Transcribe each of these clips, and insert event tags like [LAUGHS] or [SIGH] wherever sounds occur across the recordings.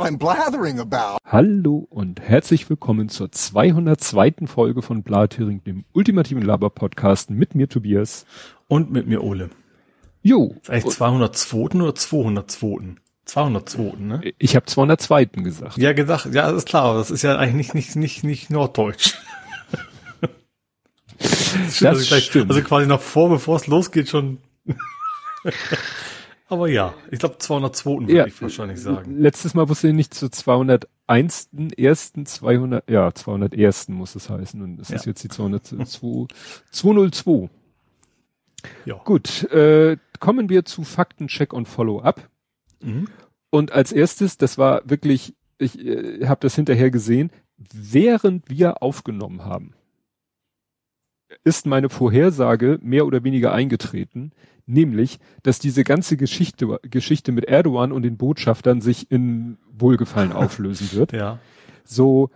what I'm blathering about. Hallo und herzlich willkommen zur 202. Folge von Blathering, dem ultimativen Laber-Podcast mit mir Tobias. Und mit mir Ole. Jo. Ist eigentlich 202. oder 202. 202. Ne? Ich habe 202. gesagt. Ja, gesagt, ja, ist klar, aber das ist ja eigentlich nicht, nicht, nicht, nicht Norddeutsch. [LAUGHS] das das also, gleich, stimmt. Also quasi noch vor, bevor es losgeht, schon. [LAUGHS] aber ja, ich glaube 202. würde ja, ich wahrscheinlich sagen. Letztes Mal wusste ich nicht zu 201. ersten 200, ja, 201. muss es heißen und es ja. ist jetzt die 202, 202. Ja. Gut, äh, kommen wir zu Faktencheck und Follow-up. Mhm. Und als erstes, das war wirklich, ich äh, habe das hinterher gesehen, während wir aufgenommen haben, ist meine Vorhersage mehr oder weniger eingetreten, nämlich, dass diese ganze Geschichte, Geschichte mit Erdogan und den Botschaftern sich in Wohlgefallen [LAUGHS] auflösen wird. Ja. So,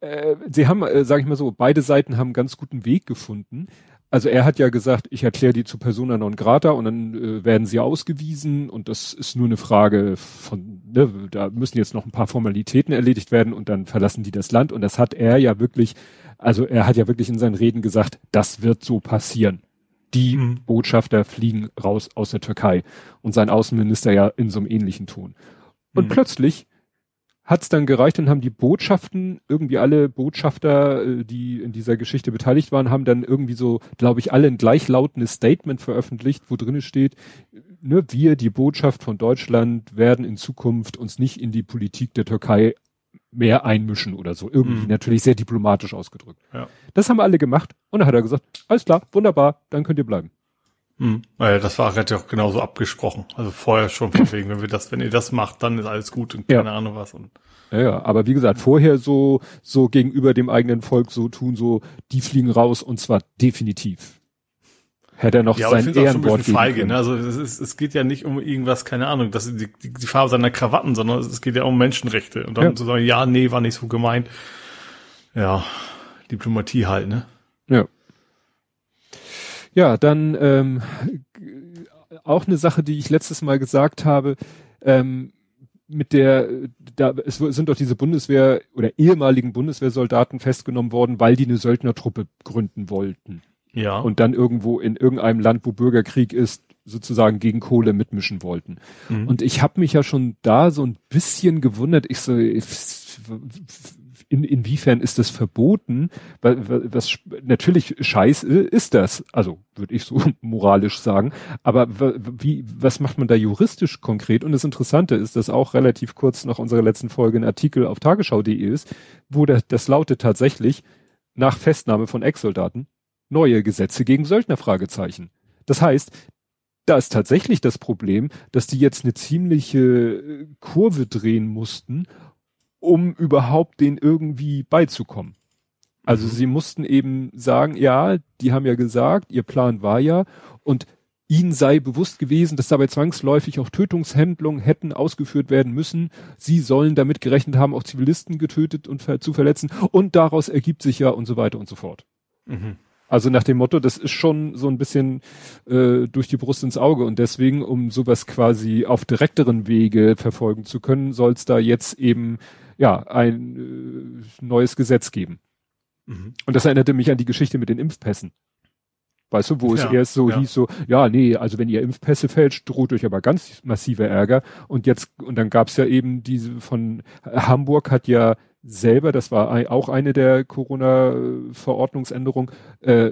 äh, sie haben, äh, sage ich mal so, beide Seiten haben einen ganz guten Weg gefunden. Also er hat ja gesagt, ich erkläre die zu persona non grata und dann äh, werden sie ausgewiesen und das ist nur eine Frage von, ne, da müssen jetzt noch ein paar Formalitäten erledigt werden und dann verlassen die das Land und das hat er ja wirklich, also er hat ja wirklich in seinen Reden gesagt, das wird so passieren. Die mhm. Botschafter fliegen raus aus der Türkei und sein Außenminister ja in so einem ähnlichen Ton. Und mhm. plötzlich hat's dann gereicht und haben die Botschaften, irgendwie alle Botschafter, äh, die in dieser Geschichte beteiligt waren, haben dann irgendwie so, glaube ich, alle ein gleichlautendes Statement veröffentlicht, wo drinne steht, ne, wir, die Botschaft von Deutschland, werden in Zukunft uns nicht in die Politik der Türkei mehr einmischen oder so. Irgendwie mhm. natürlich sehr diplomatisch ausgedrückt. Ja. Das haben alle gemacht und dann hat er gesagt, alles klar, wunderbar, dann könnt ihr bleiben. Mhm. Ja, das war ja auch genauso abgesprochen. Also vorher schon von [LAUGHS] wegen, wenn wir das, wenn ihr das macht, dann ist alles gut und keine ja. Ahnung was. Und ja, ja, aber wie gesagt, vorher so, so gegenüber dem eigenen Volk so tun, so, die fliegen raus und zwar definitiv. Hätte er noch ja, sein Ehrenwort geben feige, ne? Also es, ist, es geht ja nicht um irgendwas, keine Ahnung, das die, die, die Farbe seiner Krawatten, sondern es geht ja um Menschenrechte. Und dann ja. zu sagen, ja, nee, war nicht so gemeint. Ja, Diplomatie halt, ne? Ja. Ja, dann ähm, auch eine Sache, die ich letztes Mal gesagt habe, ähm, mit der, da es sind doch diese Bundeswehr oder ehemaligen Bundeswehrsoldaten festgenommen worden, weil die eine Söldnertruppe gründen wollten. Ja. Und dann irgendwo in irgendeinem Land, wo Bürgerkrieg ist, sozusagen gegen Kohle mitmischen wollten. Mhm. Und ich habe mich ja schon da so ein bisschen gewundert, ich so, in, inwiefern ist das verboten? Was natürlich Scheiß ist das, also würde ich so [LAUGHS] moralisch sagen. Aber wie, was macht man da juristisch konkret? Und das Interessante ist, dass auch relativ kurz nach unserer letzten Folge ein Artikel auf tagesschau.de ist, wo das, das lautet tatsächlich nach Festnahme von Ex-Soldaten neue Gesetze gegen Söldner Fragezeichen. Das heißt, da ist tatsächlich das Problem, dass die jetzt eine ziemliche Kurve drehen mussten, um überhaupt den irgendwie beizukommen. Also mhm. sie mussten eben sagen, ja, die haben ja gesagt, ihr Plan war ja und ihnen sei bewusst gewesen, dass dabei zwangsläufig auch Tötungshandlungen hätten ausgeführt werden müssen. Sie sollen damit gerechnet haben, auch Zivilisten getötet und ver zu verletzen und daraus ergibt sich ja und so weiter und so fort. Mhm. Also nach dem Motto, das ist schon so ein bisschen äh, durch die Brust ins Auge und deswegen, um sowas quasi auf direkteren Wege verfolgen zu können, soll es da jetzt eben ja, ein äh, neues Gesetz geben. Mhm. Und das erinnerte mich an die Geschichte mit den Impfpässen. Weißt du, wo ja, es erst so ja. hieß so, ja, nee, also wenn ihr Impfpässe fälscht, droht euch aber ganz massiver Ärger. Und jetzt, und dann gab's ja eben diese von Hamburg hat ja selber, das war auch eine der Corona-Verordnungsänderungen, äh,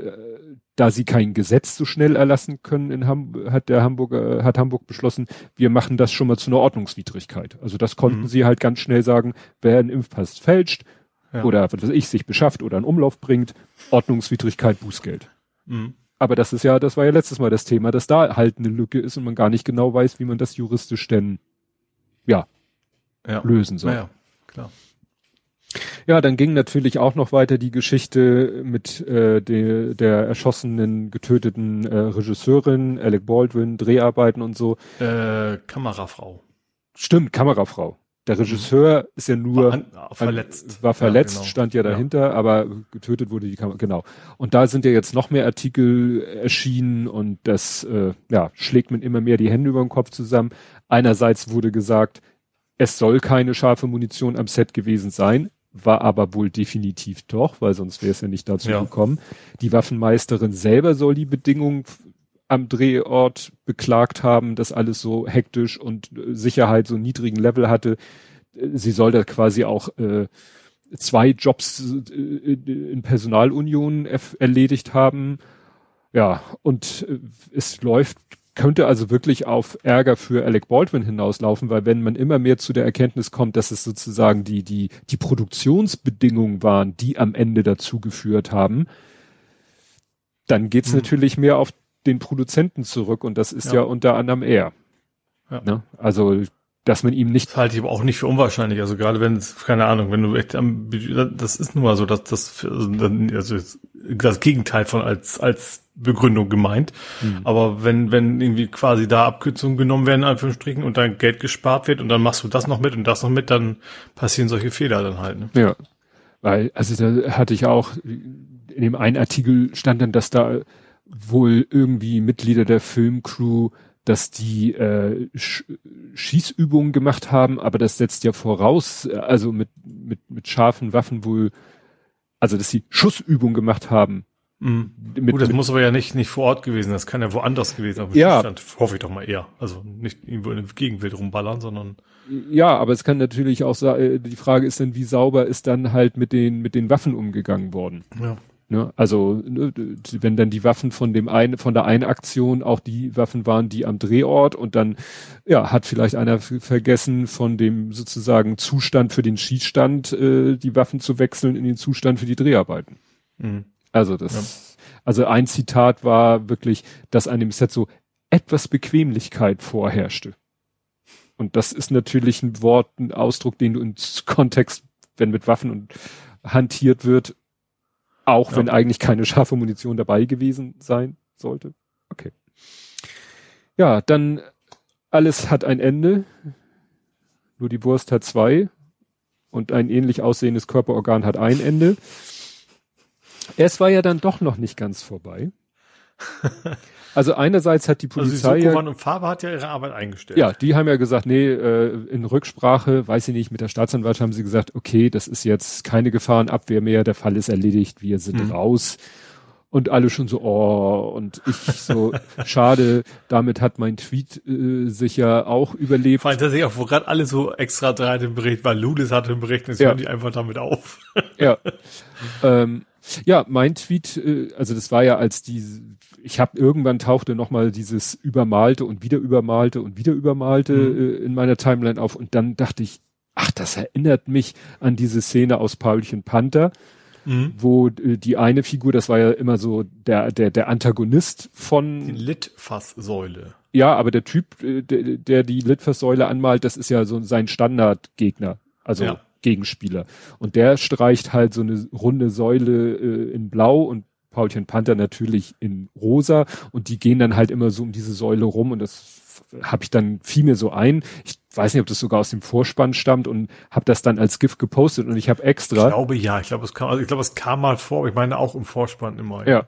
da sie kein Gesetz so schnell erlassen können in Hamburg, hat der Hamburger, hat Hamburg beschlossen, wir machen das schon mal zu einer Ordnungswidrigkeit. Also das konnten mhm. sie halt ganz schnell sagen, wer einen Impfpass fälscht ja. oder was weiß ich, sich beschafft oder einen Umlauf bringt, Ordnungswidrigkeit, Bußgeld. Mhm. Aber das ist ja, das war ja letztes Mal das Thema, dass da halt eine Lücke ist und man gar nicht genau weiß, wie man das juristisch denn, ja, ja. lösen soll. Ja, klar. Ja, dann ging natürlich auch noch weiter die Geschichte mit äh, de, der erschossenen, getöteten äh, Regisseurin, Alec Baldwin, Dreharbeiten und so. Äh, Kamerafrau. Stimmt, Kamerafrau. Der mhm. Regisseur mhm. ist ja nur war an, verletzt. War verletzt, ja, genau. stand ja dahinter, ja. aber getötet wurde die Kamera. Genau. Und da sind ja jetzt noch mehr Artikel erschienen und das äh, ja, schlägt man immer mehr die Hände über den Kopf zusammen. Einerseits wurde gesagt, es soll keine scharfe Munition am Set gewesen sein, war aber wohl definitiv doch, weil sonst wäre es ja nicht dazu ja. gekommen. Die Waffenmeisterin selber soll die Bedingungen am Drehort beklagt haben, dass alles so hektisch und äh, Sicherheit so niedrigen Level hatte. Sie soll da quasi auch äh, zwei Jobs äh, in Personalunion erledigt haben. Ja, und äh, es läuft könnte also wirklich auf Ärger für Alec Baldwin hinauslaufen, weil wenn man immer mehr zu der Erkenntnis kommt, dass es sozusagen die, die, die Produktionsbedingungen waren, die am Ende dazu geführt haben, dann geht's mhm. natürlich mehr auf den Produzenten zurück und das ist ja, ja unter anderem er. Ja. Ne? Also dass man ihm nicht. Das halte ich aber auch nicht für unwahrscheinlich. Also gerade wenn es, keine Ahnung, wenn du echt am, das ist nun mal so, dass das, also das Gegenteil von als, als Begründung gemeint. Mhm. Aber wenn, wenn irgendwie quasi da Abkürzungen genommen werden, in Anführungsstrichen, und dann Geld gespart wird und dann machst du das noch mit und das noch mit, dann passieren solche Fehler dann halt. Ne? Ja. Weil, also da hatte ich auch, in dem einen Artikel stand dann, dass da wohl irgendwie Mitglieder der Filmcrew dass die äh, Sch Schießübungen gemacht haben, aber das setzt ja voraus, also mit, mit, mit scharfen Waffen wohl, also dass sie Schussübungen gemacht haben. Mhm. Mit, Gut, das mit, muss aber ja nicht, nicht vor Ort gewesen, das kann ja woanders gewesen sein. Ja. Stand, hoffe ich doch mal eher. Also nicht irgendwo in der Gegenwelt rumballern, sondern. Ja, aber es kann natürlich auch äh, die Frage ist dann, wie sauber ist dann halt mit den, mit den Waffen umgegangen worden. Ja. Ne? Also ne, wenn dann die Waffen von dem einen, von der einen Aktion auch die Waffen waren, die am Drehort und dann ja hat vielleicht einer vergessen von dem sozusagen Zustand für den Schießstand äh, die Waffen zu wechseln in den Zustand für die Dreharbeiten. Mhm. Also das, ja. also ein Zitat war wirklich, dass an dem Set so etwas Bequemlichkeit vorherrschte. Und das ist natürlich ein Wort, ein Ausdruck, den du im Kontext, wenn mit Waffen und hantiert wird, auch ja. wenn eigentlich keine scharfe Munition dabei gewesen sein sollte. Okay. Ja, dann alles hat ein Ende. Nur die Wurst hat zwei. Und ein ähnlich aussehendes Körperorgan hat ein Ende. Es war ja dann doch noch nicht ganz vorbei. [LAUGHS] Also einerseits hat die Polizei. Also die ja, und Farbe hat ja ihre Arbeit eingestellt. Ja, die haben ja gesagt, nee, äh, in Rücksprache, weiß ich nicht, mit der Staatsanwaltschaft haben sie gesagt, okay, das ist jetzt keine Gefahrenabwehr mehr, der Fall ist erledigt, wir sind mhm. raus. Und alle schon so, oh, und ich so, [LAUGHS] schade, damit hat mein Tweet äh, sich ja auch überlebt. Vor allem tatsächlich auch, wo gerade alle so extra drei im Bericht, weil Lulis hatte im Bericht, jetzt ja. hören die einfach damit auf. ja. [LAUGHS] ähm, ja, mein Tweet, äh, also das war ja als die, ich habe irgendwann tauchte nochmal dieses übermalte und wieder übermalte und wieder übermalte mhm. äh, in meiner Timeline auf und dann dachte ich, ach, das erinnert mich an diese Szene aus Paulchen Panther, mhm. wo äh, die eine Figur, das war ja immer so der der der Antagonist von die Litfaßsäule. Ja, aber der Typ, der, der die Litfaßsäule anmalt, das ist ja so sein Standardgegner. Also ja. Gegenspieler. Und der streicht halt so eine runde Säule äh, in Blau und Paulchen Panther natürlich in Rosa und die gehen dann halt immer so um diese Säule rum und das habe ich dann fiel mir so ein. Ich weiß nicht, ob das sogar aus dem Vorspann stammt und habe das dann als GIF gepostet und ich habe extra. Ich glaube ja, ich glaube es kam, also ich glaube es kam mal vor. Ich meine auch im Vorspann immer. Ja. ja.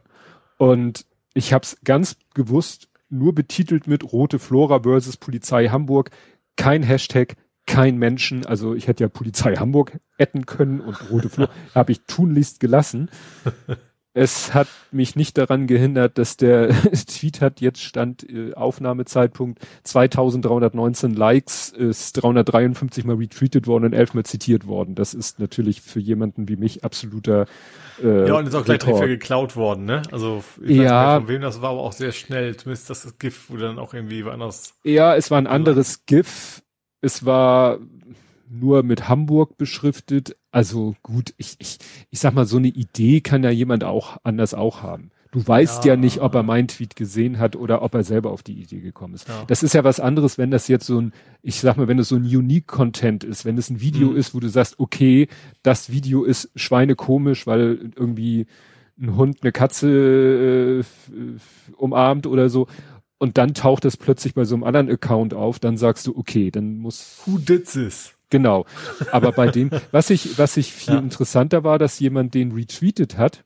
Und ich habe es ganz gewusst nur betitelt mit Rote Flora versus Polizei Hamburg. Kein Hashtag, kein Menschen, also ich hätte ja Polizei Hamburg etten können und Rote Flur, [LAUGHS] habe ich tunlichst gelassen. Es hat mich nicht daran gehindert, dass der [LAUGHS] Tweet hat jetzt stand äh, Aufnahmezeitpunkt 2319 Likes, ist 353 mal retweetet worden und 11 mal zitiert worden. Das ist natürlich für jemanden wie mich absoluter äh, Ja, und ist auch gleich dafür geklaut worden, ne? Also ich ja, weiß nicht von wem das war, aber auch sehr schnell. Zumindest das GIF wurde dann auch irgendwie woanders. Ja, es war ein anderes GIF es war nur mit Hamburg beschriftet. Also gut, ich, ich, ich sag mal, so eine Idee kann ja jemand auch anders auch haben. Du weißt ja, ja nicht, ob er meinen Tweet gesehen hat oder ob er selber auf die Idee gekommen ist. Ja. Das ist ja was anderes, wenn das jetzt so ein, ich sag mal, wenn es so ein Unique Content ist, wenn es ein Video mhm. ist, wo du sagst, okay, das Video ist schweinekomisch, weil irgendwie ein Hund eine Katze äh, umarmt oder so und dann taucht es plötzlich bei so einem anderen Account auf, dann sagst du, okay, dann muss. Who did this? Genau. Aber bei dem, [LAUGHS] was ich, was ich viel ja. interessanter war, dass jemand den retweetet hat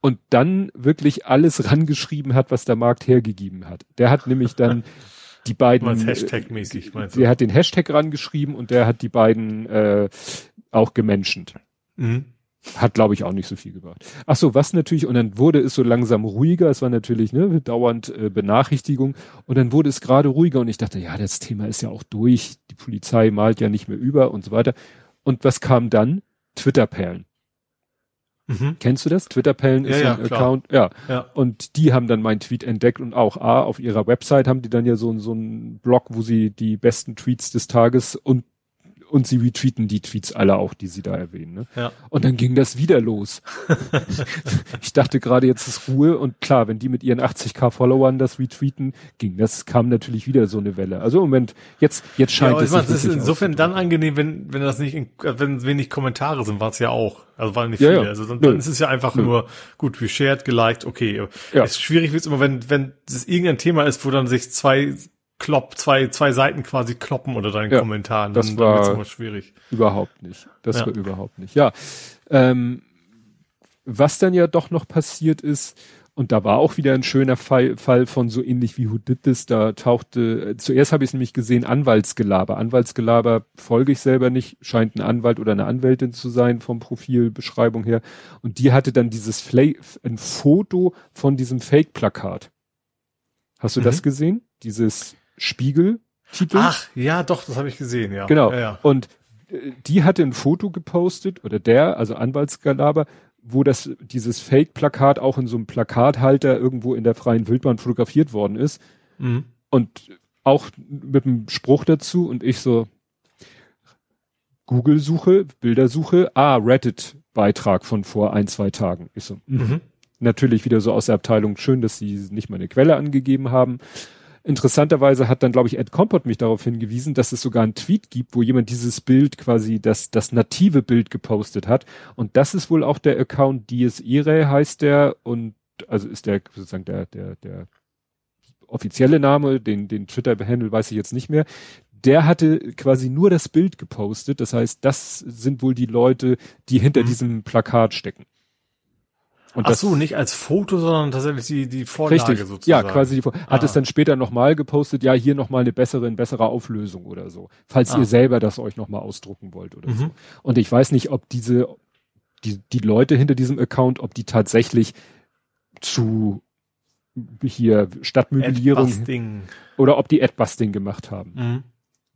und dann wirklich alles [LAUGHS] rangeschrieben hat, was der Markt hergegeben hat. Der hat nämlich dann die beiden. Hashtag-mäßig, meinst du? Der hat den Hashtag rangeschrieben und der hat die beiden äh, auch gemenschent. Mhm. Hat, glaube ich, auch nicht so viel gebracht. Ach so, was natürlich, und dann wurde es so langsam ruhiger, es war natürlich ne, dauernd äh, Benachrichtigung, und dann wurde es gerade ruhiger und ich dachte, ja, das Thema ist ja auch durch, die Polizei malt ja nicht mehr über und so weiter. Und was kam dann? Twitter-Perlen. Mhm. Kennst du das? Twitter-Pellen ist ja, ein ja, Account. Ja. ja. Und die haben dann meinen Tweet entdeckt und auch A, auf ihrer Website haben die dann ja so, so einen Blog, wo sie die besten Tweets des Tages und und sie retweeten die Tweets alle auch, die sie da erwähnen. Ne? Ja. Und dann ging das wieder los. [LAUGHS] ich dachte gerade, jetzt ist Ruhe und klar, wenn die mit ihren 80k Followern das retweeten, ging das, kam natürlich wieder so eine Welle. Also im Moment, jetzt, jetzt scheint ja, es. Es ist insofern dann angenehm, wenn, wenn das nicht, in, wenn wenig Kommentare sind, war es ja auch. Also waren nicht viele. Ja, ja. Also dann, dann ist es ja einfach Nö. nur gut, wie shared, geliked, okay. Ja. Es ist schwierig wird es immer, wenn, wenn es irgendein Thema ist, wo dann sich zwei klopp, zwei, zwei Seiten quasi kloppen unter deinen ja, Kommentaren. Das dann, war dann schwierig. Überhaupt nicht. Das ja. war überhaupt nicht. Ja. Ähm, was dann ja doch noch passiert ist, und da war auch wieder ein schöner Fall, Fall von so ähnlich wie This, da tauchte, zuerst habe ich es nämlich gesehen, Anwaltsgelaber. Anwaltsgelaber folge ich selber nicht, scheint ein Anwalt oder eine Anwältin zu sein vom Profilbeschreibung her. Und die hatte dann dieses Fla ein Foto von diesem Fake-Plakat. Hast du mhm. das gesehen? Dieses Spiegel-Titel. Ach, ja, doch, das habe ich gesehen, ja. Genau. Ja, ja. Und äh, die hatte ein Foto gepostet, oder der, also Anwaltsgalaber, wo das, dieses Fake-Plakat auch in so einem Plakathalter irgendwo in der freien Wildbahn fotografiert worden ist. Mhm. Und auch mit einem Spruch dazu und ich so, Google-Suche, Bildersuche, ah, Reddit-Beitrag von vor ein, zwei Tagen. Ich so, mhm. mhm. natürlich wieder so aus der Abteilung, schön, dass sie nicht meine Quelle angegeben haben. Interessanterweise hat dann, glaube ich, Ed Compot mich darauf hingewiesen, dass es sogar einen Tweet gibt, wo jemand dieses Bild quasi, das, das native Bild gepostet hat. Und das ist wohl auch der Account Dies Irae heißt der und also ist der sozusagen der, der, der offizielle Name, den, den Twitter-Handle weiß ich jetzt nicht mehr. Der hatte quasi nur das Bild gepostet. Das heißt, das sind wohl die Leute, die hinter mhm. diesem Plakat stecken. Und Ach so, nicht als Foto, sondern tatsächlich die, die Vorlage richtig, sozusagen. Ja, quasi die Vorlage. Hat ah. es dann später nochmal gepostet, ja, hier nochmal eine bessere, eine bessere Auflösung oder so. Falls ah. ihr selber das euch nochmal ausdrucken wollt oder mhm. so. Und ich weiß nicht, ob diese, die, die Leute hinter diesem Account, ob die tatsächlich zu hier Stadtmöblierung oder ob die Adbusting gemacht haben. Mhm.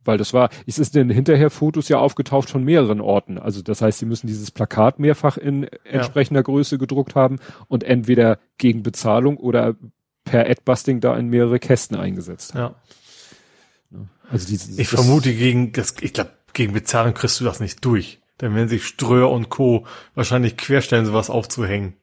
Weil das war, es ist denn hinterher Fotos ja aufgetaucht von mehreren Orten. Also das heißt, sie müssen dieses Plakat mehrfach in entsprechender ja. Größe gedruckt haben und entweder gegen Bezahlung oder per Adbusting da in mehrere Kästen eingesetzt haben. Ja. Also dieses, ich vermute gegen, das, ich glaube, gegen Bezahlung kriegst du das nicht durch. Dann werden sich Ströer und Co. wahrscheinlich querstellen, sowas aufzuhängen.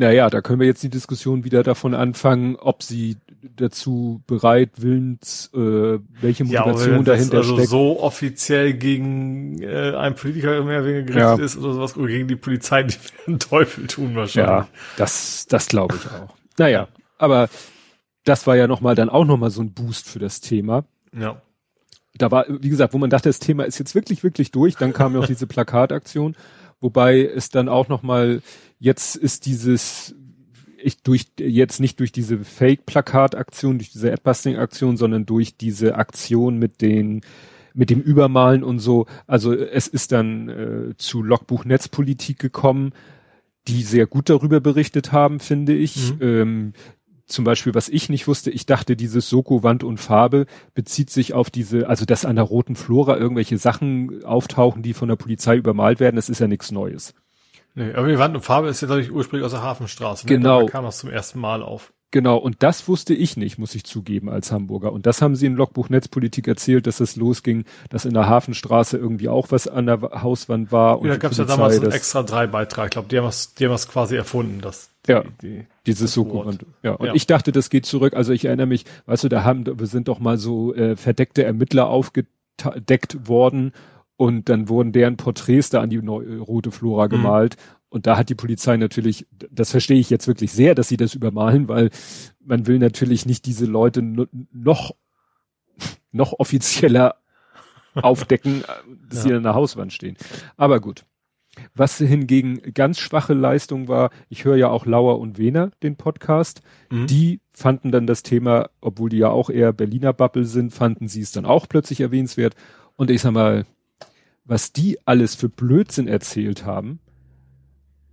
Naja, da können wir jetzt die Diskussion wieder davon anfangen, ob sie dazu bereit, willens, äh, welche Motivation ja, dahinter also steckt. so offiziell gegen äh, einen Politiker mehr weniger gerichtet ja. ist oder sowas, oder gegen die Polizei, die [LAUGHS] einen Teufel tun wahrscheinlich. Ja, das, das glaube ich auch. Naja, aber das war ja nochmal dann auch nochmal so ein Boost für das Thema. Ja. Da war, wie gesagt, wo man dachte, das Thema ist jetzt wirklich, wirklich durch, dann kam ja auch diese [LAUGHS] Plakataktion, wobei es dann auch nochmal, jetzt ist dieses ich durch jetzt nicht durch diese Fake-Plakat-Aktion, durch diese Adbusting-Aktion, sondern durch diese Aktion mit den mit dem Übermalen und so. Also es ist dann äh, zu Logbuch Netzpolitik gekommen, die sehr gut darüber berichtet haben, finde ich. Mhm. Ähm, zum Beispiel, was ich nicht wusste, ich dachte, dieses Soko Wand und Farbe bezieht sich auf diese, also dass an der roten Flora irgendwelche Sachen auftauchen, die von der Polizei übermalt werden, das ist ja nichts Neues. Nee, aber die Wand und Farbe ist ja, glaube ich, ursprünglich aus der Hafenstraße. Ne? Genau. Da kam das zum ersten Mal auf. Genau, und das wusste ich nicht, muss ich zugeben, als Hamburger. Und das haben sie in Logbuch Netzpolitik erzählt, dass es losging, dass in der Hafenstraße irgendwie auch was an der Hauswand war. Und ja, da gab es ja damals einen extra drei Beitrag. Ich glaube, die haben es die haben es quasi erfunden, dass die, ja, die, dieses Soko. Und, ja, und ja. ich dachte, das geht zurück. Also ich erinnere mich, weißt du, da haben, wir sind doch mal so äh, verdeckte Ermittler aufgedeckt worden und dann wurden deren Porträts da an die rote Flora mhm. gemalt. Mhm. Und da hat die Polizei natürlich, das verstehe ich jetzt wirklich sehr, dass sie das übermalen, weil man will natürlich nicht diese Leute noch, noch offizieller aufdecken, dass ja. sie an der Hauswand stehen. Aber gut. Was hingegen ganz schwache Leistung war, ich höre ja auch Lauer und Wehner, den Podcast, mhm. die fanden dann das Thema, obwohl die ja auch eher Berliner Bubble sind, fanden sie es dann auch plötzlich erwähnenswert. Und ich sag mal, was die alles für Blödsinn erzählt haben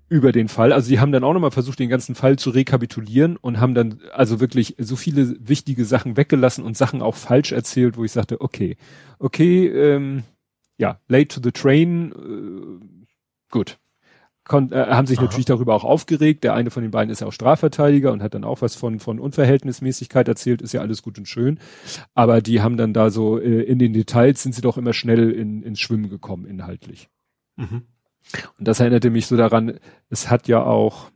über den Fall. Also sie haben dann auch nochmal versucht, den ganzen Fall zu rekapitulieren und haben dann also wirklich so viele wichtige Sachen weggelassen und Sachen auch falsch erzählt, wo ich sagte, okay, okay, ähm, ja, late to the train, äh, gut. Kon äh, haben sich Aha. natürlich darüber auch aufgeregt. Der eine von den beiden ist ja auch Strafverteidiger und hat dann auch was von, von Unverhältnismäßigkeit erzählt, ist ja alles gut und schön. Aber die haben dann da so, äh, in den Details sind sie doch immer schnell in, ins Schwimmen gekommen, inhaltlich. Mhm. Und das erinnerte mich so daran, es hat ja auch,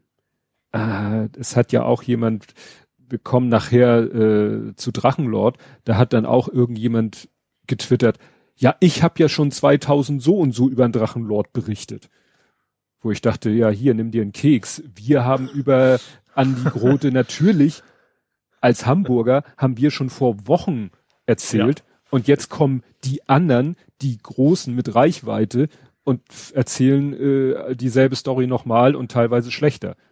äh, es hat ja auch jemand, wir kommen nachher äh, zu Drachenlord, da hat dann auch irgendjemand getwittert, ja, ich habe ja schon 2000 so und so über den Drachenlord berichtet. Wo ich dachte, ja, hier, nimm dir einen Keks. Wir haben über Andi Grote [LAUGHS] natürlich als Hamburger haben wir schon vor Wochen erzählt. Ja. Und jetzt kommen die anderen, die Großen mit Reichweite und erzählen äh, dieselbe Story nochmal und teilweise schlechter. [LAUGHS]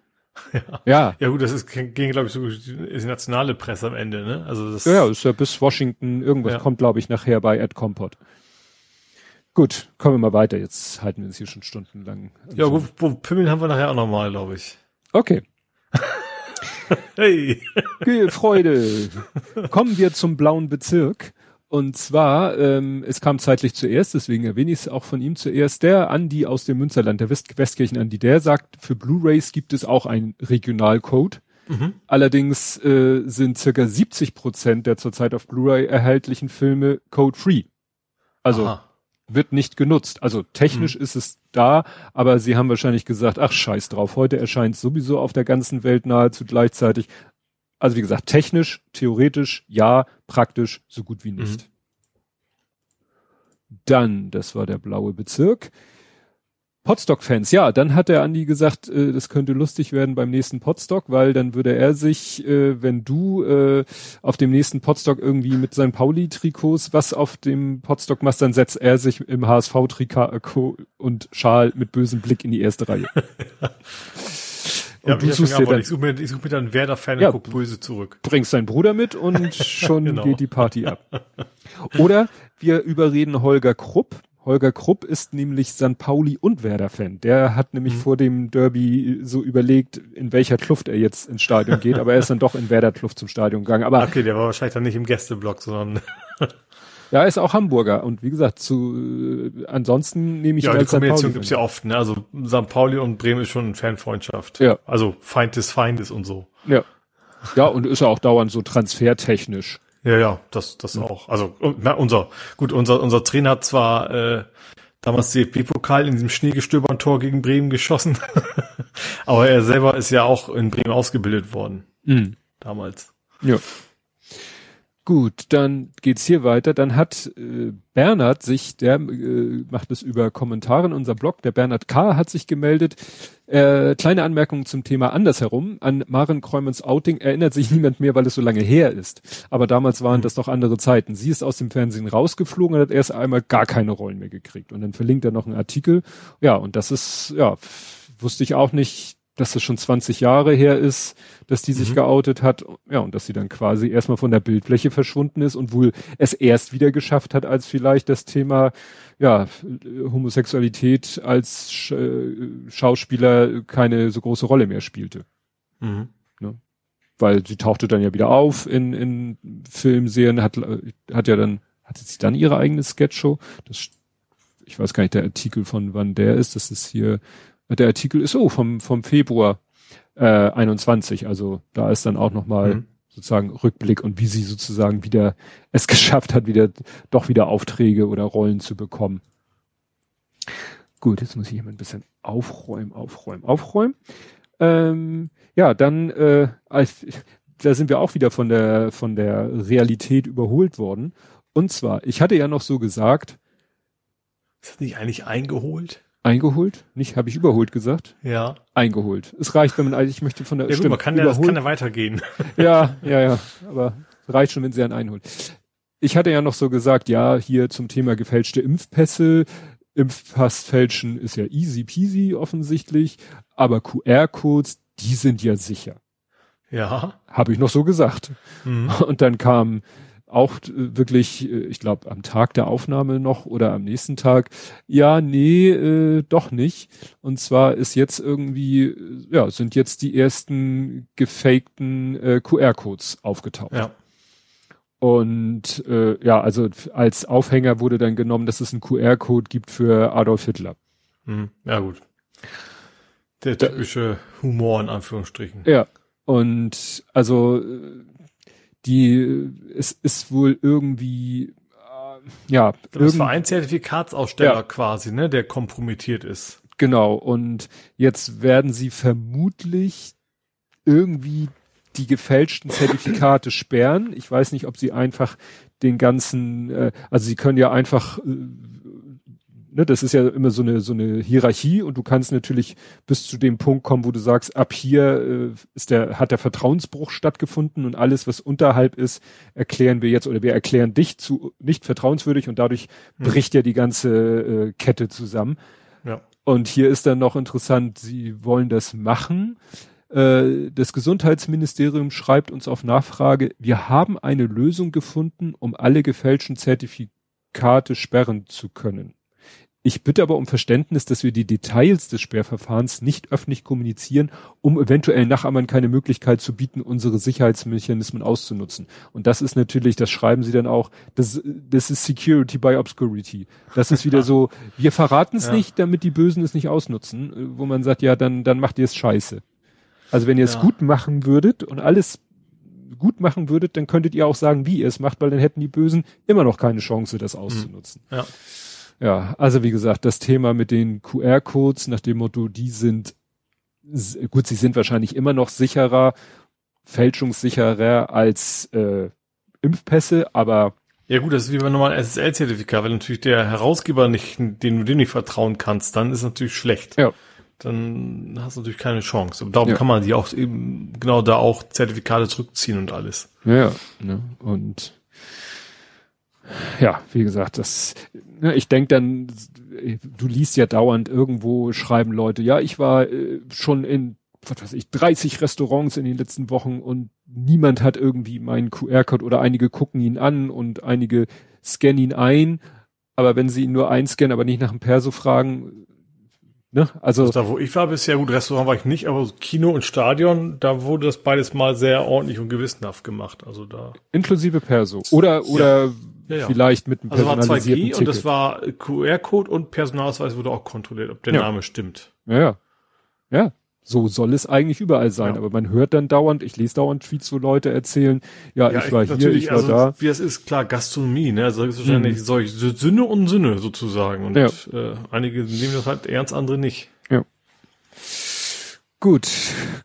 Ja. ja. Ja gut, das ist, ging, glaube ich, so ist nationale Presse am Ende, ne? Also das ja, ist ja bis Washington, irgendwas ja. kommt, glaube ich, nachher bei Ed Compot. Gut, kommen wir mal weiter. Jetzt halten wir uns hier schon stundenlang. Ja, wo, wo Pimmeln haben wir nachher auch nochmal, glaube ich. Okay. [LAUGHS] hey. Freude. Kommen wir zum blauen Bezirk. Und zwar, ähm, es kam zeitlich zuerst, deswegen erwähne ich es auch von ihm zuerst, der Andi aus dem Münsterland, der West Westkirchen Andi, der sagt, für Blu-Rays gibt es auch einen Regionalcode. Mhm. Allerdings äh, sind circa 70 Prozent der zurzeit auf Blu-ray erhältlichen Filme code-free. Also Aha. wird nicht genutzt. Also technisch mhm. ist es da, aber sie haben wahrscheinlich gesagt, ach scheiß drauf, heute erscheint sowieso auf der ganzen Welt nahezu gleichzeitig. Also wie gesagt, technisch, theoretisch ja, praktisch so gut wie nicht. Mhm. Dann, das war der blaue Bezirk. Podstock-Fans, ja, dann hat der Andi gesagt, äh, das könnte lustig werden beim nächsten Podstock, weil dann würde er sich, äh, wenn du äh, auf dem nächsten Podstock irgendwie mit seinen Pauli-Trikots was auf dem Podstock machst, dann setzt er sich im HSV-Trikot und Schal mit bösem Blick in die erste Reihe. [LAUGHS] Und ja, du suchst dir dann, ich suche mir, ich such mir dann Werder-Fan ja, und guck böse zurück. Bringst deinen Bruder mit und [LAUGHS] schon genau. geht die Party ab. Oder wir überreden Holger Krupp. Holger Krupp ist nämlich St. Pauli und Werder-Fan. Der hat nämlich mhm. vor dem Derby so überlegt, in welcher Kluft er jetzt ins Stadion geht, aber er ist dann doch in Werder-Kluft zum Stadion gegangen. Aber okay, der war wahrscheinlich dann nicht im Gästeblock, sondern Ja, er ist auch Hamburger und wie gesagt, zu äh, ansonsten nehme ich ja, ihn als die Kombination gibt's ja oft, ne? Also St. Pauli und Bremen ist schon eine Fanfreundschaft. Ja. Also Feind des Feindes und so. Ja. Ja, und ist ja auch dauernd so transfertechnisch. Ja, ja, das, das ja. auch. Also na, unser, gut, unser, unser Trainer hat zwar äh, damals DFB-Pokal in diesem schneegestöberten Tor gegen Bremen geschossen, [LAUGHS] aber er selber ist ja auch in Bremen ausgebildet worden. Mhm. Damals. Ja. Gut, dann geht's hier weiter. Dann hat äh, Bernhard sich, der äh, macht es über Kommentare in unser Blog, der Bernhard K. hat sich gemeldet. Äh, kleine Anmerkung zum Thema andersherum. An Maren Kräumens Outing erinnert sich niemand mehr, weil es so lange her ist. Aber damals waren mhm. das doch andere Zeiten. Sie ist aus dem Fernsehen rausgeflogen und hat erst einmal gar keine Rollen mehr gekriegt. Und dann verlinkt er noch einen Artikel. Ja, und das ist, ja, wusste ich auch nicht, dass das schon 20 Jahre her ist, dass die sich mhm. geoutet hat, ja, und dass sie dann quasi erstmal von der Bildfläche verschwunden ist und wohl es erst wieder geschafft hat, als vielleicht das Thema, ja, Homosexualität als Sch äh, Schauspieler keine so große Rolle mehr spielte. Mhm. Ne? Weil sie tauchte dann ja wieder auf in, in Filmserien, hat, hat ja dann, hatte sie dann ihre eigene Sketchshow, das ich weiß gar nicht, der Artikel von wann der ist, das ist hier der Artikel ist so vom, vom Februar äh, 21. Also da ist dann auch nochmal mhm. sozusagen Rückblick und wie sie sozusagen wieder [LAUGHS] es geschafft hat, wieder doch wieder Aufträge oder Rollen zu bekommen. Gut, jetzt muss ich hier mal ein bisschen aufräumen, aufräumen, aufräumen. Ähm, ja, dann äh, als, da sind wir auch wieder von der von der Realität überholt worden. Und zwar, ich hatte ja noch so gesagt. Ist das nicht eigentlich eingeholt? Eingeholt? Nicht, habe ich überholt gesagt? Ja. Eingeholt. Es reicht, wenn man, also ich möchte von der ja, Stimme gut, man kann ja, das kann ja weitergehen. [LAUGHS] Ja, ja, ja. Aber reicht schon, wenn sie einen einholt. Ich hatte ja noch so gesagt, ja, hier zum Thema gefälschte Impfpässe. Impfpass fälschen ist ja easy peasy offensichtlich, aber QR-Codes, die sind ja sicher. Ja. Habe ich noch so gesagt. Mhm. Und dann kam auch äh, wirklich, äh, ich glaube, am Tag der Aufnahme noch oder am nächsten Tag, ja, nee, äh, doch nicht. Und zwar ist jetzt irgendwie, äh, ja, sind jetzt die ersten gefakten äh, QR-Codes aufgetaucht. Ja. Und äh, ja, also als Aufhänger wurde dann genommen, dass es einen QR-Code gibt für Adolf Hitler. Mhm. Ja, gut. Der typische Humor in Anführungsstrichen. Ja. Und also die es ist wohl irgendwie äh, ja das war ein Zertifikatsaussteller ja. quasi, ne, der kompromittiert ist. Genau. Und jetzt werden sie vermutlich irgendwie die gefälschten Zertifikate sperren. Ich weiß nicht, ob sie einfach den ganzen, äh, also sie können ja einfach, äh, ne, das ist ja immer so eine so eine Hierarchie und du kannst natürlich bis zu dem Punkt kommen, wo du sagst, ab hier äh, ist der hat der Vertrauensbruch stattgefunden und alles, was unterhalb ist, erklären wir jetzt oder wir erklären dich zu nicht vertrauenswürdig und dadurch hm. bricht ja die ganze äh, Kette zusammen. Ja. Und hier ist dann noch interessant, sie wollen das machen äh, das Gesundheitsministerium schreibt uns auf Nachfrage, wir haben eine Lösung gefunden, um alle gefälschten Zertifikate sperren zu können. Ich bitte aber um Verständnis, dass wir die Details des Sperrverfahrens nicht öffentlich kommunizieren, um eventuell Nachahmern keine Möglichkeit zu bieten, unsere Sicherheitsmechanismen auszunutzen. Und das ist natürlich, das schreiben sie dann auch, das, das ist Security by Obscurity. Das ist wieder so, wir verraten es [LAUGHS] ja. nicht, damit die Bösen es nicht ausnutzen, wo man sagt, ja, dann, dann macht ihr es scheiße. Also wenn ihr es gut machen würdet und alles gut machen würdet, dann könntet ihr auch sagen, wie ihr es macht, weil dann hätten die Bösen immer noch keine Chance, das auszunutzen. Ja. Ja, also wie gesagt, das Thema mit den QR-Codes nach dem Motto, die sind gut, sie sind wahrscheinlich immer noch sicherer, fälschungssicherer als äh, Impfpässe, aber ja gut, das ist wie bei normalen SSL-Zertifikat, wenn natürlich der Herausgeber nicht, den du dem nicht vertrauen kannst, dann ist natürlich schlecht. Ja dann hast du natürlich keine Chance. Und darum ja. kann man die auch eben genau da auch Zertifikate zurückziehen und alles. Ja, ne? und ja, wie gesagt, das, ne, ich denke dann, du liest ja dauernd irgendwo schreiben Leute, ja, ich war äh, schon in, was weiß ich, 30 Restaurants in den letzten Wochen und niemand hat irgendwie meinen QR-Code oder einige gucken ihn an und einige scannen ihn ein, aber wenn sie ihn nur einscannen, aber nicht nach dem Perso fragen, Ne? Also, also da, wo ich war bisher, gut, Restaurant war ich nicht, aber Kino und Stadion, da wurde das beides mal sehr ordentlich und gewissenhaft gemacht. Also da. Inklusive Perso. Oder, oder ja. Ja, ja. vielleicht mit einem also personalisierten war 2G Ticket. und das war QR-Code und Personalausweis wurde auch kontrolliert, ob der Name stimmt. Ja, ja. Ja. So soll es eigentlich überall sein. Ja. Aber man hört dann dauernd, ich lese dauernd Tweets, wo Leute erzählen, ja, ja ich war hier, ich war also, da. Wie es ist, klar, Gastronomie, ne? Also ist wahrscheinlich mhm. solch Sünde und Sünde sozusagen. Und ja. äh, einige nehmen das halt ernst, andere nicht. Ja. Gut,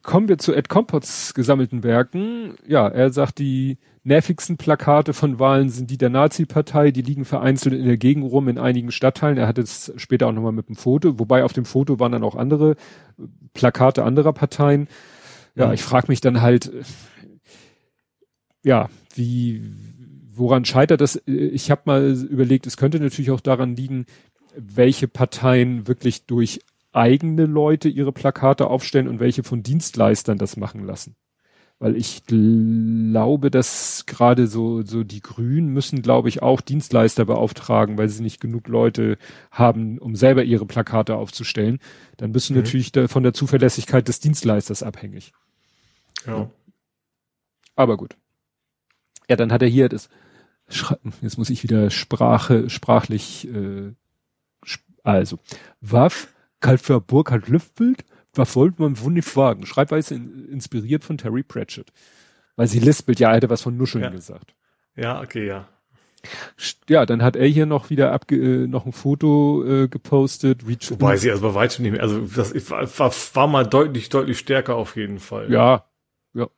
kommen wir zu Ed Compots gesammelten Werken. Ja, er sagt, die nervigsten Plakate von Wahlen sind die der Nazi-Partei, die liegen vereinzelt in der Gegend rum in einigen Stadtteilen. Er hat es später auch nochmal mit dem Foto, wobei auf dem Foto waren dann auch andere Plakate anderer Parteien. Ja, ich frage mich dann halt, ja, wie, woran scheitert das? Ich habe mal überlegt, es könnte natürlich auch daran liegen, welche Parteien wirklich durch eigene Leute ihre Plakate aufstellen und welche von Dienstleistern das machen lassen. Weil ich glaube, dass gerade so, so die Grünen müssen, glaube ich, auch Dienstleister beauftragen, weil sie nicht genug Leute haben, um selber ihre Plakate aufzustellen. Dann bist du mhm. natürlich da von der Zuverlässigkeit des Dienstleisters abhängig. Ja. Aber gut. Ja, dann hat er hier das, jetzt muss ich wieder Sprache, sprachlich, äh, also, Waff, Kaltfer Burkhard Lüftbild, was wollte man wohl nicht fragen? Schreibweise in, inspiriert von Terry Pratchett. Weil sie lispelt, ja, er hätte was von Nuscheln ja. gesagt. Ja, okay, ja. Ja, dann hat er hier noch wieder abge äh, noch ein Foto äh, gepostet. Reach Wobei sie also bei weitem nicht mehr, also das war, war, war mal deutlich, deutlich stärker auf jeden Fall. Ja, ja.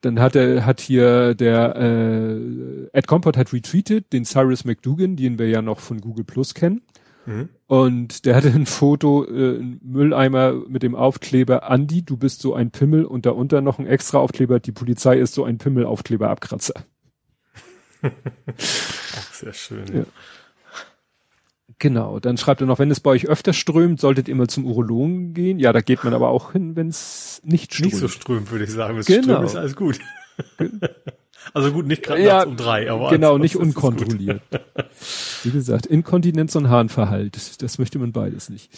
Dann hat er, hat hier der äh, Ed Comport hat retweetet, den Cyrus McDougan, den wir ja noch von Google Plus kennen. Mhm. Und der hatte ein Foto, äh, ein Mülleimer mit dem Aufkleber Andi, du bist so ein Pimmel und darunter noch ein extra Aufkleber, die Polizei ist so ein Pimmel-Aufkleber-Abkratzer. Ach, sehr schön. Ja. Genau, dann schreibt er noch, wenn es bei euch öfter strömt, solltet ihr mal zum Urologen gehen. Ja, da geht man aber auch hin, wenn es nicht strömt. Nicht so strömt, würde ich sagen. Wenn es Genau. strömt, ist alles gut. Also gut, nicht gerade Ja, um drei, aber Genau, nicht unkontrolliert. [LAUGHS] Wie gesagt, Inkontinenz und Harnverhalt, das, das möchte man beides nicht.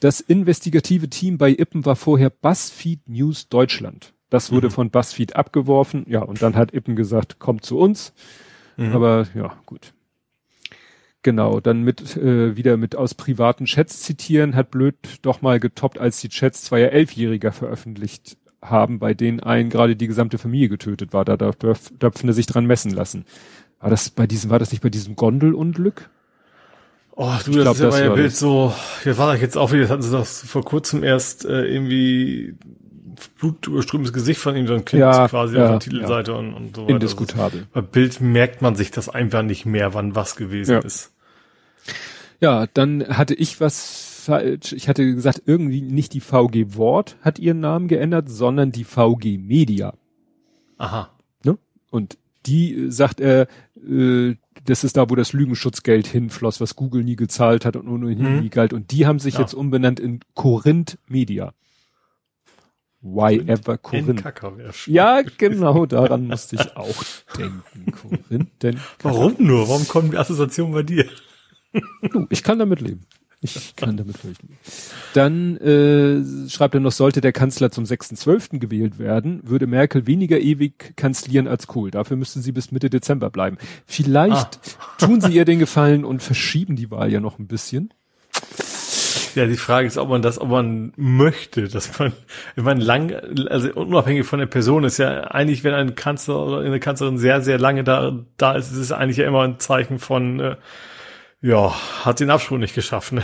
Das investigative Team bei Ippen war vorher BuzzFeed News Deutschland. Das wurde Mhm. von BuzzFeed abgeworfen, ja, und dann hat Ippen gesagt, kommt zu uns. Mhm. Aber ja, gut. Genau, dann mit äh, wieder mit aus privaten Chats zitieren, hat blöd doch mal getoppt, als die Chats zweier Elfjähriger veröffentlicht haben, bei denen einen gerade die gesamte Familie getötet war. Da darf, darf, dürfen er sich dran messen lassen. War das bei diesem, war das nicht bei diesem Gondelunglück? Oh, du, Ich das glaub, ist ja das mein Bild das. so, jetzt war das jetzt auch wieder, das hatten sie doch vor kurzem erst äh, irgendwie blutüberströmtes Gesicht von ihm, so ein Kind Ja, quasi ja, auf der Titelseite und, und so weiter. Indiskutabel. Bei Bild merkt man sich das einfach nicht mehr, wann was gewesen Ja. ist. Ja, dann hatte ich was falsch. Ich hatte gesagt, irgendwie nicht die VG Wort hat ihren Namen geändert, sondern die VG Media. Aha. Ne? Und die äh, sagt er, äh, das ist da, wo das Lügenschutzgeld hinfloss, was Google nie gezahlt hat und ohnehin Mhm. nie galt. Und die haben sich Ja. jetzt umbenannt in Korinth Media. Why ever? Endkacker wär schön. Ja, genau, daran musste ich auch denken. Korinth, denn Warum nur? Warum kommen die Assoziationen bei dir? Ich kann damit leben. Ich kann damit leben. Dann äh, schreibt er noch, sollte der Kanzler zum 6.12. gewählt werden, würde Merkel weniger ewig kanzlieren als Kohl. Dafür müsste sie bis Mitte Dezember bleiben. Vielleicht tun sie ihr den Gefallen und verschieben die Wahl ja noch ein bisschen. Ja, die Frage ist, ob man das, ob man möchte, dass man, ich meine, lang, also unabhängig von der Person ist ja eigentlich, wenn ein Kanzler oder eine Kanzlerin sehr, sehr lange da, da ist, ist es eigentlich ja immer ein Zeichen von, äh, ja, hat den Absprung nicht geschafft, ne?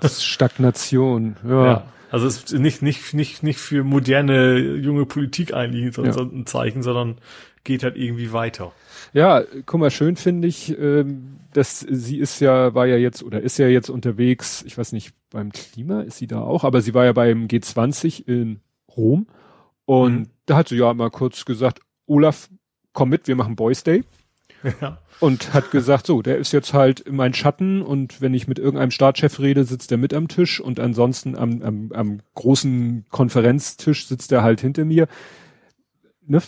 Das ist Stagnation. Ja. Ja. Also es ist nicht, nicht, nicht, nicht für moderne junge Politik eigentlich so, Ja. so ein Zeichen, sondern geht halt irgendwie weiter. Ja, guck mal, schön finde ich, ähm, dass sie ist ja, war ja jetzt oder ist ja jetzt unterwegs, ich weiß nicht, beim Klima ist sie da auch, aber sie war ja beim G20 in Rom und Mhm. da hat sie ja mal kurz gesagt, Olaf, komm mit, wir machen Boys Day Und hat gesagt, so, der ist jetzt halt mein Schatten und wenn ich mit irgendeinem Staatschef rede, sitzt er mit am Tisch und ansonsten am, am, am großen Konferenztisch sitzt er halt hinter mir. Ne?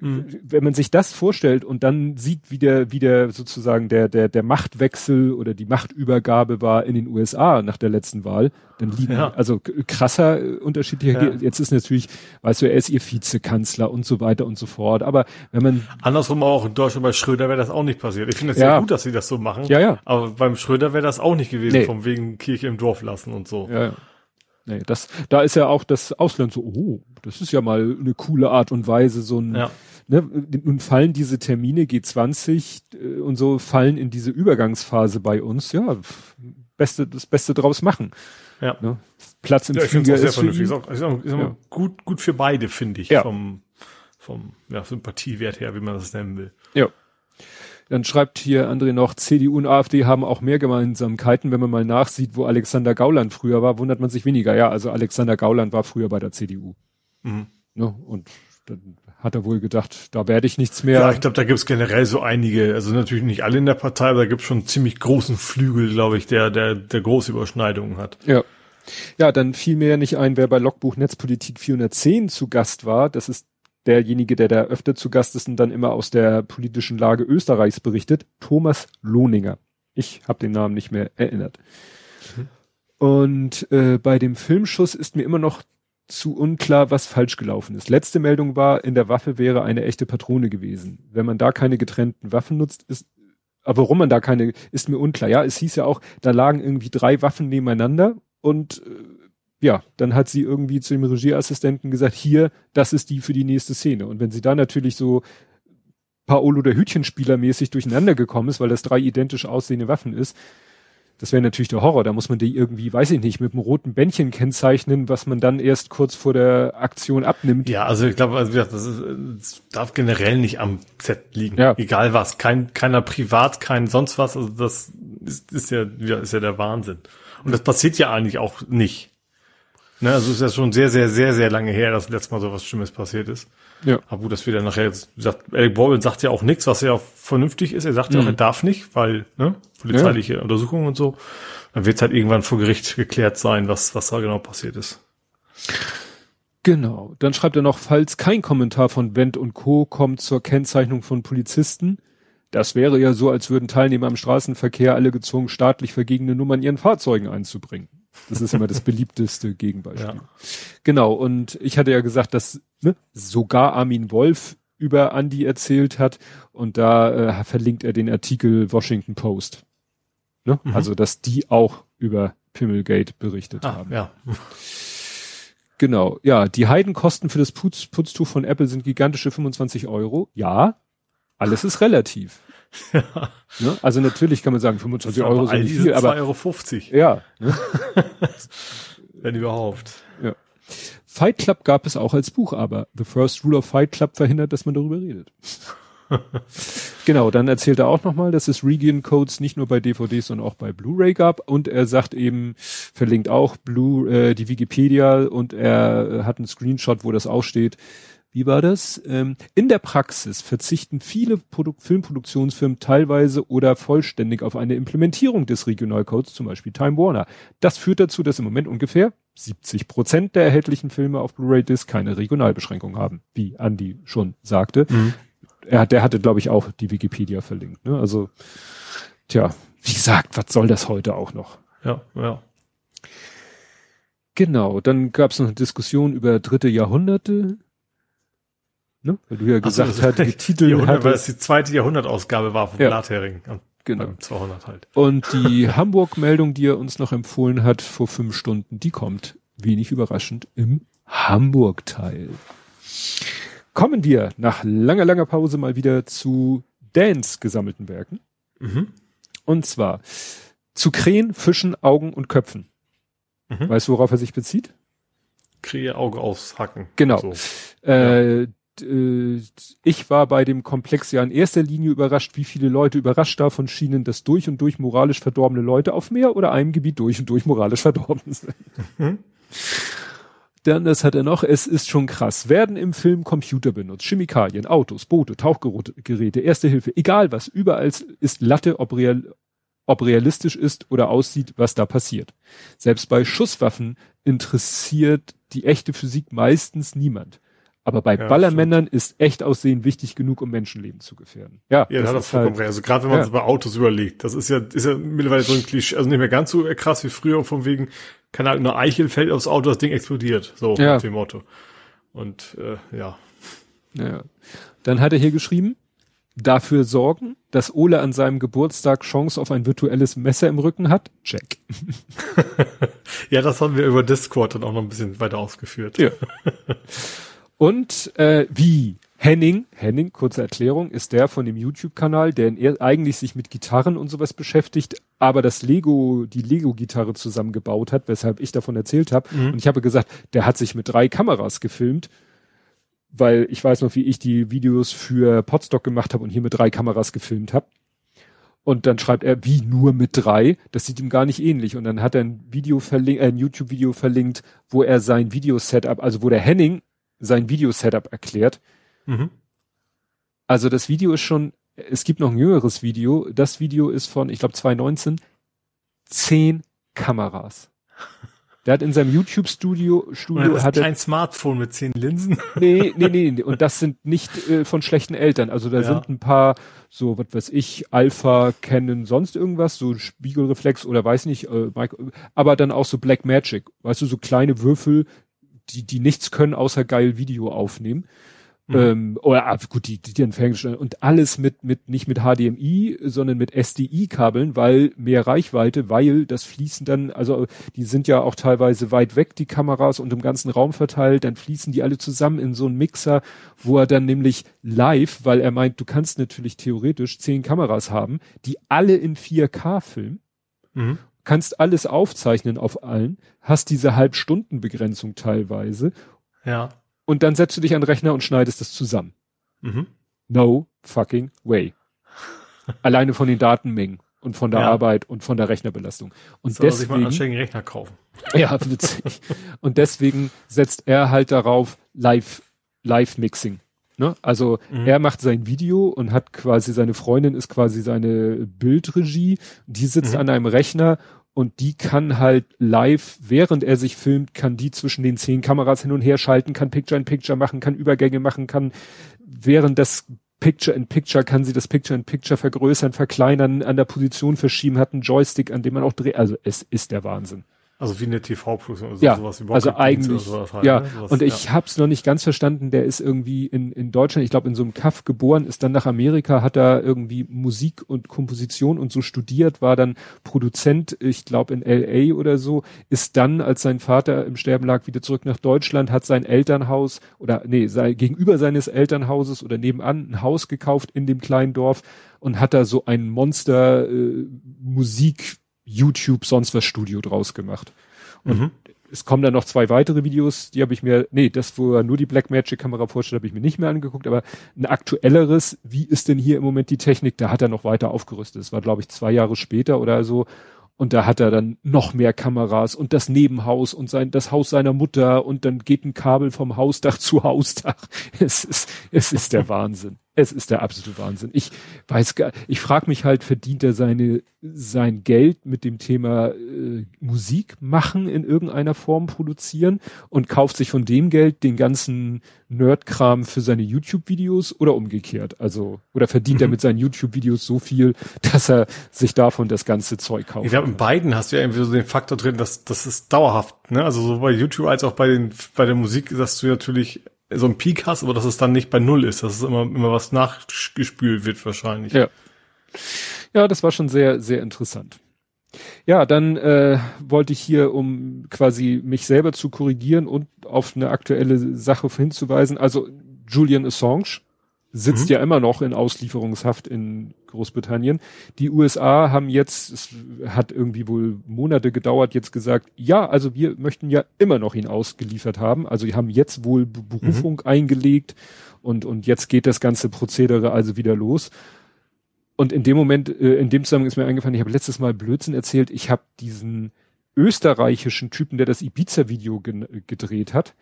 Mhm. Wenn man sich das vorstellt und dann sieht, wie der, wie der sozusagen der, der, der Machtwechsel oder die Machtübergabe war in den USA nach der letzten Wahl, dann liegen, Ja. also k- krasser äh, unterschiedlicher, Ja. jetzt ist natürlich, weißt du, er ist ihr Vizekanzler und so weiter und so fort, aber wenn man, Andersrum auch in Deutschland bei Schröder wäre das auch nicht passiert. Ich finde es Ja. sehr gut, dass sie das so machen. ja, ja, Aber beim Schröder wäre das auch nicht gewesen, Nee. vom wegen Kirche im Dorf lassen und so. Ja, ja. Nee, das, da ist ja auch das Ausland so, oh, das ist ja mal eine coole Art und Weise, so ein, Ja. ne, nun fallen diese Termine G20 äh, und so fallen in diese Übergangsphase bei uns, ja, beste, das Beste draus machen. Ja. Ne? Platz im Ja, Flieger es auch sehr ist für auch, ist auch, ist auch Ja. gut, gut für beide, finde ich, Ja. vom, vom ja, Sympathiewert her, wie man das nennen will. Ja. Dann schreibt hier André noch, CDU und AfD haben auch mehr Gemeinsamkeiten. Wenn man mal nachsieht, wo Alexander Gauland früher war, wundert man sich weniger. Ja, also Alexander Gauland war früher bei der CDU. Mhm. Ne? Und dann hat er wohl gedacht, da werde ich nichts mehr. Ja, ich glaube, da gibt es generell so einige, also natürlich nicht alle in der Partei, aber da gibt es schon einen ziemlich großen Flügel, glaube ich, der, der, der große Überschneidungen hat. Ja. Ja, dann fiel mir ja nicht ein, wer bei Logbuch Netzpolitik 410 zu Gast war. Das ist derjenige, der da öfter zu Gast ist und dann immer aus der politischen Lage Österreichs berichtet. Thomas Lohninger. Ich habe den Namen nicht mehr erinnert. Und äh, bei dem Filmschuss ist mir immer noch zu unklar, was falsch gelaufen ist. Letzte Meldung war, in der Waffe wäre eine echte Patrone gewesen. Wenn man da keine getrennten Waffen nutzt, ist aber warum man da keine, ist mir unklar. Ja, es hieß ja auch, da lagen irgendwie drei Waffen nebeneinander und äh, ja, dann hat sie irgendwie zu dem Regieassistenten gesagt, hier, das ist die für die nächste Szene. Und wenn sie da natürlich so Paolo der Hütchenspieler mäßig durcheinander gekommen ist, weil das drei identisch aussehende Waffen ist, das wäre natürlich der Horror. Da muss man die irgendwie, weiß ich nicht, mit einem roten Bändchen kennzeichnen, was man dann erst kurz vor der Aktion abnimmt. Ja, also ich glaube, also das, ist, das darf generell nicht am Set liegen. Ja. Egal was. Kein, keiner privat, kein sonst was. Also das ist, ist ja, ist ja der Wahnsinn. Und das passiert ja eigentlich auch nicht. Ne, also es ist ja schon sehr, sehr, sehr, sehr lange her, dass letztes Mal so was Schlimmes passiert ist. Ja. Aber gut, dass wir dann nachher jetzt, gesagt, Eric Baldwin sagt ja auch nichts, was ja auch vernünftig ist. Er sagt ja auch, Mhm. er darf nicht, weil, ne, polizeiliche ja. Untersuchungen und so. Dann wird es halt irgendwann vor Gericht geklärt sein, was, was da genau passiert ist. Genau. Dann schreibt er noch, falls kein Kommentar von Wendt und Co. kommt zur Kennzeichnung von Polizisten, das wäre ja so, als würden Teilnehmer am Straßenverkehr alle gezwungen, staatlich vergegene Nummern ihren Fahrzeugen einzubringen. Das ist immer das [LAUGHS] beliebteste Gegenbeispiel. Ja. Genau, und ich hatte ja gesagt, dass ne, sogar Armin Wolf über Andy erzählt hat und da äh, verlinkt er den Artikel Washington Post. Ne? Mhm. Also, dass die auch über Pimmelgate berichtet ah, haben. Ja. Genau, ja, die Heidenkosten für das Putz, Putztuch von Apple sind gigantische 25 Euro. Ja, alles ist relativ. [LAUGHS] Ja. Ne? Also natürlich kann man sagen, 25 Euro sind nicht viel, aber 2,50 Euro. Ja. Ne? [LAUGHS] Wenn überhaupt. Ja. Fight Club gab es auch als Buch, aber The First Rule of Fight Club verhindert, dass man darüber redet. [LAUGHS] genau, dann erzählt er auch nochmal, dass es Region-Codes nicht nur bei DVDs, sondern auch bei Blu-ray gab. Und er sagt eben, verlinkt auch Blue, äh, die Wikipedia und er äh, hat einen Screenshot, wo das auch steht. Wie war das? Ähm, in der Praxis verzichten viele Produ Filmproduktionsfirmen teilweise oder vollständig auf eine Implementierung des Regionalcodes, zum Beispiel Time Warner. Das führt dazu, dass im Moment ungefähr 70 Prozent der erhältlichen Filme auf Blu-ray-Disc keine Regionalbeschränkung haben, wie Andy schon sagte. Mhm er, der hatte, glaube ich, auch die Wikipedia verlinkt. Ne? Also, tja, wie gesagt, was soll das heute auch noch? Ja, ja. Genau, dann gab es noch eine Diskussion über dritte Jahrhunderte. Ne? Weil du ja gesagt so, hast, die Titel Jahrhundert, weil es die zweite Jahrhundertausgabe war von ja. Blathering. Genau. 200 halt. Und die [LAUGHS] Hamburg-Meldung, die er uns noch empfohlen hat vor fünf Stunden, die kommt, wenig überraschend, im Hamburg-Teil kommen wir nach langer, langer Pause mal wieder zu Dans gesammelten Werken. Mhm. Und zwar zu Krähen, Fischen, Augen und Köpfen. Mhm. Weißt du, worauf er sich bezieht? Krähe, Auge aushacken. Genau. So. Äh, ja. Äh, ich war bei dem Komplex ja in erster Linie überrascht, wie viele Leute überrascht davon schienen, dass durch und durch moralisch verdorbene Leute auf mehr oder einem Gebiet durch und durch moralisch verdorben sind. Mhm. Dann, das hat er noch, es ist schon krass. Werden im Film Computer benutzt, Chemikalien, Autos, Boote, Tauchgeräte, Erste Hilfe, egal was, überall ist Latte, ob, real, ob realistisch ist oder aussieht, was da passiert. Selbst bei Schusswaffen interessiert die echte Physik meistens niemand. Aber bei ja, Ballermännern stimmt. ist echt Aussehen wichtig genug, um Menschenleben zu gefährden. Ja, ja das hat er vollkommen halt, recht. Also gerade wenn man ja. bei Autos überlegt, das ist ja, ist ja mittlerweile so ein Klischee, also nicht mehr ganz so krass wie früher, von wegen, keine Ahnung, eine Eichel fällt aufs Auto, das Ding explodiert. So, ja. mit dem Motto. Und äh, ja. ja. Dann hat er hier geschrieben, dafür sorgen, dass Ole an seinem Geburtstag Chance auf ein virtuelles Messer im Rücken hat? Check. [LAUGHS] ja, das haben wir über Discord dann auch noch ein bisschen weiter ausgeführt. Ja. [LAUGHS] Und äh, wie Henning, Henning, kurze Erklärung, ist der von dem YouTube-Kanal, der eigentlich sich mit Gitarren und sowas beschäftigt, aber das Lego, die Lego-Gitarre zusammengebaut hat, weshalb ich davon erzählt habe. Mhm. Und ich habe gesagt, der hat sich mit drei Kameras gefilmt, weil ich weiß noch, wie ich die Videos für Podstock gemacht habe und hier mit drei Kameras gefilmt habe. Und dann schreibt er, wie nur mit drei? Das sieht ihm gar nicht ähnlich. Und dann hat er ein Video verlinkt, äh, ein YouTube-Video verlinkt, wo er sein Video-Setup, also wo der Henning sein Video-Setup erklärt. Mhm. Also das Video ist schon, es gibt noch ein jüngeres Video. Das Video ist von, ich glaube 2019, zehn Kameras. Der hat in seinem YouTube-Studio Studio hat kein Smartphone mit zehn Linsen. Nee, nee, nee, nee. Und das sind nicht äh, von schlechten Eltern. Also da ja. sind ein paar, so, was weiß ich, Alpha, Canon, sonst irgendwas, so Spiegelreflex oder weiß nicht, äh, aber dann auch so Black Magic. Weißt du, so kleine Würfel, die, die nichts können, außer geil Video aufnehmen. Mhm. Ähm, oder ah, gut, die, die, die entfernen und alles mit, mit, nicht mit HDMI, sondern mit SDI-Kabeln, weil mehr Reichweite, weil das fließen dann, also die sind ja auch teilweise weit weg, die Kameras und im ganzen Raum verteilt, dann fließen die alle zusammen in so einen Mixer, wo er dann nämlich live, weil er meint, du kannst natürlich theoretisch zehn Kameras haben, die alle in 4K filmen. Mhm kannst alles aufzeichnen auf allen, hast diese Halbstundenbegrenzung teilweise. Ja. Und dann setzt du dich an den Rechner und schneidest das zusammen. Mhm. No fucking way. [LAUGHS] Alleine von den Datenmengen und von der ja. Arbeit und von der Rechnerbelastung. Und Soll deswegen, sich mal einen anständigen Rechner kaufen. [LAUGHS] Ja, witzig. und deswegen setzt er halt darauf Live, Live Mixing. Ne? Also mhm. er macht sein Video und hat quasi seine Freundin ist quasi seine Bildregie. Die sitzt mhm. an einem Rechner und die kann halt live, während er sich filmt, kann die zwischen den zehn Kameras hin und her schalten, kann Picture in Picture machen, kann Übergänge machen, kann während das Picture in Picture kann sie das Picture in Picture vergrößern, verkleinern, an der Position verschieben, hat einen Joystick, an dem man auch dreht. Also es ist der Wahnsinn. Also wie eine TV-Produktion, also ja, sowas wie also eigentlich, halt, ja. Ne? Sowas, und ich ja. hab's noch nicht ganz verstanden. Der ist irgendwie in, in Deutschland, ich glaube in so einem Kaff geboren, ist dann nach Amerika, hat da irgendwie Musik und Komposition und so studiert, war dann Produzent, ich glaube in L.A. oder so, ist dann, als sein Vater im Sterben lag, wieder zurück nach Deutschland, hat sein Elternhaus oder nee, sei, gegenüber seines Elternhauses oder nebenan ein Haus gekauft in dem kleinen Dorf und hat da so ein Monster äh, Musik YouTube sonst was Studio draus gemacht. Und mhm. es kommen dann noch zwei weitere Videos, die habe ich mir, nee, das, wo er nur die Blackmagic Kamera vorstellt, habe ich mir nicht mehr angeguckt, aber ein aktuelleres, wie ist denn hier im Moment die Technik, da hat er noch weiter aufgerüstet. Das war, glaube ich, zwei Jahre später oder so. Und da hat er dann noch mehr Kameras und das Nebenhaus und sein, das Haus seiner Mutter und dann geht ein Kabel vom Hausdach [LAUGHS] zu Hausdach. Es ist, es ist der Wahnsinn. Es ist der absolute Wahnsinn. Ich weiß gar, ich frage mich halt, verdient er seine sein Geld mit dem Thema äh, Musik machen in irgendeiner Form produzieren und kauft sich von dem Geld den ganzen Nerdkram für seine YouTube-Videos oder umgekehrt? Also oder verdient mhm. er mit seinen YouTube-Videos so viel, dass er sich davon das ganze Zeug kauft? Ich glaube, in beiden hast du ja irgendwie so den Faktor drin, dass das ist dauerhaft. Ne? Also so bei YouTube als auch bei den bei der Musik sagst du natürlich so ein Peak hast, aber dass es dann nicht bei Null ist, dass es immer, immer was nachgespült wird wahrscheinlich. Ja. Ja, das war schon sehr, sehr interessant. Ja, dann äh, wollte ich hier, um quasi mich selber zu korrigieren und auf eine aktuelle Sache hinzuweisen. Also Julian Assange sitzt mhm. ja immer noch in Auslieferungshaft in Großbritannien. Die USA haben jetzt, es hat irgendwie wohl Monate gedauert, jetzt gesagt, ja, also wir möchten ja immer noch ihn ausgeliefert haben. Also die haben jetzt wohl Berufung mhm. eingelegt und, und jetzt geht das ganze Prozedere also wieder los. Und in dem Moment, äh, in dem Zusammenhang ist mir eingefallen, ich habe letztes Mal Blödsinn erzählt, ich habe diesen österreichischen Typen, der das Ibiza-Video gedreht hat,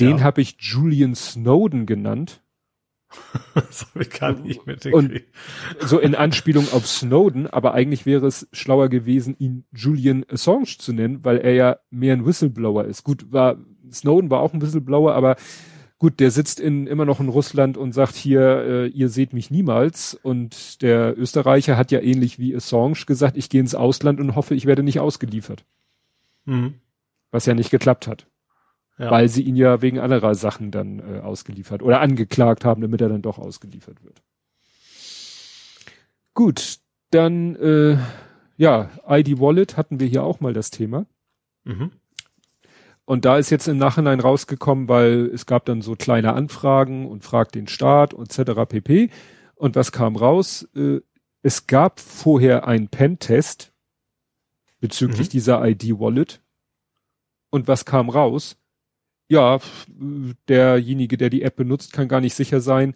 den ja. habe ich Julian Snowden genannt [LAUGHS] das habe ich gar nicht mitgekriegt. So in Anspielung auf Snowden, aber eigentlich wäre es schlauer gewesen, ihn Julian Assange zu nennen, weil er ja mehr ein Whistleblower ist. Gut, war Snowden war auch ein Whistleblower, aber gut, der sitzt in, immer noch in Russland und sagt hier, äh, ihr seht mich niemals. Und der Österreicher hat ja ähnlich wie Assange gesagt, ich gehe ins Ausland und hoffe, ich werde nicht ausgeliefert. Mhm. Was ja nicht geklappt hat. Ja. Weil sie ihn ja wegen anderer Sachen dann äh, ausgeliefert oder angeklagt haben, damit er dann doch ausgeliefert wird. Gut, dann äh, ja, ID Wallet hatten wir hier auch mal das Thema. Mhm. Und da ist jetzt im Nachhinein rausgekommen, weil es gab dann so kleine Anfragen und fragt den Staat etc. pp. Und was kam raus? Äh, es gab vorher einen Pen-Test bezüglich mhm. dieser ID Wallet. Und was kam raus? Ja, derjenige, der die App benutzt, kann gar nicht sicher sein,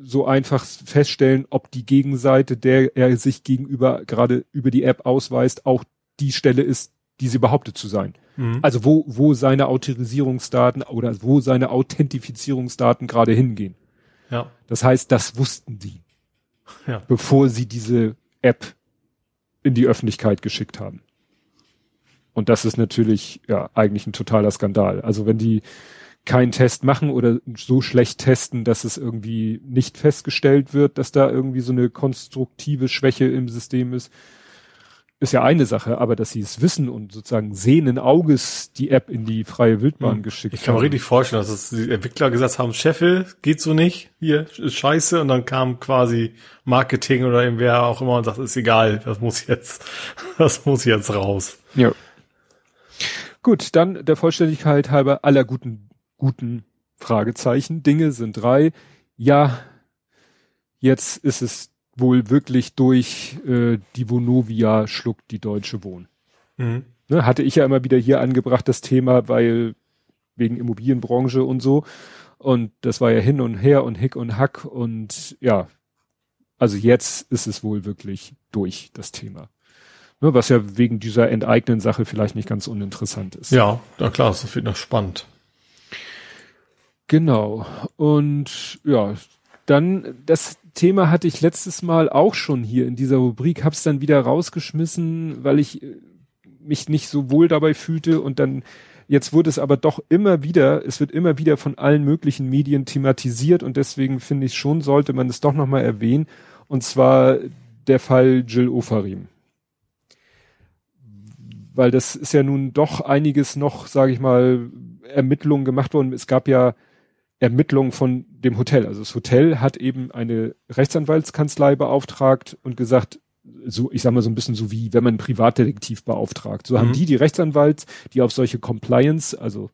so einfach feststellen, ob die Gegenseite, der er sich gegenüber gerade über die App ausweist, auch die Stelle ist, die sie behauptet zu sein. Mhm. Also wo, wo seine Autorisierungsdaten oder wo seine Authentifizierungsdaten gerade hingehen. Ja. Das heißt, das wussten die, ja. bevor sie diese App in die Öffentlichkeit geschickt haben. Und das ist natürlich ja eigentlich ein totaler Skandal. Also wenn die keinen Test machen oder so schlecht testen, dass es irgendwie nicht festgestellt wird, dass da irgendwie so eine konstruktive Schwäche im System ist, ist ja eine Sache, aber dass sie es wissen und sozusagen sehenden Auges die App in die freie Wildbahn hm. geschickt haben. Ich kann mir richtig vorstellen, dass es die Entwickler gesagt haben, Chefel, geht so nicht, hier ist scheiße und dann kam quasi Marketing oder irgendwer auch immer und sagt, ist egal, das muss jetzt, [LAUGHS] das muss jetzt raus. Ja. Gut, dann der Vollständigkeit halber aller guten, guten Fragezeichen. Dinge sind drei. Ja, jetzt ist es wohl wirklich durch äh, die Vonovia schluckt die Deutsche Wohn. Mhm. Ne, hatte ich ja immer wieder hier angebracht, das Thema, weil wegen Immobilienbranche und so. Und das war ja hin und her und Hick und Hack und ja, also jetzt ist es wohl wirklich durch, das Thema. Ne, was ja wegen dieser enteignen Sache vielleicht nicht ganz uninteressant ist. Ja, na klar, das wird noch spannend. Genau. Und ja, dann das Thema hatte ich letztes Mal auch schon hier in dieser Rubrik, hab's dann wieder rausgeschmissen, weil ich äh, mich nicht so wohl dabei fühlte und dann jetzt wurde es aber doch immer wieder, es wird immer wieder von allen möglichen Medien thematisiert und deswegen finde ich schon, sollte man es doch nochmal erwähnen und zwar der Fall Jill Ofarim. Weil das ist ja nun doch einiges noch, sage ich mal, Ermittlungen gemacht worden. Es gab ja Ermittlungen von dem Hotel. Also das Hotel hat eben eine Rechtsanwaltskanzlei beauftragt und gesagt, so, ich sag mal so ein bisschen so wie, wenn man einen Privatdetektiv beauftragt. So mhm. haben die die Rechtsanwalts, die auf solche Compliance, also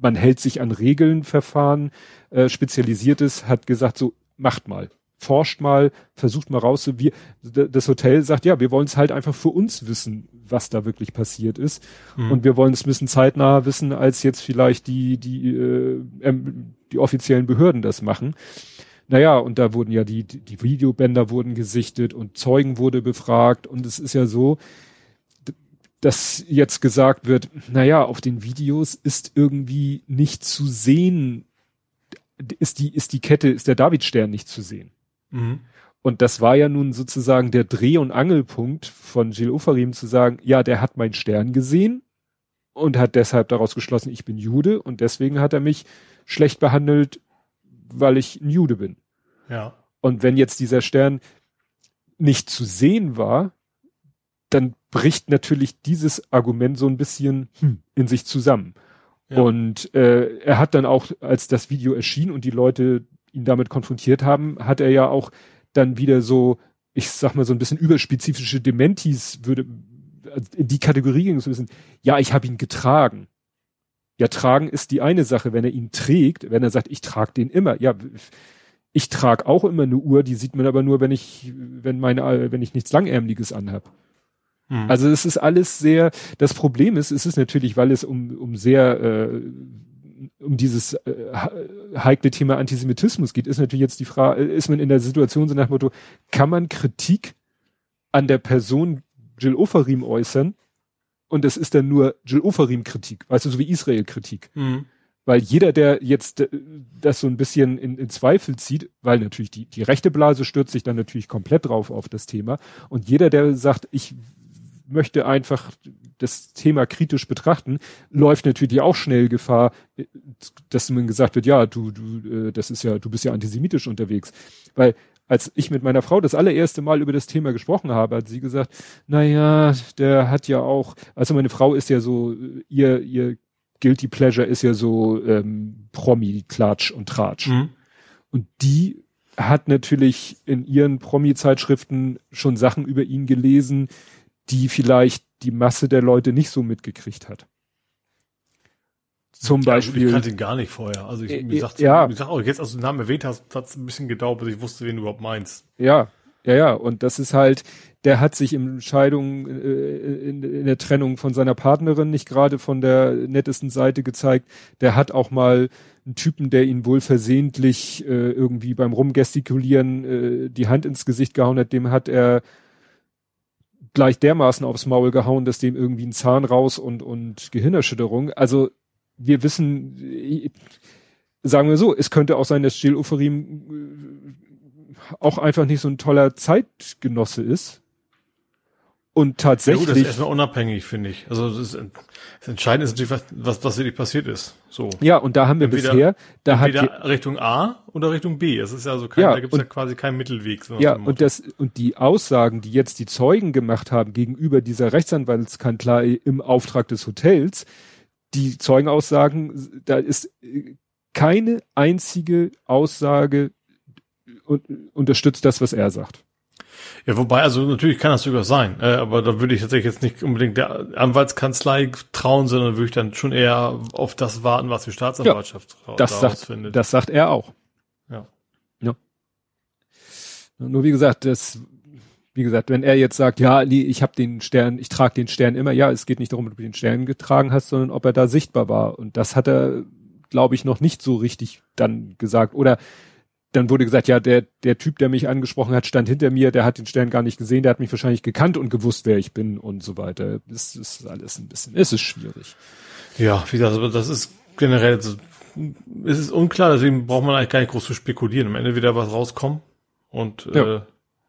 man hält sich an Regeln, Verfahren äh, spezialisiert ist, hat gesagt, so macht mal, forscht mal, versucht mal raus. Wir, das Hotel sagt, ja, wir wollen es halt einfach für uns wissen, was da wirklich passiert ist. Mhm. Und wir wollen es ein bisschen zeitnah wissen, als jetzt vielleicht die, die, äh, die offiziellen Behörden das machen. Naja, und da wurden ja die, die Videobänder wurden gesichtet und Zeugen wurde befragt und es ist ja so, dass jetzt gesagt wird, naja, auf den Videos ist irgendwie nicht zu sehen, ist die, ist die Kette, ist der Davidstern nicht zu sehen. Mhm. Und das war ja nun sozusagen der Dreh- und Angelpunkt von Gilles Ofarim zu sagen, ja, der hat meinen Stern gesehen und hat deshalb daraus geschlossen, ich bin Jude und deswegen hat er mich schlecht behandelt, weil ich ein Jude bin. Ja. Und wenn jetzt dieser Stern nicht zu sehen war, dann bricht natürlich dieses Argument so ein bisschen hm, in sich zusammen. Ja. Und äh, er hat dann auch, als das Video erschien und die Leute ihn damit konfrontiert haben, hat er ja auch dann wieder so, ich sag mal so ein bisschen überspezifische Dementis würde in die Kategorie ging so ein bisschen, ja, ich habe ihn getragen. Ja, tragen ist die eine Sache, wenn er ihn trägt, wenn er sagt, ich trage den immer. Ja, ich trage auch immer eine Uhr, die sieht man aber nur, wenn ich, wenn meine, wenn ich nichts Langärmliches anhab. Hm. Also es ist alles sehr, das Problem ist, es ist natürlich, weil es um, um sehr, äh, um dieses äh, heikle Thema Antisemitismus geht, ist natürlich jetzt die Frage, ist man in der Situation so nach dem Motto, kann man Kritik an der Person Jill Ofarim äußern und es ist dann nur Jill Ofarim Kritik, weißt du, so wie Israel Kritik. Mhm. Weil jeder, der jetzt äh, das so ein bisschen in, in Zweifel zieht, weil natürlich die, die rechte Blase stürzt sich dann natürlich komplett drauf auf das Thema. Und jeder, der sagt, ich möchte einfach das Thema kritisch betrachten, läuft natürlich auch schnell Gefahr, äh, dass man gesagt wird, ja, du, du, äh, das ist ja, du bist ja antisemitisch unterwegs. Weil als ich mit meiner Frau das allererste Mal über das Thema gesprochen habe, hat sie gesagt, na ja, der hat ja auch, also meine Frau ist ja so, ihr, ihr Guilty Pleasure ist ja so ähm, Promi, Klatsch und Tratsch. Mhm. Und die hat natürlich in ihren Promi-Zeitschriften schon Sachen über ihn gelesen, die vielleicht die Masse der Leute nicht so mitgekriegt hat. Zum ja, Beispiel. Ich kannte ihn gar nicht vorher. Also ich, äh, mir sagt, ja. ich sag auch, jetzt, als du den Namen erwähnt hast, hat es ein bisschen gedauert, bis ich wusste, wen du überhaupt meinst. Ja, ja, ja. Und das ist halt, der hat sich im Scheidung, äh, in, in der Trennung von seiner Partnerin nicht gerade von der nettesten Seite gezeigt. Der hat auch mal einen Typen, der ihn wohl versehentlich äh, irgendwie beim Rumgestikulieren äh, die Hand ins Gesicht gehauen hat, dem hat er gleich dermaßen aufs Maul gehauen, dass dem irgendwie ein Zahn raus und, und Gehirnerschütterung. Also wir wissen, äh, sagen wir so, es könnte auch sein, dass Gilles Oferim äh, auch einfach nicht so ein toller Zeitgenosse ist und tatsächlich. Ja, gut, das ist erstmal unabhängig, finde ich. Also das, das Entscheidende ist natürlich, was, was, wirklich passiert ist. So. Ja, und da haben wir entweder, bisher, da hat Richtung A oder Richtung B. Es ist ja so kein, ja, da gibt es ja quasi keinen Mittelweg. So ja, und das und die Aussagen, die jetzt die Zeugen gemacht haben gegenüber dieser Rechtsanwaltskanzlei im Auftrag des Hotels, die Zeugenaussagen, da ist keine einzige Aussage und, unterstützt das, was er sagt. Ja, wobei, also natürlich kann das sogar sein, äh, aber da würde ich tatsächlich jetzt nicht unbedingt der Anwaltskanzlei trauen, sondern würde ich dann schon eher auf das warten, was die Staatsanwaltschaft ja, das sagt, findet. Das sagt er auch. Ja. ja. Nur wie gesagt, das, wie gesagt, wenn er jetzt sagt, ja, nee, ich habe den Stern, ich trage den Stern immer, ja, es geht nicht darum, ob du den Stern getragen hast, sondern ob er da sichtbar war. Und das hat er, glaube ich, noch nicht so richtig dann gesagt. Oder dann wurde gesagt, ja, der, der Typ, der mich angesprochen hat, stand hinter mir, der hat den Stern gar nicht gesehen, der hat mich wahrscheinlich gekannt und gewusst, wer ich bin und so weiter. Das ist alles ein bisschen, es ist schwierig. Ja, wie gesagt, das ist generell, ist es unklar, deswegen braucht man eigentlich gar nicht groß zu spekulieren. Am Ende wieder was rauskommen und ja. Äh,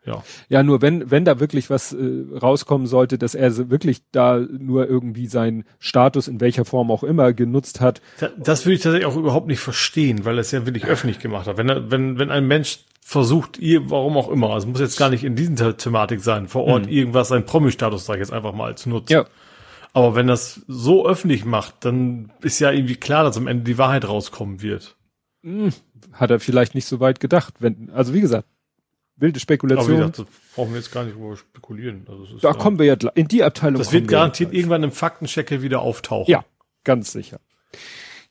ja. Ja, nur wenn, wenn da wirklich was äh, rauskommen sollte, dass er wirklich da nur irgendwie seinen Status in welcher Form auch immer genutzt hat. Das, das würde ich tatsächlich auch überhaupt nicht verstehen, weil er es ja wirklich öffentlich gemacht hat. Wenn er, wenn, wenn ein Mensch versucht, ihr, warum auch immer, also muss jetzt gar nicht in diesen Thematik sein, vor Ort mhm. irgendwas, sein Promi-Status, sag ich jetzt einfach mal, zu nutzen. Ja. Aber wenn das so öffentlich macht, dann ist ja irgendwie klar, dass am Ende die Wahrheit rauskommen wird. Hm, hat er vielleicht nicht so weit gedacht. Wenn, also wie gesagt, wilde Spekulation. Aber wie gesagt, das brauchen wir jetzt gar nicht über spekulieren. Also da ja, kommen wir ja in die Abteilung. Das wird garantiert wir irgendwann im Faktencheck wieder auftauchen. Ja, ganz sicher.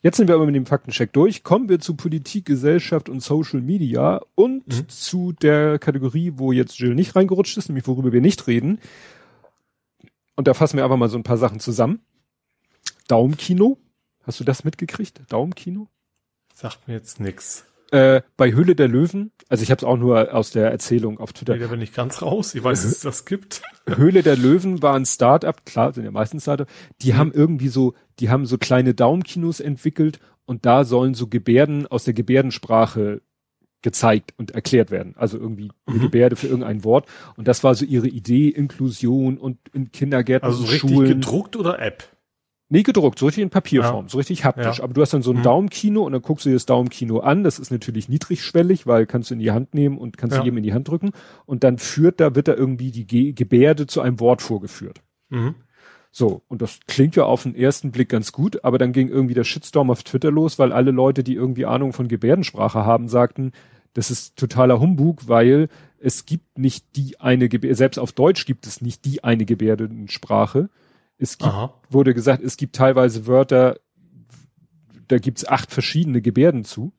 Jetzt sind wir aber mit dem Faktencheck durch. Kommen wir zu Politik, Gesellschaft und Social Media und mhm. zu der Kategorie, wo jetzt Jill nicht reingerutscht ist, nämlich worüber wir nicht reden. Und da fassen wir einfach mal so ein paar Sachen zusammen. Daumenkino. Hast du das mitgekriegt? Daumenkino? Sagt mir jetzt nix. Äh, bei Höhle der Löwen, also ich habe es auch nur aus der Erzählung auf Twitter. Nee, da bin ich ganz raus. Ich weiß, dass es das gibt. [LAUGHS] Höhle der Löwen war ein Start-up, klar, sind ja meistens Start-up. Die mhm. haben irgendwie so, die haben so kleine Daumenkinos entwickelt und da sollen so Gebärden aus der Gebärdensprache gezeigt und erklärt werden. Also irgendwie eine mhm. Gebärde für irgendein Wort. Und das war so ihre Idee, Inklusion und in Kindergärten, also so Schulen. richtig gedruckt oder App? Nee, gedruckt, so richtig in Papierform, ja. so richtig haptisch. Ja. Aber du hast dann so ein mhm. Daumenkino und dann guckst du dir das Daumenkino an. Das ist natürlich niedrigschwellig, weil kannst du in die Hand nehmen und kannst ja. du jedem in die Hand drücken. Und dann führt da, wird da irgendwie die Ge Gebärde zu einem Wort vorgeführt. Mhm. So, und das klingt ja auf den ersten Blick ganz gut, aber dann ging irgendwie der Shitstorm auf Twitter los, weil alle Leute, die irgendwie Ahnung von Gebärdensprache haben, sagten, das ist totaler Humbug, weil es gibt nicht die eine Gebärde, selbst auf Deutsch gibt es nicht die eine Gebärdensprache. Es gibt, wurde gesagt, es gibt teilweise Wörter, da gibt's acht verschiedene Gebärden zu.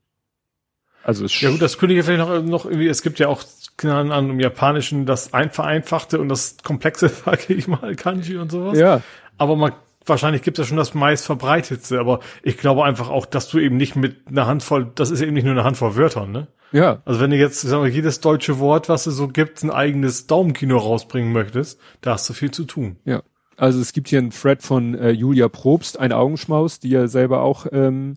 Also es ja gut, das könnte ja vielleicht noch, noch irgendwie, es gibt ja auch keine Ahnung, im Japanischen das ein vereinfachte und das komplexe, [LAUGHS] sage ich mal, Kanji und sowas. Ja. Aber man, wahrscheinlich gibt es ja schon das meist verbreitetste, aber ich glaube einfach auch, dass du eben nicht mit einer Handvoll, das ist eben nicht nur eine Handvoll Wörtern, ne? Ja. Also wenn du jetzt, sagen wir, jedes deutsche Wort, was es so gibt, ein eigenes Daumenkino rausbringen möchtest, da hast du viel zu tun. Ja. Also es gibt hier einen Thread von äh, Julia Probst, ein Augenschmaus, die ja selber auch, ähm,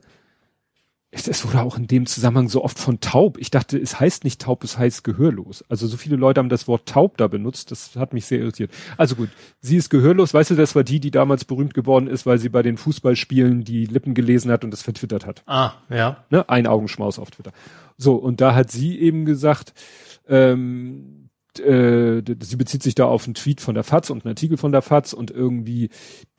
es wurde auch in dem Zusammenhang so oft von taub. Ich dachte, es heißt nicht taub, es heißt gehörlos. Also so viele Leute haben das Wort taub da benutzt, das hat mich sehr irritiert. Also gut, sie ist gehörlos, weißt du, das war die, die damals berühmt geworden ist, weil sie bei den Fußballspielen die Lippen gelesen hat und das vertwittert hat. Ah, ja. Ne? Ein Augenschmaus auf Twitter. So, und da hat sie eben gesagt, ähm, äh, sie bezieht sich da auf einen Tweet von der FAZ und einen Artikel von der FAZ und irgendwie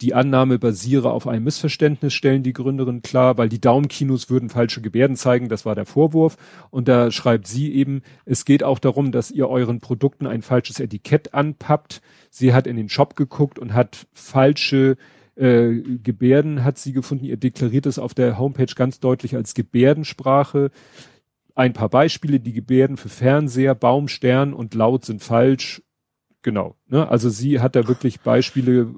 die Annahme basiere auf einem Missverständnis, stellen die Gründerin klar, weil die Daumenkinos würden falsche Gebärden zeigen, das war der Vorwurf. Und da schreibt sie eben, es geht auch darum, dass ihr euren Produkten ein falsches Etikett anpappt. Sie hat in den Shop geguckt und hat falsche äh, Gebärden hat sie gefunden. Ihr deklariert es auf der Homepage ganz deutlich als Gebärdensprache. Ein paar Beispiele, die Gebärden für Fernseher, Baum, Stern und Laut sind falsch. Genau. Ne? Also sie hat da wirklich Beispiele,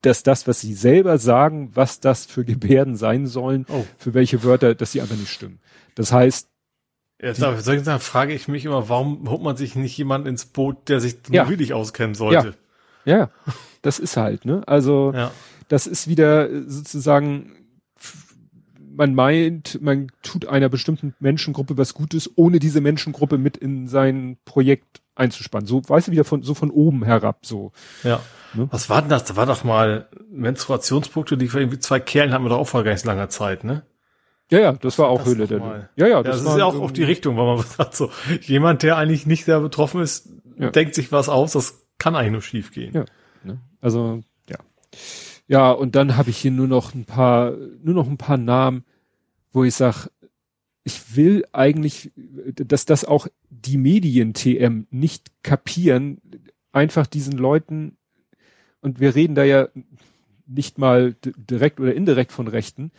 dass das, was sie selber sagen, was das für Gebärden sein sollen, oh. für welche Wörter, dass sie einfach nicht stimmen. Das heißt, ja, da, da frage ich mich immer, warum holt man sich nicht jemand ins Boot, der sich ja. wirklich auskennen sollte? Ja. ja, das ist halt, ne? Also ja. das ist wieder sozusagen man meint, man tut einer bestimmten Menschengruppe was Gutes, ohne diese Menschengruppe mit in sein Projekt einzuspannen. So, weißt du, wieder von, so von oben herab, so. Ja. Ne? Was war denn das? Da war doch mal Menstruationspunkte, die irgendwie zwei Kerlen haben wir doch auch vor ganz langer Zeit, ne? Ja, ja, das war auch das Höhle der Ja, ja, das, ja, das ist ja auch auf die Richtung, weil man [LAUGHS] sagt so, jemand, der eigentlich nicht sehr betroffen ist, ja. denkt sich was aus, das kann eigentlich nur schief gehen. Ja, ne? also, ja. Ja, und dann habe ich hier nur noch ein paar, nur noch ein paar Namen, wo ich sag, ich will eigentlich, dass das auch die Medien-TM nicht kapieren, einfach diesen Leuten, und wir reden da ja nicht mal direkt oder indirekt von Rechten,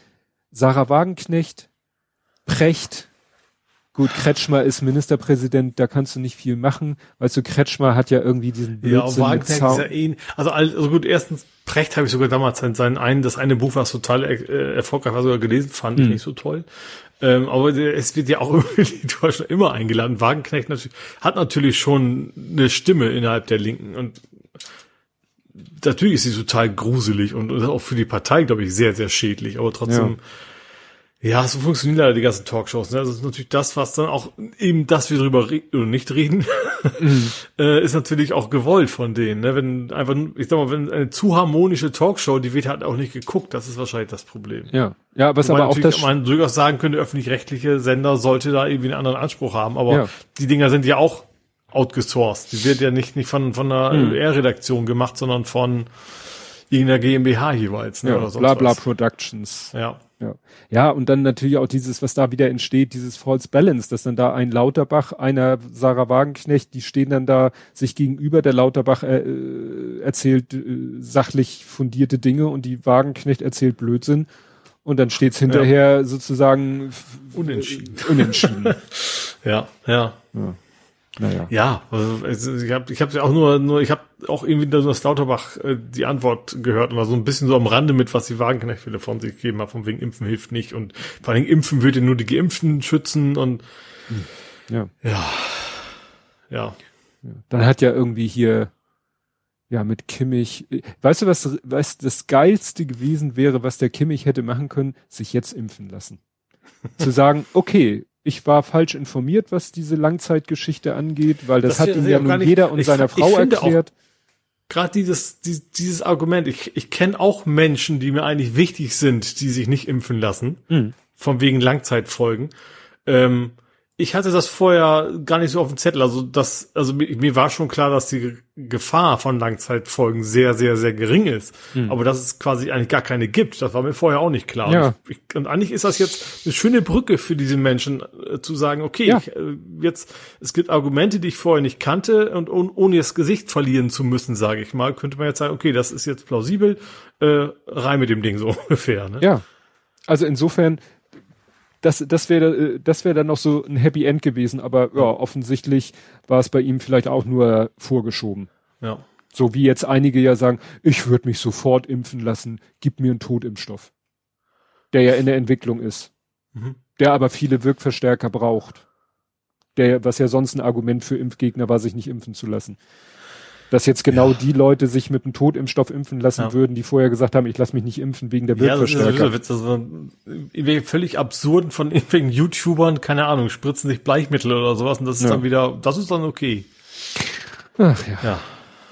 Sarah Wagenknecht, Precht, Gut, Kretschmer ist Ministerpräsident, da kannst du nicht viel machen. Weißt du, Kretschmer hat ja irgendwie diesen Blödsinn Ja, Wagenknecht ist ja eh, also, also gut, erstens, Precht habe ich sogar damals sein, sein ein, das eine Buch, was total äh, erfolgreich war, sogar gelesen, fand ich mhm. nicht so toll. Ähm, aber es wird ja auch [LAUGHS] irgendwie Deutschland immer eingeladen. Wagenknecht natürlich, hat natürlich schon eine Stimme innerhalb der Linken und natürlich ist sie total gruselig und, und auch für die Partei, glaube ich, sehr, sehr schädlich, aber trotzdem, ja Ja, so funktionieren leider die ganzen Talkshows. Ne? Das ist natürlich das, was dann auch eben, dass wir drüber reden oder nicht reden, [LAUGHS] mhm. äh, ist natürlich auch gewollt von denen. Ne? Wenn einfach, ich sag mal, wenn eine zu harmonische Talkshow, die wird halt auch nicht geguckt. Das ist wahrscheinlich das Problem. Ja, ja, was aber auch das man durchaus sagen könnte, öffentlich-rechtliche Sender sollte da irgendwie einen anderen Anspruch haben. Aber ja. die Dinger sind ja auch outgesourced. Die wird ja nicht nicht von von einer mhm. R-Redaktion gemacht, sondern von irgendeiner GmbH jeweils. Ne? Ja, oder sonst bla bla was. Productions. Ja. Ja. ja, und dann natürlich auch dieses, was da wieder entsteht, dieses False Balance, dass dann da ein Lauterbach, einer Sarah Wagenknecht, die stehen dann da sich gegenüber, der Lauterbach äh, äh, erzählt äh, sachlich fundierte Dinge und die Wagenknecht erzählt Blödsinn und dann steht's hinterher ja. sozusagen unentschieden. Unentschieden. [LAUGHS] ja, ja. ja. Naja. Ja, also ich habe ich hab ja auch nur, nur ich habe auch irgendwie das Lauterbach äh, die Antwort gehört und war so ein bisschen so am Rande mit, was die Wagenknecht von sich gegeben hat, von wegen Impfen hilft nicht und vor allem Impfen würde nur die Geimpften schützen und ja. Ja. Ja. Dann hat ja irgendwie hier ja mit Kimmich, weißt du was, was das geilste gewesen wäre, was der Kimmich hätte machen können, sich jetzt impfen lassen. Zu sagen, okay, ich war falsch informiert, was diese Langzeitgeschichte angeht, weil das, das hat ihm ja nun jeder und seiner Frau erklärt. Gerade dieses, dieses, dieses Argument, ich, ich kenne auch Menschen, die mir eigentlich wichtig sind, die sich nicht impfen lassen, mhm. von wegen Langzeitfolgen. Ähm, ich hatte das vorher gar nicht so auf dem Zettel. Also das, also mir, mir war schon klar, dass die Gefahr von Langzeitfolgen sehr, sehr, sehr gering ist. Mhm. Aber dass es quasi eigentlich gar keine gibt, das war mir vorher auch nicht klar. Ja. Und, ich, und eigentlich ist das jetzt eine schöne Brücke für diese Menschen, äh, zu sagen, okay, ja. ich, äh, jetzt, es gibt Argumente, die ich vorher nicht kannte und oh, ohne das Gesicht verlieren zu müssen, sage ich mal, könnte man jetzt sagen, okay, das ist jetzt plausibel, äh, rein mit dem Ding so [LAUGHS] ungefähr. Ne? Ja. Also insofern, das, das wäre äh, das wäre dann noch so ein Happy End gewesen, aber ja, offensichtlich war es bei ihm vielleicht auch nur vorgeschoben. Ja. So wie jetzt einige ja sagen, ich würde mich sofort impfen lassen, gib mir einen Totimpfstoff. Der ja in der Entwicklung ist. Mhm. Der aber viele Wirkverstärker braucht. Der, was ja sonst ein Argument für Impfgegner war, sich nicht impfen zu lassen dass jetzt genau ja. die Leute sich mit einem Totimpfstoff impfen lassen ja. würden, die vorher gesagt haben, ich lasse mich nicht impfen wegen der Wirkverstärker. Ja, das ist, das ist völlig absurd von irgendwelchen YouTubern, keine Ahnung, spritzen sich Bleichmittel oder sowas und das ist ja. dann wieder, das ist dann okay. Ach ja. ja.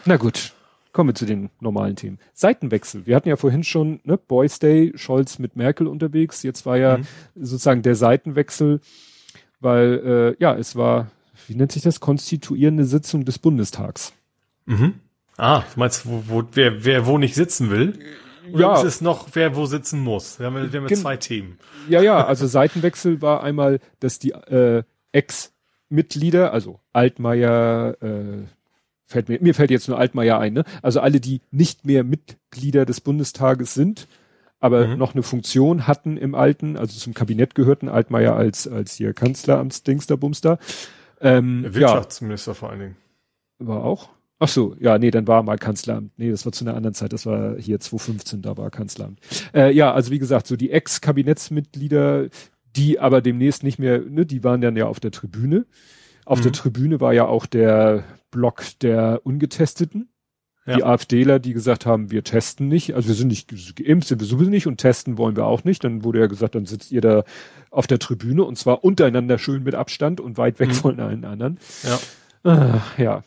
Na gut. Kommen wir zu den normalen Themen. Seitenwechsel. Wir hatten ja vorhin schon, ne, Boys Day, Scholz mit Merkel unterwegs. Jetzt war ja mhm. sozusagen der Seitenwechsel, weil, äh, ja, es war, wie nennt sich das, konstituierende Sitzung des Bundestags. Mhm. Ah, du meinst, wo, wo, wer, wer wo nicht sitzen will? Oder ja. ist es noch, wer wo sitzen muss? Wir haben, wir haben zwei Themen. Ja, ja, also Seitenwechsel war einmal, dass die äh, Ex-Mitglieder, also Altmaier, äh, fällt mir, mir fällt jetzt nur Altmaier ein, ne? Also alle, die nicht mehr Mitglieder des Bundestages sind, aber mhm. noch eine Funktion hatten im Alten, also zum Kabinett gehörten, Altmaier als, als hier Kanzleramtsdingster, Ähm, Wirtschaftsminister ja, vor allen Dingen. War auch? Ach so, ja, nee, dann war mal Kanzleramt. Nee, das war zu einer anderen Zeit. Das war hier 2015, da war Kanzleramt. Äh, ja, also wie gesagt, so die Ex-Kabinettsmitglieder, die aber demnächst nicht mehr, ne, die waren dann ja auf der Tribüne. Auf mhm. der Tribüne war ja auch der Block der Ungetesteten. Ja. Die AfDler, die gesagt haben, wir testen nicht, also wir sind nicht geimpft, sind wir sowieso nicht und testen wollen wir auch nicht. Dann wurde ja gesagt, dann sitzt ihr da auf der Tribüne und zwar untereinander schön mit Abstand und weit weg mhm. von allen anderen. Ja. Ah, ja,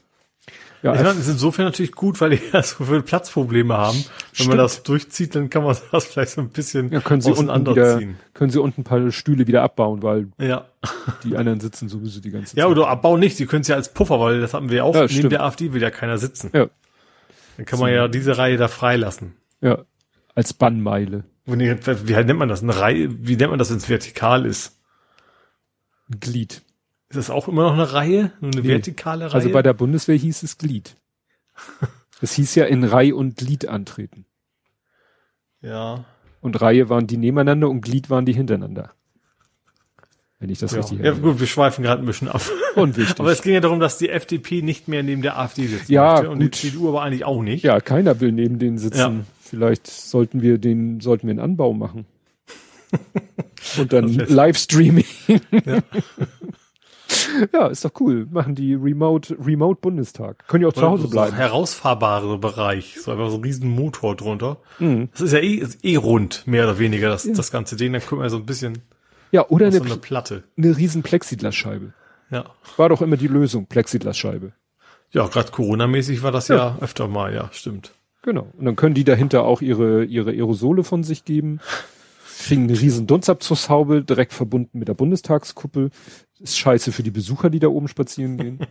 ja, ich meine, ist insofern natürlich gut, weil die ja so viele Platzprobleme haben. Wenn Stimmt. man das durchzieht, dann kann man [LAUGHS] das vielleicht so ein bisschen ja, können Sie unten wieder, Können Sie unten ein paar Stühle wieder abbauen, weil ja. die anderen sitzen sowieso die ganze [LAUGHS] Zeit. Ja, oder abbauen nicht. Sie können es ja als Puffer, weil das haben wir auch. Ja, neben stimmt. der AfD will ja keiner sitzen. Ja. Dann kann man ja diese Reihe da freilassen. Ja. Als Bannmeile. Wie nennt man das? Eine Reihe, wie nennt man das, wenn es vertikal ist? Ein Glied. Ist das auch immer noch eine Reihe? Eine nee. vertikale Reihe? Also bei der Bundeswehr hieß es Glied. [LAUGHS] Es hieß ja in Reihe und Glied antreten. Ja. Und Reihe waren die nebeneinander und Glied waren die hintereinander. Wenn ich das ja. richtig Ja, gut, wir schweifen gerade ein bisschen ab. Unwichtig. [LAUGHS] aber es ging ja darum, dass die FDP nicht mehr neben der AfD sitzt. Ja, möchte. und gut. die CDU aber eigentlich auch nicht. Ja, keiner will neben denen sitzen. Ja. Vielleicht sollten wir den, sollten wir einen Anbau machen. [LAUGHS] und dann Livestreaming. Ja. [LAUGHS] Ja, ist doch cool. Machen die Remote, Remote Bundestag. Können ja auch zu Hause bleiben. So herausfahrbare Bereich. So einfach so ein riesen Motor drunter. Mhm. Das ist ja eh, ist eh rund, mehr oder weniger, das, ja. das ganze Ding. Dann können wir so ein bisschen. Ja, oder eine, so eine Platte. Eine riesen Plexiglasscheibe. Ja. War doch immer die Lösung, Plexiglasscheibe. Ja, gerade Corona-mäßig war das ja. ja öfter mal, ja, stimmt. Genau. Und dann können die dahinter auch ihre, ihre Aerosole von sich geben, kriegen eine riesen Dunstabzugshaube direkt verbunden mit der Bundestagskuppel. Ist scheiße für die Besucher, die da oben spazieren gehen. [LAUGHS]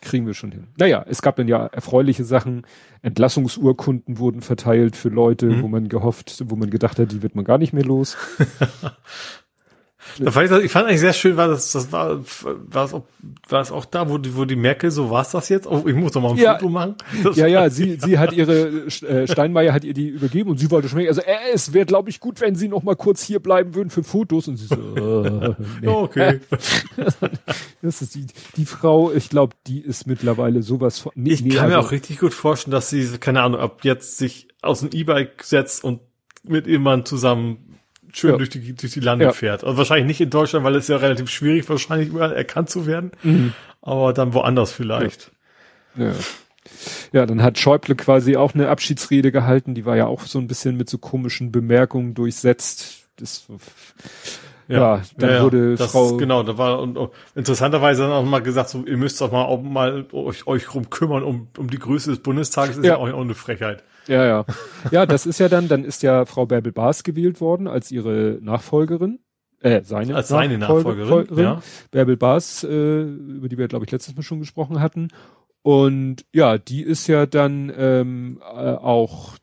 kriegen wir schon hin. Naja, es gab dann ja erfreuliche Sachen. Entlassungsurkunden wurden verteilt für Leute, mhm. wo man gehofft, wo man gedacht hat, die wird man gar nicht mehr los. [LAUGHS] Da fand ich, ich fand eigentlich sehr schön, war das, das war, war es auch, war es auch da, wo die, wo die Merkel, so war es das jetzt? Oh, ich muss doch mal ein ja, Foto machen. Das [LAUGHS] ja, ja, sie, sie hat ihre, äh, Steinmeier hat ihr die übergeben und sie wollte schon, also äh, es wäre, glaube ich, gut, wenn sie noch mal kurz hier bleiben würden für Fotos und sie so, äh, [LAUGHS] nee. okay. [LAUGHS] das ist die, die Frau, ich glaube, die ist mittlerweile sowas von, nee, Ich nee, kann also, mir auch richtig gut vorstellen, dass sie, keine Ahnung, ab jetzt sich aus dem E-Bike setzt und mit Mann zusammen schön ja. durch, die, durch die Lande ja. fährt. Also wahrscheinlich nicht in Deutschland, weil es ja relativ schwierig wahrscheinlich überall erkannt zu werden. Mhm. Aber dann woanders vielleicht. Ja. ja. Dann hat Schäuble quasi auch eine Abschiedsrede gehalten, die war ja auch so ein bisschen mit so komischen Bemerkungen durchsetzt. Das, ja, ja dann ja, wurde das, Frau genau, da war und, und interessanterweise dann auch mal gesagt, so ihr müsst doch mal auch mal euch, euch rum kümmern um, um die Größe des Bundestages, ist ja, ja auch, auch eine Frechheit. Ja, ja. [LAUGHS] Ja, das ist ja dann, dann ist ja Frau Bärbel Baas gewählt worden als ihre Nachfolgerin. Äh, seine, als seine Nachfolgerin. Nachfolgerin ja. Bärbel Baas, äh, über die wir, glaube ich, letztes Mal schon gesprochen hatten. Und ja, die ist ja dann ähm, äh, auch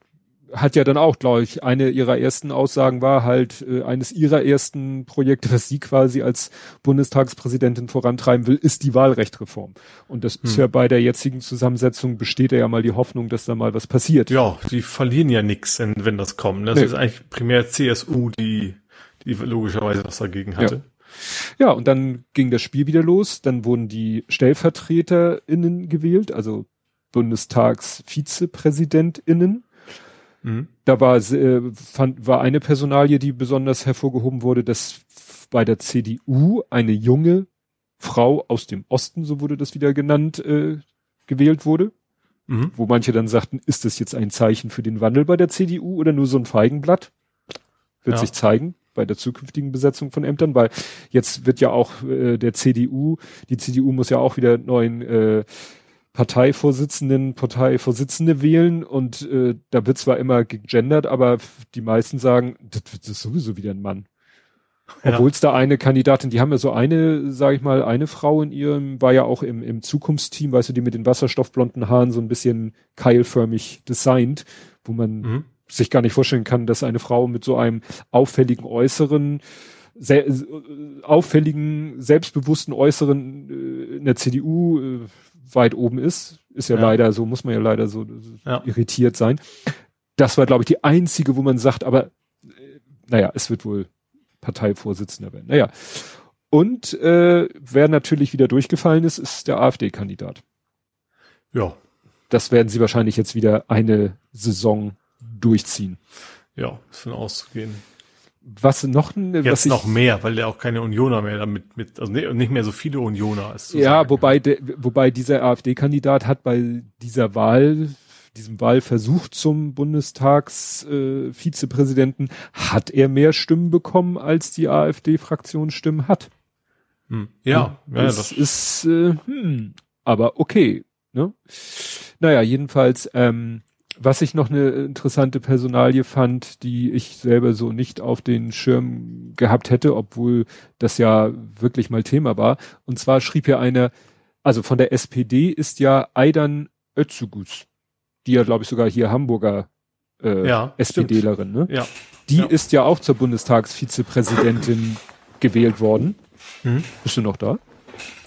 hat ja dann auch, glaube ich, eine ihrer ersten Aussagen war halt äh, eines ihrer ersten Projekte, was sie quasi als Bundestagspräsidentin vorantreiben will, ist die Wahlrechtreform. Und das hm. ist ja bei der jetzigen Zusammensetzung besteht ja mal die Hoffnung, dass da mal was passiert. Ja, die verlieren ja nichts, wenn, das kommt. Das nee. ist eigentlich primär CSU, die, die logischerweise was dagegen hatte. Ja. Ja, und dann ging das Spiel wieder los. Dann wurden die StellvertreterInnen gewählt, also BundestagsvizepräsidentInnen. Mhm. Da war, äh, fand, war eine Personalie, die besonders hervorgehoben wurde, dass bei der CDU eine junge Frau aus dem Osten, so wurde das wieder genannt, äh, gewählt wurde. Mhm. Wo manche dann sagten, ist das jetzt ein Zeichen für den Wandel bei der CDU oder nur so ein Feigenblatt? Wird ja. sich zeigen bei der zukünftigen Besetzung von Ämtern, weil jetzt wird ja auch äh, der CDU, die CDU muss ja auch wieder neuen äh, Parteivorsitzenden, Parteivorsitzende wählen und äh, da wird zwar immer gegendert, aber die meisten sagen, das, das ist sowieso wieder ein Mann. Ja. Obwohl es da eine Kandidatin, die haben ja so eine, sage ich mal, eine Frau in ihrem, war ja auch im, im Zukunftsteam, weißt du, die mit den wasserstoffblonden Haaren so ein bisschen keilförmig designt, wo man mhm. sich gar nicht vorstellen kann, dass eine Frau mit so einem auffälligen Äußeren, sehr, äh, auffälligen, selbstbewussten Äußeren äh, in der CDU äh, weit oben ist. Ist ja, ja, leider so, muss man ja leider so ja. irritiert sein. Das war, glaube ich, die einzige, wo man sagt, aber äh, naja, es wird wohl Parteivorsitzender werden. Naja. Und äh, wer natürlich wieder durchgefallen ist, ist der AfD-Kandidat. Ja. Das werden sie wahrscheinlich jetzt wieder eine Saison durchziehen. Ja, ist von auszugehen was noch Jetzt was ich, noch mehr, weil der auch keine Unioner mehr damit mit also nicht mehr so viele Unioner ist. Ja, sagen. wobei de, wobei dieser AfD-Kandidat hat bei dieser Wahl diesem Wahlversuch zum Bundestagsvizepräsidenten äh, hat er mehr Stimmen bekommen als die AfD-Fraktion Stimmen hat. Hm. Ja, ja, das, das ist äh, hm, aber okay. Ne? Naja, jedenfalls ähm, was ich noch eine interessante Personalie fand, die ich selber so nicht auf den Schirm gehabt hätte, obwohl das ja wirklich mal Thema war. Und zwar schrieb ja einer, also von der SPD ist ja Aidan Özzugus, die ja, glaube ich, sogar hier Hamburger äh, ja, SPDlerin, ne? Ja. Die ja. ist ja auch zur Bundestagsvizepräsidentin gewählt worden. Mhm. Bist du noch da?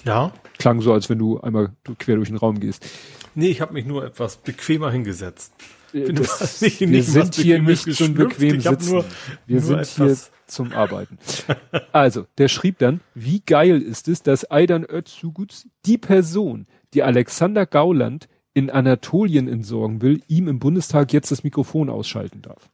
Ja. Klang so, als wenn du einmal quer durch den Raum gehst. Nee, ich habe mich nur etwas bequemer hingesetzt. Äh, das, nicht, wir nicht sind hier nicht zum bequem sitzen. Nur, wir nur sind hier zum Arbeiten. [LAUGHS] Also, der schrieb dann, wie geil ist es, dass Aidan Özzugut, die Person, die Alexander Gauland in Anatolien entsorgen will, ihm im Bundestag jetzt das Mikrofon ausschalten darf.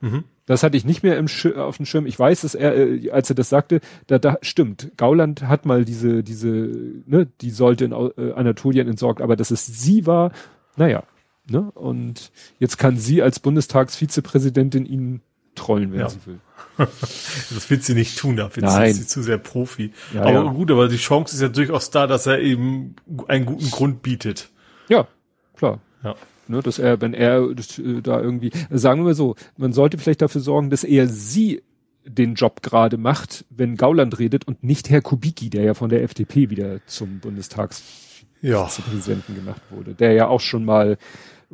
Mhm. Das hatte ich nicht mehr auf dem Schirm. Ich weiß, dass er, äh, als er das sagte, da, da stimmt. Gauland hat mal diese, diese, ne, die sollte in äh, Anatolien entsorgt, aber dass es sie war, naja, ne? Und jetzt kann sie als Bundestagsvizepräsidentin ihn trollen, wenn Ja. sie will. [LAUGHS] Das wird sie nicht tun, dafür Nein. ist sie zu sehr Profi. Ja, aber ja. gut, aber die Chance ist ja durchaus da, dass er eben einen guten Grund bietet. Ja, klar. Ja. Ne, dass er, wenn er äh, da irgendwie, sagen wir mal so, man sollte vielleicht dafür sorgen, dass er sie den Job gerade macht, wenn Gauland redet und nicht Herr Kubicki, der ja von der FDP wieder zum Bundestagspräsidenten Ja. gemacht wurde, der ja auch schon mal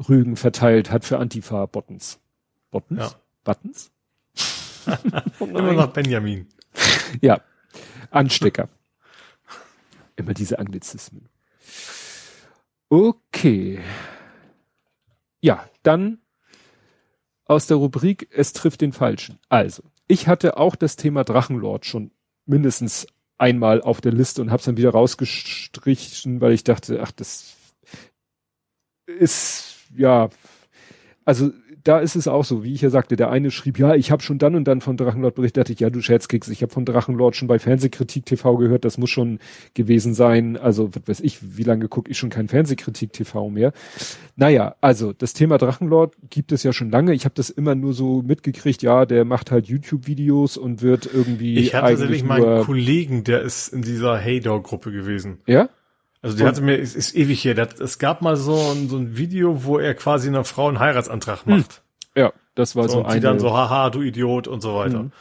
Rügen verteilt hat für Antifa-Bottens. Bottens? Ja. Buttons? [LAUGHS] Immer nach Benjamin. Ja, Anstecker. Immer diese Anglizismen. Okay. Ja, dann aus der Rubrik Es trifft den Falschen. Also, ich hatte auch das Thema Drachenlord schon mindestens einmal auf der Liste und habe es dann wieder rausgestrichen, weil ich dachte, ach, das ist ja, also da ist es auch so, wie ich ja sagte, der eine schrieb, ja, ich habe schon dann und dann von Drachenlord berichtet, dachte ich, ja, du Scherzkeks, ich habe von Drachenlord schon bei Fernsehkritik TV gehört, das muss schon gewesen sein, also was weiß ich, wie lange gucke ich schon kein Fernsehkritik TV mehr. Naja, also das Thema Drachenlord gibt es ja schon lange, ich habe das immer nur so mitgekriegt, ja, der macht halt YouTube-Videos und wird irgendwie Ich hatte tatsächlich meinen Kollegen, der ist in dieser Hey-Dog-Gruppe gewesen. ja? Also Und- hatte mir, es ist ewig der hat, es gab mal so ein, so ein Video, wo er quasi einer Frau einen Heiratsantrag macht. Ja, das war So, so, und die dann so, haha, du Idiot und so weiter. Mhm.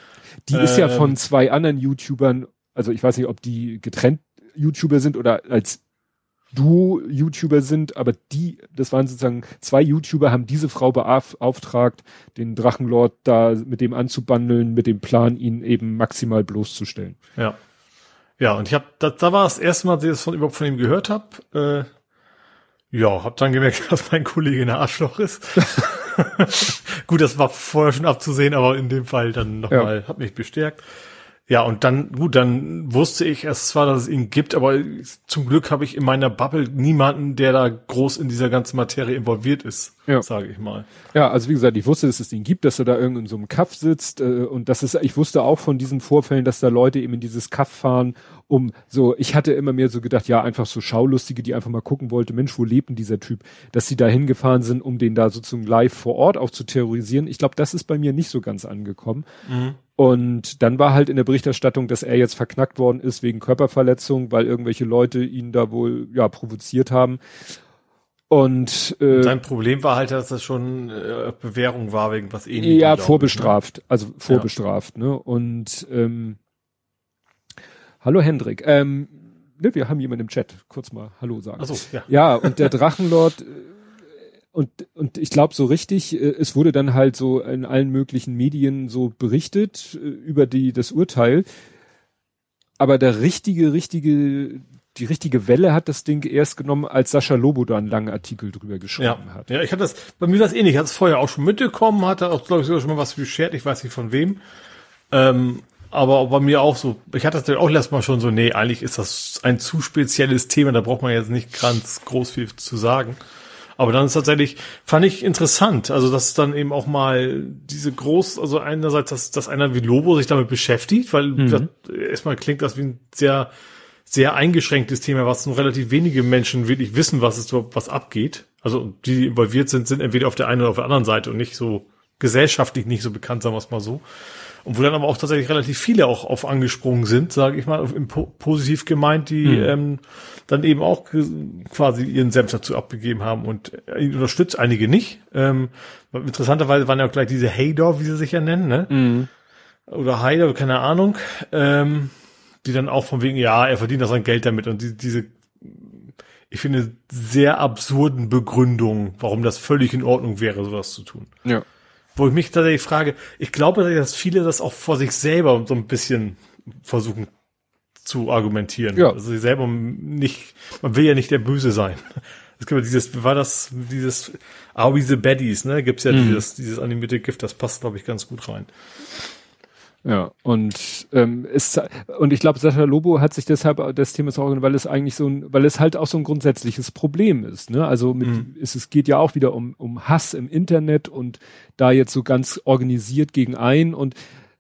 Die ist ja Ähm, von zwei anderen YouTubern, also ich weiß nicht, ob die getrennt YouTuber sind oder als Duo-YouTuber sind, aber die, das waren sozusagen zwei YouTuber, haben diese Frau beauftragt, den Drachenlord da mit dem anzubandeln, mit dem Plan, ihn eben maximal bloßzustellen. Ja. Ja, und ich habe, da, da war das erste Mal, dass ich das von, überhaupt von ihm gehört habe. Äh, ja, hab dann gemerkt, [LAUGHS] dass mein Kollege ein Arschloch ist. [LAUGHS] Gut, das war vorher schon abzusehen, aber in dem Fall dann nochmal, hat mich bestärkt. Ja, und dann, gut, dann wusste ich erst zwar, dass es ihn gibt, aber zum Glück habe ich in meiner Bubble niemanden, der da groß in dieser ganzen Materie involviert ist, Ja. sage ich mal. Ja, also wie gesagt, ich wusste, dass es ihn gibt, dass er da irgend in so einem Kaff sitzt äh, und das ist, ich wusste auch von diesen Vorfällen, dass da Leute eben in dieses Kaff fahren, um so, ich hatte immer mehr so gedacht, ja, einfach so Schaulustige, die einfach mal gucken wollte, Mensch, wo lebt denn dieser Typ, dass sie da hingefahren sind, um den da sozusagen live vor Ort auch zu terrorisieren. Ich glaube, das ist bei mir nicht so ganz angekommen. Und dann war halt in der Berichterstattung, dass er jetzt verknackt worden ist wegen Körperverletzung, weil irgendwelche Leute ihn da wohl ja provoziert haben. Und äh, Sein Problem war halt, dass das schon äh, Bewährung war wegen was ähnlichem. ja, glaub ich, ne? vorbestraft, also vorbestraft, ne? Und ähm, hallo Hendrik, ähm, ne, wir haben jemanden im Chat, kurz mal Hallo sagen. Ach so, ja. Ja, und der Drachenlord äh, und und ich glaube so richtig, äh, es wurde dann halt so in allen möglichen Medien so berichtet äh, über die das Urteil, aber der richtige richtige die richtige Welle hat das Ding erst genommen, als Sascha Lobo da einen langen Artikel drüber Ja, geschrieben hat. ja, ich hatte das, bei mir war es ähnlich, ich hatte es vorher auch schon mitbekommen, hatte auch, glaube ich, sogar schon mal was beschert, ich weiß nicht von wem. Ähm, aber bei mir auch so, ich hatte das auch letztes Mal schon so, nee, eigentlich ist das ein zu spezielles Thema, da braucht man jetzt nicht ganz groß viel zu sagen. Aber dann ist tatsächlich, fand ich interessant, also dass dann eben auch mal diese groß, also einerseits, dass, dass einer wie Lobo sich damit beschäftigt, weil das, erstmal klingt das wie ein sehr, sehr eingeschränktes Thema, was nur relativ wenige Menschen wirklich wissen, was es was abgeht. Also die, die involviert sind, sind entweder auf der einen oder auf der anderen Seite und nicht so gesellschaftlich nicht so bekannt, sagen wir es mal so. Und wo dann aber auch tatsächlich relativ viele auch auf angesprungen sind, sage ich mal, positiv gemeint, die ähm, dann eben auch quasi ihren Senf dazu abgegeben haben und ihn unterstützt, einige nicht. Ähm, interessanterweise waren ja auch gleich diese Hater, wie sie sich ja nennen, ne? Oder Heider, keine Ahnung. Ähm, die dann auch von wegen, ja, er verdient auch sein Geld damit und die, diese, ich finde, sehr absurden Begründungen, warum das völlig in Ordnung wäre, sowas zu tun. Ja. Wo ich mich tatsächlich frage, ich glaube, dass viele das auch vor sich selber so ein bisschen versuchen zu argumentieren. Ja. Also sie selber nicht, man will ja nicht der Böse sein. [LAUGHS] Es gibt ja dieses, wie war das, dieses Are we the Baddies, ne? Gibt's ja dieses, dieses animierte Gift, das passt, glaube ich, ganz gut rein. Ja, und ähm, ist und ich glaube, Sascha Lobo hat sich deshalb des Themas auch, weil es eigentlich so ein, weil es halt auch so ein grundsätzliches Problem ist. Ne? Also mit, es, es geht ja auch wieder um, um Hass im Internet und da jetzt so ganz organisiert gegen ein und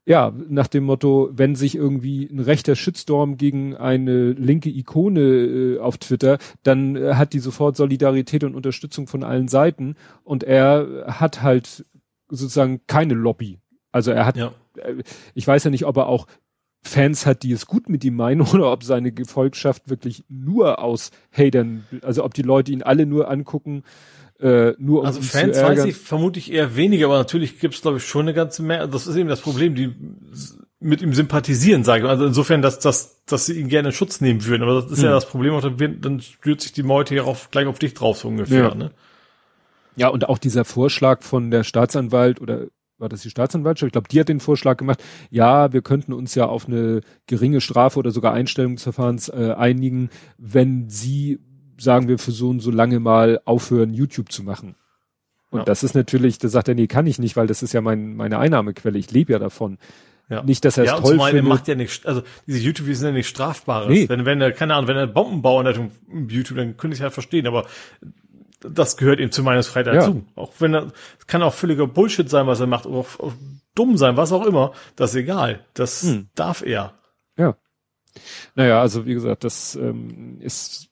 ja, nach dem Motto, wenn sich irgendwie ein rechter Shitstorm gegen eine linke Ikone äh, auf Twitter, dann äh, hat die sofort Solidarität und Unterstützung von allen Seiten und er hat halt sozusagen keine Lobby Also er hat, ja. Äh, ich weiß ja nicht, ob er auch Fans hat, die es gut mit ihm meinen [LAUGHS] oder ob seine Gefolgschaft wirklich nur aus Hatern, also ob die Leute ihn alle nur angucken, äh, nur um Also Fans weiß ich vermutlich eher weniger, aber natürlich gibt es glaube ich schon eine ganze Menge. Das ist eben das Problem, die mit ihm sympathisieren, sage ich. Also insofern, dass, dass, dass sie ihn gerne in Schutz nehmen würden. Aber das ist hm. ja das Problem, dann, dann stürzt sich die Meute ja auch gleich auf dich drauf, so ungefähr. Ja. Ne? ja, und auch dieser Vorschlag von der Staatsanwalt oder war das die Staatsanwaltschaft? Ich glaube, die hat den Vorschlag gemacht, ja, wir könnten uns ja auf eine geringe Strafe oder sogar Einstellungsverfahrens äh, einigen, wenn sie, sagen wir, für so und so lange mal aufhören, YouTube zu machen. Und ja. das ist natürlich, da sagt er, nee, kann ich nicht, weil das ist ja mein, meine Einnahmequelle, ich lebe ja davon. Ja. Nicht, dass er es ja, toll findet. macht ja nicht, also diese YouTube sind ja nicht strafbares. Nee. Wenn, wenn er, keine Ahnung, wenn er Bombenbauer in YouTube, dann könnte ich halt verstehen, aber das gehört ihm zu meines Freiheit ja. dazu. Auch wenn er, kann auch völliger Bullshit sein, was er macht, oder auch, auch dumm sein, was auch immer, das ist egal. Das hm. darf er. Ja. Naja, also wie gesagt, das ähm, ist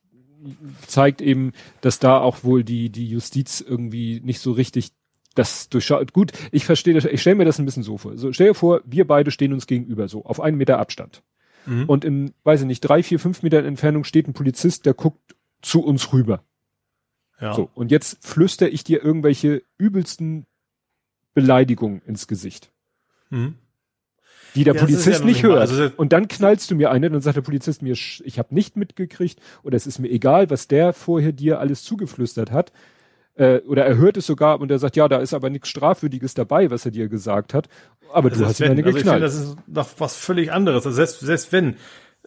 zeigt eben, dass da auch wohl die die Justiz irgendwie nicht so richtig das durchschaut. Gut, ich verstehe das, ich stelle mir das ein bisschen so vor. So, stell dir vor, wir beide stehen uns gegenüber, so auf einen Meter Abstand. Mhm. Und in, weiß ich nicht, drei, vier, fünf Meter Entfernung steht ein Polizist, der guckt zu uns rüber. Ja. So, und jetzt flüster ich dir irgendwelche übelsten Beleidigungen ins Gesicht. Mhm. Die der ja, Polizist ja nicht hört. Also, und dann knallst du mir eine, dann sagt der Polizist mir, ich habe nicht mitgekriegt oder es ist mir egal, was der vorher dir alles zugeflüstert hat. Äh, oder er hört es sogar und er sagt, ja, da ist aber nichts Strafwürdiges dabei, was er dir gesagt hat. Aber also du hast wenn, eine geknallt. Also ich finde, das ist noch was völlig anderes. Also selbst, selbst wenn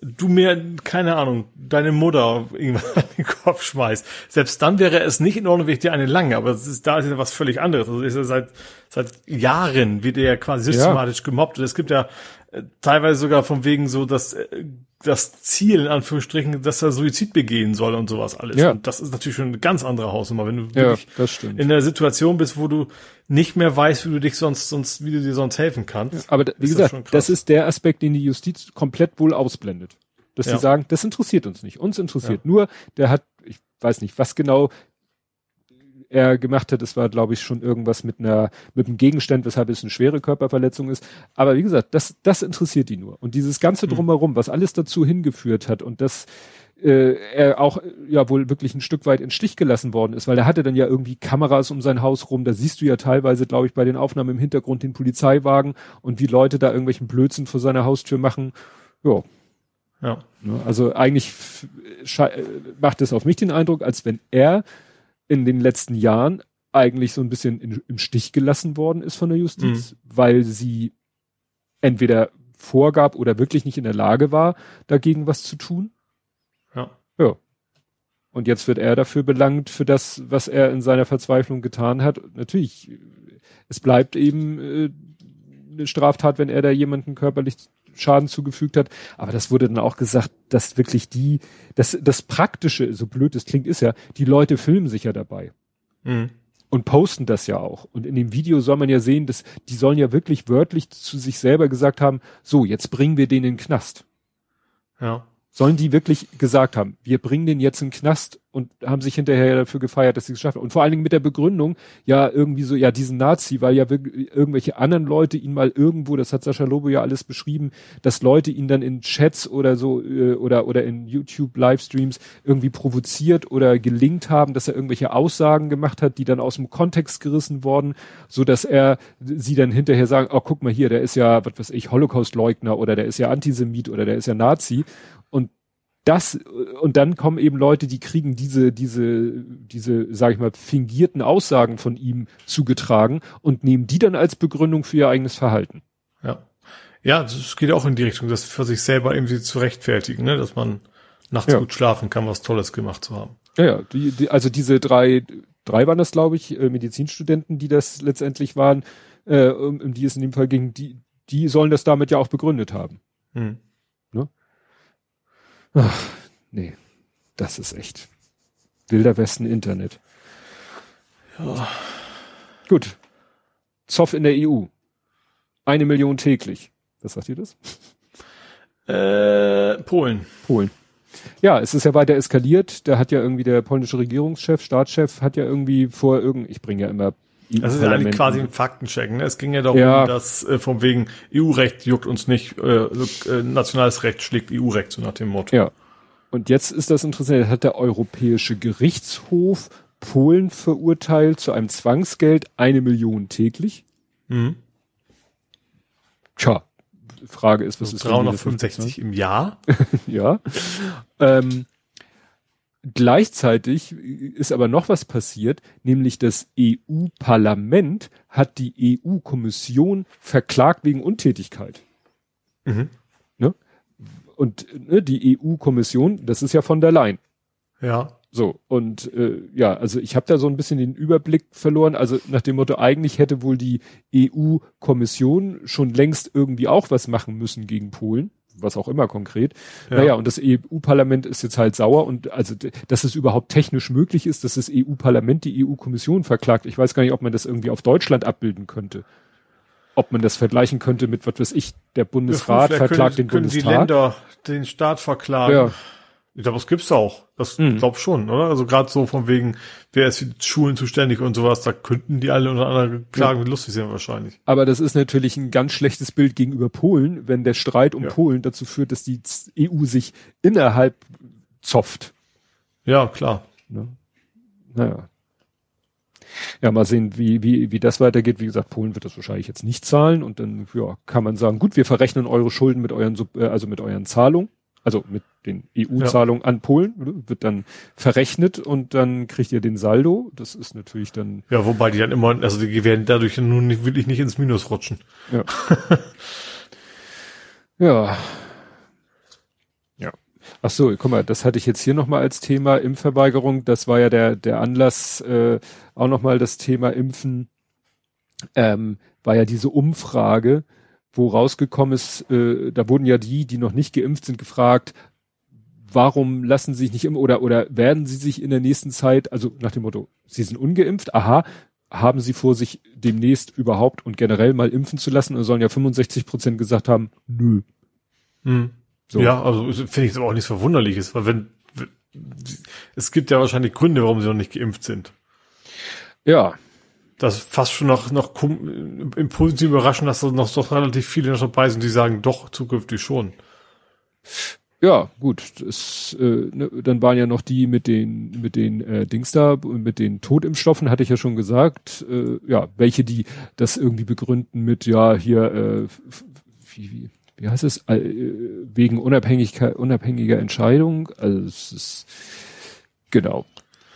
du mir, keine Ahnung, deine Mutter irgendwann [LAUGHS] an den Kopf schmeißt. Selbst dann wäre es nicht in Ordnung, wenn ich dir eine lange, aber es ist, da ist ja was völlig anderes. Also ist ja seit, seit Jahren wird er ja quasi systematisch ja. gemobbt. Und es gibt ja äh, teilweise sogar von wegen so, dass äh, das Ziel, in Anführungsstrichen, dass er Suizid begehen soll und sowas alles. Ja. Und das ist natürlich schon eine ganz andere Hausnummer, wenn du ja, wirklich in der Situation bist, wo du nicht mehr weißt, wie du dich sonst, sonst, wie du dir sonst helfen kannst. Ja, aber wie gesagt, das, das, ist der Aspekt, den die Justiz komplett wohl ausblendet. Dass ja. sie sagen, das interessiert uns nicht. Uns interessiert nur, der hat, ich weiß nicht, was genau er gemacht hat, es war, glaube ich, schon irgendwas mit einer, mit einem Gegenstand, weshalb es eine schwere Körperverletzung ist. Aber wie gesagt, das, das interessiert die nur. Und dieses ganze mhm. Drumherum, was alles dazu hingeführt hat und das, äh, er auch ja wohl wirklich ein Stück weit in Stich gelassen worden ist, weil er hatte dann ja irgendwie Kameras um sein Haus rum. Da siehst du ja teilweise, glaube ich, bei den Aufnahmen im Hintergrund den Polizeiwagen und wie Leute da irgendwelchen Blödsinn vor seiner Haustür machen. Ja. Ja. Ne, also eigentlich macht es auf mich den Eindruck, als wenn er in den letzten Jahren eigentlich so ein bisschen in, im Stich gelassen worden ist von der Justiz, mhm. weil sie entweder vorgab oder wirklich nicht in der Lage war, dagegen was zu tun. Ja. Ja. Und jetzt wird er dafür belangt, für das, was er in seiner Verzweiflung getan hat. Natürlich, es bleibt eben äh, eine Straftat, wenn er da jemanden körperlich Schaden zugefügt hat. Aber das wurde dann auch gesagt, dass wirklich die, das, das Praktische, so blöd es klingt, ist ja, die Leute filmen sich ja dabei. Mhm. Und posten das ja auch. Und in dem Video soll man ja sehen, dass die sollen ja wirklich wörtlich zu sich selber gesagt haben, so, jetzt bringen wir den in den Knast. Ja sollen die wirklich gesagt haben, wir bringen den jetzt in den Knast und haben sich hinterher dafür gefeiert, dass sie es geschafft haben. Und vor allen Dingen mit der Begründung, ja, irgendwie so, ja, diesen Nazi, weil ja irgendwelche anderen Leute ihn mal irgendwo, das hat Sascha Lobo ja alles beschrieben, dass Leute ihn dann in Chats oder so äh, oder oder in YouTube Livestreams irgendwie provoziert oder gelingt haben, dass er irgendwelche Aussagen gemacht hat, die dann aus dem Kontext gerissen worden, so dass er sie dann hinterher sagen, oh, guck mal hier, der ist ja, was weiß ich, Holocaust-Leugner oder der ist ja Antisemit oder der ist ja Nazi und das, und dann kommen eben Leute, die kriegen diese, diese, diese, sag ich mal, fingierten Aussagen von ihm zugetragen und nehmen die dann als Begründung für ihr eigenes Verhalten. Ja. Ja, es geht auch in die Richtung, das für sich selber irgendwie zu rechtfertigen, ne? dass man nachts ja. gut schlafen kann, was Tolles gemacht zu haben. Ja, ja, die, die, also diese drei, drei waren das, glaube ich, äh, Medizinstudenten, die das letztendlich waren, äh, um, um die es in dem Fall ging, die, die sollen das damit ja auch begründet haben. Hm. Ach, nee, das ist echt wilder Westen Internet. Ja. Gut. Zoff in der EU. Eine Million täglich. Was sagt ihr das? Äh, Polen. Polen. Ja, es ist ja weiter eskaliert. Da hat ja irgendwie der polnische Regierungschef, Staatschef, hat ja irgendwie vor irgend, ich bringe ja immer Das ist ja eigentlich quasi ein Faktencheck. Ne? Es ging ja darum, ja. dass äh, von wegen EU-Recht juckt uns nicht, äh, äh, nationales Recht schlägt EU-Recht, so nach dem Motto. Ja. Und jetzt ist das interessant, hat der Europäische Gerichtshof Polen verurteilt zu einem Zwangsgeld eine Million täglich. Mhm. Tja, Frage ist, was so ist 365 im Jahr? [LAUGHS] ja. Ähm, Gleichzeitig ist aber noch was passiert, nämlich das EU-Parlament hat die EU-Kommission verklagt wegen Untätigkeit. Mhm. Ne? Und ne, die EU-Kommission, das ist ja von der Leyen. Ja. So, und äh, ja, also ich habe da so ein bisschen den Überblick verloren. Also nach dem Motto, eigentlich hätte wohl die EU-Kommission schon längst irgendwie auch was machen müssen gegen Polen was auch immer konkret. Ja. Naja, und das EU-Parlament ist jetzt halt sauer und also, dass es überhaupt technisch möglich ist, dass das EU-Parlament die EU-Kommission verklagt. Ich weiß gar nicht, ob man das irgendwie auf Deutschland abbilden könnte. Ob man das vergleichen könnte mit, was weiß ich, der Bundesrat ja, verklagt können, den können Bundestag. die Länder den Staat verklagen. Ja. Ich glaube, das gibt's auch. Das mhm. glaub schon, oder? Also gerade so von wegen, wer ist für die Schulen zuständig und sowas, da könnten die alle untereinander klagen, ja. lustig sein wahrscheinlich. Aber das ist natürlich ein ganz schlechtes Bild gegenüber Polen, wenn der Streit um ja. Polen dazu führt, dass die EU sich innerhalb zopft. Ja, klar. Ne? Naja. Ja, mal sehen, wie, wie, wie das weitergeht. Wie gesagt, Polen wird das wahrscheinlich jetzt nicht zahlen und dann ja, kann man sagen, gut, wir verrechnen eure Schulden mit euren, äh, also mit euren Zahlungen also mit den EU-Zahlungen ja. an Polen, wird dann verrechnet und dann kriegt ihr den Saldo. Das ist natürlich dann. Ja, wobei die dann immer, also die werden dadurch nun nicht, wirklich nicht ins Minus rutschen. Ja. [LAUGHS] ja. Ja. Ach so, guck mal, das hatte ich jetzt hier nochmal als Thema Impfverweigerung. Das war ja der, der Anlass, äh, auch nochmal das Thema Impfen, ähm, war ja diese Umfrage, wo rausgekommen ist, äh, da wurden ja die, die noch nicht geimpft sind, gefragt, warum lassen sie sich nicht immer oder oder werden sie sich in der nächsten Zeit, also nach dem Motto, sie sind ungeimpft, aha, haben sie vor, sich demnächst überhaupt und generell mal impfen zu lassen? Und sollen ja 65 Prozent gesagt haben, nö. Hm. So. Ja, also finde ich es aber auch nichts Verwunderliches, weil wenn, es gibt ja wahrscheinlich Gründe, warum sie noch nicht geimpft sind. Ja, das fast schon noch, noch im Positiven überraschen, dass da noch so relativ viele noch dabei sind, die sagen, doch, zukünftig schon. Ja, gut. Das, äh, ne, dann waren ja noch die mit den mit den äh, Dings da, mit den Totimpfstoffen, hatte ich ja schon gesagt. Äh, ja, welche die das irgendwie begründen mit ja hier äh, wie, wie, wie heißt es äh, wegen Unabhängigkeit unabhängiger Entscheidung. Also es ist genau.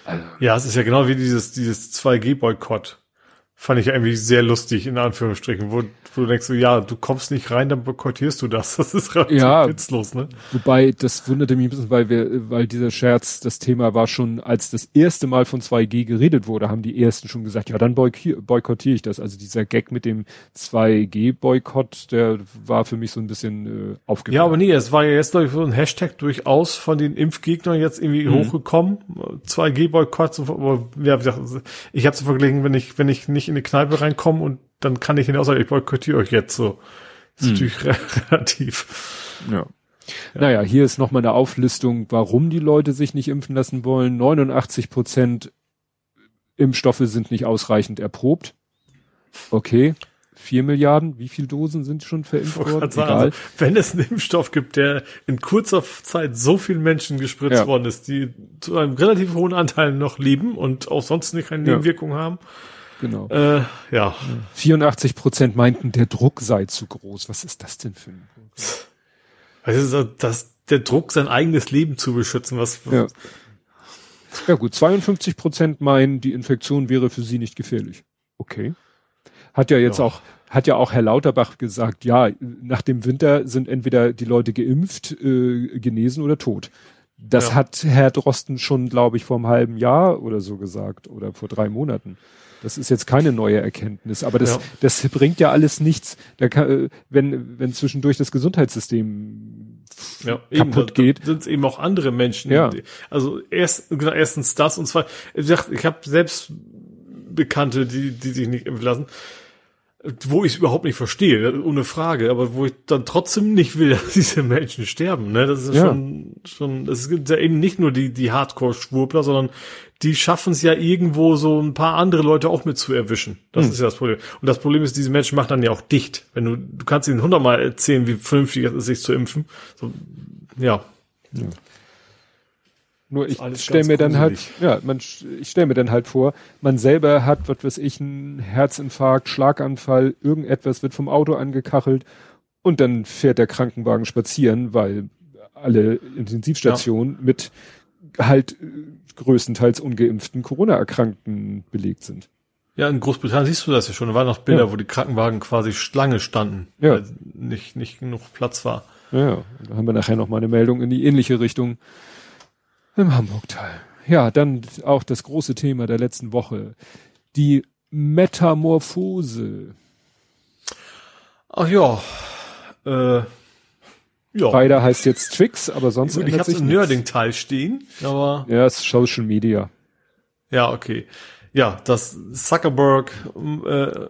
Also, ja, es ist ja genau wie dieses dieses 2G-Boykott fand ich irgendwie sehr lustig, in Anführungsstrichen, wo, wo du denkst, ja, du kommst nicht rein, dann boykottierst du das. [LAUGHS] Das ist relativ ja, witzlos, ne? Wobei, das wunderte mich ein bisschen, weil wir, weil dieser Scherz, das Thema war schon, als das erste Mal von 2G geredet wurde, haben die ersten schon gesagt, ja, dann boykottiere ich das. Also dieser Gag mit dem 2G-Boykott, der war für mich so ein bisschen äh, aufgefallen. Ja, aber nee, es war ja jetzt, glaube ich, so ein Hashtag durchaus von den Impfgegnern jetzt irgendwie mhm. hochgekommen. 2G-Boykott, ja, ich habe es verglichen, wenn ich, wenn ich nicht in die Kneipe reinkommen und dann kann ich ihnen auch sagen, ich boykottiere euch jetzt so. Das ist hm. natürlich [LAUGHS] relativ. Ja. Ja. Naja, hier ist nochmal eine Auflistung, warum die Leute sich nicht impfen lassen wollen. 89 Prozent Impfstoffe sind nicht ausreichend erprobt. Okay. Vier Milliarden, wie viel Dosen sind schon verimpft worden? Sagen. Also, wenn es einen Impfstoff gibt, der in kurzer Zeit so vielen Menschen gespritzt ja. worden ist, die zu einem relativ hohen Anteil noch leben und auch sonst nicht keine Nebenwirkungen ja. haben, Genau. Äh, ja. 84 Prozent meinten, der Druck sei zu groß. Was ist das denn für ein Druck? Also, dass der Druck, sein eigenes Leben zu beschützen, was, ja. ja gut, 52 Prozent meinen, die Infektion wäre für sie nicht gefährlich. Okay. Hat ja jetzt ja. auch, hat ja auch Herr Lauterbach gesagt, ja, nach dem Winter sind entweder die Leute geimpft, äh, genesen oder tot. Das ja. hat Herr Drosten schon, glaube ich, vor einem halben Jahr oder so gesagt oder vor drei Monaten. Das ist jetzt keine neue Erkenntnis, aber das, ja. das bringt ja alles nichts. Da kann, wenn, wenn zwischendurch das Gesundheitssystem ja, kaputt eben, geht. Sind es eben auch andere Menschen. Ja. Also erst, genau, erstens das und zwar, ich, ich habe selbst Bekannte, die, die sich nicht impfen lassen. Wo ich es überhaupt nicht verstehe, ohne Frage, aber wo ich dann trotzdem nicht will, [LAUGHS] dass diese Menschen sterben. Ne? Das ist ja. schon, schon, es gibt ja eben nicht nur die, die Hardcore-Schwurbler, sondern die schaffen es ja irgendwo so ein paar andere Leute auch mit zu erwischen. Das hm. ist ja das Problem. Und das Problem ist, diese Menschen machen dann ja auch dicht. Wenn du, du kannst ihnen hundertmal erzählen, wie vernünftig es ist, sich zu impfen. So, ja. ja. Nur ich stelle mir dann halt, ja, man, ich stelle mir dann halt vor, man selber hat, was weiß ich, einen Herzinfarkt, Schlaganfall, irgendetwas wird vom Auto angekachelt und dann fährt der Krankenwagen spazieren, weil alle Intensivstationen ja. mit halt größtenteils ungeimpften Corona-Erkrankten belegt sind. Ja, in Großbritannien siehst du das ja schon. Da waren noch Bilder, ja. wo die Krankenwagen quasi Schlange standen, ja. weil nicht, nicht genug Platz war. Ja, da haben wir nachher noch mal eine Meldung in die ähnliche Richtung im Hamburg-Teil. Ja, dann auch das große Thema der letzten Woche. Die Metamorphose. Ach ja. Äh, ja. Beider heißt jetzt Twix, aber sonst Gut, ich habe im Nerding-Teil stehen, aber. Ja, es ist Social Media. Ja, okay. Ja, das Zuckerberg äh,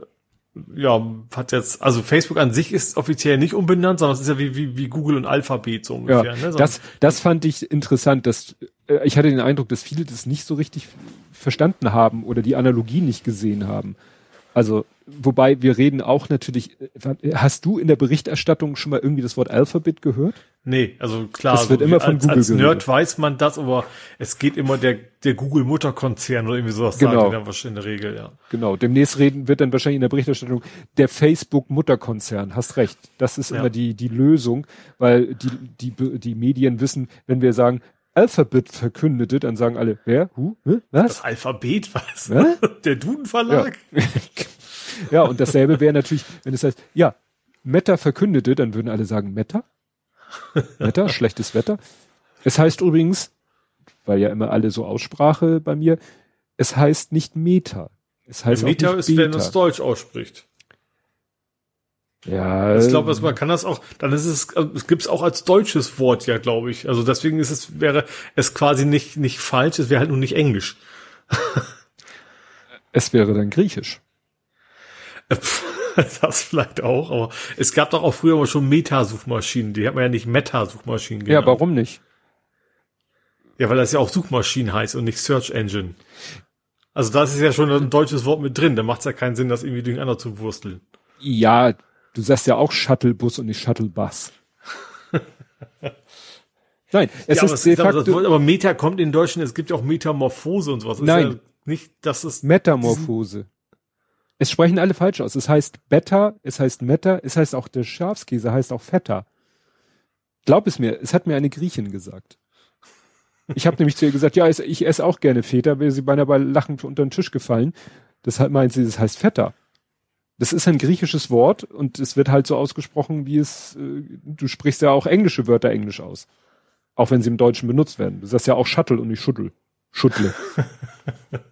ja, hat jetzt, also Facebook an sich ist offiziell nicht umbenannt, sondern es ist ja wie, wie, wie Google und Alphabet so ungefähr. Ja, ne? das, das fand ich interessant, dass ich hatte den Eindruck, dass viele das nicht so richtig verstanden haben oder die Analogie nicht gesehen haben. Also, wobei wir reden auch natürlich, äh, hast du in der Berichterstattung schon mal irgendwie das Wort Alphabet gehört? Nee, also klar, das wird also immer von als, Google als. Nerd weiß man das, aber es geht immer der, der Google-Mutterkonzern oder irgendwie sowas genau. sagen die in der Regel, ja. Genau, demnächst reden wird dann wahrscheinlich in der Berichterstattung der Facebook-Mutterkonzern, hast recht. Das ist ja. immer die, die Lösung, weil die, die, die Medien wissen, wenn wir sagen, Alphabet verkündete, dann sagen alle, wer? Hu? Hä? Was? Das Alphabet, was? Ja? [LAUGHS] Der Duden-Verlag? Ja. [LAUGHS] ja, und dasselbe wäre natürlich, wenn es heißt, ja, Meta verkündete, dann würden alle sagen, Meta? Wetter, [LAUGHS] schlechtes Wetter. Es heißt übrigens, weil ja immer alle so Aussprache bei mir, es heißt nicht Meta. Es heißt Meta ist, Beta. wenn es Deutsch ausspricht. Ja. Ich glaube, man kann das auch, dann ist es, also es gibt es auch als deutsches Wort, ja, glaube ich. Also deswegen ist es, wäre es quasi nicht, nicht falsch, es wäre halt nur nicht Englisch. [LAUGHS] es wäre dann Griechisch. [LAUGHS] das vielleicht auch, aber es gab doch auch früher mal schon Meta-Suchmaschinen, die hat man ja nicht Meta-Suchmaschinen genannt. Ja, warum nicht? Ja, weil das ja auch Suchmaschinen heißt und nicht Search Engine. Also das ist ja schon ein deutsches Wort mit drin, da macht es ja keinen Sinn, das irgendwie durcheinander zu wursteln. Ja, du sagst ja auch Shuttlebus und nicht Shuttlebus. [LAUGHS] Nein, es ja, ist de facto, aber, aber Meta kommt in Deutschland, es gibt ja auch Metamorphose und sowas. Nein. Ja nicht, dass es Metamorphose. Es sprechen alle falsch aus. Es heißt Beta, es heißt Meta, es heißt auch der Schafskäse heißt auch Feta. Glaub es mir, es hat mir eine Griechin gesagt. Ich habe nämlich zu ihr gesagt, ja, ich esse auch gerne Feta, wäre sie beinahe bei lachend unter den Tisch gefallen. Deshalb meint sie, das heißt Feta. Das ist ein griechisches Wort und es wird halt so ausgesprochen, wie es, äh, du sprichst ja auch englische Wörter englisch aus. Auch wenn sie im Deutschen benutzt werden. Du sagst ja auch Shuttle und nicht Schuttel. Schuttle. [LAUGHS]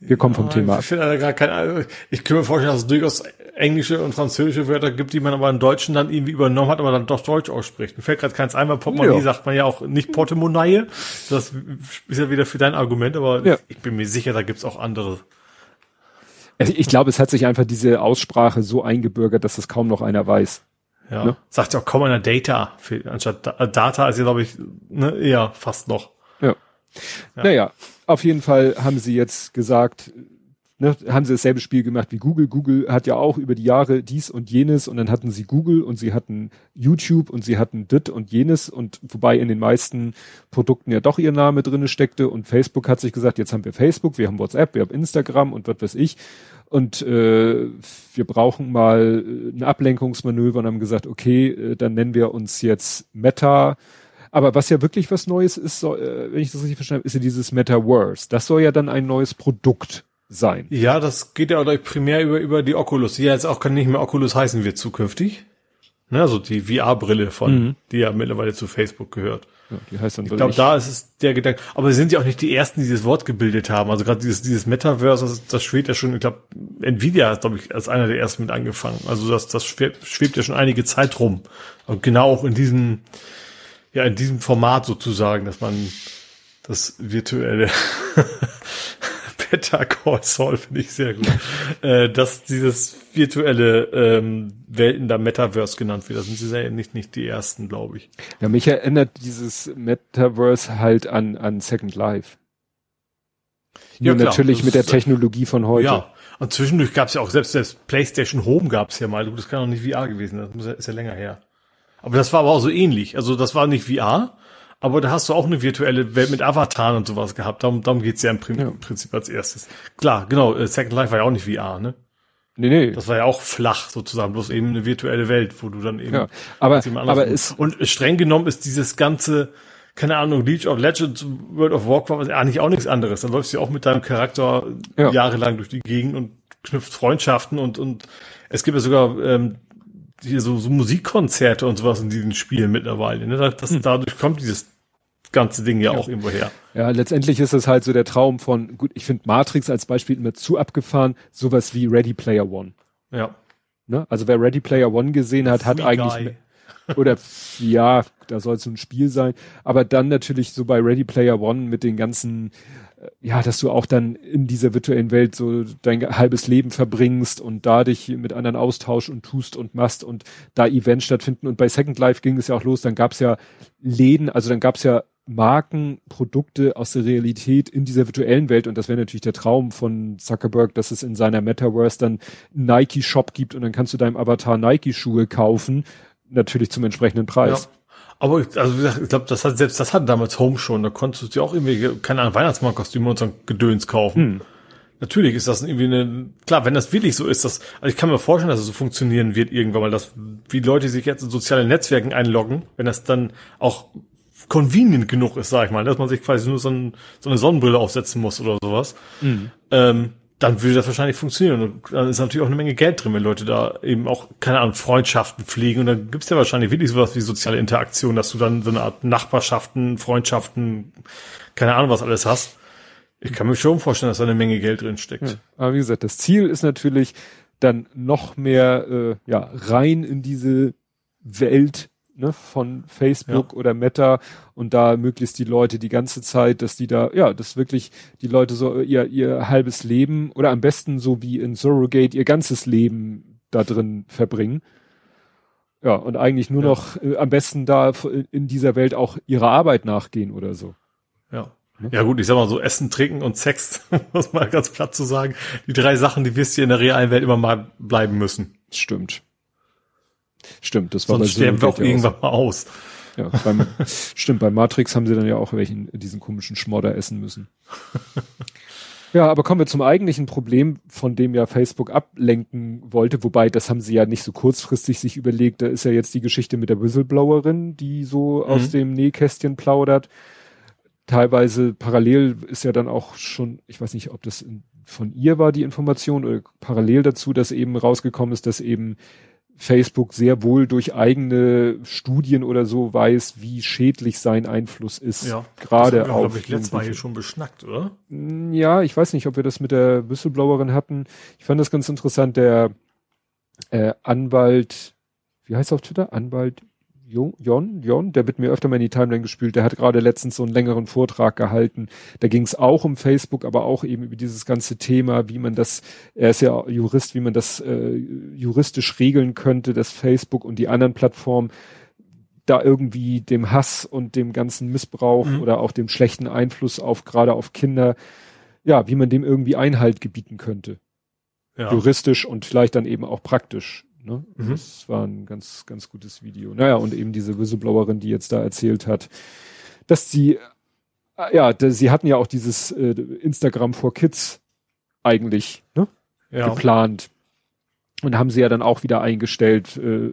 Wir kommen vom ja, Thema ich finde gar kein, ich kann mir vorstellen, dass es durchaus englische und französische Wörter gibt, die man aber im Deutschen dann irgendwie übernommen hat, aber dann doch Deutsch ausspricht. Mir fällt gerade keins ein, weil Portemonnaie ja. sagt man ja auch nicht Portemonnaie. Das ist ja wieder für dein Argument, aber ja. ich bin mir sicher, da gibt's auch andere. Also ich glaube, es hat sich einfach diese Aussprache so eingebürgert, dass das kaum noch einer weiß. Ja. Ne? Sagt ja auch kaum einer Data. Für, anstatt Data ist ja, glaube ich, ne, eher fast noch. Ja. ja. Naja, auf jeden Fall haben sie jetzt gesagt, ne, haben sie dasselbe Spiel gemacht wie Google. Google hat ja auch über die Jahre dies und jenes und dann hatten sie Google und sie hatten YouTube und sie hatten dit und jenes und wobei in den meisten Produkten ja doch ihr Name drinne steckte und Facebook hat sich gesagt, jetzt haben wir Facebook, wir haben WhatsApp, wir haben Instagram und was weiß ich und äh, wir brauchen mal ein Ablenkungsmanöver und haben gesagt, okay, äh, dann nennen wir uns jetzt Meta aber was ja wirklich was Neues ist, soll, äh, wenn ich das richtig verstanden habe, ist ja dieses Metaverse. Das soll ja dann ein neues Produkt sein. Ja, das geht ja auch primär über, über die Oculus, die ja jetzt auch kann nicht mehr Oculus heißen wird zukünftig. Ne, also die VR-Brille von, mhm. die ja mittlerweile zu Facebook gehört. Ja, die heißt dann ich glaube, da ist es der Gedanke. Aber sie sind ja auch nicht die ersten, die dieses Wort gebildet haben. Also gerade dieses, dieses Metaverse, das, das schwebt ja schon, ich glaube, Nvidia hat, glaube ich, als einer der ersten mit angefangen. Also das, das schwebt, schwebt ja schon einige Zeit rum. Und genau auch in diesem, ja, in diesem Format sozusagen, dass man das virtuelle [LAUGHS] [LAUGHS] Better Call Saul finde ich sehr gut. äh, dass dieses virtuelle ähm, Welten da Metaverse genannt wird. Da sind sie ja nicht, nicht die ersten, glaube ich. Ja, mich erinnert dieses Metaverse halt an, an Second Life. Nur ja, natürlich mit der Technologie von heute. Ja, und zwischendurch gab es ja auch selbst das PlayStation Home gab es ja mal. Das kann doch nicht VR gewesen sein. Das ist ja länger her. Aber das war aber auch so ähnlich. Also das war nicht VR, aber da hast du auch eine virtuelle Welt mit Avataren und sowas gehabt. Darum, darum geht's ja im, Prin ja. Prinzip als erstes. Klar, genau, äh, Second Life war ja auch nicht VR, ne? Nee, nee. Das war ja auch flach sozusagen, bloß eben eine virtuelle Welt, wo du dann eben. Ja, aber, aber ist. Und streng genommen ist dieses ganze, keine Ahnung, League of Legends, World of Warcraft eigentlich auch nichts anderes. Dann läufst du ja auch mit deinem Charakter ja. jahrelang durch die Gegend und knüpft Freundschaften und, und es gibt ja sogar ähm, hier so, so Musikkonzerte und sowas in diesen Spielen mittlerweile. Ne? Das, hm. Dadurch kommt dieses ganze Ding ja, ja, auch irgendwo her. Ja, letztendlich ist es halt so der Traum von, gut, ich finde Matrix als Beispiel immer zu abgefahren, sowas wie Ready Player One. Ja. Ne? Also wer Ready Player One gesehen hat, hat eigentlich, oder ja, da soll es so ein Spiel sein, aber dann natürlich so bei Ready Player One mit den ganzen äh, ja, dass du auch dann in dieser virtuellen Welt so dein halbes Leben verbringst und da dich mit anderen austausch und tust und machst und da Events stattfinden. Und bei Second Life ging es ja auch los, dann gab's ja Läden, also dann gab's ja Marken, Produkte aus der Realität in dieser virtuellen Welt und das wäre natürlich der Traum von Zuckerberg, dass es in seiner Metaverse dann Nike Shop gibt und dann kannst du deinem Avatar Nike Schuhe kaufen, natürlich zum entsprechenden Preis. Ja. Aber also wie gesagt, ich glaube, das hat selbst das hat damals Home schon, da konntest du dir auch irgendwie keine Ahnung Weihnachtsmannkostüme und so ein Gedöns kaufen. Hm. Natürlich ist das irgendwie eine, klar, wenn das wirklich so ist, das, also ich kann mir vorstellen, dass es so funktionieren wird irgendwann mal, dass, wie Leute sich jetzt in sozialen Netzwerken einloggen, wenn das dann auch convenient genug ist, sag ich mal, dass man sich quasi nur so, ein, so eine Sonnenbrille aufsetzen muss oder sowas, mhm. ähm, dann würde das wahrscheinlich funktionieren. Und dann ist natürlich auch eine Menge Geld drin, wenn Leute da eben auch, keine Ahnung, Freundschaften pflegen. Und dann gibt's ja wahrscheinlich wirklich sowas wie soziale Interaktion, dass du dann so eine Art Nachbarschaften, Freundschaften, keine Ahnung, was alles hast. Ich kann mir schon vorstellen, dass da eine Menge Geld drin steckt. Ja, aber wie gesagt, das Ziel ist natürlich dann noch mehr äh, ja, rein in diese Welt ne, von Facebook ja. oder Meta und da möglichst die Leute die ganze Zeit, dass die da, ja, dass wirklich die Leute so ihr, ihr halbes Leben oder am besten so wie in Surrogate ihr ganzes Leben da drin verbringen. Ja, und eigentlich nur ja. noch äh, am besten da in dieser Welt auch ihrer Arbeit nachgehen oder so. Ja. Ne? Ja gut, ich sag mal so Essen, Trinken und Sex, [LAUGHS] muss mal ganz platt zu sagen. Die drei Sachen, die wirst du in der realen Welt immer mal bleiben müssen. Stimmt. Stimmt, das war Sonst bei sterben wir auch irgendwann mal aus. Ja, beim, [LAUGHS] stimmt, bei Matrix haben sie dann ja auch welchen diesen komischen Schmodder essen müssen. Ja, aber kommen wir zum eigentlichen Problem, von dem ja Facebook ablenken wollte, wobei das haben sie ja nicht so kurzfristig sich überlegt. Da ist ja jetzt die Geschichte mit der Whistleblowerin, die so mhm. aus dem Nähkästchen plaudert. Teilweise parallel ist ja dann auch schon, ich weiß nicht, ob das von ihr war, die Information, oder parallel dazu, dass eben rausgekommen ist, dass eben Facebook sehr wohl durch eigene Studien oder so weiß, wie schädlich sein Einfluss ist. Ja, gerade das haben wir, auf. Ich, letztes Mal hier schon beschnackt, oder? Mm, ja, ich weiß nicht, ob wir das mit der Whistleblowerin hatten. Ich fand das ganz interessant. Der äh, Anwalt, wie heißt er auf Twitter? Anwalt Jon, Jon, der wird mir öfter mal in die Timeline gespielt, der hat gerade letztens so einen längeren Vortrag gehalten. Da ging es auch um Facebook, aber auch eben über dieses ganze Thema, wie man das, er ist ja Jurist, wie man das äh, juristisch regeln könnte, dass Facebook und die anderen Plattformen da irgendwie dem Hass und dem ganzen Missbrauch mhm. oder auch dem schlechten Einfluss auf gerade auf Kinder, ja, wie man dem irgendwie Einhalt gebieten könnte. Ja. Juristisch und vielleicht dann eben auch praktisch. Ne? Mhm. Das war ein ganz, ganz gutes Video. Naja, und eben diese Whistleblowerin, die jetzt da erzählt hat, dass sie, äh, ja, sie hatten ja auch dieses äh, Instagram for Kids eigentlich ne? ja. geplant. Und haben sie ja dann auch wieder eingestellt, äh,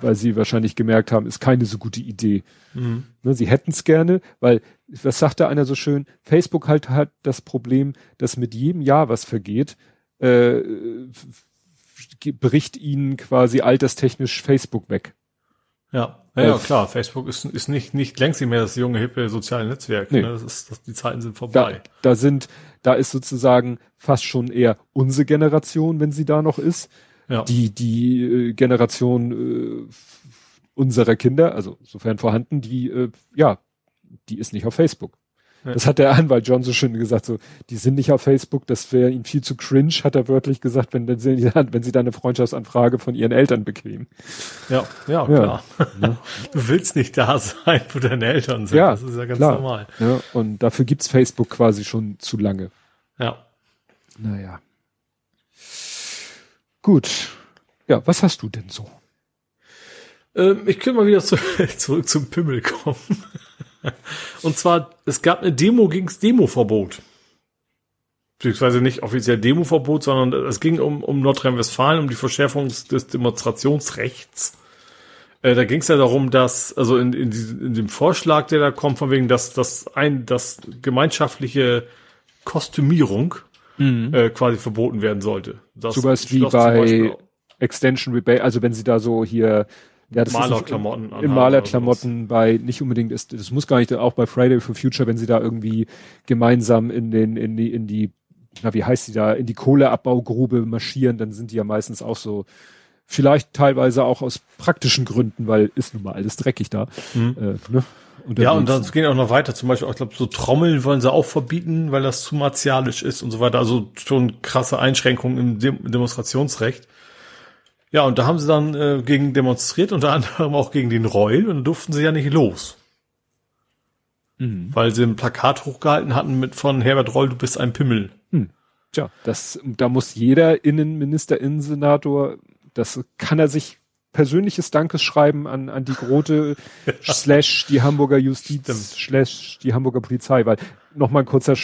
weil sie wahrscheinlich gemerkt haben, ist keine so gute Idee. Mhm. Ne, sie hätten es gerne, weil, was sagte einer so schön, Facebook halt hat das Problem, dass mit jedem Jahr, was vergeht, äh, bricht ihnen quasi alterstechnisch Facebook weg. Ja, ja, ja klar. Facebook ist, ist nicht, nicht längst nicht mehr das junge, hippe soziale Netzwerk. Nee. Ne? Das ist, das, die Zeiten sind vorbei. Da, da sind, da ist sozusagen fast schon eher unsere Generation, wenn sie da noch ist. Ja. Die, die äh, Generation äh, unserer Kinder, also sofern vorhanden, die, äh, ja, die ist nicht auf Facebook. Das hat der Anwalt John so schön gesagt, so, die sind nicht auf Facebook, das wäre ihm viel zu cringe, hat er wörtlich gesagt, wenn, wenn sie, [LAUGHS] wenn sie da eine Freundschaftsanfrage von ihren Eltern bekämen. Ja, ja, klar. Ja. [LAUGHS] Du willst nicht da sein, wo deine Eltern sind. Ja, das ist ja ganz klar. normal. Ja, und dafür gibt's Facebook quasi schon zu lange. Ja. Naja. Gut. Ja, was hast du denn so? Ähm, ich könnte mal wieder zu, [LAUGHS] zurück zum Pimmel kommen. Und zwar, es gab eine Demo gegens Demoverbot. Beziehungsweise nicht offiziell Demoverbot, sondern es ging um, um Nordrhein-Westfalen, um die Verschärfung des Demonstrationsrechts. Äh, da ging es ja darum, dass, also in, in, in dem Vorschlag, der da kommt, von wegen, dass dass ein, dass gemeinschaftliche Kostümierung mhm. äh, quasi verboten werden sollte. Das Sowas wie bei Extension Rebate, also wenn sie da so hier ja, das Malerklamotten in, in Malerklamotten bei nicht unbedingt ist das muss gar nicht auch bei Friday for Future wenn sie da irgendwie gemeinsam in den in die in die na wie heißt die da in die Kohleabbaugrube marschieren dann sind die ja meistens auch so vielleicht teilweise auch aus praktischen Gründen weil ist nun mal alles dreckig da mhm. äh, ne? ja, und dann gehen auch noch weiter. Zum Beispiel, ich glaube, so Trommeln wollen sie auch verbieten, weil das zu martialisch ist und so weiter. Also schon krasse Einschränkungen im Dem Demonstrationsrecht. Ja, und da haben sie dann äh, gegen demonstriert, unter anderem auch gegen den Reul, und dann durften sie ja nicht los. Mhm. Weil sie ein Plakat hochgehalten hatten mit von Herbert Reul, du bist ein Pimmel. Mhm. Tja, das, da muss jeder Innenminister, Innensenator, das kann er sich persönliches Dankeschreiben an, an die Grote [LAUGHS] slash die Hamburger Justiz slash die Hamburger Polizei, weil nochmal ein kurzer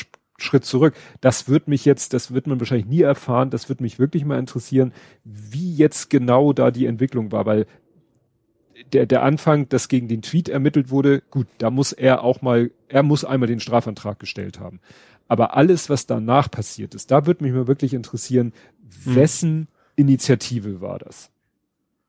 Schritt zurück. Das wird mich jetzt, das wird man wahrscheinlich nie erfahren, das wird mich wirklich mal interessieren, wie jetzt genau da die Entwicklung war, weil der, der Anfang, dass gegen den Tweet ermittelt wurde, gut, da muss er auch mal, er muss einmal den Strafantrag gestellt haben. Aber alles, was danach passiert ist, da wird mich mal wirklich interessieren, hm. wessen Initiative war das?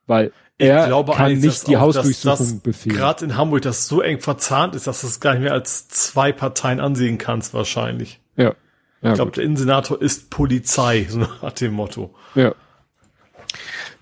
Weil er kann nicht die auch, Hausdurchsuchung befehlen. Gerade in Hamburg, das so eng verzahnt ist, dass du es gar nicht mehr als zwei Parteien ansehen kannst, wahrscheinlich. Ja. ja ich glaube, der Innensenator ist Polizei, [LAUGHS] so nach dem Motto. Ja.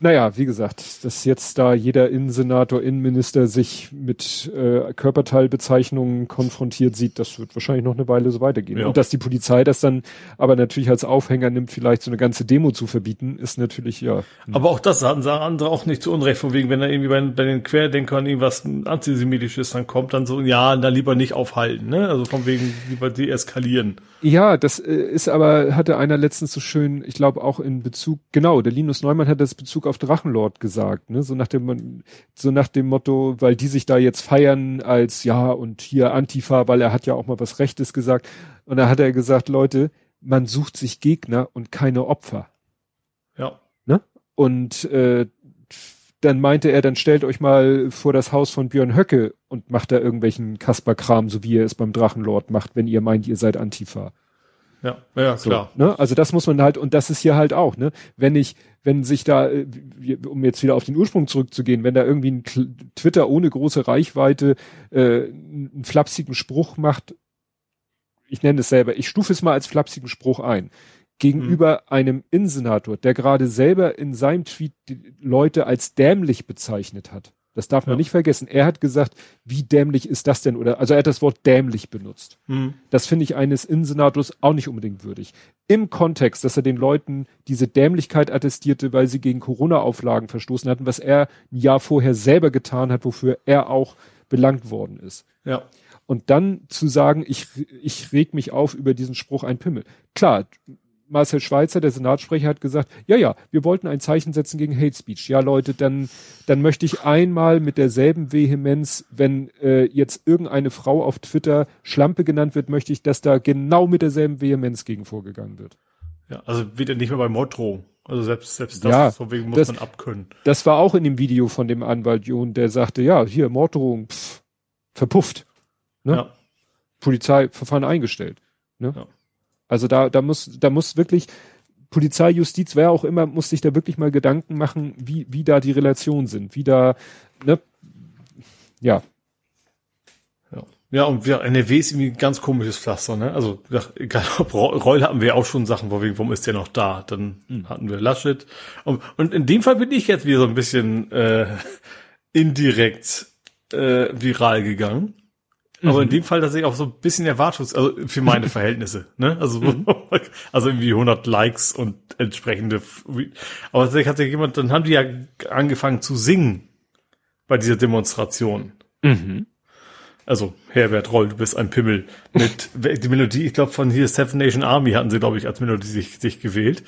Naja, wie gesagt, dass jetzt da jeder Innensenator, Innenminister sich mit äh, Körperteilbezeichnungen konfrontiert sieht, das wird wahrscheinlich noch eine Weile so weitergehen. Ja. Und dass die Polizei das dann aber natürlich als Aufhänger nimmt, vielleicht so eine ganze Demo zu verbieten, ist natürlich ja. Aber auch das sagen andere auch nicht zu Unrecht, von wegen, wenn da irgendwie bei, bei den Querdenkern irgendwas antisemitisches dann kommt, dann so, ja, dann lieber nicht aufhalten, ne? Also von wegen lieber deeskalieren. Ja, das äh, ist aber, hatte einer letztens so schön, ich glaube auch in Bezug, genau, der Linus Neumann hat das Bezug auf Drachenlord gesagt, ne? So nach dem, so nach dem Motto, weil die sich da jetzt feiern als ja und hier Antifa, weil er hat ja auch mal was Rechtes gesagt. Und da hat er gesagt, Leute, man sucht sich Gegner und keine Opfer. Ja. Ne? Und äh, dann meinte er, dann stellt euch mal vor das Haus von Björn Höcke und macht da irgendwelchen Kasper-Kram, so wie ihr es beim Drachenlord macht, wenn ihr meint, ihr seid Antifa. Ja, ja, klar. So, ne? Also das muss man halt, und das ist hier halt auch, ne? Wenn ich, wenn sich da, äh, um jetzt wieder auf den Ursprung zurückzugehen, wenn da irgendwie ein Twitter ohne große Reichweite äh, einen flapsigen Spruch macht, ich nenne es selber, ich stufe es mal als flapsigen Spruch ein, gegenüber hm. einem Innensenator, der gerade selber in seinem Tweet die Leute als dämlich bezeichnet hat. Das darf man ja. nicht vergessen. Er hat gesagt, wie dämlich ist das denn? Oder also er hat das Wort dämlich benutzt. Mhm. Das finde ich eines Innensenators auch nicht unbedingt würdig. Im Kontext, dass er den Leuten diese Dämlichkeit attestierte, weil sie gegen Corona-Auflagen verstoßen hatten, was er ein Jahr vorher selber getan hat, wofür er auch belangt worden ist. Ja. Und dann zu sagen, ich, ich reg mich auf über diesen Spruch ein Pimmel. Klar, Marcel Schweizer, der Senatssprecher, hat gesagt, ja, ja, wir wollten ein Zeichen setzen gegen Hate Speech. Ja, Leute, dann, dann möchte ich einmal mit derselben Vehemenz, wenn äh, jetzt irgendeine Frau auf Twitter Schlampe genannt wird, möchte ich, dass da genau mit derselben Vehemenz gegen vorgegangen wird. Ja, also wieder nicht mehr bei Morddrohung. Also selbst, selbst das, ja, von wegen muss das, man abkönnen. Das war auch in dem Video von dem Anwalt John, der sagte, ja, hier, Morddrohung, pff, verpufft. Ne? Ja. Polizeiverfahren eingestellt. Ne? Ja. Also da, da muss, da muss wirklich Polizei, Justiz, wer auch immer, muss sich da wirklich mal Gedanken machen, wie, wie da die Relationen sind, wie da, ne, ja. Ja, ja und wir, NRW ist irgendwie ein ganz komisches Pflaster, ne? Also, egal, ob Reul hatten wir auch schon Sachen, wir, warum ist der noch da? Dann mhm. hatten wir Laschet. Und, und in dem Fall bin ich jetzt wieder so ein bisschen äh, indirekt äh, viral gegangen Aber mhm. in dem Fall tatsächlich auch so ein bisschen Erwartungs, also für meine [LAUGHS] Verhältnisse, ne? Also, mhm. [LAUGHS] also irgendwie 100 Likes und entsprechende, aber tatsächlich hat ja jemand, dann haben die ja angefangen zu singen bei dieser Demonstration. Mhm. Also, Herbert Roll, du bist ein Pimmel. Mit, die Melodie, ich glaube, von hier Seven Nation Army hatten sie, glaube ich, als Melodie sich, sich gewählt.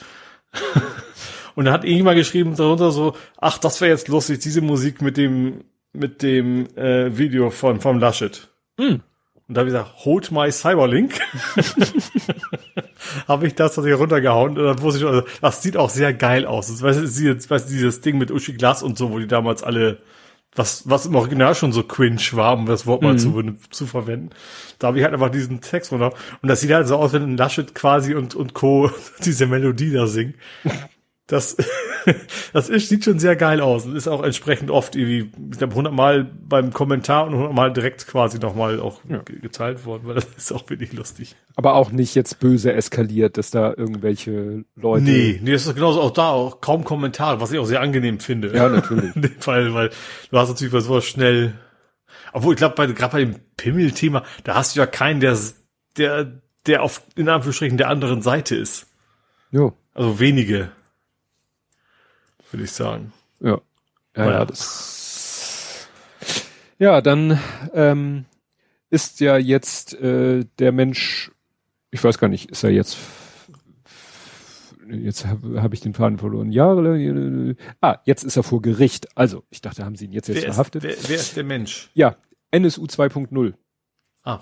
[LAUGHS] und da hat irgendjemand geschrieben darunter so, ach, das wäre jetzt lustig, diese Musik mit dem, mit dem äh, Video von vom Laschet. Mm. Und da habe ich gesagt, hold my Cyberlink. [LAUGHS] habe ich das tatsächlich runtergehauen. Und dann wusste ich, also, das sieht auch sehr geil aus. Das, weißt du, dieses, weißt dieses Ding mit Uschi Glas und so, wo die damals alle, was, was im Original schon so cringe war, um das Wort mal mhm. zu, zu verwenden. Da habe ich halt einfach diesen Text runter. Und das sieht halt so aus, wenn Laschet quasi und, und Co. [LAUGHS] diese Melodie da singen. Das, [LAUGHS] das ist, sieht schon sehr geil aus und ist auch entsprechend oft irgendwie, ich glaube, hundertmal beim Kommentar und hundertmal direkt quasi nochmal auch ja. geteilt worden, weil [LAUGHS] das ist auch wirklich lustig. Aber auch nicht jetzt böse eskaliert, dass da irgendwelche Leute. Nee, nee, das ist genauso auch da, auch kaum Kommentar, was ich auch sehr angenehm finde. Ja, natürlich. [LAUGHS] In dem Fall, weil du hast natürlich bei sowas schnell, obwohl ich glaube, bei, gerade bei dem Pimmel-Thema, da hast du ja keinen, der, der, der auf, in Anführungsstrichen, der anderen Seite ist. Jo. Also wenige würde ich sagen. Ja. Ja, ja, das. Ja, dann ähm, ist ja jetzt äh, der Mensch, ich weiß gar nicht, ist er jetzt jetzt habe hab ich den Faden verloren. Jahre. Äh, ah, jetzt ist er vor Gericht. Also, ich dachte, haben Sie ihn jetzt jetzt wer verhaftet? Ist, wer, wer ist der Mensch? Ja, NSU 2.0. Ah.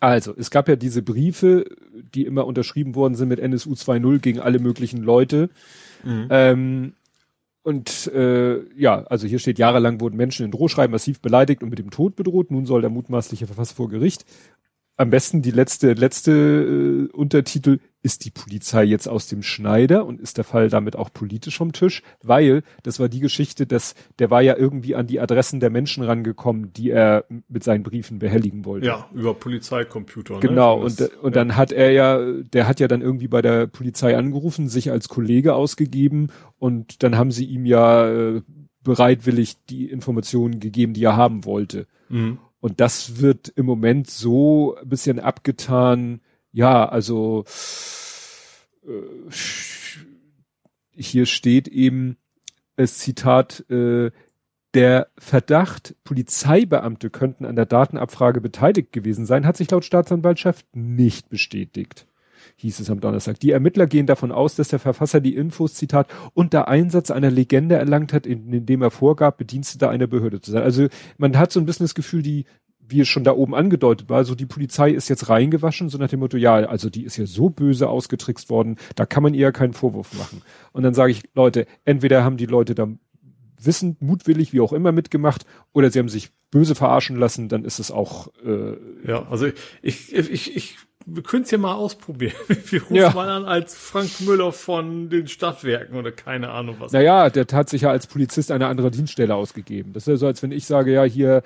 Also, es gab ja diese Briefe, die immer unterschrieben worden sind mit NSU 2.0 gegen alle möglichen Leute. Mhm. Ähm, und äh, ja, also hier steht, jahrelang wurden Menschen in Drohschreiben massiv beleidigt und mit dem Tod bedroht. Nun soll der mutmaßliche Verfasser vor Gericht. Am besten die letzte, letzte äh, Untertitel, ist die Polizei jetzt aus dem Schneider und ist der Fall damit auch politisch vom Tisch? Weil das war die Geschichte, dass der war ja irgendwie an die Adressen der Menschen rangekommen, die er mit seinen Briefen behelligen wollte. Ja, über Polizeicomputer. Ne? Genau, und, und ja. dann hat er ja, der hat ja dann irgendwie bei der Polizei angerufen, sich als Kollege ausgegeben und dann haben sie ihm ja äh, bereitwillig die Informationen gegeben, die er haben wollte. Mhm. Und das wird im Moment so ein bisschen abgetan, ja, also äh, hier steht eben das Zitat, äh, der Verdacht, Polizeibeamte könnten an der Datenabfrage beteiligt gewesen sein, hat sich laut Staatsanwaltschaft nicht bestätigt, hieß es am Donnerstag. Die Ermittler gehen davon aus, dass der Verfasser die Infos, Zitat, unter Einsatz einer Legende erlangt hat, indem er vorgab, Bediensteter einer Behörde zu sein. Also man hat so ein bisschen das Gefühl, die wie es schon da oben angedeutet war, so die Polizei ist jetzt reingewaschen, so nach dem Motto, ja, also die ist ja so böse ausgetrickst worden, da kann man ihr keinen Vorwurf machen. Und dann sage ich, Leute, entweder haben die Leute da wissend, mutwillig, wie auch immer mitgemacht, oder sie haben sich böse verarschen lassen, dann ist es auch. Äh, ja, also ich, ich, ich, ich wir können es ja mal ausprobieren. [LAUGHS] Wir rufen ja. mal an als Frank Müller von den Stadtwerken oder keine Ahnung was. Naja, der hat sich ja als Polizist eine andere Dienststelle ausgegeben. Das ist ja so, als wenn ich sage, ja, hier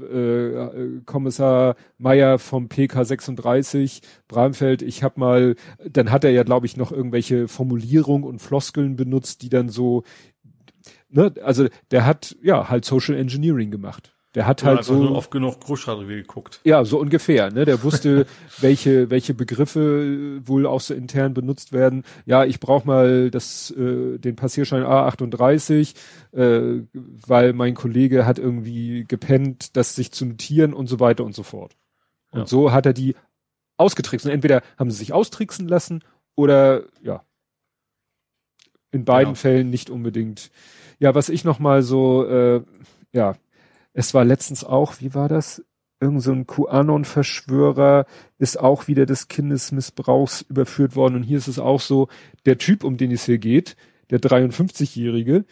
äh, Kommissar Meyer vom PK 36 Bramfeld, ich habe mal, dann hat er ja, glaube ich, noch irgendwelche Formulierungen und Floskeln benutzt, die dann so, ne, also der hat ja halt Social Engineering gemacht. Der hat halt so nur oft genug Großschadre geguckt. Ja, so ungefähr. Ne? Der wusste, [LAUGHS] welche welche Begriffe wohl auch so intern benutzt werden. Ja, ich brauche mal das äh, den Passierschein A38, äh, weil mein Kollege hat irgendwie gepennt, das sich zu notieren und so weiter und so fort. Und ja. so hat er die ausgetrickst. Und entweder haben sie sich austricksen lassen oder ja. In beiden ja. Fällen nicht unbedingt. Ja, was ich noch mal so äh, ja es war letztens auch, wie war das? Irgend so ein QAnon-Verschwörer ist auch wieder des Kindesmissbrauchs überführt worden. Und hier ist es auch so, der Typ, um den es hier geht, der 53-Jährige,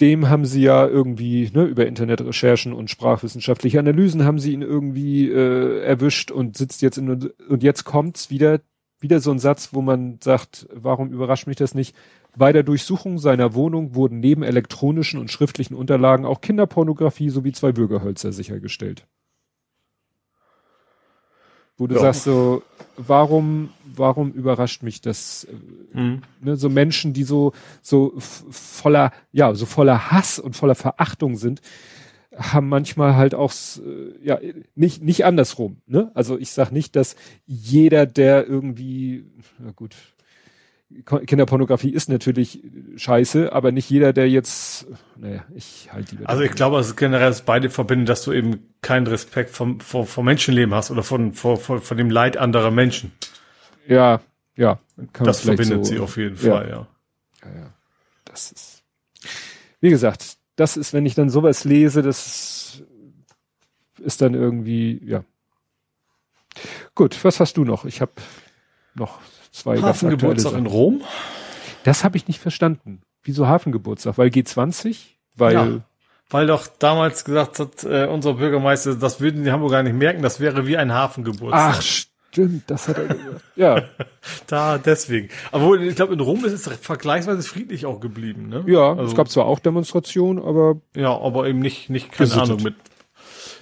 dem haben sie ja irgendwie ne, über Internetrecherchen und sprachwissenschaftliche Analysen haben sie ihn irgendwie äh, erwischt und sitzt jetzt in und jetzt kommt's wieder wieder so ein Satz, wo man sagt, warum überrascht mich das nicht? Bei der Durchsuchung seiner Wohnung wurden neben elektronischen und schriftlichen Unterlagen auch Kinderpornografie sowie zwei Bürgerhölzer sichergestellt. Wo du ja. sagst so, warum, warum überrascht mich das? Mhm. Ne, so Menschen, die so, so voller, ja, so voller Hass und voller Verachtung sind, haben manchmal halt auch äh, ja nicht nicht andersrum. Ne? Also ich sag nicht, dass jeder, der irgendwie, na gut, Kinderpornografie ist natürlich scheiße, aber nicht jeder, der jetzt, naja, ich halte die. Also ich glaube, es ist generell das beide verbinden, dass du eben keinen Respekt vom, vom, vom Menschenleben hast oder von, von, von, von dem Leid anderer Menschen. Ja, ja. das verbindet so, sie auf jeden ja. Fall, ja. ja. Ja, das ist, wie gesagt, das ist, wenn ich dann sowas lese, das ist dann irgendwie, ja. Gut, was hast du noch? Ich habe noch zwei Hafengeburtstag in Rom? Das habe ich nicht verstanden. Wieso Hafengeburtstag? Weil G20? Weil ja, weil doch damals gesagt hat äh, unser Bürgermeister, das würden die Hamburger nicht merken, das wäre wie ein Hafengeburtstag. Ach, stimmt, das hat er gesagt. Ja. [LAUGHS] da deswegen. Aber ich glaube in Rom ist es vergleichsweise friedlich auch geblieben, ne? Ja, also, es gab zwar auch Demonstrationen, aber ja, aber eben nicht nicht keine. Ahnung mit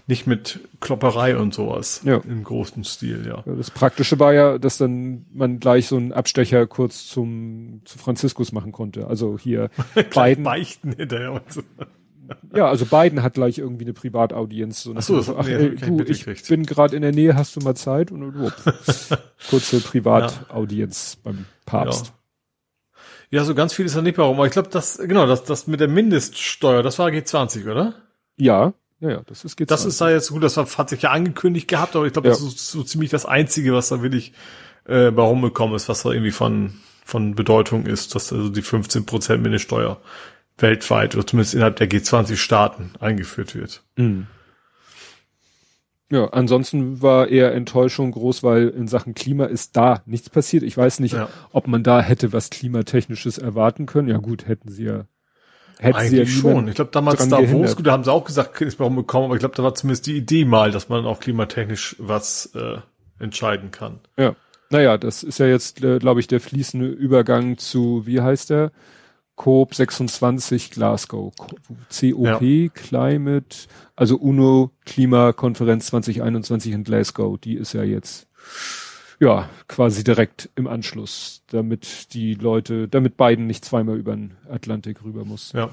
nicht mit Klopperei und sowas ja. im großen Stil, ja. Das Praktische war ja, dass dann man gleich so einen Abstecher kurz zum zu Franziskus machen konnte. Also hier [LAUGHS] beiden Beichten hinterher und so. Ja, also Biden hat gleich irgendwie eine Privataudienz. So ach so, ach, nee, ey, du, ich bin gerade in der Nähe, hast du mal Zeit? Und oh, [LAUGHS] kurze Privataudienz ja. beim Papst. Ja. Ja, so ganz viel ist da nicht warum. Aber ich glaube, das, genau, das, das mit der Mindeststeuer, das war G20, oder? Ja, ja, ja, das ist G20. Das ist da jetzt gut, das hat sich ja angekündigt gehabt, aber ich glaube, ja. das ist so ziemlich das Einzige, was da wirklich äh, bei rumgekommen ist, was da irgendwie von, von Bedeutung ist, dass also die 15% Mindeststeuer weltweit oder zumindest innerhalb der G20-Staaten eingeführt wird. Mhm. Ja, ansonsten war eher Enttäuschung groß, weil in Sachen Klima ist da nichts passiert. Ich weiß nicht, ja. ob man da hätte was Klimatechnisches erwarten können. Ja gut, hätten sie ja hätten Eigentlich ja schon. Ich glaube, damals Davos, da haben sie auch gesagt, ist warum bekommen, aber ich glaube, da war zumindest die Idee mal, dass man auch klimatechnisch was äh, entscheiden kann. Ja. Naja, das ist ja jetzt, äh, glaube ich, der fließende Übergang zu, wie heißt der? COP 26 Glasgow. COP ja. Climate, also UNO Klimakonferenz 2021 in Glasgow, die ist ja jetzt ja, quasi direkt im Anschluss, damit die Leute, damit Biden nicht zweimal über den Atlantik rüber muss. Ja.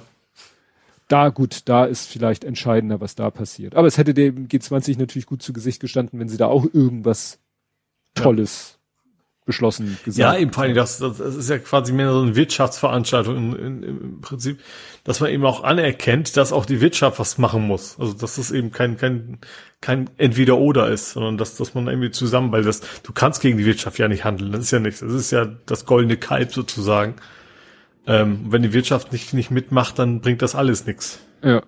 Da gut, da ist vielleicht entscheidender, was da passiert. Aber es hätte dem G20 natürlich gut zu Gesicht gestanden, wenn sie da auch irgendwas Tolles beschlossen gesagt. Ja, eben vor allem, das, das ist ja quasi mehr so eine Wirtschaftsveranstaltung in, in, im Prinzip, dass man eben auch anerkennt, dass auch die Wirtschaft was machen muss. Also dass das eben kein kein kein entweder oder ist, sondern dass dass man irgendwie zusammen, weil das du kannst gegen die Wirtschaft ja nicht handeln. Das ist ja nichts. Das ist ja das goldene Kalb sozusagen. Ähm, wenn die Wirtschaft nicht nicht mitmacht, dann bringt das alles nichts. Ja.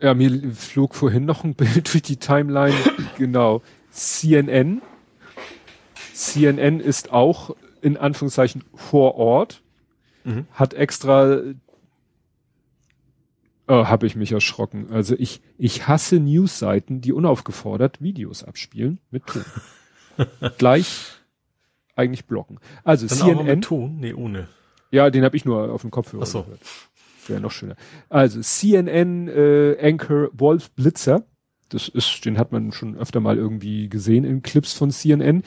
Ja, mir flog vorhin noch ein [LAUGHS] Bild durch die Timeline. genau. CNN CNN ist auch in Anführungszeichen vor Ort, mhm. hat extra Oh, habe ich mich erschrocken. Also ich, ich hasse Newsseiten, die unaufgefordert Videos abspielen mit Ton. [LAUGHS] Gleich eigentlich blocken. Also Dann CNN. Mit Ton? Nee, ohne. Ja, den habe ich nur auf dem Kopfhörer Ach so. gehört. Wäre noch schöner. Also CNN äh, Anchor Wolf Blitzer. Das ist, den hat man schon öfter mal irgendwie gesehen in Clips von CNN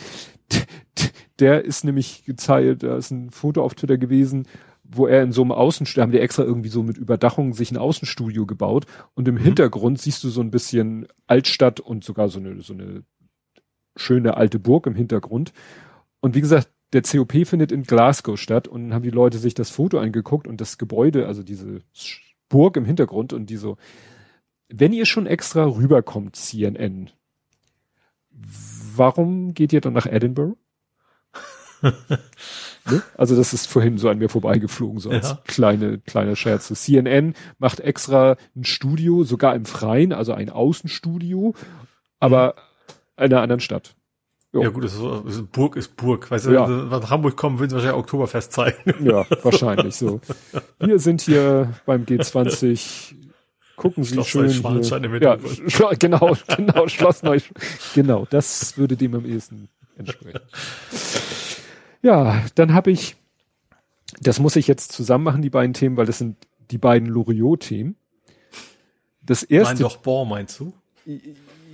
der ist nämlich gezeigt, da ist ein Foto auf Twitter gewesen, wo er in so einem Außenstudio, haben die extra irgendwie so mit Überdachung sich ein Außenstudio gebaut und im mhm. Hintergrund siehst du so ein bisschen Altstadt und sogar so eine, so eine schöne alte Burg im Hintergrund. Und wie gesagt, der COP findet in Glasgow statt und dann haben die Leute sich das Foto angeguckt und das Gebäude, also diese Burg im Hintergrund und die so, wenn ihr schon extra rüberkommt, CNN, warum geht ihr dann nach Edinburgh? [LAUGHS] ne? Also das ist vorhin so an mir vorbeigeflogen, so als ja. kleine, kleine Scherze. CNN macht extra ein Studio, sogar im Freien, also ein Außenstudio, aber in einer anderen Stadt. Jo. Ja gut, ist, ist Burg ist Burg. Weißt du, ja. wenn sie nach Hamburg kommen, würden sie wahrscheinlich Oktoberfest zeigen. Ja, wahrscheinlich so. Wir sind hier beim G20 gucken Sie Schloss schön. Hier. Ja, Schlo [LAUGHS] genau, [LAUGHS] genau, Schloss Neu. Genau, das würde dem am ehesten entsprechen. [LAUGHS] Ja, dann habe ich, das muss ich jetzt zusammen machen, die beiden Themen, weil das sind die beiden Loriot-Themen. Das erste. Nein, doch Bohr, meinst du?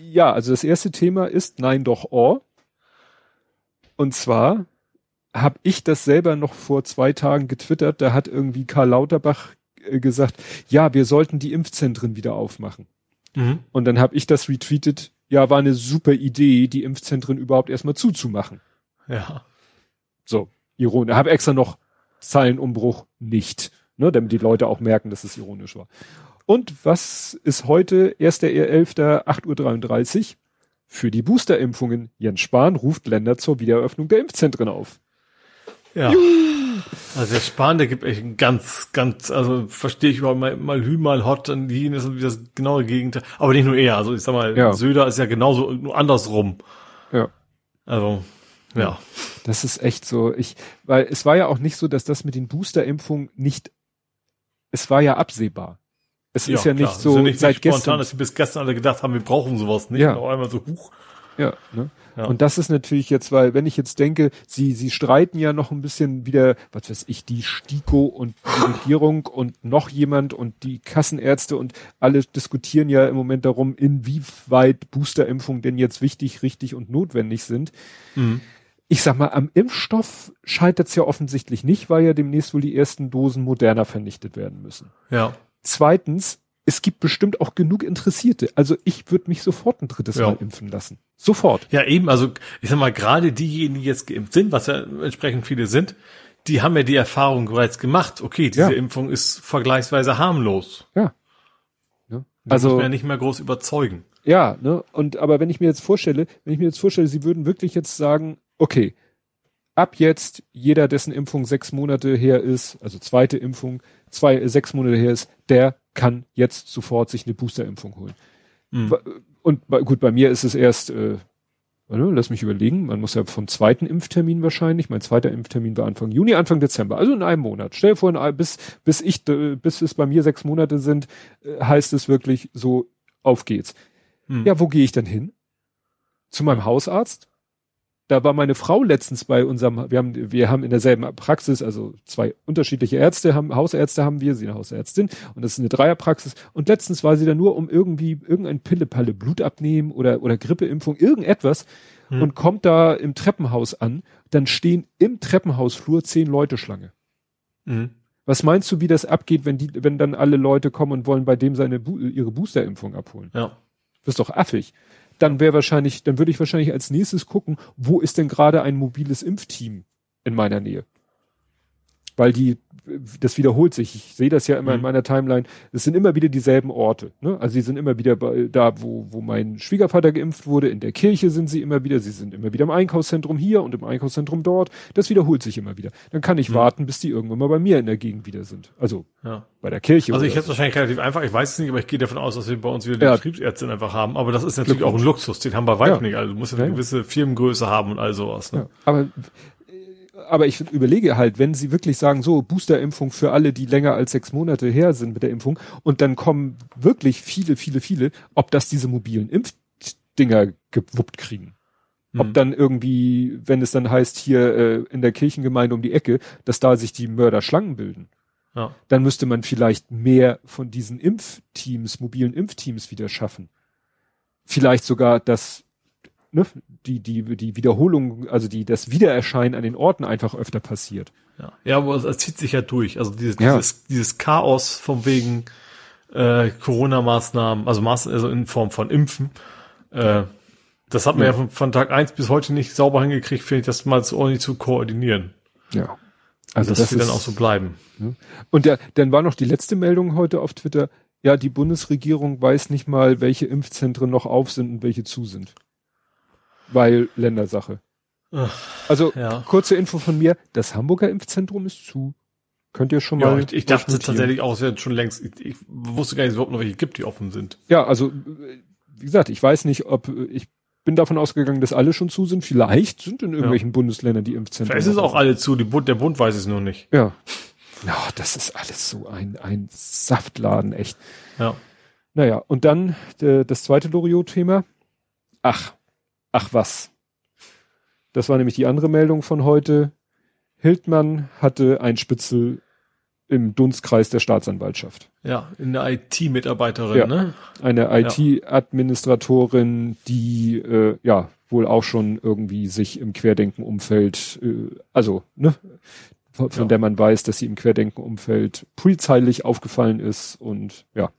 Ja, also das erste Thema ist Nein, doch Ohr. Und zwar habe ich das selber noch vor zwei Tagen getwittert. Da hat irgendwie Karl Lauterbach gesagt, ja, wir sollten die Impfzentren wieder aufmachen. Mhm. Und dann habe ich das retweetet, ja, war eine super Idee, die Impfzentren überhaupt erstmal zuzumachen. Ja. So, ironisch. Habe extra noch Zeilenumbruch nicht, ne, damit die Leute auch merken, dass es ironisch war. Und was ist heute, 1.11., 8.33 Uhr? Für die Boosterimpfungen. Jens Spahn ruft Länder zur Wiedereröffnung der Impfzentren auf. Ja. Juhu. Also der Spahn, der gibt echt ein ganz, ganz, also verstehe ich überhaupt mal, mal Hü, mal Hot, und jenes und wie das genaue Gegenteil. Aber nicht nur er, also ich sag mal, ja. Söder ist ja genauso, nur andersrum. Ja. Also, ja. Das ist echt so, ich, weil es war ja auch nicht so, dass das mit den Boosterimpfungen nicht, es war ja absehbar. Es ja, ist ja klar. nicht so, ja nicht seit spontan, gestern. dass sie bis gestern alle gedacht haben, wir brauchen sowas nicht. Ja. Und auf einmal so, huch. Ja, ne? ja. Und das ist natürlich jetzt, weil, wenn ich jetzt denke, sie, sie streiten ja noch ein bisschen wieder, was weiß ich, die STIKO und die Regierung und noch jemand und die Kassenärzte und alle diskutieren ja im Moment darum, inwieweit Boosterimpfungen denn jetzt wichtig, richtig und notwendig sind. Mhm. Ich sag mal, am Impfstoff scheitert es ja offensichtlich nicht, weil ja demnächst wohl die ersten Dosen moderner vernichtet werden müssen. Ja. Zweitens, es gibt bestimmt auch genug Interessierte. Also ich würde mich sofort ein drittes ja. Mal impfen lassen. Sofort. Ja, eben, also ich sag mal, gerade diejenigen, die jetzt geimpft sind, was ja entsprechend viele sind, die haben ja die Erfahrung bereits gemacht. Okay, diese ja. Impfung ist vergleichsweise harmlos. Ja. ja. Also muss man ja nicht mehr groß überzeugen. Ja, ne? Und aber wenn ich mir jetzt vorstelle, wenn ich mir jetzt vorstelle, sie würden wirklich jetzt sagen, okay, ab jetzt jeder, dessen Impfung sechs Monate her ist, also zweite Impfung, zwei, sechs Monate her ist, der kann jetzt sofort sich eine Boosterimpfung holen. Mhm. Und gut, bei mir ist es erst, äh, lass mich überlegen, man muss ja vom zweiten Impftermin wahrscheinlich, mein zweiter Impftermin war Anfang Juni, Anfang Dezember, also in einem Monat. Stell dir vor, bis, bis ich, bis es bei mir sechs Monate sind, äh, heißt es wirklich so, auf geht's. Mhm. Ja, wo gehe ich denn hin? Zu meinem Hausarzt? Da war meine Frau letztens bei unserem, wir haben, wir haben in derselben Praxis, also zwei unterschiedliche Ärzte haben, Hausärzte haben wir, sie eine Hausärztin und das ist eine Dreierpraxis und letztens war sie da nur um irgendwie irgendein Pillepalle Blut abnehmen oder, oder Grippeimpfung, irgendetwas hm. und kommt da im Treppenhaus an, dann stehen im Treppenhausflur zehn Leute Schlange. Hm. Was meinst du, wie das abgeht, wenn die, wenn dann alle Leute kommen und wollen bei dem seine, ihre Boosterimpfung abholen? Ja. Das ist doch affig dann wäre wahrscheinlich, dann würde ich wahrscheinlich als nächstes gucken, wo ist denn gerade ein mobiles Impfteam in meiner Nähe? Weil die, das wiederholt sich. Ich sehe das ja immer mhm. in meiner Timeline. Es sind immer wieder dieselben Orte. Ne? Also sie sind immer wieder bei, da, wo, wo mein Schwiegervater geimpft wurde. In der Kirche sind sie immer wieder. Sie sind immer wieder im Einkaufszentrum hier und im Einkaufszentrum dort. Das wiederholt sich immer wieder. Dann kann ich mhm. warten, bis die irgendwann mal bei mir in der Gegend wieder sind. Also ja. bei der Kirche. Also ich hätte es wahrscheinlich relativ einfach. Ich weiß es nicht, aber ich gehe davon aus, dass wir bei uns wieder die ja. Betriebsärztin einfach haben. Aber das ist natürlich auch ein Luxus. Den haben wir weit ja. nicht. Also du musst ja eine gewisse Firmengröße haben und all sowas. Ne? Aber aber ich überlege halt, wenn sie wirklich sagen, so Boosterimpfung für alle, die länger als sechs Monate her sind mit der Impfung, und dann kommen wirklich viele, viele, viele, ob das diese mobilen Impfdinger gewuppt kriegen. Mhm. Ob dann irgendwie, wenn es dann heißt, hier äh, in der Kirchengemeinde um die Ecke, dass da sich die Mörder Schlangen bilden. Ja. Dann müsste man vielleicht mehr von diesen Impfteams, mobilen Impfteams wieder schaffen. Vielleicht sogar, dass ne, die, die, die Wiederholung, also die, das Wiedererscheinen an den Orten einfach öfter passiert. Ja, ja aber es zieht sich ja durch. Also dieses, ja. dieses, dieses Chaos von wegen äh, Corona-Maßnahmen, also Maß, also in Form von Impfen, äh, das hat man ja, ja von, von, Tag eins bis heute nicht sauber hingekriegt, finde ich, das mal so ordentlich zu koordinieren. Ja. Also das, das wird dann auch so bleiben. Ja. Und der, dann war noch die letzte Meldung heute auf Twitter, ja, die Bundesregierung weiß nicht mal, welche Impfzentren noch auf sind und welche zu sind weil Ländersache. Ach, also ja. kurze Info von mir, das Hamburger Impfzentrum ist zu. Könnt ihr schon mal. Ja, ich, ich dachte tatsächlich auch, es wäre schon längst, ich, ich, wusste gar nicht, überhaupt noch welche gibt, die offen sind. Ja, also wie gesagt, ich weiß nicht, ob ich bin davon ausgegangen, dass alle schon zu sind. Vielleicht sind in irgendwelchen ja. Bundesländern die Impfzentren. Vielleicht ist es auch alle zu, die Bund, der Bund weiß es nur nicht. Ja. Ja, das ist alles so ein, ein Saftladen, echt. Ja. Naja, und dann äh, das zweite Loriot-Thema. Ach, Ach was. Das war nämlich die andere Meldung von heute. Hildmann hatte ein Spitzel im Dunstkreis der Staatsanwaltschaft. Ja, eine IT-Mitarbeiterin, ja, ne? Eine IT-Administratorin, die äh, ja wohl auch schon irgendwie sich im Querdenken-Umfeld, äh, also ne, von, von ja. der man weiß, dass sie im Querdenken-Umfeld polizeilich aufgefallen ist und ja.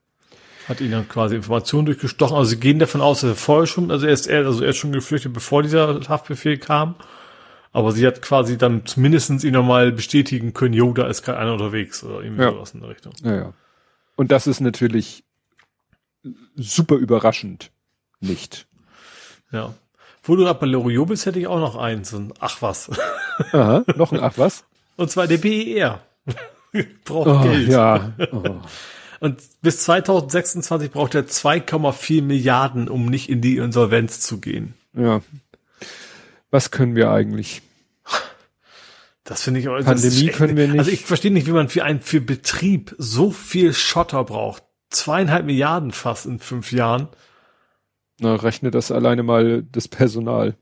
Hat ihnen dann quasi Informationen durchgestochen. Also sie gehen davon aus, dass er vorher schon, also er ist, also er ist schon geflüchtet, bevor dieser Haftbefehl kam. Aber sie hat quasi dann zumindestens ihn nochmal bestätigen können, jo, da ist gerade einer unterwegs oder irgendwie Ja. sowas in der Richtung. Ja, ja. Und das ist natürlich super überraschend nicht. Ja. Wo du gerade bei Loriot bist, hätte ich auch noch eins. Und ach was. Aha, noch ein Ach was? [LAUGHS] Und zwar der BER. [LAUGHS] Braucht Oh, Geld. ja. Oh. Und bis 2026 braucht er 2,4 Milliarden, um nicht in die Insolvenz zu gehen. ja. Was können wir eigentlich? Das finde ich das Pandemie können wir nicht. Also ich verstehe nicht, wie man für einen für Betrieb so viel Schotter braucht. Zweieinhalb Milliarden fast in fünf Jahren. Na, rechne das alleine mal das Personal.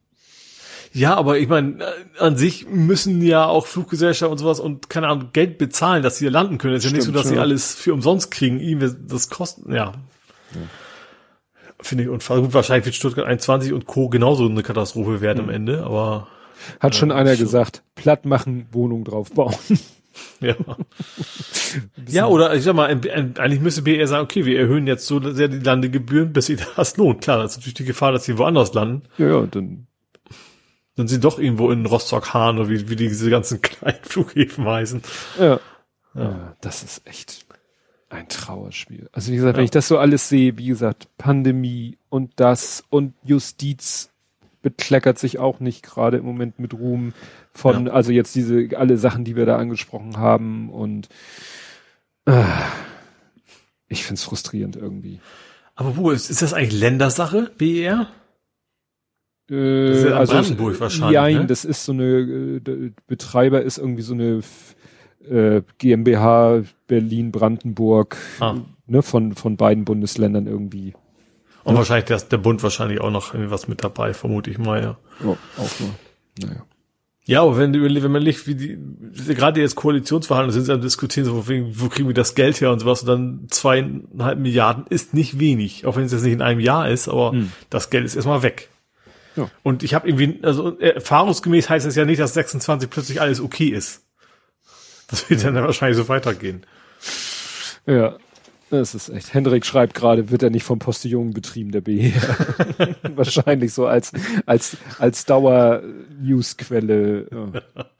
Ja, aber ich meine, äh, an sich müssen ja auch Fluggesellschaften und sowas und keine Ahnung Geld bezahlen, dass sie hier landen können. Es ist ja nicht so, dass sie ja. alles für umsonst kriegen. Ihnen das kosten, ja. Finde ich unfassbar. Gut, wahrscheinlich wird Stuttgart 21 und Co. genauso eine Katastrophe werden am Ende, aber Hat schon Ja, einer schon. gesagt, platt machen, Wohnung drauf bauen. [LAUGHS] ja. ja, oder ich sag mal, eigentlich müsste BR sagen, okay, wir erhöhen jetzt so sehr die Landegebühren, bis sich das lohnt. Klar, das ist natürlich die Gefahr, dass sie woanders landen. ja, ja, dann, Dann sind doch irgendwo in Rostock-Hahn oder wie, wie diese ganzen [LAUGHS] kleinen Flughäfen heißen. ja. Ja. ja. Das ist echt ein Trauerspiel. Also wie gesagt, wenn Ja. ich das so alles sehe, wie gesagt, Pandemie und das und Justiz bekleckert sich auch nicht gerade im Moment mit Ruhm von, Ja. also jetzt diese, alle Sachen, die wir da angesprochen haben und äh, ich find's frustrierend irgendwie. Aber wo ist, ist das eigentlich Ländersache, BER? Äh, Das ist ja in Brandenburg wahrscheinlich, Nein, ne? das ist so eine, äh, Betreiber ist irgendwie so eine äh, GmbH Berlin Brandenburg, Ah. ne, von von beiden Bundesländern irgendwie. Und wahrscheinlich der, der Bund wahrscheinlich auch noch was mit dabei, vermute ich mal, ja. Oh, auch nur. Naja. Ja, aber wenn, wenn man liegt, wie die, gerade jetzt Koalitionsverhandlungen sind, sie am diskutieren, so, wo kriegen wir das Geld her und sowas, und dann zweieinhalb Milliarden ist nicht wenig, auch wenn es jetzt nicht in einem Jahr ist, aber Hm. das Geld ist erstmal weg. Ja. Und ich habe irgendwie, also erfahrungsgemäß heißt es ja nicht, dass 26 plötzlich alles okay ist. Das wird dann wahrscheinlich so weitergehen. Ja. Das ist echt. Hendrik schreibt gerade, wird er nicht vom Postillon betrieben, der BR. [LAUGHS] Wahrscheinlich so als, als, als Dauer-Newsquelle. Ja. [LAUGHS]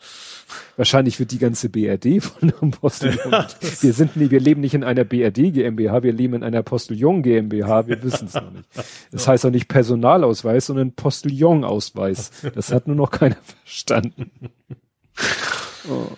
Wahrscheinlich wird die ganze BRD von einem Postillon. wir sind nie, wir leben nicht in einer BRD GmbH, wir leben in einer Postillon GmbH, wir wissen es noch nicht. Das heißt auch nicht Personalausweis, sondern Postillon-Ausweis. Das hat nur noch keiner verstanden. Oh.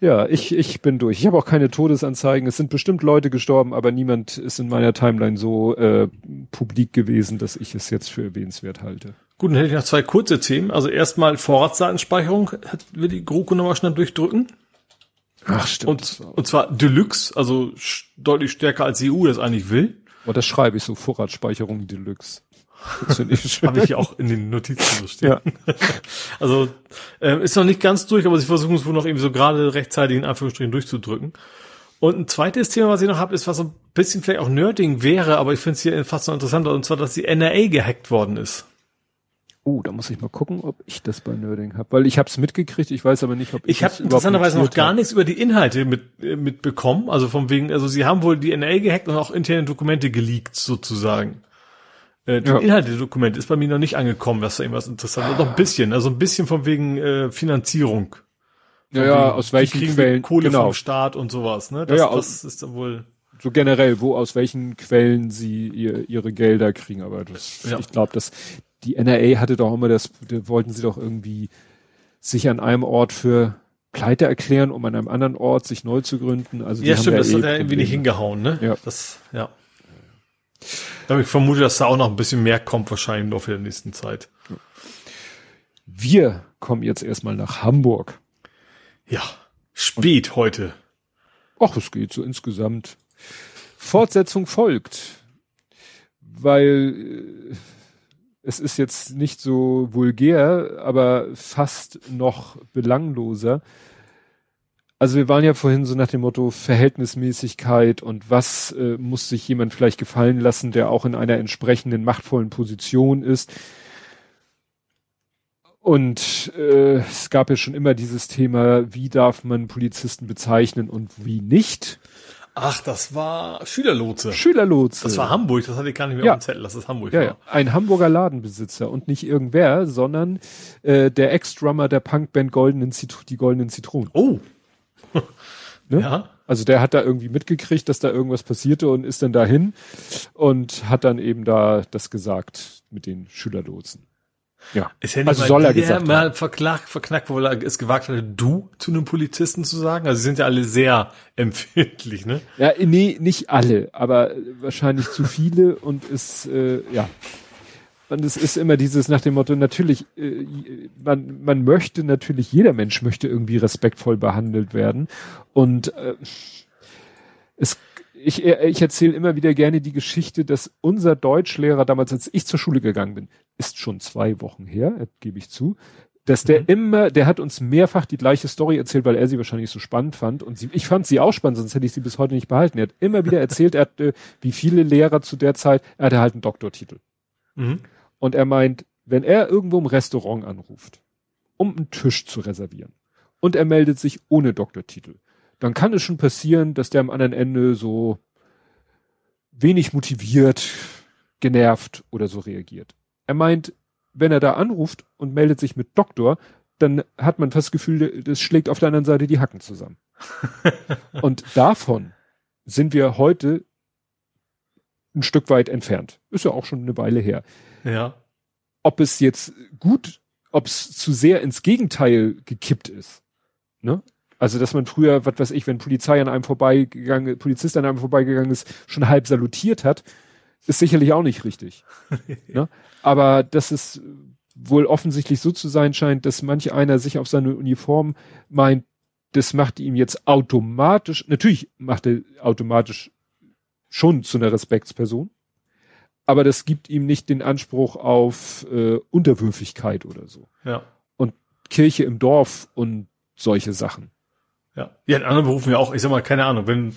Ja, ich, ich bin durch. Ich habe auch keine Todesanzeigen. Es sind bestimmt Leute gestorben, aber niemand ist in meiner Timeline so äh, publik gewesen, dass ich es jetzt für erwähnenswert halte. Gut, dann hätte ich noch zwei kurze Themen. Also erstmal Vorratsdatenspeicherung will die GroKo nochmal schnell durchdrücken. Ach, stimmt. Und, und zwar Deluxe, also deutlich stärker als die EU das eigentlich will. oh, das schreibe ich so, Vorratsspeicherung Deluxe. Das finde ich [LAUGHS] schön. Habe ich hier auch in den Notizen so stehen. Ja. [LAUGHS] Also ähm, ist noch nicht ganz durch, aber sie versuchen es wohl noch irgendwie so gerade rechtzeitig in Anführungsstrichen durchzudrücken. Und ein zweites Thema, was ich noch habe, ist, was so ein bisschen vielleicht auch Nerding wäre, aber ich finde es hier fast noch interessanter, und zwar, dass die NRA gehackt worden ist. Oh, da muss ich mal gucken, ob ich das bei Nerding habe, weil ich habe es mitgekriegt, ich weiß aber nicht, ob Ich habe es überhaupt interessanterweise noch gar hab. nichts über die Inhalte mit, äh, mitbekommen. Also von wegen, also sie haben wohl die NRA gehackt und auch interne Dokumente geleakt sozusagen. Äh, die Ja. Inhalte der Dokumente ist bei mir noch nicht angekommen, was da irgendwas interessant ist. Noch ein bisschen, also ein bisschen von wegen äh, Finanzierung. Ja, Von ja, wegen, aus welchen kriegen wir Quellen, Kohle genau, vom Staat und sowas, ne? Das, Ja, ja, das ist dann wohl. so generell, wo, aus welchen Quellen sie ihr, ihre Gelder kriegen, aber das, Ja. ich glaube, dass die NRA hatte doch immer das, da wollten sie doch irgendwie sich an einem Ort für pleite erklären, um an einem anderen Ort sich neu zu gründen. Also Ja, haben stimmt, das eh hat ja irgendwie nicht hingehauen, ne? Ja. Das, ja. Aber ich vermute, dass da auch noch ein bisschen mehr kommt, wahrscheinlich im Laufe der nächsten Zeit. Wir kommen jetzt erstmal nach Hamburg. Ja. Spät heute. Ach, es geht so insgesamt. Fortsetzung folgt. Weil äh, es ist jetzt nicht so vulgär, aber fast noch belangloser. Also wir waren ja vorhin so nach dem Motto Verhältnismäßigkeit und was äh, muss sich jemand vielleicht gefallen lassen, der auch in einer entsprechenden machtvollen Position ist. Und äh, es gab ja schon immer dieses Thema, wie darf man Polizisten bezeichnen und wie nicht. Ach, das war Schülerlotse. Schülerlotse. Das war Hamburg, das hatte ich gar nicht mehr Ja. auf dem Zettel, dass das Hamburg Ja, war. ja, ein Hamburger Ladenbesitzer und nicht irgendwer, sondern äh, der Ex-Drummer der Punkband Goldenen Zitro die Goldenen Zitronen. Oh. [LAUGHS] Ne? Ja. Also der hat da irgendwie mitgekriegt, dass da irgendwas passierte und ist dann dahin und hat dann eben da das gesagt mit den Schülerlotsen. Ja. Ist ja Also mal soll er gesagt mal verklagt, verknackt, wo er es gewagt hatte, du zu einem Polizisten zu sagen? Also sie sind ja alle sehr [LAUGHS] empfindlich, ne? Ja, nee, nicht alle, aber wahrscheinlich zu viele und es, äh, ja. Und es ist immer dieses nach dem Motto, natürlich, äh, man, man möchte natürlich, jeder Mensch möchte irgendwie respektvoll behandelt werden. Und äh, es, ich, ich erzähle immer wieder gerne die Geschichte, dass unser Deutschlehrer damals, als ich zur Schule gegangen bin, ist schon zwei Wochen her, äh, gebe ich zu, dass der Mhm. immer, der hat uns mehrfach die gleiche Story erzählt, weil er sie wahrscheinlich so spannend fand. Und sie, ich fand sie auch spannend, sonst hätte ich sie bis heute nicht behalten. Er hat immer wieder erzählt, er hatte, wie viele Lehrer zu der Zeit, er hatte halt einen Doktortitel. Mhm. Und er meint, wenn er irgendwo im Restaurant anruft, um einen Tisch zu reservieren, und er meldet sich ohne Doktortitel, dann kann es schon passieren, dass der am anderen Ende so wenig motiviert, genervt oder so reagiert. Er meint, wenn er da anruft und meldet sich mit Doktor, dann hat man fast das Gefühl, das schlägt auf der anderen Seite die Hacken zusammen. [LAUGHS] und davon sind wir heute ein Stück weit entfernt. Ist ja auch schon eine Weile her Ja. ob es jetzt gut, ob es zu sehr ins Gegenteil gekippt ist. Ne? Also, dass man früher, was weiß ich, wenn Polizei an einem vorbeigegangen, Polizist an einem vorbeigegangen ist, schon halb salutiert hat, ist sicherlich auch nicht richtig. [LAUGHS] ne? Aber dass es wohl offensichtlich so zu sein scheint, dass manch einer sich auf seine Uniform meint, das macht ihm jetzt automatisch, natürlich macht er automatisch schon zu einer Respektsperson, aber das gibt ihm nicht den Anspruch auf äh, Unterwürfigkeit oder so. Ja. Kirche im Dorf und solche Sachen. Ja. Ja, in anderen Berufen ja auch, ich sag mal, keine Ahnung, wenn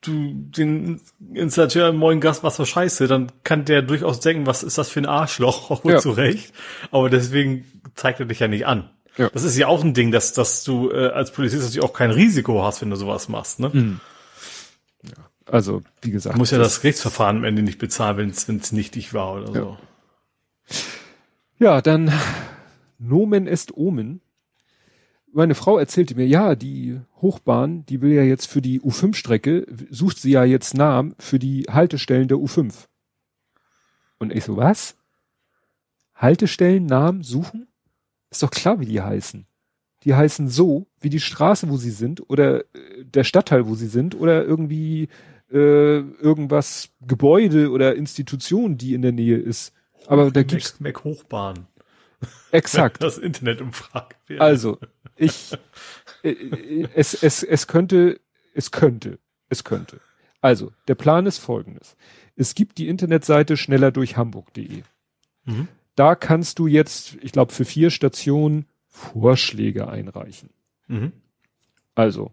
du den Installateur im neuen Gast was für Scheiße, dann kann der durchaus denken, was ist das für ein Arschloch, [LAUGHS] auch Ja. zu Recht. Aber deswegen zeigt er dich ja nicht an. Ja. Das ist ja auch ein Ding, dass, dass du äh, als Polizist natürlich auch kein Risiko hast, wenn du sowas machst. Ne? Also, wie gesagt. Du musst ja das Gerichtsverfahren am Ende nicht bezahlen, wenn es nichtig war oder so. Ja, dann Nomen est Omen. Meine Frau erzählte mir, ja, die Hochbahn, die will ja jetzt für die U5-Strecke, sucht sie ja jetzt Namen für die Haltestellen der U5. Und ich so, was? Haltestellen, Namen suchen? Ist doch klar, wie die heißen. Die heißen so, wie die Straße, wo sie sind, oder äh, der Stadtteil, wo sie sind, oder irgendwie äh, irgendwas, Gebäude oder Institution, die in der Nähe ist. Aber da gibt's Mac, Mac Hochbahn. exakt. [LAUGHS] Das Internet wird. Also, ich, äh, äh, es, es, es könnte, es könnte, es könnte. Also, der Plan ist folgendes. Es gibt die Internetseite schneller durch Hamburg.de. Mhm. Da kannst du jetzt, ich glaube, für vier Stationen Vorschläge einreichen. Mhm. Also,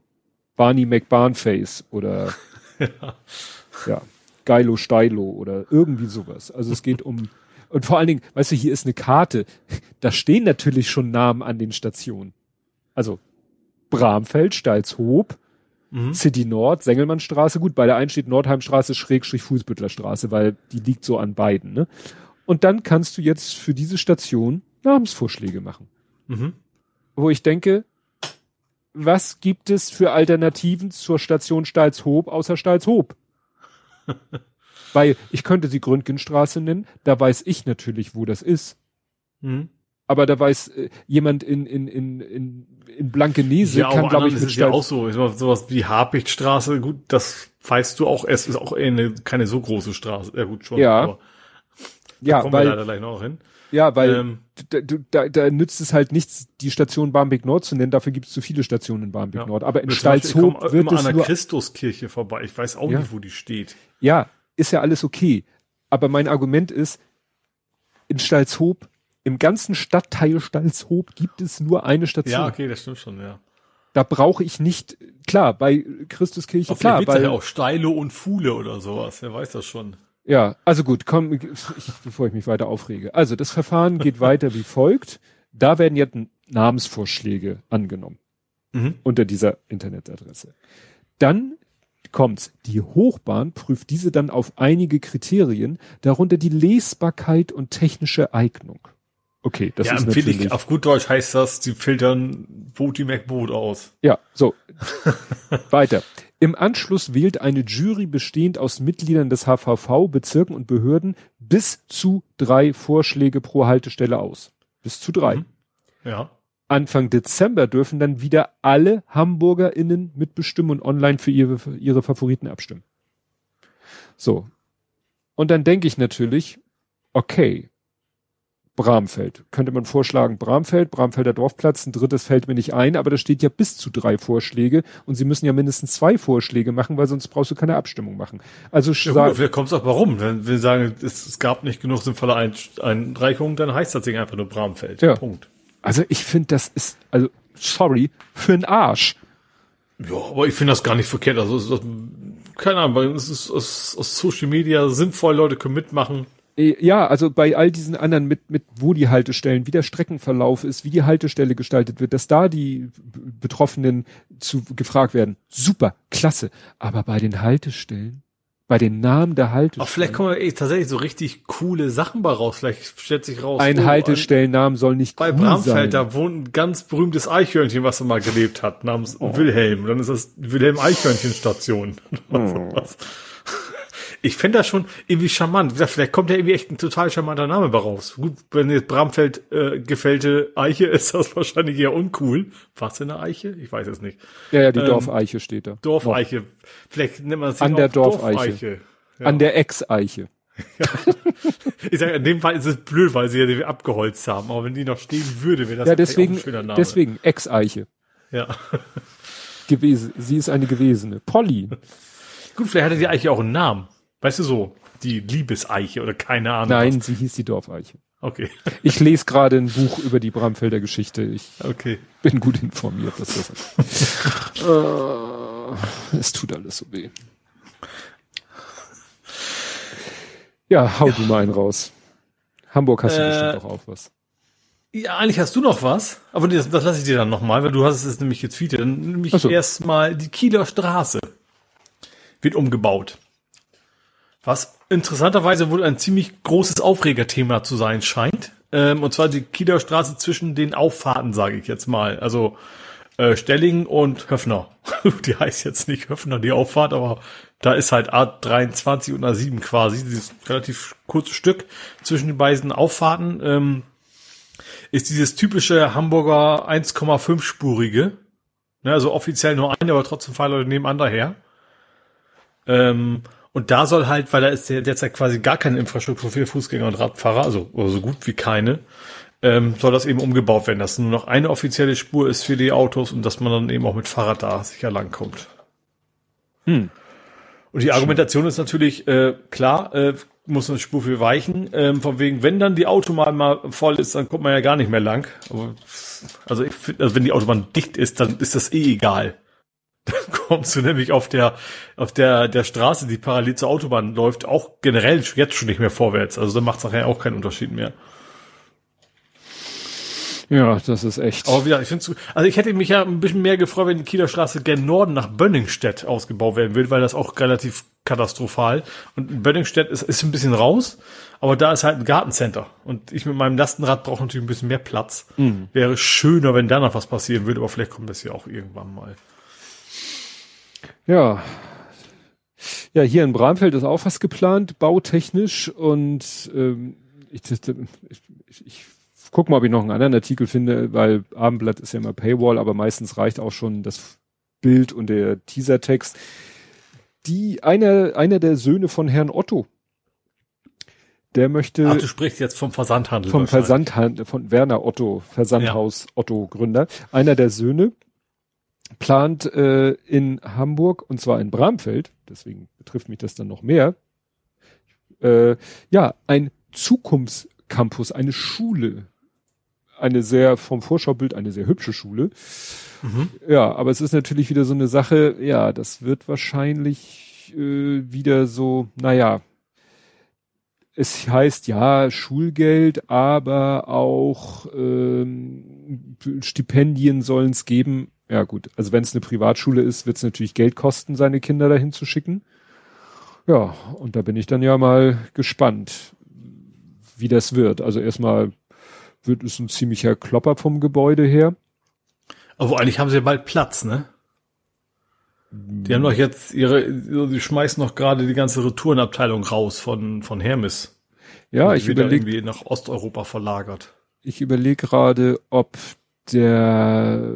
Barney McBarnface oder, [LAUGHS] ja, Geilo Steilo oder irgendwie sowas. Also es geht um, und vor allen Dingen, weißt du, hier ist eine Karte. Da stehen natürlich schon Namen an den Stationen. Also, Bramfeld, Stalzhoop, Mhm. City Nord, Sengelmannstraße. Gut, bei der einen steht Nordheimstraße, Schrägstrich Fußbüttlerstraße, weil die liegt so an beiden, ne? Und dann kannst du jetzt für diese Station Namensvorschläge machen. Mhm. Wo ich denke, was gibt es für Alternativen zur Station Stalzhoop außer Stalzhoop? [LAUGHS] Weil ich könnte sie Gründgenstraße nennen, da weiß ich natürlich, wo das ist. Mhm. Aber da weiß äh, jemand in, in, in, in, in Blankenese Ja, kann, glaube ich, ist mit es ja auch so. Ich sowas wie Habichtstraße, gut, das weißt du auch, es ist auch eine, keine so große Straße. Ja, gut, schon. Ja. aber da ja, kommen wir weil, leider gleich noch hin. ja, weil Ähm, da, da, da nützt es halt nichts, die Station Barmbek Nord zu nennen, dafür gibt es zu viele Stationen in Barmbek Ja. Nord. Aber in komme wird immer es an der nur Christuskirche vorbei. Ich weiß auch Ja. nicht, wo die steht. Ja, ist ja alles okay. Aber mein Argument ist, in Stalzhoop, im ganzen Stadtteil Stalzhoop gibt es nur eine Station. Ja, okay, das stimmt schon, ja. Da brauche ich nicht, klar, bei Christuskirche, Auf klar, weil, ja auch Steile und Fuhle oder sowas. Wer weiß das schon. ja, also gut, komm, ich, bevor ich mich weiter aufrege. Also das Verfahren geht weiter wie folgt. Da werden jetzt Namensvorschläge angenommen Mhm. unter dieser Internetadresse. Dann kommt's. Die Hochbahn prüft diese dann auf einige Kriterien, darunter die Lesbarkeit und technische Eignung. Okay, das ja, ist natürlich. Ich, auf gut Deutsch heißt das, die filtern Booty McBoot aus. Ja, so. [LAUGHS] Weiter. Im Anschluss wählt eine Jury bestehend aus Mitgliedern des HVV, Bezirken und Behörden bis zu drei Vorschläge pro Haltestelle aus. Bis zu drei. Mhm. Ja. Anfang Dezember dürfen dann wieder alle HamburgerInnen mitbestimmen und online für ihre, für ihre Favoriten abstimmen. So. Und dann denke ich natürlich, okay, Bramfeld. Könnte man vorschlagen, Bramfeld, Bramfelder Dorfplatz, ein drittes fällt mir nicht ein, aber da steht ja bis zu drei Vorschläge und sie müssen ja mindestens zwei Vorschläge machen, weil sonst brauchst du keine Abstimmung machen. Also ja, gut, vielleicht kommt es auch warum. Wenn wir sagen, es, es gab nicht genug sinnvolle Einreichungen, dann heißt das Ding einfach nur Bramfeld. Ja. Punkt. Also ich finde, das ist, also sorry, für einen Arsch. Ja, aber ich finde das gar nicht verkehrt. Also, das, keine Ahnung, weil es ist aus, aus Social Media sinnvoll, Leute können mitmachen. Äh, ja, also bei all diesen anderen mit, mit wo die Haltestellen, wie der Streckenverlauf ist, wie die Haltestelle gestaltet wird, dass da die Betroffenen zu gefragt werden. Super, klasse. Aber bei den Haltestellen, bei den Namen der Haltestellen. Ach, vielleicht kommen ey, tatsächlich so richtig coole Sachen bei raus. Vielleicht stellt sich raus. Ein oh, Haltestellennamen soll nicht bei cool Bramfeld, sein. da wohnt ein ganz berühmtes Eichhörnchen, was er mal gelebt hat, namens oh. Wilhelm. Dann ist das Wilhelm Eichhörnchen Station. [LAUGHS] Oh. Ich fände das schon irgendwie charmant. Vielleicht kommt ja irgendwie echt ein total charmanter Name bei raus. Gut, wenn jetzt Bramfeld äh, gefällte Eiche, [LAUGHS] ist das wahrscheinlich eher uncool. Was in der Eiche? Ich weiß es nicht. Ja, ja, die ähm, Dorfeiche steht da. Dorfeiche. Vielleicht nennt man es An der Dorfeiche. Dorfeiche. Ja. An der Ex-Eiche. [LAUGHS] Ja. Ich sage, in dem Fall ist es blöd, weil sie ja die abgeholzt haben. Aber wenn die noch stehen würde, wäre das ja, deswegen, ein schöner Name. Deswegen, Ex-Eiche. Ja. Gewesen, sie ist eine gewesene. Polly. Gut, vielleicht hatte die Eiche auch einen Namen. Weißt du so, die Liebeseiche oder keine Ahnung. Nein, was. sie hieß die Dorfeiche. Okay. [LAUGHS] Ich lese gerade ein Buch über die Bramfelder Geschichte. Ich okay. bin gut informiert, was das ist. [LAUGHS] äh, es tut alles so weh. Ja, hau ja. du mal einen raus. Hamburg hast du äh, bestimmt auch was. Ja, eigentlich hast du noch was, aber das, das lasse ich dir dann nochmal, weil du hast es nämlich getweetet. Dann nämlich so. erstmal die Kieler Straße wird umgebaut. Was interessanterweise wohl ein ziemlich großes Aufregerthema zu sein scheint. Ähm, und zwar die Kieler Straße zwischen den Auffahrten, sage ich jetzt mal. Also äh, Stelling und Höfner. [LAUGHS] die heißt jetzt nicht Höfner, die Auffahrt, aber da ist halt A23 und A7 quasi, dieses relativ kurze Stück zwischen den beiden Auffahrten. Ähm, ist dieses typische Hamburger 1,5-spurige. Ne, also offiziell nur eine, aber trotzdem fahren Leute nebeneinander her. Ähm, und da soll halt, weil da ist derzeit quasi gar keine Infrastruktur für Fußgänger und Radfahrer, also so gut wie keine, ähm, soll das eben umgebaut werden, dass nur noch eine offizielle Spur ist für die Autos und dass man dann eben auch mit Fahrrad da sicher langkommt. Hm. Und die Argumentation ist natürlich äh, klar, äh, muss eine Spur für weichen. Ähm, von wegen, wenn dann die Autobahn mal voll ist, dann kommt man ja gar nicht mehr lang. Aber, also ich finde, also wenn die Autobahn dicht ist, dann ist das eh egal. Dann [LAUGHS] kommst du nämlich auf der, auf der, der Straße, die parallel zur Autobahn läuft, auch generell jetzt schon nicht mehr vorwärts. Also da macht es nachher auch keinen Unterschied mehr. Ja, das ist echt. Aber wieder, ich finde also ich hätte mich ja ein bisschen mehr gefreut, wenn die Kieler Straße gen Norden nach Bönningstedt ausgebaut werden würde, weil das auch relativ katastrophal. Und Bönningstedt ist, ist ein bisschen raus, aber da ist halt ein Gartencenter. Und ich mit meinem Lastenrad brauche natürlich ein bisschen mehr Platz. Mhm. Wäre schöner, wenn da noch was passieren würde, aber vielleicht kommt das ja auch irgendwann mal. Ja. Ja, hier in Bramfeld ist auch was geplant, bautechnisch. Und ähm, ich, ich, ich guck mal, ob ich noch einen anderen Artikel finde, weil Abendblatt ist ja immer Paywall, aber meistens reicht auch schon das Bild und der Teasertext. Die, einer, einer der Söhne von Herrn Otto, der möchte. Ach, du sprichst jetzt vom Versandhandel. Vom Versandhandel, von Werner Otto, Versandhaus ja. Otto Gründer. Einer der Söhne plant äh, in Hamburg und zwar in Bramfeld, deswegen betrifft mich das dann noch mehr, äh, ja, ein Zukunftscampus, eine Schule, eine sehr vom Vorschaubild eine sehr hübsche Schule. Mhm. Ja, aber es ist natürlich wieder so eine Sache, ja, das wird wahrscheinlich äh, wieder so, naja, es heißt ja Schulgeld, aber auch ähm, Stipendien sollen es geben Ja gut, also wenn es eine Privatschule ist, wird es natürlich Geld kosten, seine Kinder dahin zu schicken. Ja, und da bin ich dann ja mal gespannt, wie das wird. Also erstmal wird es ein ziemlicher Klopper vom Gebäude her. Aber eigentlich haben sie ja bald Platz, ne? Die haben doch jetzt ihre, die schmeißen noch gerade die ganze Retourenabteilung raus von, von Hermes. Ja, ich überlege. irgendwie nach Osteuropa verlagert. Ich überlege gerade, ob der,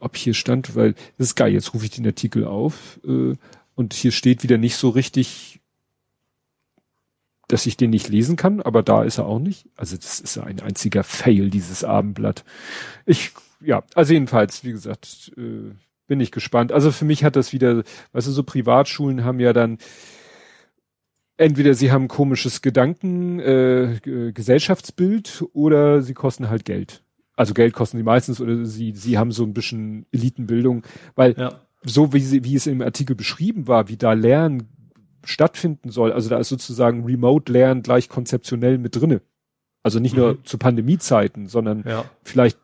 ob hier stand, weil, das ist geil, jetzt rufe ich den Artikel auf, äh, und hier steht wieder nicht so richtig, dass ich den nicht lesen kann, aber da ist er auch nicht. Also das ist ein einziger Fail, dieses Abendblatt. Ich, ja, also jedenfalls, wie gesagt, äh, bin ich gespannt. Also für mich hat das wieder, weißt du, so Privatschulen haben ja dann entweder sie haben komisches Gedanken, äh, Gesellschaftsbild oder sie kosten halt Geld. Also Geld kosten sie meistens oder sie, sie haben so ein bisschen Elitenbildung, weil ja. so wie, sie, wie es im Artikel beschrieben war, wie da Lernen stattfinden soll, also da ist sozusagen Remote-Lernen gleich konzeptionell mit drinne. Also nicht mhm. nur zu Pandemiezeiten, sondern ja. vielleicht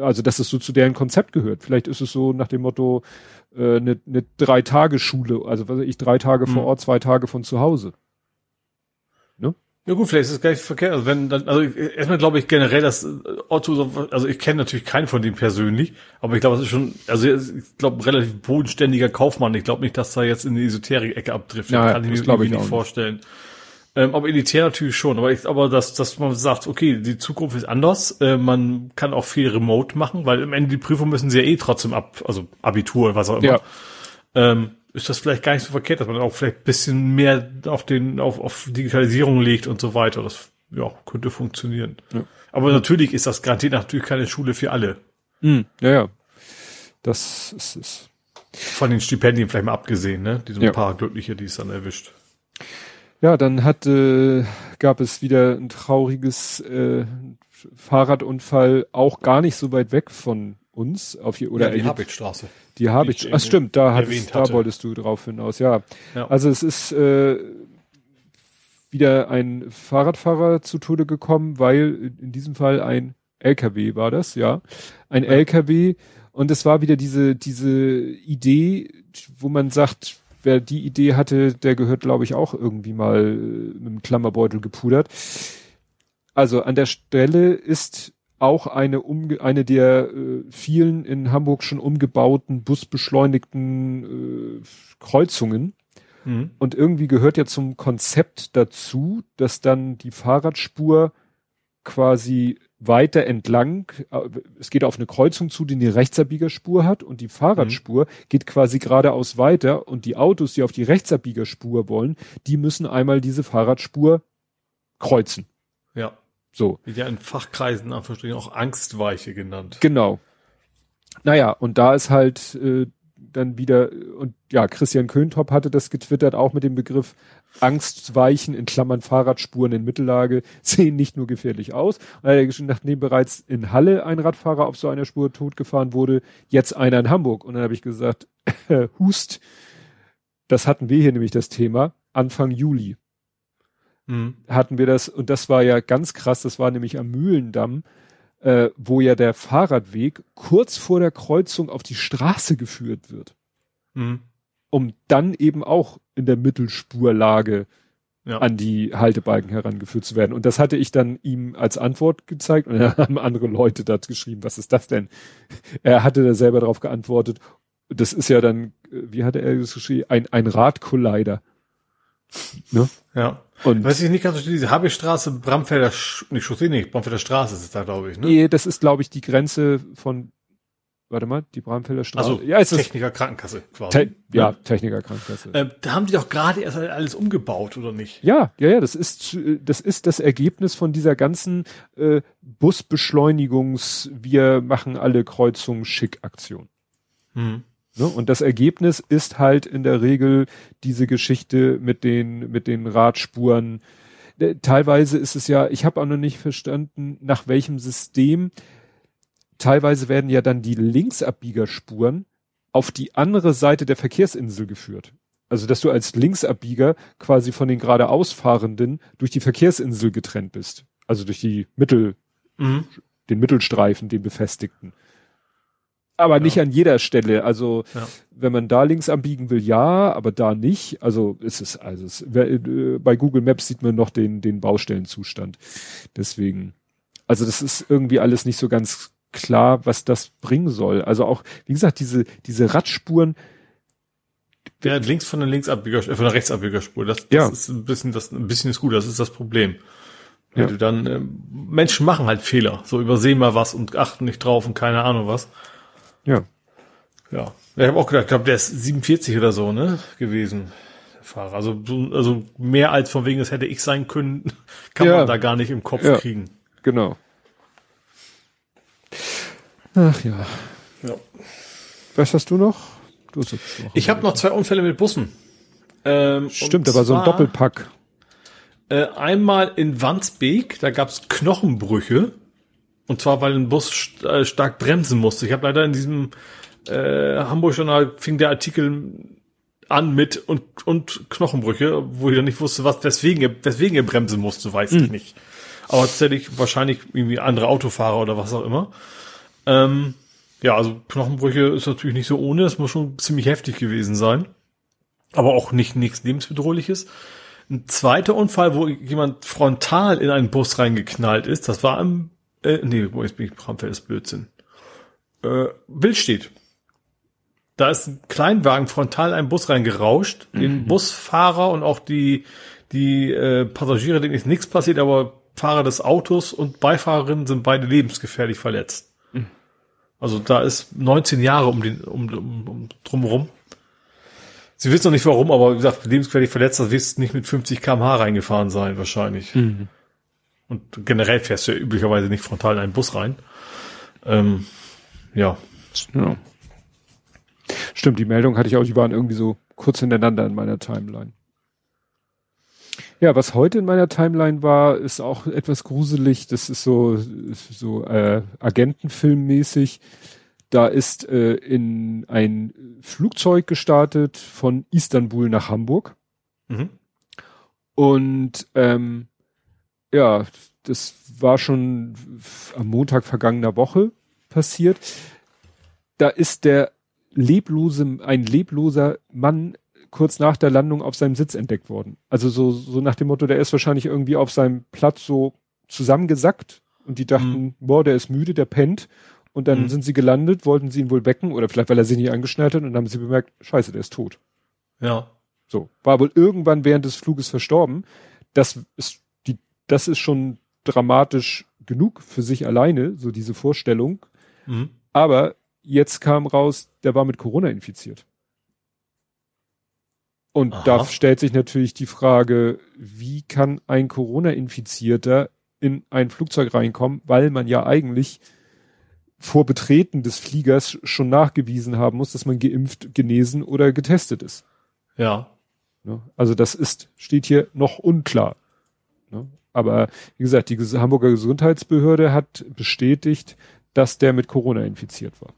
also dass es so zu deren Konzept gehört. Vielleicht ist es so nach dem Motto äh, eine, eine Drei-Tage-Schule, also was weiß ich, drei Tage mhm. vor Ort, zwei Tage von zu Hause. Ja gut, vielleicht ist es gar nicht verkehrt. Also wenn dann, also erstmal glaube ich generell, dass äh, Otto, also ich kenne natürlich keinen von denen persönlich, aber ich glaube, es ist schon, also ich glaube, relativ bodenständiger Kaufmann. Ich glaube nicht, dass er jetzt in die Esoterik-Ecke abtrifft. Ja, kann ich mir irgendwie nicht vorstellen. Ähm, aber elitär natürlich schon. Aber, ich, aber dass, dass man sagt, okay, die Zukunft ist anders. Äh, man kann auch viel remote machen, weil im Ende die Prüfung müssen sie ja eh trotzdem ab, also Abitur, was auch immer. Ja. Ähm, ist das vielleicht gar nicht so verkehrt, dass man auch vielleicht bisschen mehr auf den, auf, auf Digitalisierung legt und so weiter. Das, ja, könnte funktionieren. Ja. Aber natürlich ist das garantiert natürlich keine Schule für alle. Mhm. Ja, ja. Das ist es. Von den Stipendien vielleicht mal abgesehen, ne? Die so ein ja. paar Glückliche, die es dann erwischt. Ja, dann hat, äh, gab es wieder ein trauriges äh, Fahrradunfall, auch gar nicht so weit weg von uns auf hier oder ja, die Habichtstraße. Die Habichtstraße. Ach stimmt, da hattest, da wolltest du drauf hinaus. Ja. ja. Also es ist äh, wieder ein Fahrradfahrer zu Tode gekommen, weil in diesem Fall ein LKW war das, ja. Ein ja. LKW und es war wieder diese diese Idee, wo man sagt, wer die Idee hatte, der gehört, glaube ich, auch irgendwie mal äh, mit einem Klammerbeutel gepudert. Also an der Stelle ist auch eine, umge eine der äh, vielen in Hamburg schon umgebauten, busbeschleunigten äh, Kreuzungen. Mhm. Und irgendwie gehört ja zum Konzept dazu, dass dann die Fahrradspur quasi weiter entlang, äh, es geht auf eine Kreuzung zu, die eine Rechtsabbiegerspur hat und die Fahrradspur mhm. geht quasi geradeaus weiter und die Autos, die auf die Rechtsabbiegerspur wollen, die müssen einmal diese Fahrradspur kreuzen. Ja. So. Wird ja in Fachkreisen auch Angstweiche genannt. Genau. Naja, und da ist halt äh, dann wieder, und ja, Christian Köntop hatte das getwittert, auch mit dem Begriff Angstweichen in Klammern Fahrradspuren in Mittellage [LAUGHS] sehen nicht nur gefährlich aus. Und er hat geschrieben, nachdem bereits in Halle ein Radfahrer auf so einer Spur totgefahren wurde, jetzt einer in Hamburg. Und dann habe ich gesagt, [LAUGHS] Hust, das hatten wir hier nämlich das Thema, Anfang Juli. Mhm. Hatten wir das, und das war ja ganz krass, das war nämlich am Mühlendamm, äh, wo ja der Fahrradweg kurz vor der Kreuzung auf die Straße geführt wird. Mhm. Um dann eben auch in der Mittelspurlage ja. an die Haltebalken herangeführt zu werden. Und das hatte ich dann ihm als Antwort gezeigt und dann [LAUGHS] haben andere Leute da geschrieben, was ist das denn? Er hatte da selber darauf geantwortet. Das ist ja dann, äh, wie hatte er das geschrieben? Ein, ein Radkollider. Ne? Ja. Und Weiß ich nicht ganz verstehe, diese Habestraße, Bramfelder, nicht Chaussee, nicht, Bramfelder Straße ist es da, glaube ich, ne? Nee, das ist, glaube ich, die Grenze von, warte mal, die Bramfelder Straße. Also, ja, ist Techniker Krankenkasse quasi. Te ja, Techniker Krankenkasse. Ähm, da haben die doch gerade erst alles umgebaut, oder nicht? Ja, ja, ja, das ist, das ist das Ergebnis von dieser ganzen äh, Busbeschleunigungs, wir machen alle Kreuzungen schick Aktion. Mhm. Ne? Und das Ergebnis ist halt in der Regel diese Geschichte mit den, mit den Radspuren. Äh, teilweise ist es ja, ich habe auch noch nicht verstanden, nach welchem System. Teilweise werden ja dann die Linksabbiegerspuren auf die andere Seite der Verkehrsinsel geführt. Also, dass du als Linksabbieger quasi von den geradeausfahrenden durch die Verkehrsinsel getrennt bist. Also durch die Mittel, mhm. den Mittelstreifen, den befestigten. Aber nicht an jeder Stelle. Also ja. wenn man da links abbiegen will, ja, aber da nicht. Also ist es, also es, äh, bei Google Maps sieht man noch den, den Baustellenzustand. Deswegen, also das ist irgendwie alles nicht so ganz klar, was das bringen soll. Also auch, wie gesagt, diese, diese Radspuren, Wer links von der Linksabbieger, äh, von der Rechtsabbiegerspur, das, das ja. ist ein bisschen, das, ein bisschen ist gut, das ist das Problem. Ja. Du dann, äh, Menschen machen halt Fehler, so übersehen mal was und achten nicht drauf und keine Ahnung was. Ja. Ja. Ich habe auch gedacht, ich glaube, der ist 47 oder so, ne, gewesen. Der Fahrer. Also, also mehr als von wegen, es hätte ich sein können, [LAUGHS] kann ja. man da gar nicht im Kopf ja. kriegen. Genau. Ach ja. Ja. Was hast du noch? Du hast ich habe noch zwei Unfälle mit Bussen. Ähm, Stimmt, war so ein Doppelpack. Äh, einmal in Wandsbek, da gab's Knochenbrüche. Und zwar, weil ein Bus st äh, stark bremsen musste. Ich habe leider in diesem äh, Hamburg-Journal fing der Artikel an mit und, und Knochenbrüche, wo ich dann nicht wusste, was, weswegen er, weswegen er bremsen musste, weiß mhm. ich nicht. Aber tatsächlich wahrscheinlich irgendwie andere Autofahrer oder was auch immer. Ähm, ja, also Knochenbrüche ist natürlich nicht so ohne, das muss schon ziemlich heftig gewesen sein. Aber auch nicht nichts lebensbedrohliches. Ein zweiter Unfall, wo jemand frontal in einen Bus reingeknallt ist, das war am äh, nee, wo jetzt bin ich Bramfeld ist Blödsinn. Äh, Bild steht. Da ist ein Kleinwagen frontal in einen Bus reingerauscht. Mhm. Den Busfahrer und auch die, die äh, Passagiere, denen ist nichts passiert, aber Fahrer des Autos und Beifahrerin sind beide lebensgefährlich verletzt. Mhm. Also da ist 19 Jahre um den, um, um, um drumherum. Sie wissen noch nicht warum, aber wie gesagt, lebensgefährlich verletzt, das wirst nicht mit 50 kmh reingefahren sein, wahrscheinlich. Mhm. Und generell fährst du ja üblicherweise nicht frontal in einen Bus rein. Ähm, ja. ja. Stimmt, die Meldung hatte ich auch, die waren irgendwie so kurz hintereinander in meiner Timeline. Ja, was heute in meiner Timeline war, ist auch etwas gruselig. Das ist so, so äh, Agentenfilmmäßig. Da ist äh, in ein Flugzeug gestartet von Istanbul nach Hamburg. Mhm. Und ähm, ja, das war schon am Montag vergangener Woche passiert. Da ist der leblose, ein lebloser Mann kurz nach der Landung auf seinem Sitz entdeckt worden. Also so, so nach dem Motto, der ist wahrscheinlich irgendwie auf seinem Platz so zusammengesackt und die dachten, mhm. boah, der ist müde, der pennt. Und dann mhm. sind sie gelandet, wollten sie ihn wohl wecken oder vielleicht, weil er sich nicht angeschnallt hat und dann haben sie bemerkt, scheiße, der ist tot. Ja. So. War wohl irgendwann während des Fluges verstorben. Das ist das ist schon dramatisch genug für sich alleine, so diese Vorstellung. Mhm. Aber jetzt kam raus, der war mit Corona infiziert. Und Aha. da stellt sich natürlich die Frage, wie kann ein Corona-Infizierter in ein Flugzeug reinkommen, weil man ja eigentlich vor Betreten des Fliegers schon nachgewiesen haben muss, dass man geimpft, genesen oder getestet ist. Ja. Also das ist, steht hier noch unklar. Aber wie gesagt, die Hamburger Gesundheitsbehörde hat bestätigt, dass der mit Corona infiziert war.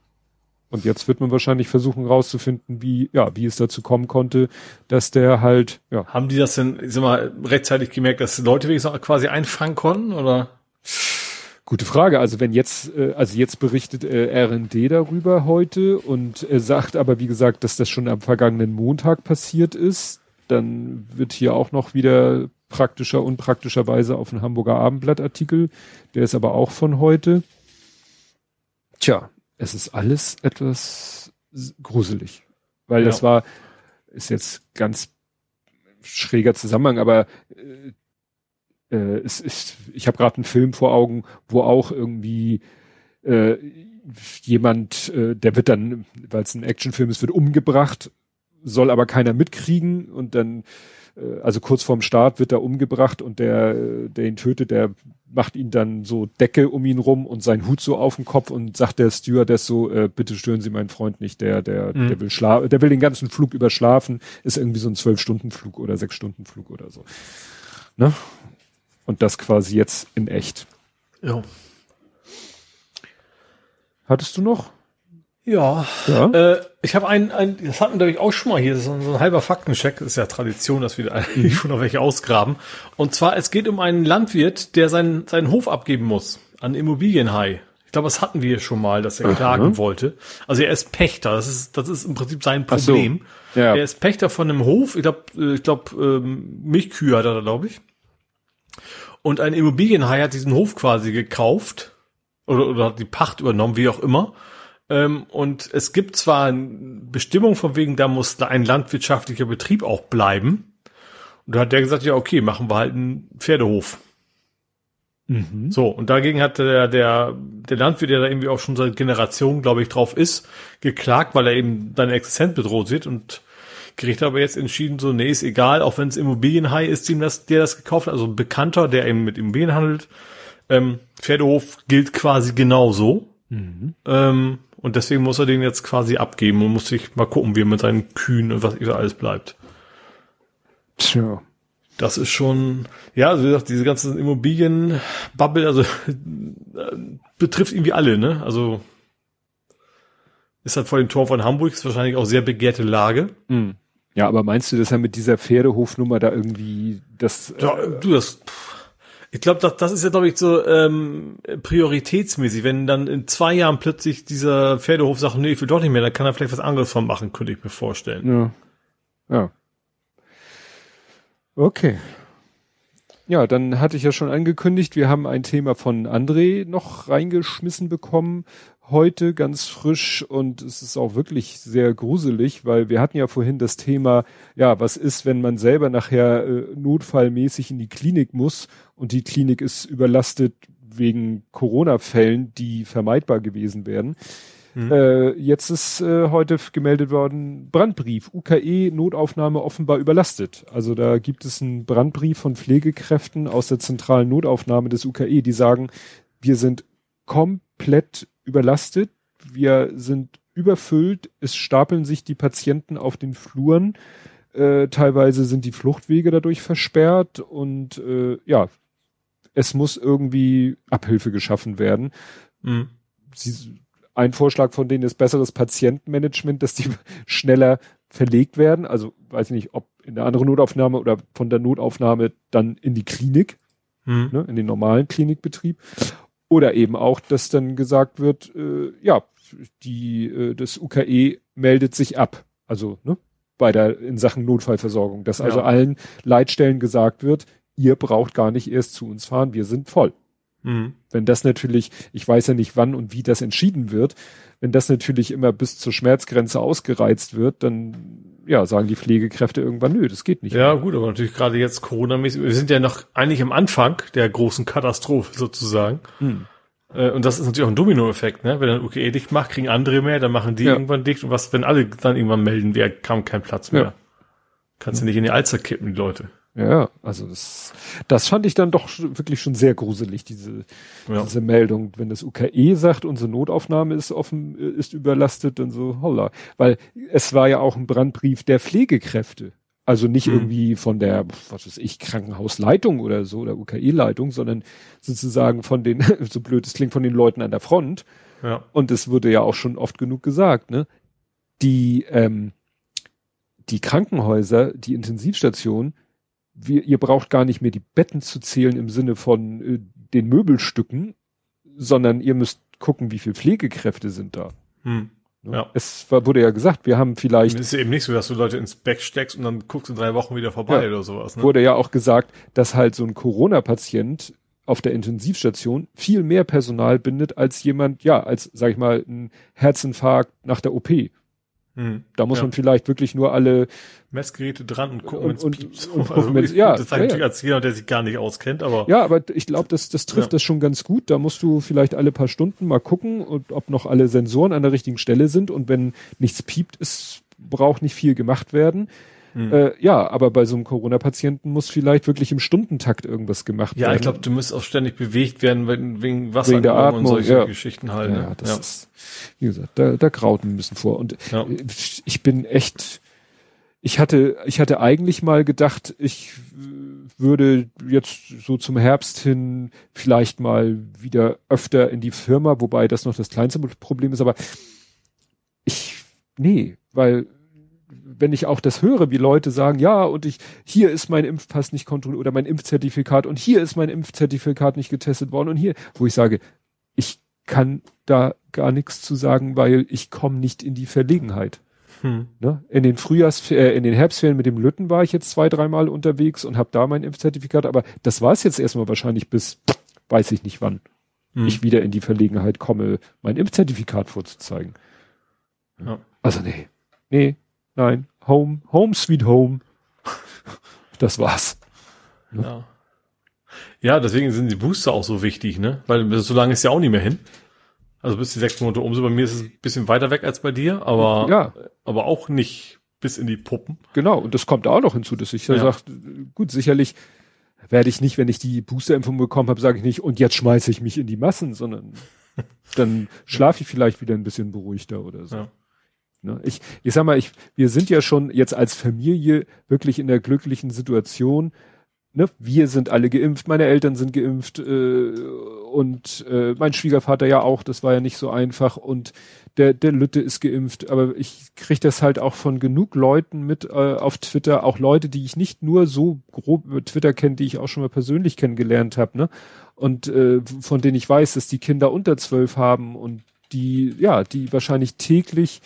Und jetzt wird man wahrscheinlich versuchen rauszufinden, wie, ja, wie es dazu kommen konnte, dass der halt, ja. Haben die das denn, ich sag mal, rechtzeitig gemerkt, dass Leute wenigstens quasi einfangen konnten, oder? Gute Frage. Also wenn jetzt, äh, also jetzt berichtet äh, RND darüber heute und er sagt aber, wie gesagt, dass das schon am vergangenen Montag passiert ist, dann wird hier auch noch wieder praktischer, unpraktischerweise auf den Hamburger Abendblattartikel. Der ist aber auch von heute. Tja, es ist alles etwas gruselig. Weil ja. das war, ist jetzt ganz schräger Zusammenhang, aber äh, äh, es ist, ich habe gerade einen Film vor Augen, wo auch irgendwie äh, jemand, äh, der wird dann, weil es ein Actionfilm ist, wird umgebracht, soll aber keiner mitkriegen und dann also kurz vorm Start wird er umgebracht und der, der ihn tötet, der macht ihn dann so Decke um ihn rum und seinen Hut so auf den Kopf und sagt der Stewardess so, äh, bitte stören Sie meinen Freund nicht, der, der, mhm. der will schlafen, der will den ganzen Flug überschlafen, ist irgendwie so ein Zwölf-Stunden-Flug oder Sechs-Stunden-Flug oder so. Ne? Und das quasi jetzt in echt. Ja. Hattest du noch? Ja, ja. Äh, ich habe ein, ein, das hatten wir glaube ich auch schon mal hier, so, so ein halber Faktencheck, das ist ja Tradition, dass wir eigentlich [LAUGHS] schon noch welche ausgraben. Und zwar, es geht um einen Landwirt, der seinen, seinen Hof abgeben muss an Immobilienhai. Ich glaube, das hatten wir schon mal, dass er klagen Aha. wollte. Also er ist Pächter. Das ist, das ist im Prinzip sein Problem. so. Ja. Er ist Pächter von einem Hof. Ich glaube, ich glaube, ähm, Milchkühe hat er da, glaube ich. Und ein Immobilienhai hat diesen Hof quasi gekauft oder, oder hat die Pacht übernommen, wie auch immer. Ähm, und es gibt zwar eine Bestimmung von wegen, da muss ein landwirtschaftlicher Betrieb auch bleiben. Und da hat der gesagt, ja, okay, machen wir halt einen Pferdehof. Mhm. So, und dagegen hat der, der, der Landwirt, der da irgendwie auch schon seit Generationen, glaube ich, drauf ist, geklagt, weil er eben seine Existenz bedroht sieht und Gericht hat aber jetzt entschieden, so, nee, ist egal, auch wenn es Immobilienhai ist, dem das, der das gekauft hat, also ein Bekannter, der eben mit Immobilien handelt. Ähm, Pferdehof gilt quasi genauso. Mhm. Ähm, und deswegen muss er den jetzt quasi abgeben und muss sich mal gucken, wie er mit seinen Kühen und was da alles bleibt. Tja. Das ist schon, ja, also wie gesagt, diese ganzen Immobilienbubble, also [LAUGHS] äh, betrifft irgendwie alle, ne? Also ist halt vor dem Tor von Hamburg, ist wahrscheinlich auch sehr begehrte Lage. Mhm. Ja, aber meinst du, dass er mit dieser Pferdehofnummer da irgendwie das Ja, äh, du, das, pff, ich glaube, das, das ist ja, glaube ich, so ähm, prioritätsmäßig. Wenn dann in zwei Jahren plötzlich dieser Pferdehof sagt, nee, ich will doch nicht mehr, dann kann er vielleicht was anderes von machen, könnte ich mir vorstellen. Ja. Ja. Okay. Ja, dann hatte ich ja schon angekündigt, wir haben ein Thema von André noch reingeschmissen bekommen. Heute ganz frisch und es ist auch wirklich sehr gruselig, weil wir hatten ja vorhin das Thema, ja, was ist, wenn man selber nachher äh, notfallmäßig in die Klinik muss und die Klinik ist überlastet wegen Corona-Fällen, die vermeidbar gewesen wären. Äh, jetzt ist äh, heute gemeldet worden, Brandbrief, UKE Notaufnahme offenbar überlastet. Also da gibt es einen Brandbrief von Pflegekräften aus der zentralen Notaufnahme des UKE, die sagen, wir sind komplett überlastet, wir sind überfüllt, es stapeln sich die Patienten auf den Fluren, äh, teilweise sind die Fluchtwege dadurch versperrt und äh, ja, es muss irgendwie Abhilfe geschaffen werden Mhm. sie, ein Vorschlag von denen ist besseres Patientenmanagement, dass die [LAUGHS] schneller verlegt werden. Also weiß ich nicht, ob in der anderen Notaufnahme oder von der Notaufnahme dann in die Klinik, Mhm. ne, in den normalen Klinikbetrieb. Oder eben auch, dass dann gesagt wird, äh, ja, die, äh, das UKE meldet sich ab. Also, ne, bei der, in Sachen Notfallversorgung. Dass also Ja. allen Leitstellen gesagt wird, ihr braucht gar nicht erst zu uns fahren, wir sind voll. Mhm. Wenn das natürlich, ich weiß ja nicht, wann und wie das entschieden wird, wenn das natürlich immer bis zur Schmerzgrenze ausgereizt wird, dann ja, sagen die Pflegekräfte irgendwann, nö, das geht nicht. Ja, gut, aber natürlich gerade jetzt Corona-mäßig, wir sind ja noch eigentlich am Anfang der großen Katastrophe sozusagen. Hm. Äh, Und das ist natürlich auch ein Dominoeffekt, ne? Wenn dann UKE dicht macht, kriegen andere mehr, dann machen die Ja. irgendwann dicht und was, wenn alle dann irgendwann melden, wer kam kein Platz mehr. Ja. Kannst du nicht in die Alster kippen, die Leute. Ja, also das, das fand ich dann doch wirklich schon sehr gruselig, diese, Ja. diese Meldung. Wenn das UKE sagt, unsere Notaufnahme ist offen, äh, ist überlastet, dann so, holla. Weil es war ja auch ein Brandbrief der Pflegekräfte. Also nicht Hm. irgendwie von der, was weiß ich, Krankenhausleitung oder so, oder UKE-Leitung, sondern sozusagen von den, [LAUGHS] so blöd es klingt, von den Leuten an der Front. Ja. Und es wurde ja auch schon oft genug gesagt, ne? Die, ähm, die Krankenhäuser, die Intensivstationen, wir, ihr braucht gar nicht mehr die Betten zu zählen im Sinne von äh, den Möbelstücken, sondern ihr müsst gucken, wie viele Pflegekräfte sind da. Hm. Ne? Ja. Es war, wurde ja gesagt, wir haben vielleicht, Es ist eben nicht so, dass du Leute ins Back steckst und dann guckst du in drei Wochen wieder vorbei Ja. oder sowas. Ne? wurde ja auch gesagt, dass halt so ein Corona-Patient auf der Intensivstation viel mehr Personal bindet als jemand, ja, als, sag ich mal, ein Herzinfarkt nach der OP. Hm. Da muss Ja. man vielleicht wirklich nur alle Messgeräte dran und gucken, Und- und- piept. und gucken, wenn's- ja, das sagt ja, natürlich ja. als jemand, der sich gar nicht auskennt, aber Ja, aber ich glaube, das, das trifft Ja. das schon ganz gut. Da musst du vielleicht alle paar Stunden mal gucken, und ob noch alle Sensoren an der richtigen Stelle sind. Und wenn nichts piept, es braucht nicht viel gemacht werden. Hm. Äh, ja, aber bei so einem Corona-Patienten muss vielleicht wirklich im Stundentakt irgendwas gemacht ja, werden. ich glaube, du musst auch ständig bewegt werden wegen, wegen Wegen der Wassergaben und Atmung, solche ja. Geschichten halt. ja, ne? das ist, wie gesagt, da, da graut ein bisschen vor. Und Ja. äh, ich bin echt, ich hatte, ich hatte eigentlich mal gedacht, ich äh, würde jetzt so zum Herbst hin vielleicht mal wieder öfter in die Firma, wobei das noch das kleinste Problem ist, aber ich, nee, weil wenn ich auch das höre, wie Leute sagen, ja, und ich, hier ist mein Impfpass nicht kontrolliert oder mein Impfzertifikat und hier ist mein Impfzertifikat nicht getestet worden und hier, wo ich sage, ich kann da gar nichts zu sagen, weil ich komme nicht in die Verlegenheit. Hm. Ne? In den Frühjahrs, äh, in den Herbstferien mit dem Lütten war ich jetzt zwei, dreimal unterwegs und habe da mein Impfzertifikat, aber das war es jetzt erstmal wahrscheinlich bis, weiß ich nicht wann, hm. ich wieder in die Verlegenheit komme, mein Impfzertifikat vorzuzeigen. Ja. Also nee, nee, nein, home, home sweet home. das war's. Ja. Ja, deswegen sind die Booster auch so wichtig, ne? Weil so lange ist ja auch nicht mehr hin. Also bis die sechs Monate um sind. Bei mir ist es ein bisschen weiter weg als bei dir, aber, ja. aber auch nicht bis in die Puppen. Genau, und das kommt auch noch hinzu, dass ich ja. sage, gut, sicherlich werde ich nicht, wenn ich die Boosterimpfung bekommen habe, sage ich nicht, und jetzt schmeiße ich mich in die Massen, sondern [LAUGHS] dann schlafe ich vielleicht wieder ein bisschen beruhigter oder so. Ja. Ne? Ich, ich sag mal, ich, wir sind ja schon jetzt als Familie wirklich in der glücklichen Situation, ne, wir sind alle geimpft, meine Eltern sind geimpft äh, und äh, mein Schwiegervater ja auch, das war ja nicht so einfach und der, der Lütte ist geimpft, aber ich kriege das halt auch von genug Leuten mit äh, auf Twitter, auch Leute, die ich nicht nur so grob über Twitter kenne, die ich auch schon mal persönlich kennengelernt habe, ne? Und äh, von denen ich weiß, dass die Kinder unter zwölf haben und die, ja, die wahrscheinlich täglich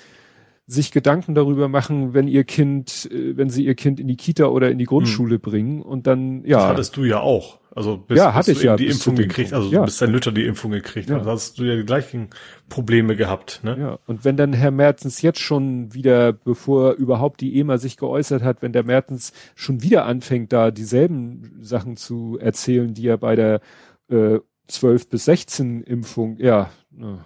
sich Gedanken darüber machen, wenn ihr Kind, äh, wenn sie ihr Kind in die Kita oder in die Grundschule hm. bringen und dann, ja. Das hattest du ja auch. Also bis, ja, hatte ich ja die Impfung gekriegt, also ja. bis dein Lütter die Impfung gekriegt ja. Also hast du ja die gleichen Probleme gehabt, ne? Ja. Und wenn dann Herr Mertens jetzt schon wieder, bevor überhaupt die EMA sich geäußert hat, wenn der Mertens schon wieder anfängt, da dieselben Sachen zu erzählen, die er bei der äh, 12 bis 16 Impfung, ja, ne,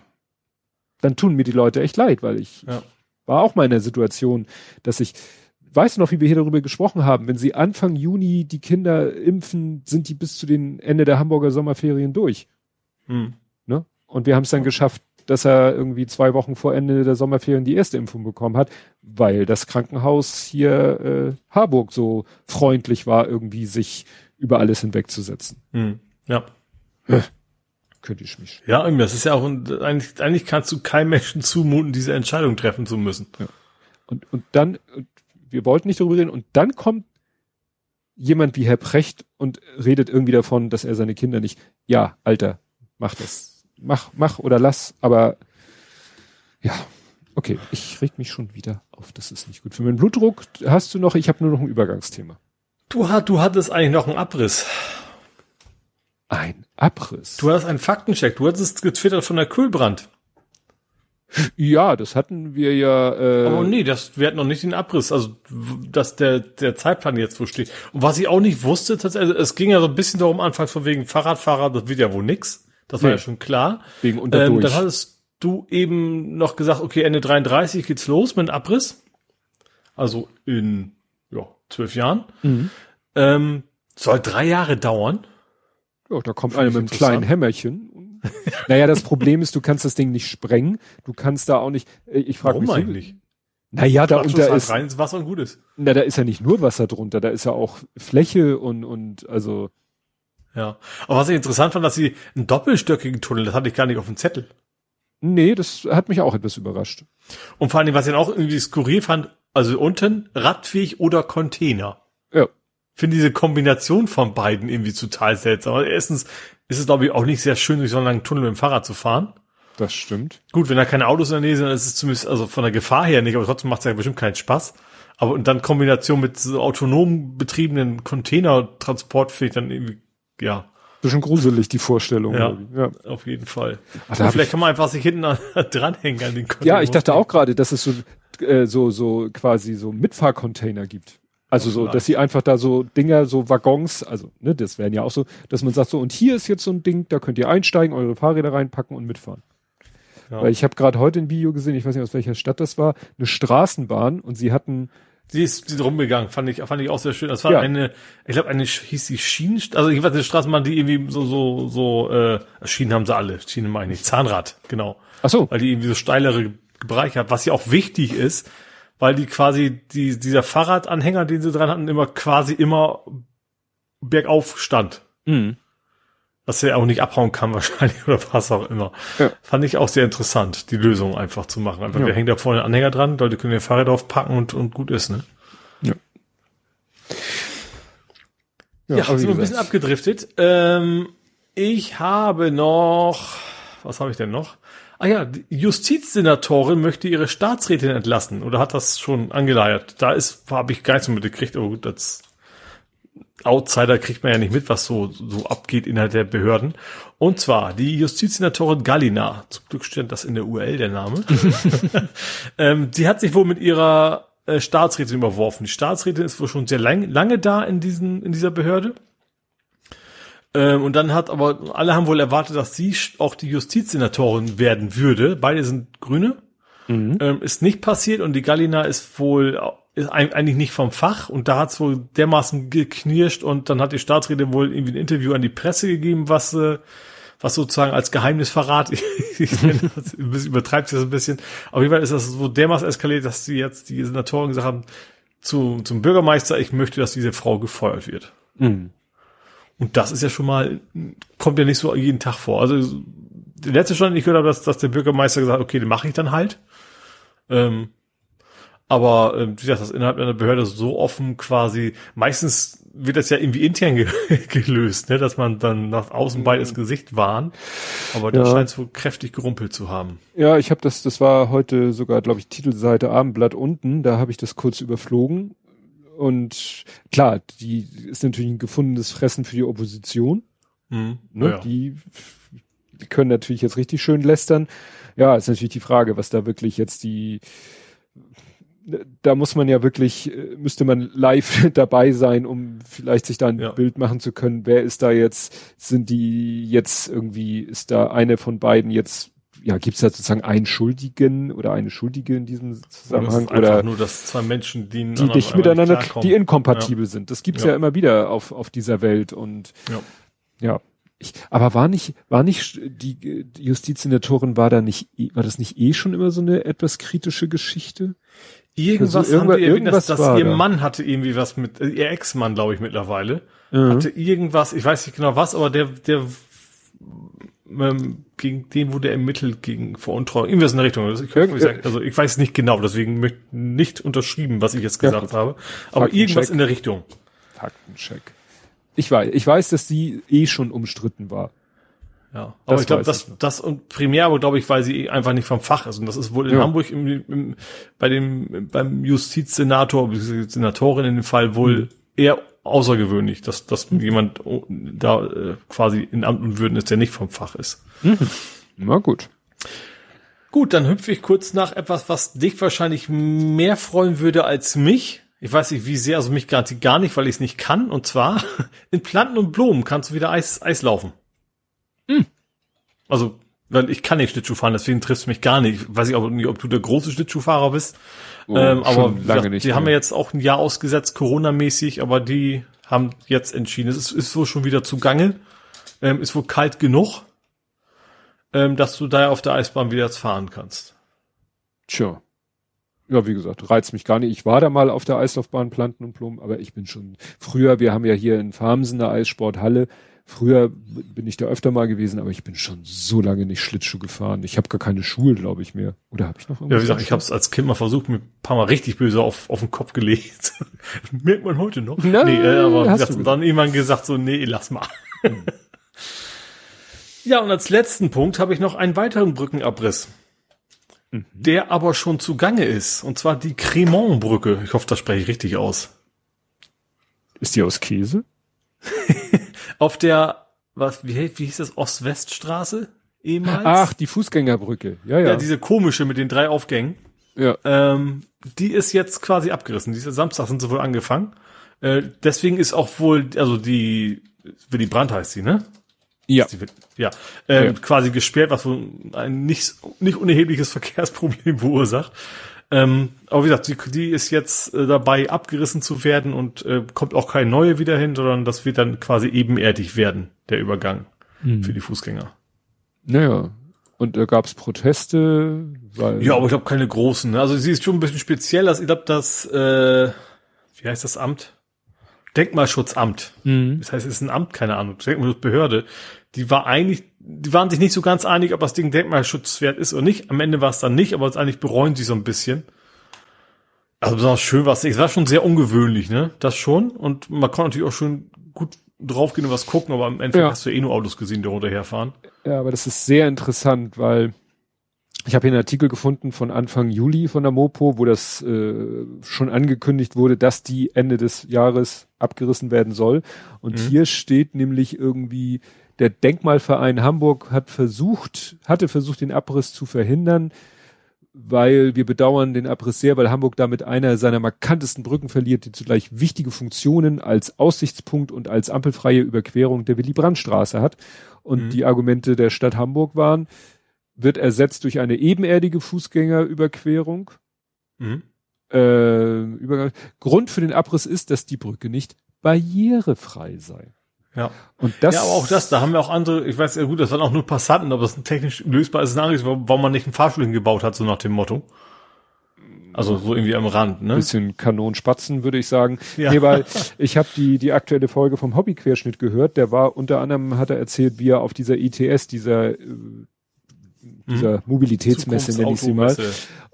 dann tun mir die Leute echt leid, weil ich, ja war auch mal in der Situation, dass ich, weißt du noch, wie wir hier darüber gesprochen haben, wenn sie Anfang Juni die Kinder impfen, sind die bis zu den Ende der Hamburger Sommerferien durch. Hm. Ne? Und wir haben es dann geschafft, dass er irgendwie zwei Wochen vor Ende der Sommerferien die erste Impfung bekommen hat, weil das Krankenhaus hier äh, Harburg so freundlich war, irgendwie sich über alles hinwegzusetzen. Hm. Ja könnte ich mich. Ja, das ist ja auch, eigentlich, eigentlich kannst du keinem Menschen zumuten, diese Entscheidung treffen zu müssen. Ja. Und, und dann, wir wollten nicht darüber reden, und dann kommt jemand wie Herr Precht und redet irgendwie davon, dass er seine Kinder nicht, ja, Alter, mach das, mach, mach oder lass, aber ja, okay, ich reg mich schon wieder auf, das ist nicht gut. Für meinen Blutdruck hast du noch, ich habe nur noch ein Übergangsthema. Du, du hattest eigentlich noch einen Abriss. Ein Abriss. Du hast einen Faktencheck. Du hattest getwittert von der Kühlbrand. Ja, das hatten wir ja. Äh Aber nee, das, wir hatten noch nicht den Abriss, also dass der der Zeitplan jetzt wo steht. Und was ich auch nicht wusste, tatsächlich, es ging ja so ein bisschen darum, anfangs von wegen Fahrradfahrer, das wird ja wohl nix. Das war nee. ja schon klar. Wegen unterdurch. Ähm, dann hattest du eben noch gesagt, okay, Ende 33 geht's los mit dem Abriss. Also in ja, zwölf Jahren. Mhm. Ähm, soll drei Jahre dauern. Ja, da kommt einer mit einem kleinen Hämmerchen. [LAUGHS] naja, das Problem ist, du kannst das Ding nicht sprengen. Du kannst da auch nicht, äh, ich frage mich. Warum eigentlich? Naja, da unter ist, rein ins Wasser und gut ist. Na, da ist ja nicht nur Wasser drunter, da ist ja auch Fläche und, und, also. Ja. Aber was ich interessant fand, dass sie einen doppelstöckigen Tunnel, das hatte ich gar nicht auf dem Zettel. Nee, das hat mich auch etwas überrascht. Und vor allem, was ich dann auch irgendwie skurril fand, also unten radfähig oder Container. Ja finde diese Kombination von beiden irgendwie total seltsam. Aber erstens ist es, glaube ich, auch nicht sehr schön, durch so einen langen Tunnel mit dem Fahrrad zu fahren. Das stimmt. Gut, wenn da keine Autos in der Nähe sind, dann ist es zumindest, also von der Gefahr her nicht, aber trotzdem macht es ja bestimmt keinen Spaß. Aber und dann Kombination mit so autonom betriebenen Containertransport finde ich dann irgendwie, ja. Bisschen gruselig, die Vorstellung. Ja, ja. auf jeden Fall. Ach, vielleicht kann man einfach sich hinten [LAUGHS] dranhängen an den Container. Ja, ich dachte auch gerade, dass es so, äh, so, so quasi so Mitfahrcontainer gibt. Also so, dass sie einfach da so Dinger, so Waggons, also ne, das wären ja auch so, dass man sagt so, und hier ist jetzt so ein Ding, da könnt ihr einsteigen, eure Fahrräder reinpacken und mitfahren. Ja. Weil ich habe gerade heute ein Video gesehen, ich weiß nicht aus welcher Stadt das war, eine Straßenbahn und sie hatten Sie ist, sie ist rumgegangen, fand ich, fand ich auch sehr schön. Das war ja. eine, ich glaube, eine hieß die Schienen, also ich weiß eine Straßenbahn, die irgendwie so, so, so, äh, Schienen haben sie alle, Schienen meine ich, Zahnrad, genau. Ach so. Weil die irgendwie so steilere Bereiche hat, was ja auch wichtig ist, weil die quasi, die, dieser Fahrradanhänger, den sie dran hatten, immer quasi immer bergauf stand. Mhm. Was er auch nicht abhauen kann [LAUGHS] wahrscheinlich oder was auch immer. Ja. Fand ich auch sehr interessant, die Lösung einfach zu machen. Einfach, ja. wir hängen da vorne einen Anhänger dran, Leute können ihr Fahrrad draufpacken und, und gut ist, ne? Ja. Ja, ja sind wir ein bisschen abgedriftet. Ähm, ich habe noch, Was habe ich denn noch? Ah ja, die Justizsenatorin möchte ihre Staatsrätin entlassen oder hat das schon angeleiert. Da ist, habe ich gar nichts mitgekriegt, aber gut, als Outsider kriegt man ja nicht mit, was so, so abgeht innerhalb der Behörden. Und zwar die Justizsenatorin Galina, zum Glück steht das in der UL, der Name. [LAUGHS] [LAUGHS] ähm, die hat sich wohl mit ihrer äh, Staatsrätin überworfen. Die Staatsrätin ist wohl schon sehr lang, lange da in, diesen, in dieser Behörde. Ähm, und dann hat aber, alle haben wohl erwartet, dass sie auch die Justizsenatorin werden würde. Beide sind Grüne. Mhm. Ähm, ist nicht passiert und die Galina ist wohl ist eigentlich nicht vom Fach und da hat es wohl dermaßen geknirscht und dann hat die Staatsrede wohl irgendwie ein Interview an die Presse gegeben, was äh, was sozusagen als Geheimnisverrat, [LAUGHS] ich übertreibt sich das ein bisschen. Auf jeden Fall ist das so dermaßen eskaliert, dass die jetzt die Senatoren gesagt haben, zu, zum Bürgermeister, ich möchte, dass diese Frau gefeuert wird. Mhm. Und das ist ja schon mal, kommt ja nicht so jeden Tag vor. Also der letzte Stand, ich gehört habe, dass, dass der Bürgermeister gesagt hat, okay, den mache ich dann halt. Ähm, aber äh, wie gesagt, das innerhalb einer Behörde so offen quasi, meistens wird das ja irgendwie intern ge [LAUGHS] gelöst, ne, dass man dann nach außen beides Gesicht wahren. Aber da ja. scheint es wohl kräftig gerumpelt zu haben. Ja, ich habe das, das war heute sogar, glaube ich, Titelseite Abendblatt unten, da habe ich das kurz überflogen. Und klar, die ist natürlich ein gefundenes Fressen für die Opposition. Mhm. Ne, ja. die, die können natürlich jetzt richtig schön lästern. Ja, ist natürlich die Frage, was da wirklich jetzt die da muss man ja wirklich, äh, müsste man live [LAUGHS] dabei sein, um vielleicht sich da ein ja. Bild machen zu können. Wer ist da jetzt? Sind die jetzt irgendwie, ist da eine von beiden jetzt, ja, gibt es da sozusagen einen Schuldigen oder eine Schuldige in diesem Zusammenhang? Oder, oder nur, dass zwei Menschen, die, die nicht miteinander, die inkompatibel ja. sind. Das gibt's ja. ja immer wieder auf, auf dieser Welt und ja. ja. Ich, aber war nicht, war nicht, die, die Justizsenatorin war da nicht, war das nicht eh schon immer so eine etwas kritische Geschichte? Irgendwas, also irgendwas, irgendwas dass, dass ihr da. Mann hatte irgendwie was mit, ihr Ex-Mann, glaube ich, mittlerweile, mhm. hatte irgendwas, ich weiß nicht genau was, aber der, der, ähm, gegen den wurde ermittelt gegen Veruntreuung. Irgendwas in der Richtung. Also ich, sagen, also ich weiß nicht genau, deswegen möchte nicht unterschrieben, was ich jetzt gesagt ja, habe. Aber irgendwas in der Richtung. Faktencheck. Ich weiß, ich weiß, dass sie eh schon umstritten war. Ja, aber das ich glaube, das, das und primär, aber glaube ich, weil sie einfach nicht vom Fach ist. Und das ist wohl in ja. Hamburg im, im, bei dem, beim Justizsenator, Senatorin in dem Fall wohl mhm. eher außergewöhnlich, dass, dass mhm. jemand da äh, quasi in Amt und Würden ist, der nicht vom Fach ist. Mhm. Na gut. Gut, dann hüpfe ich kurz nach etwas, was dich wahrscheinlich mehr freuen würde als mich. Ich weiß nicht, wie sehr, also mich garantiert gar nicht, weil ich es nicht kann. Und zwar, [LAUGHS] in Planten und Blumen kannst du wieder Eis, Eis laufen. Hm. Also, weil ich kann nicht Schlittschuh fahren, deswegen triffst du mich gar nicht. Weiß ich auch nicht, ob du der große Schlittschuhfahrer bist. Oh, ähm, aber lange nicht, die haben ja jetzt auch ein Jahr ausgesetzt, Corona-mäßig, aber die haben jetzt entschieden, es ist, ist wohl schon wieder zugange, ähm, ist wohl kalt genug, ähm, dass du da auf der Eisbahn wieder jetzt fahren kannst. Tja. Ja, wie gesagt, reizt mich gar nicht. Ich war da mal auf der Eislaufbahn Planten und Blumen, aber ich bin schon früher, wir haben ja hier in Farmsen eine Eissporthalle, Früher bin ich da öfter mal gewesen, aber ich bin schon so lange nicht Schlittschuh gefahren. Ich habe gar keine Schuhe, glaube ich, mehr. Oder habe ich noch irgendwas? Ja, wie gesagt, ich habe es als Kind mal versucht, mir ein paar Mal richtig böse auf, auf den Kopf gelegt. [LAUGHS] Merkt man heute noch. Na, nee, äh, aber wie gesagt, dann irgendwann gesagt so, nee, lass mal. [LAUGHS] Ja, und als letzten Punkt habe ich noch einen weiteren Brückenabriss. Mhm. Der aber schon zugange ist. Und zwar die Cremont-Brücke. Ich hoffe, das spreche ich richtig aus. Ist die aus Käse? [LAUGHS] auf der, was, wie, wie hieß das, Ost-West-Straße ehemals? Ach, die Fußgängerbrücke. Ja, ja. Ja, diese komische mit den drei Aufgängen. Ja. Ähm, die ist jetzt quasi abgerissen. Diese Samstag sind sie wohl angefangen. Äh, deswegen ist auch wohl, also die, Willy Brandt heißt sie, ne? Ja. Die, ja, äh, ja. quasi gesperrt, was wohl ein nicht, nicht unerhebliches [LAUGHS] Verkehrsproblem verursacht. Ähm, aber wie gesagt, die, die ist jetzt äh, dabei, abgerissen zu werden und äh, kommt auch kein neue wieder hin, sondern das wird dann quasi ebenerdig werden, der Übergang mhm. für die Fußgänger. Naja. Und da gab es Proteste, weil. Ja, aber ich glaube keine großen. Ne? Also sie ist schon ein bisschen speziell. Also ich glaube, das, äh, wie heißt das Amt? Denkmalschutzamt. Mhm. Das heißt, es ist ein Amt, keine Ahnung, Denkmalschutzbehörde. Die war eigentlich die waren sich nicht so ganz einig, ob das Ding denkmalschutzwert ist oder nicht. Am Ende war es dann nicht, aber eigentlich bereuen sie so ein bisschen. Also besonders schön war es. Es war schon sehr ungewöhnlich, ne? Das schon. Und man konnte natürlich auch schon gut draufgehen und was gucken, aber am Endeffekt ja. hast du eh nur Autos gesehen, die runterherfahren. Ja, aber das ist sehr interessant, weil ich habe hier einen Artikel gefunden von Anfang Juli von der Mopo, wo das äh, schon angekündigt wurde, dass die Ende des Jahres abgerissen werden soll. Und mhm. hier steht nämlich irgendwie, der Denkmalverein Hamburg hat versucht, hatte versucht, den Abriss zu verhindern, weil wir bedauern den Abriss sehr, weil Hamburg damit einer seiner markantesten Brücken verliert, die zugleich wichtige Funktionen als Aussichtspunkt und als ampelfreie Überquerung der Willy-Brandt-Straße hat. Und mhm. die Argumente der Stadt Hamburg waren, wird ersetzt durch eine ebenerdige Fußgängerüberquerung. Mhm. Äh. Grund für den Abriss ist, dass die Brücke nicht barrierefrei sei. Ja. Und das. Ja, aber auch das, da haben wir auch andere, ich weiß ja gut, das waren auch nur Passanten, aber das ist technisch lösbar ist, ein warum man nicht einen Fahrstuhl hingebaut hat, so nach dem Motto. Also so irgendwie am Rand, ne? Bisschen Kanonspatzen, würde ich sagen. Ja. Nee, weil ich habe die, die aktuelle Folge vom Hobbyquerschnitt gehört. Der war unter anderem, hat er erzählt, wie er auf dieser ITS, dieser äh, dieser mhm. Mobilitätsmesse, nenne ich sie mal.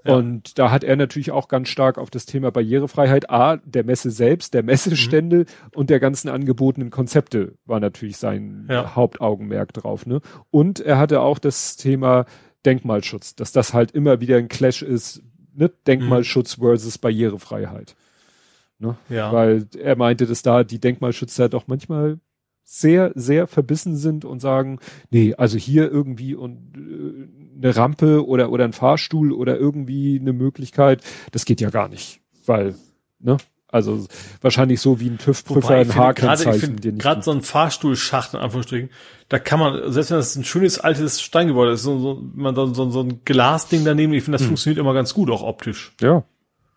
Ja. Und da hat er natürlich auch ganz stark auf das Thema Barrierefreiheit, A, der Messe selbst, der Messestände mhm. und der ganzen angebotenen Konzepte war natürlich sein ja. Hauptaugenmerk drauf. Ne? Und er hatte auch das Thema Denkmalschutz, dass das halt immer wieder ein Clash ist, ne? Denkmalschutz mhm. versus Barrierefreiheit. Ne? Ja. Weil er meinte, dass da die Denkmalschützer doch manchmal sehr, sehr verbissen sind und sagen, nee, also hier irgendwie und äh, eine Rampe oder, oder ein Fahrstuhl oder irgendwie eine Möglichkeit, das geht ja gar nicht. Weil, ne? Also wahrscheinlich so wie ein TÜV-Prüfer ein H-Kennzeichen. Gerade so ein Fahrstuhlschacht in Anführungsstrichen, da kann man, selbst wenn das ein schönes altes Steingebäude ist, so, so, man so, so, so ein Glasding daneben, ich finde, das hm. funktioniert immer ganz gut, auch optisch. Ja.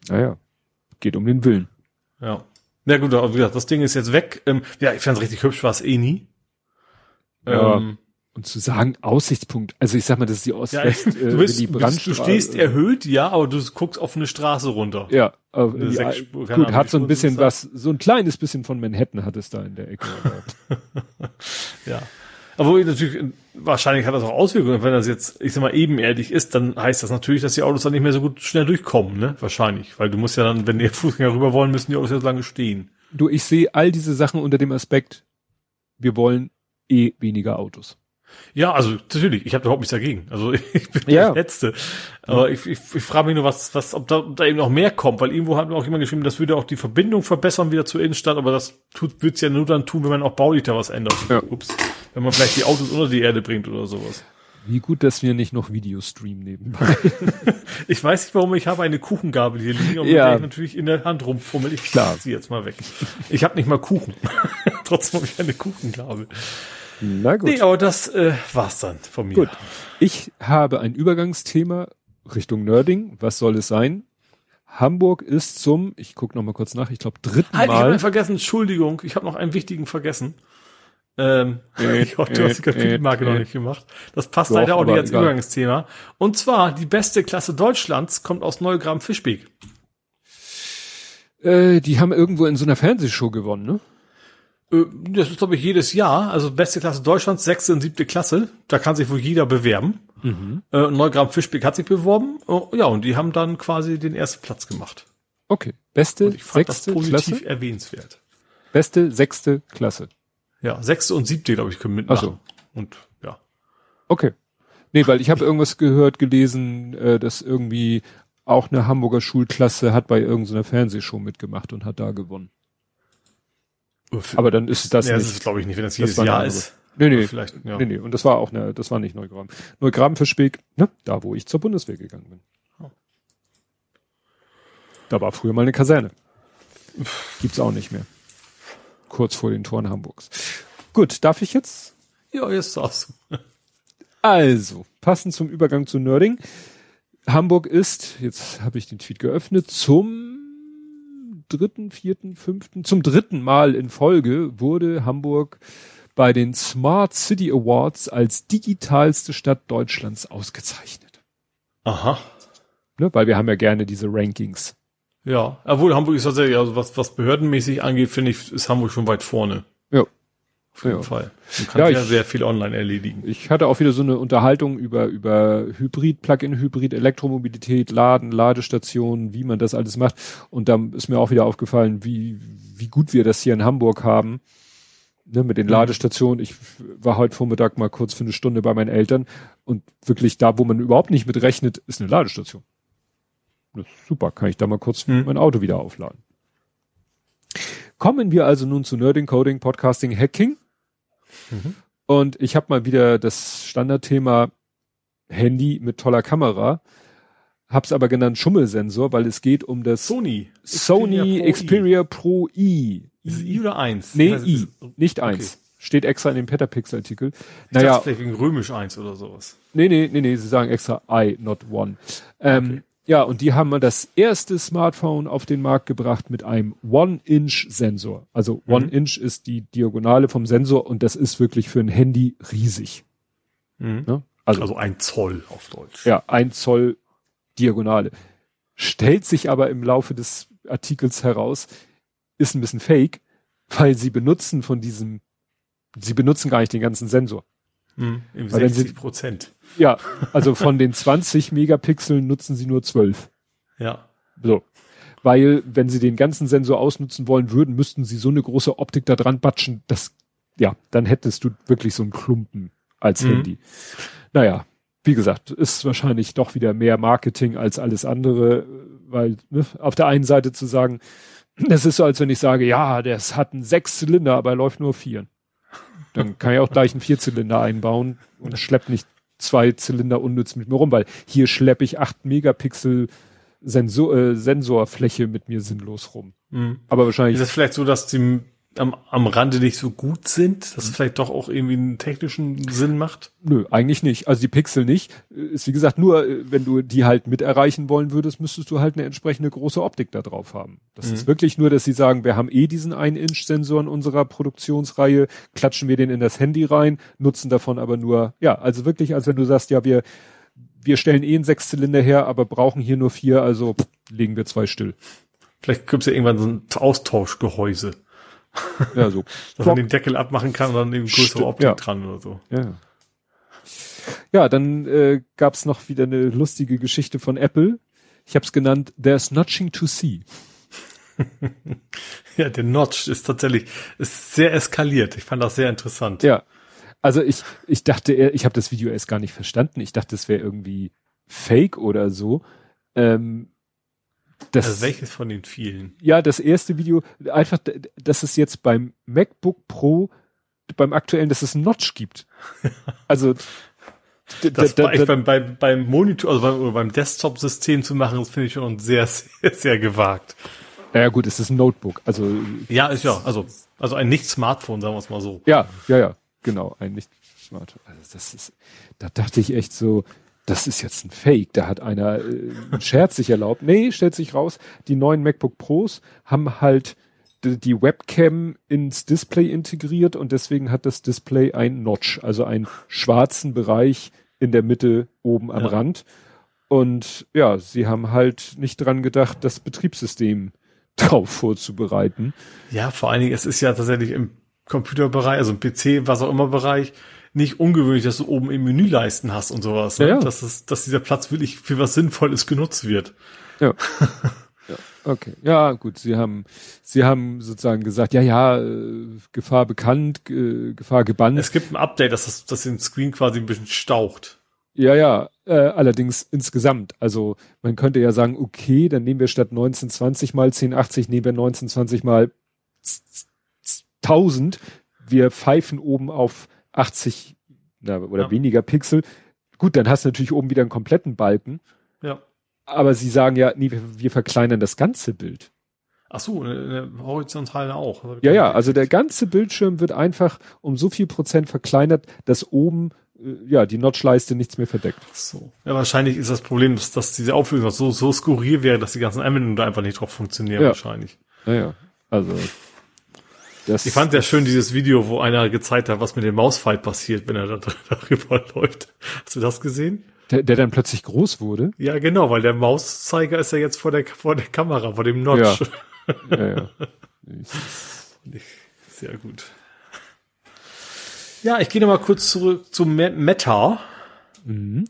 Naja. Geht um den Willen. Ja. Na ja, gut, aber wie gesagt, das Ding ist jetzt weg. Ähm, ja, ich fand's richtig hübsch, war es eh nie. Ja. Ähm, und zu sagen, Aussichtspunkt, also ich sag mal, das ist die Ost-West, ja, du, bist, die du, du stehst erhöht, ja, aber du guckst auf eine Straße runter. Ja, aber die, gut, Ahnung, hat so ein bisschen was, so ein kleines bisschen von Manhattan hat es da in der Ecke. [LAUGHS] ja. Aber natürlich, wahrscheinlich hat das auch Auswirkungen. Wenn das jetzt, ich sag mal, ebenerdig ist, dann heißt das natürlich, dass die Autos dann nicht mehr so gut schnell durchkommen, ne? Wahrscheinlich. Weil du musst ja dann, wenn die Fußgänger rüber wollen, müssen die Autos ja lange stehen. Du, ich sehe all diese Sachen unter dem Aspekt, wir wollen eh weniger Autos. Ja, also natürlich, ich habe überhaupt nichts dagegen. Also [LAUGHS] ich bin ja. der Letzte. Aber ich, ich, ich frage mich nur, was, was, ob da, ob da eben noch mehr kommt, weil irgendwo hat mir auch jemand geschrieben, das würde auch die Verbindung verbessern wieder zur Innenstadt, aber das tut wird's ja nur dann tun, wenn man auch baulich da was ändert. Ja. Ups. Wenn man vielleicht die Autos unter die Erde bringt oder sowas. Wie gut, dass wir nicht noch Video streamen nebenbei. [LAUGHS] ich weiß nicht, warum ich habe eine Kuchengabel hier liegen und ja. mit der ich natürlich in der Hand rumfummel. Ich Klar. sie jetzt mal weg. Ich habe nicht mal Kuchen. [LAUGHS] Trotzdem habe ich eine Kuchengabel. Na gut. Nee, aber das äh, war's dann von mir. Gut. Ich habe ein Übergangsthema Richtung Nerding. Was soll es sein? Hamburg ist zum, ich gucke noch mal kurz nach, ich glaube dritten halt, Mal. Ich habe vergessen, Entschuldigung, ich habe noch einen wichtigen vergessen. Ähm, äh, [LAUGHS] ich hoffe, du hast die Kapitelmarke äh, noch nicht gemacht. Das passt leider auch nicht als egal. Übergangsthema. Und zwar, die beste Klasse Deutschlands kommt aus Neugraben Fischbeek. Äh, die haben irgendwo in so einer Fernsehshow gewonnen, ne? Äh, das ist, glaube ich, jedes Jahr. Also beste Klasse Deutschlands, sechste und siebte Klasse. Da kann sich wohl jeder bewerben. Mhm. Äh, Fischbeck hat sich beworben. Oh, ja, und die haben dann quasi den ersten Platz gemacht. Okay. Beste, und ich fand sechste das positiv Klasse? erwähnenswert. Beste, sechste Klasse. Ja, sechste und siebte, glaube ich, können mitmachen. Ach so. Und ja. Okay. Nee, weil ich habe irgendwas gehört, gelesen, äh, dass irgendwie auch eine Hamburger Schulklasse hat bei irgendeiner Fernsehshow mitgemacht und hat da gewonnen. Aber dann ist das ja, nicht. Das ist, glaube ich, nicht, wenn das jedes das Jahr ist. Nee, nee, vielleicht, ja. nee, nee. Und das war auch eine, das war nicht Neugraben. Neugraben für Speck, ne? Da, wo ich zur Bundeswehr gegangen bin. Da war früher mal eine Kaserne. Gibt's auch nicht mehr. Kurz vor den Toren Hamburgs. Gut, darf ich jetzt? Ja, jetzt darfst du. Also, passend zum Übergang zu Nerding. Hamburg ist, jetzt habe ich den Tweet geöffnet, zum dritten, vierten, fünften, zum dritten Mal in Folge wurde Hamburg bei den Smart City Awards als digitalste Stadt Deutschlands ausgezeichnet. Aha. Ne, weil wir haben ja gerne diese Rankings. Ja, obwohl Hamburg ist tatsächlich, also was, was behördenmäßig angeht, finde ich, ist Hamburg schon weit vorne. Ja. Auf jeden ja. Fall. Man kann ja, ja ich, sehr viel online erledigen. Ich hatte auch wieder so eine Unterhaltung über, über Hybrid, Plug-in Hybrid, Elektromobilität, Laden, Ladestationen, wie man das alles macht. Und da ist mir auch wieder aufgefallen, wie, wie gut wir das hier in Hamburg haben. ne, mit den mhm. Ladestationen. Ich war heute Vormittag mal kurz für eine Stunde bei meinen Eltern und wirklich da, wo man überhaupt nicht mit rechnet, ist eine Ladestation. Super, kann ich da mal kurz mhm. mein Auto wieder aufladen. Kommen wir also nun zu Nerding, Coding, Podcasting, Hacking. Mhm. Und ich habe mal wieder das Standardthema Handy mit toller Kamera. Hab's aber genannt Schummelsensor, weil es geht um das Sony Sony Xperia Pro, I. Ist es I oder 1? Nee, also, I, nicht 1. Okay. Steht extra in dem Petapixel-Artikel. Naja. Vielleicht wegen römisch 1 oder sowas. Nee, nee, nee, nee, sie sagen extra I, not one. Ähm, okay. Ja, und die haben mal das erste Smartphone auf den Markt gebracht mit einem One-Inch-Sensor. Also mhm. One-Inch ist die Diagonale vom Sensor und das ist wirklich für ein Handy riesig. Mhm. Ja? Also, also ein Zoll auf Deutsch. Ja, ein Zoll Diagonale. Stellt sich aber im Laufe des Artikels heraus, ist ein bisschen fake, weil sie benutzen von diesem, sie benutzen gar nicht den ganzen Sensor. Hm, 60 Prozent. Ja, also von den 20 Megapixeln nutzen sie nur 12. Ja. So. Weil, wenn sie den ganzen Sensor ausnutzen wollen würden, müssten sie so eine große Optik da dran batschen, dass, ja, dann hättest du wirklich so einen Klumpen als mhm. Handy. Naja, wie gesagt, ist wahrscheinlich doch wieder mehr Marketing als alles andere, weil ne, auf der einen Seite zu sagen, das ist so, als wenn ich sage, ja, das hat einen Sechszylinder, aber er läuft nur vier. Dann kann ich auch gleich einen Vierzylinder einbauen und schlepp nicht zwei Zylinder unnütz mit mir rum, weil hier schleppe ich acht Megapixel Sensor, äh, Sensorfläche mit mir sinnlos rum. Mhm. Aber wahrscheinlich. Ist es vielleicht so, dass die am, am Rande nicht so gut sind, dass es vielleicht doch auch irgendwie einen technischen Sinn macht? Nö, eigentlich nicht. Also die Pixel nicht. Ist wie gesagt nur, äh, wenn du die halt mit erreichen wollen würdest, müsstest du halt eine entsprechende große Optik da drauf haben. Das mhm. ist wirklich nur, dass sie sagen, wir haben eh diesen 1-Inch-Sensor in unserer Produktionsreihe, klatschen wir den in das Handy rein, nutzen davon aber nur, ja, also wirklich, als wenn du sagst, ja, wir, wir stellen eh einen Sechszylinder her, aber brauchen hier nur vier, also pff, legen wir zwei still. Vielleicht gibt es ja irgendwann so ein Austauschgehäuse. Ja, so. [LAUGHS] Dass man den Deckel abmachen kann und dann eben größere Optik ja. dran oder so. Ja. Ja, dann äh, gab es noch wieder eine lustige Geschichte von Apple. Ich habe es genannt, There's Notching to See. [LAUGHS] ja, der Notch ist tatsächlich ist sehr eskaliert. Ich fand das sehr interessant. Ja. Also ich ich dachte, ich habe das Video erst gar nicht verstanden. Ich dachte, es wäre irgendwie Fake oder so. Ähm, das, also welches von den vielen? Ja, das erste Video, einfach, dass es jetzt beim MacBook Pro, beim aktuellen, dass es Notch gibt. [LAUGHS] Also, das da, da, beim, beim, beim Monitor, also beim, beim Desktop-System zu machen, das finde ich schon sehr, sehr, sehr gewagt. Ja, gut, es ist ein Notebook, also. Ja, ist ja, also, also ein Nicht-Smartphone, sagen wir es mal so. Ja, ja, ja, genau, ein Nicht-Smartphone. Also das ist, da dachte ich echt so, das ist jetzt ein Fake. Da hat einer äh, einen Scherz sich erlaubt. Nee, stellt sich raus, die neuen MacBook Pros haben halt die Webcam ins Display integriert und deswegen hat das Display ein Notch, also einen schwarzen Bereich in der Mitte oben am ja. Rand. Und ja, sie haben halt nicht dran gedacht, das Betriebssystem [LAUGHS] drauf vorzubereiten. Ja, vor allen Dingen, es ist ja tatsächlich im Computerbereich, also im PC, was auch immer Bereich, nicht ungewöhnlich, dass du oben im Menüleisten hast und sowas. Ne? Ja, ja. Dass, es, dass dieser Platz wirklich für was Sinnvolles genutzt wird. Ja. [LAUGHS] ja. Okay. Ja, gut. Sie haben, Sie haben sozusagen gesagt, ja, ja, äh, Gefahr bekannt, äh, Gefahr gebannt. Es gibt ein Update, dass das, dass den Screen quasi ein bisschen staucht. Ja, ja, äh, allerdings insgesamt. Also man könnte ja sagen, okay, dann nehmen wir statt 1920 mal 1080, nehmen wir 1920 mal 1000. Wir pfeifen oben auf 80 na, oder ja. weniger Pixel. Gut, dann hast du natürlich oben wieder einen kompletten Balken. Ja. Aber sie sagen ja, nee, wir, wir verkleinern das ganze Bild. Ach so, eine horizontale auch. Ja, ja, also der ganze Bildschirm wird einfach um so viel Prozent verkleinert, dass oben äh, ja die Notchleiste nichts mehr verdeckt. Ach so. Ja, wahrscheinlich ist das Problem, dass, dass diese Auflösung so, so skurril wäre, dass die ganzen Anwendungen da einfach nicht drauf funktionieren, ja. wahrscheinlich. Ja, ja. Also das ich fand sehr schön dieses Video, wo einer gezeigt hat, was mit dem Mausfight passiert, wenn er da [LAUGHS] darüber läuft. Hast du das gesehen? Der, der dann plötzlich groß wurde? Ja, genau, weil der Mauszeiger ist ja jetzt vor der, vor der Kamera, vor dem Notch. Ja, ja. ja. [LAUGHS] sehr gut. Ja, ich gehe nochmal kurz zurück zu Meta. Mhm.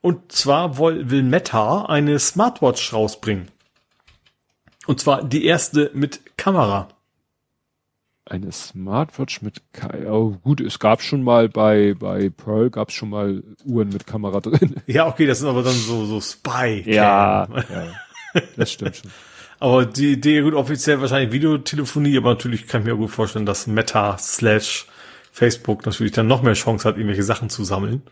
Und zwar will Meta eine Smartwatch rausbringen. Und zwar die erste mit Kamera. Eine Smartwatch mit, oh, gut, es gab schon mal bei, bei Pearl gab es schon mal Uhren mit Kamera drin. [LAUGHS] Ja, okay, das sind aber dann so, so Spy. -Cam. Ja, ja, das stimmt schon. [LAUGHS] Aber die Idee, gut, offiziell wahrscheinlich Videotelefonie, aber natürlich kann ich mir gut vorstellen, dass Meta slash Facebook natürlich dann noch mehr Chance hat, irgendwelche Sachen zu sammeln.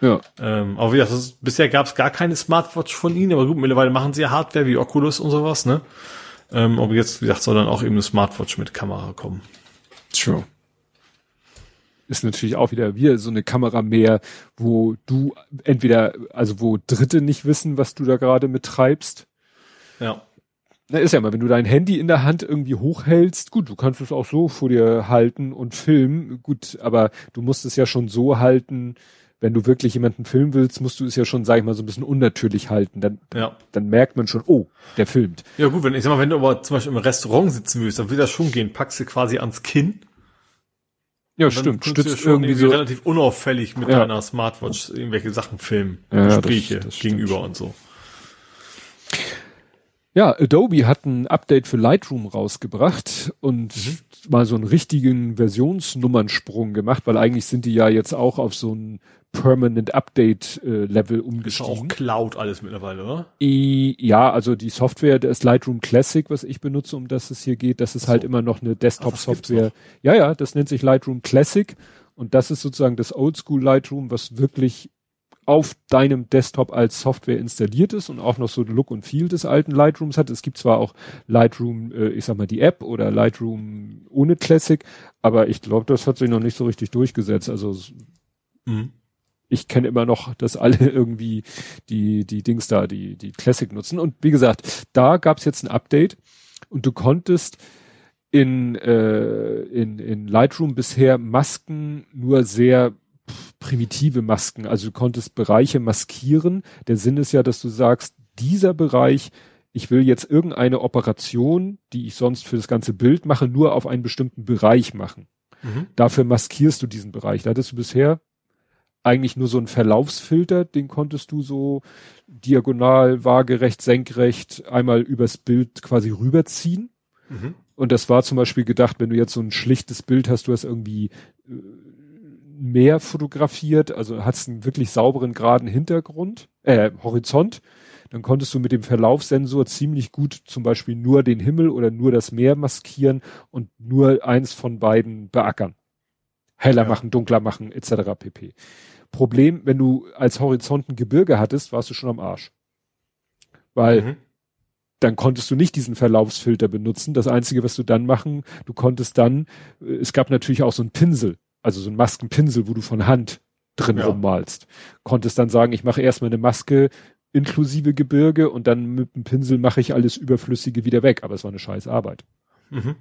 Ja. Ähm, aber wie gesagt, das ist, bisher gab es gar keine Smartwatch von ihnen, aber gut, mittlerweile machen sie ja Hardware wie Oculus und sowas, ne? Ähm, aber jetzt, wie gesagt, soll dann auch eben eine Smartwatch mit Kamera kommen. Sure. Ist natürlich auch wieder wieder so eine Kamera mehr, wo du entweder, also wo Dritte nicht wissen, was du da gerade mittreibst. Ja. Na, ist ja mal, wenn du dein Handy in der Hand irgendwie hochhältst, gut, du kannst es auch so vor dir halten und filmen, gut, aber du musst es ja schon so halten, wenn du wirklich jemanden filmen willst, musst du es ja schon, sag ich mal, so ein bisschen unnatürlich halten. Dann, Ja. dann merkt man schon, oh, der filmt. Ja gut, wenn ich sag mal, wenn du aber zum Beispiel im Restaurant sitzen willst, dann will das schon gehen. Packst du quasi ans Kinn. Ja, stimmt. du ja Stützt schon irgendwie so. relativ unauffällig mit Ja. deiner Smartwatch irgendwelche Sachen filmen, Ja, das- Gespräche das stimmt gegenüber schon. und so. Ja, Adobe hat ein Update für Lightroom rausgebracht und Mhm. mal so einen richtigen Versionsnummernsprung gemacht, weil eigentlich sind die ja jetzt auch auf so ein Permanent Update äh, Level Ist auch umgestiegen. Cloud alles mittlerweile, oder? I, ja, also die Software, das Lightroom Classic, was ich benutze, um das es hier geht, das ist halt immer noch eine Ach, das Desktop-Software. gibt's Ja, ja, das nennt sich Lightroom Classic und das ist sozusagen das Oldschool Lightroom, was wirklich auf deinem Desktop als Software installiert ist und auch noch so den Look und Feel des alten Lightrooms hat. Es gibt zwar auch Lightroom, äh, ich sag mal die App oder Lightroom ohne Classic, aber ich glaube, das hat sich noch nicht so richtig durchgesetzt. Also Mhm. Ich kenne immer noch, dass alle [LAUGHS] irgendwie die, die Dings da, die, die Classic nutzen. Und wie gesagt, da gab's jetzt ein Update und du konntest in, äh, in, in Lightroom bisher Masken nur sehr primitive Masken. Also du konntest Bereiche maskieren. Der Sinn ist ja, dass du sagst, dieser Bereich, ich will jetzt irgendeine Operation, die ich sonst für das ganze Bild mache, nur auf einen bestimmten Bereich machen. Mhm. Dafür maskierst du diesen Bereich. Da hattest du bisher eigentlich nur so einen Verlaufsfilter, den konntest du so diagonal, waagerecht, senkrecht einmal übers Bild quasi rüberziehen. Mhm. Und das war zum Beispiel gedacht, wenn du jetzt so ein schlichtes Bild hast, du hast irgendwie äh, mehr fotografiert, also hast einen wirklich sauberen, geraden Hintergrund, äh, Horizont, dann konntest du mit dem Verlaufssensor ziemlich gut zum Beispiel nur den Himmel oder nur das Meer maskieren und nur eins von beiden beackern. Heller Ja. machen, dunkler machen, etc. pp. Problem, wenn du als Horizont ein Gebirge hattest, warst du schon am Arsch. Weil Mhm. dann konntest du nicht diesen Verlaufsfilter benutzen. Das Einzige, was du dann machen, du konntest dann, äh, es gab natürlich auch so einen Pinsel, also so einen Maskenpinsel, wo du von Hand drin Ja. rummalst. Konntest dann sagen, ich mache erstmal eine Maske inklusive Gebirge und dann mit dem Pinsel mache ich alles Überflüssige wieder weg. Aber es war eine scheiß Arbeit. Mhm.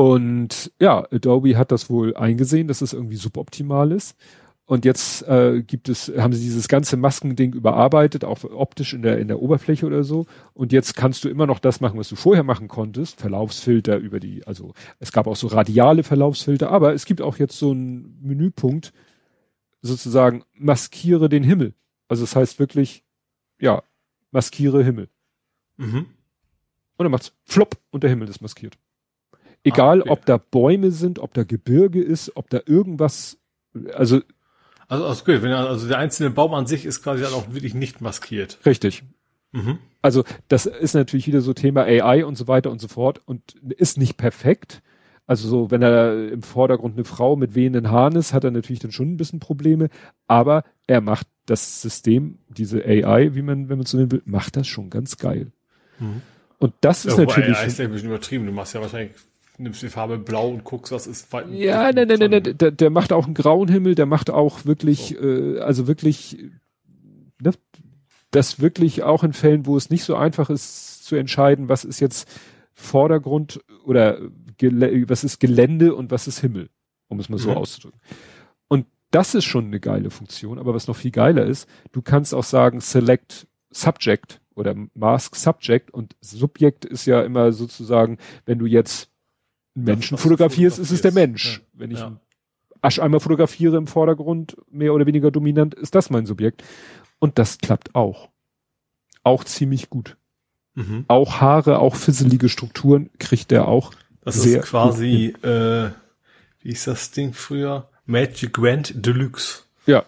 Und ja, Adobe hat das wohl eingesehen, dass es irgendwie suboptimal ist. Und jetzt äh, gibt es, haben sie dieses ganze Maskending überarbeitet, auch optisch in der, in der Oberfläche oder so. Und jetzt kannst du immer noch das machen, was du vorher machen konntest. Verlaufsfilter über die, also es gab auch so radiale Verlaufsfilter, aber es gibt auch jetzt so einen Menüpunkt, sozusagen maskiere den Himmel. Also es heißt wirklich, ja, maskiere Himmel. Mhm. Und dann macht's flop und der Himmel ist maskiert. Egal, Ah, okay. ob da Bäume sind, ob da Gebirge ist, ob da irgendwas, also Also, also gut, wenn also der einzelne Baum an sich ist quasi dann auch wirklich nicht maskiert. richtig. Mhm. Also das ist natürlich wieder so Thema AI und so weiter und so fort und ist nicht perfekt. Also so, wenn er im Vordergrund eine Frau mit wehenden Haaren ist, hat er natürlich dann schon ein bisschen Probleme, aber er macht das System, diese AI, wie man, wenn man so nennen will, macht das schon ganz geil. Mhm. Und das ist Ja, wobei, natürlich. ja, ist ja ein bisschen übertrieben. Du machst ja wahrscheinlich, nimmst die Farbe blau und guckst, was ist. Ja, nein, nein, nein, nein, der, der macht auch einen grauen Himmel, der macht auch wirklich, äh, also wirklich, ne, das wirklich auch in Fällen, wo es nicht so einfach ist zu entscheiden, was ist jetzt Vordergrund oder was ist Gelände und was ist Himmel, um es mal so Mhm. auszudrücken. Und das ist schon eine geile Funktion, aber was noch viel geiler ist, du kannst auch sagen, select Subject oder Mask Subject und Subjekt ist ja immer sozusagen, wenn du jetzt Menschen fotografierst, ist es der. Mensch. Ja. Wenn ich Ja. Ascheimer fotografiere im Vordergrund, mehr oder weniger dominant, ist das mein Subjekt. Und das klappt auch. Auch ziemlich gut. Mhm. Auch Haare, auch fisselige Strukturen kriegt der auch. Das ist quasi, äh, wie ist das Ding früher? Magic Grand Deluxe. Ja.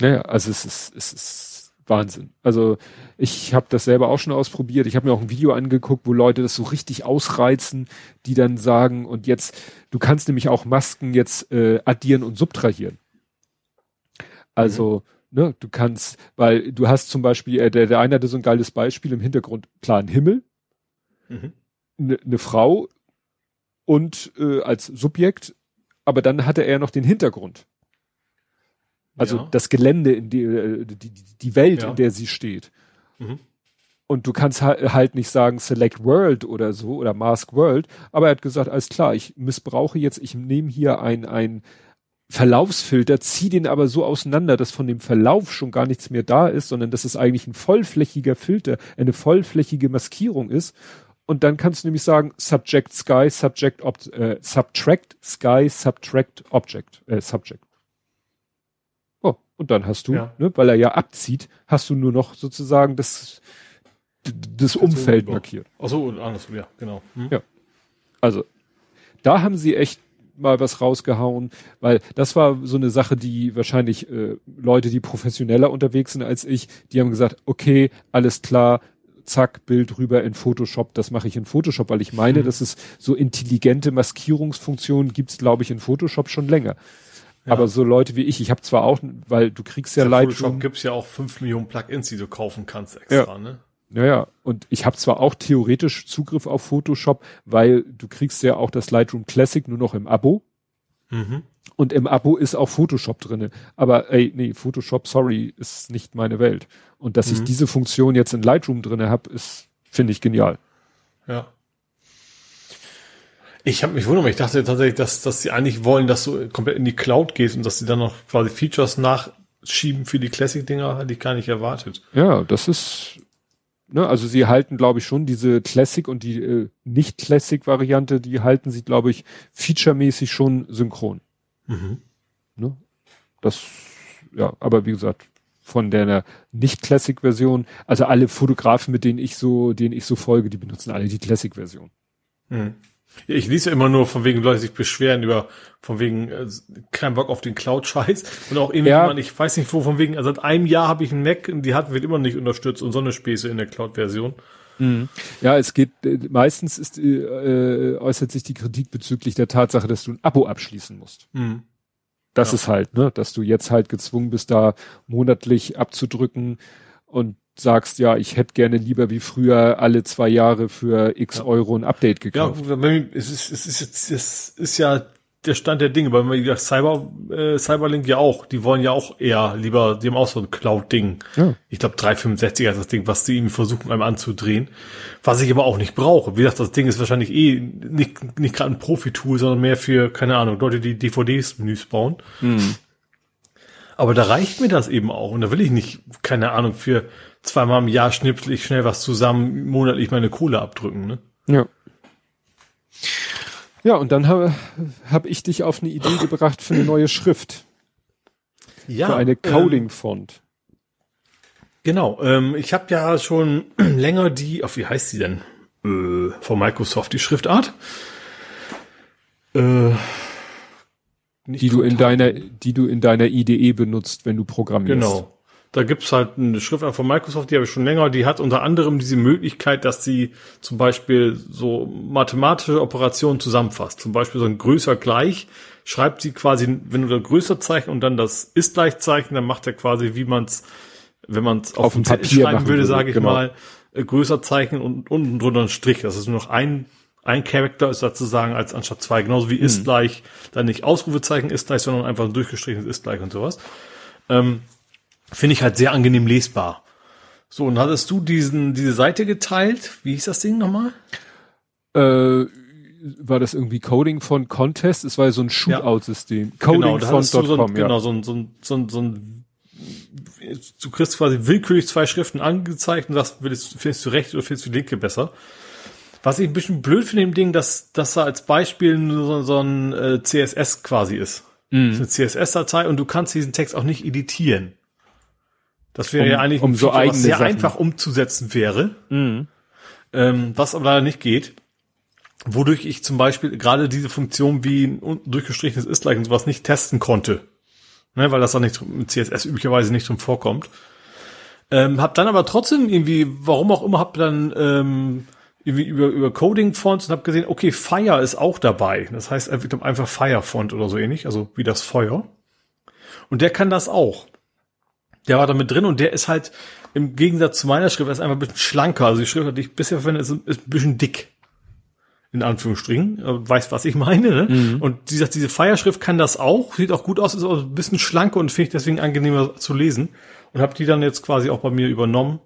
Naja, also es ist, es ist Wahnsinn. Also ich habe das selber auch schon ausprobiert. Ich habe mir auch ein Video angeguckt, wo Leute das so richtig ausreizen, die dann sagen, und jetzt, du kannst nämlich auch Masken jetzt äh, addieren und subtrahieren. Also, mhm. ne, du kannst, weil du hast zum Beispiel, äh, der, der eine hatte so ein geiles Beispiel im Hintergrund, klaren Himmel, mhm. ne eine Frau und äh, als Subjekt, aber dann hatte er noch den Hintergrund. Also ja. das Gelände, in die, äh, die, die Welt, ja. in der sie steht. Mhm. Und du kannst halt nicht sagen Select World oder so oder Mask World, aber er hat gesagt, alles klar, ich missbrauche jetzt, ich nehme hier ein, ein Verlaufsfilter, ziehe den aber so auseinander, dass von dem Verlauf schon gar nichts mehr da ist, sondern dass es eigentlich ein vollflächiger Filter, eine vollflächige Maskierung ist. Und dann kannst du nämlich sagen, Subject Sky, Subject Ob äh, Subtract Sky, Subtract Object, äh, Subject. Und dann hast du, ja. ne, weil er ja abzieht, hast du nur noch sozusagen das, das Umfeld so, markiert. Ach so, andersrum, ja, genau. Hm. Ja. Also, da haben sie echt mal was rausgehauen, weil das war so eine Sache, die wahrscheinlich äh, Leute, die professioneller unterwegs sind als ich, die haben gesagt, okay, alles klar, zack, Bild rüber in Photoshop, das mache ich in Photoshop, weil ich meine, hm. dass es so intelligente Maskierungsfunktionen gibt's, glaube ich, in Photoshop schon länger. Aber so Leute wie ich, ich habe zwar auch, weil du kriegst ja, ja Lightroom. Photoshop gibt's ja auch fünf Millionen Plugins, die du kaufen kannst extra, ja. ne? Ja, ja. Und ich habe zwar auch theoretisch Zugriff auf Photoshop, weil du kriegst ja auch das Lightroom Classic nur noch im Abo. Mhm. Und im Abo ist auch Photoshop drinne. Aber ey, nee, Photoshop, sorry, ist nicht meine Welt. Und dass mhm. ich diese Funktion jetzt in Lightroom drinne habe, ist, finde ich genial. Ja. Ich habe mich wundert, ich dachte tatsächlich, dass, dass sie eigentlich wollen, dass du komplett in die Cloud gehst und dass sie dann noch quasi Features nachschieben für die Classic-Dinger, hatte ich gar nicht erwartet. Ja, das ist, ne, also sie halten, glaube ich, schon diese Classic und die äh, Nicht-Classic-Variante, die halten sie, glaube ich, featuremäßig schon synchron. Mhm. Ne? Das, ja, aber wie gesagt, von der Nicht-Classic-Version, also alle Fotografen, mit denen ich so, denen ich so folge, die benutzen alle die Classic-Version. Mhm. Ich lese ja immer nur von wegen Leute sich beschweren über von wegen äh, kein Bock auf den Cloud-Scheiß und auch irgendwie ja. ich weiß nicht wo von wegen also seit einem Jahr habe ich einen Mac und die hat wird immer nicht unterstützt und so eine Späße in der Cloud-Version. Mhm. Ja, es geht äh, meistens ist äh, äh, äußert sich die Kritik bezüglich der Tatsache, dass du ein Abo abschließen musst. Mhm. Das ja. ist halt, ne, dass du jetzt halt gezwungen bist, da monatlich abzudrücken und sagst, ja, ich hätte gerne lieber wie früher alle zwei Jahre für x ja. Euro ein Update gekauft. Ja, es ist, es ist jetzt, es ist ja der Stand der Dinge, weil man gesagt, Cyber, äh, Cyberlink ja auch, die wollen ja auch eher lieber, die haben auch so ein Cloud-Ding. Ja. Ich glaube 365 ist das Ding, was die irgendwie versuchen, einem anzudrehen. Was ich aber auch nicht brauche. Wie gesagt, das Ding ist wahrscheinlich eh nicht, nicht gerade ein Profi-Tool, sondern mehr für, keine Ahnung, Leute, die DVDs-Menüs bauen. Mhm. Aber da reicht mir das eben auch. Und da will ich nicht, keine Ahnung, für zweimal im Jahr schnipsel ich schnell was zusammen, monatlich meine Kohle abdrücken, ne? Ja. Ja, und dann habe hab ich dich auf eine Idee gebracht für eine neue Schrift. Ja. Für eine ähm, Coding-Font. Ähm, genau, ähm, ich habe ja schon [CLEARS THROAT] länger die, auf wie heißt sie denn? Äh, von Microsoft, die Schriftart. Äh, die du in deiner, die du in deiner IDE benutzt, wenn du programmierst. Genau. Da gibt's halt eine Schriftart von Microsoft, die habe ich schon länger, die hat unter anderem diese Möglichkeit, dass sie zum Beispiel so mathematische Operationen zusammenfasst. Zum Beispiel so ein größer gleich, schreibt sie quasi, wenn du da größer Zeichen und dann das ist gleichzeichen, dann macht er quasi, wie man es, wenn man es auf, auf dem Papier schreiben würde, sage ich genau. mal, äh, größer Zeichen und unten drunter ein Strich. Das ist nur noch ein ein Charakter ist sozusagen als anstatt zwei, genauso wie mhm. ist gleich, dann nicht Ausrufezeichen ist gleich, sondern einfach ein durchgestrichenes ist gleich und sowas. Ähm, Finde ich halt sehr angenehm lesbar. So, und hattest du diesen, diese Seite geteilt? Wie hieß das Ding nochmal? Äh, war das irgendwie Coding von Contest? Es war ja so ein Shootout-System. Ja. Coding genau, von so ein, ja. Genau, so ein, so ein, so ein, so ein du kriegst quasi willkürlich zwei Schriften angezeigt und sagst, findest du recht oder findest du linke besser? Was ich ein bisschen blöd finde im Ding, dass, dass er als Beispiel so, so ein äh, CSS quasi ist. Mhm. Das ist eine CSS-Datei und du kannst diesen Text auch nicht editieren. Das wäre um, ja eigentlich um so Feature, was sehr Sachen. einfach umzusetzen wäre, Mhm. ähm, was aber leider nicht geht. Wodurch ich zum Beispiel gerade diese Funktion wie ein durchgestrichenes Ist-Like und sowas nicht testen konnte. Ne, weil das dann nicht mit CSS üblicherweise nicht drin vorkommt. Ähm, hab dann aber trotzdem irgendwie, warum auch immer, hab dann ähm, über, über Coding-Fonts und hab gesehen, okay, Fire ist auch dabei. Das heißt, einfach Fire-Font oder so ähnlich, also wie das Feuer. Und der kann das auch. Der war da mit drin und der ist halt im Gegensatz zu meiner Schrift ist einfach ein bisschen schlanker. Also die Schrift, die ich bisher verwende, ist, ist ein bisschen dick. In Anführungsstrichen. Äh, Weißt, was ich meine, ne? Mhm. Und diese, diese Feierschrift kann das auch, sieht auch gut aus, ist auch ein bisschen schlanker und finde ich deswegen angenehmer zu lesen. Und habe die dann jetzt quasi auch bei mir übernommen.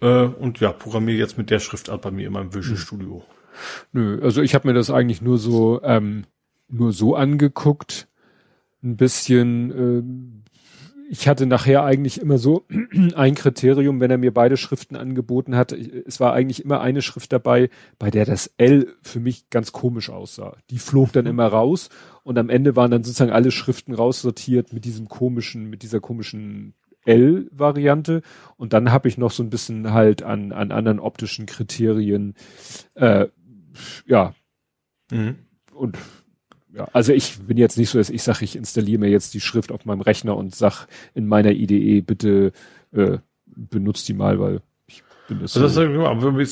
Äh, und ja, programmiere jetzt mit der Schriftart bei mir in meinem Mhm. Visual Studio. Nö, also ich habe mir das eigentlich nur so ähm, nur so angeguckt, ein bisschen. ähm, ich hatte nachher eigentlich immer so [CLEARS THROAT] ein Kriterium, wenn er mir beide Schriften angeboten hat. Es war eigentlich immer eine Schrift dabei, bei der das L für mich ganz komisch aussah. Die flog dann immer raus und am Ende waren dann sozusagen alle Schriften raussortiert mit diesem komischen, mit dieser komischen L-Variante. Und dann habe ich noch so ein bisschen halt an, an anderen optischen Kriterien äh, ja, Mhm. und ja, also ich bin jetzt nicht so, dass ich sage, ich installiere mir jetzt die Schrift auf meinem Rechner und sag in meiner IDE bitte äh, benutzt die mal, weil ich bin das, Also das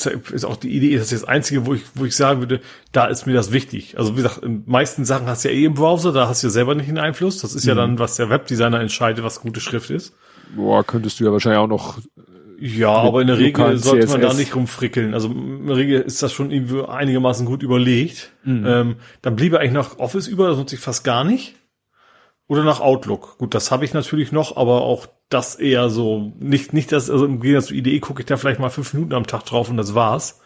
so, ist, auch die Idee, das ist das Einzige, wo ich, wo ich sagen würde, da ist mir das wichtig. Also wie gesagt, in meisten Sachen hast du ja eh im Browser, da hast du ja selber nicht den Einfluss. Das ist ja dann, was der Webdesigner entscheidet, was gute Schrift ist. Boah, könntest du ja wahrscheinlich auch noch Ja, aber in der Regel sollte man da nicht rumfrickeln. Also in der Regel ist das schon irgendwie einigermaßen gut überlegt. Ähm, dann bliebe eigentlich noch Office über, das nutze ich fast gar nicht. Oder nach Outlook. Gut, das habe ich natürlich noch, aber auch das eher so, nicht, nicht das, also im Gegensatz zu IDE gucke ich da vielleicht mal fünf Minuten am Tag drauf und das war's.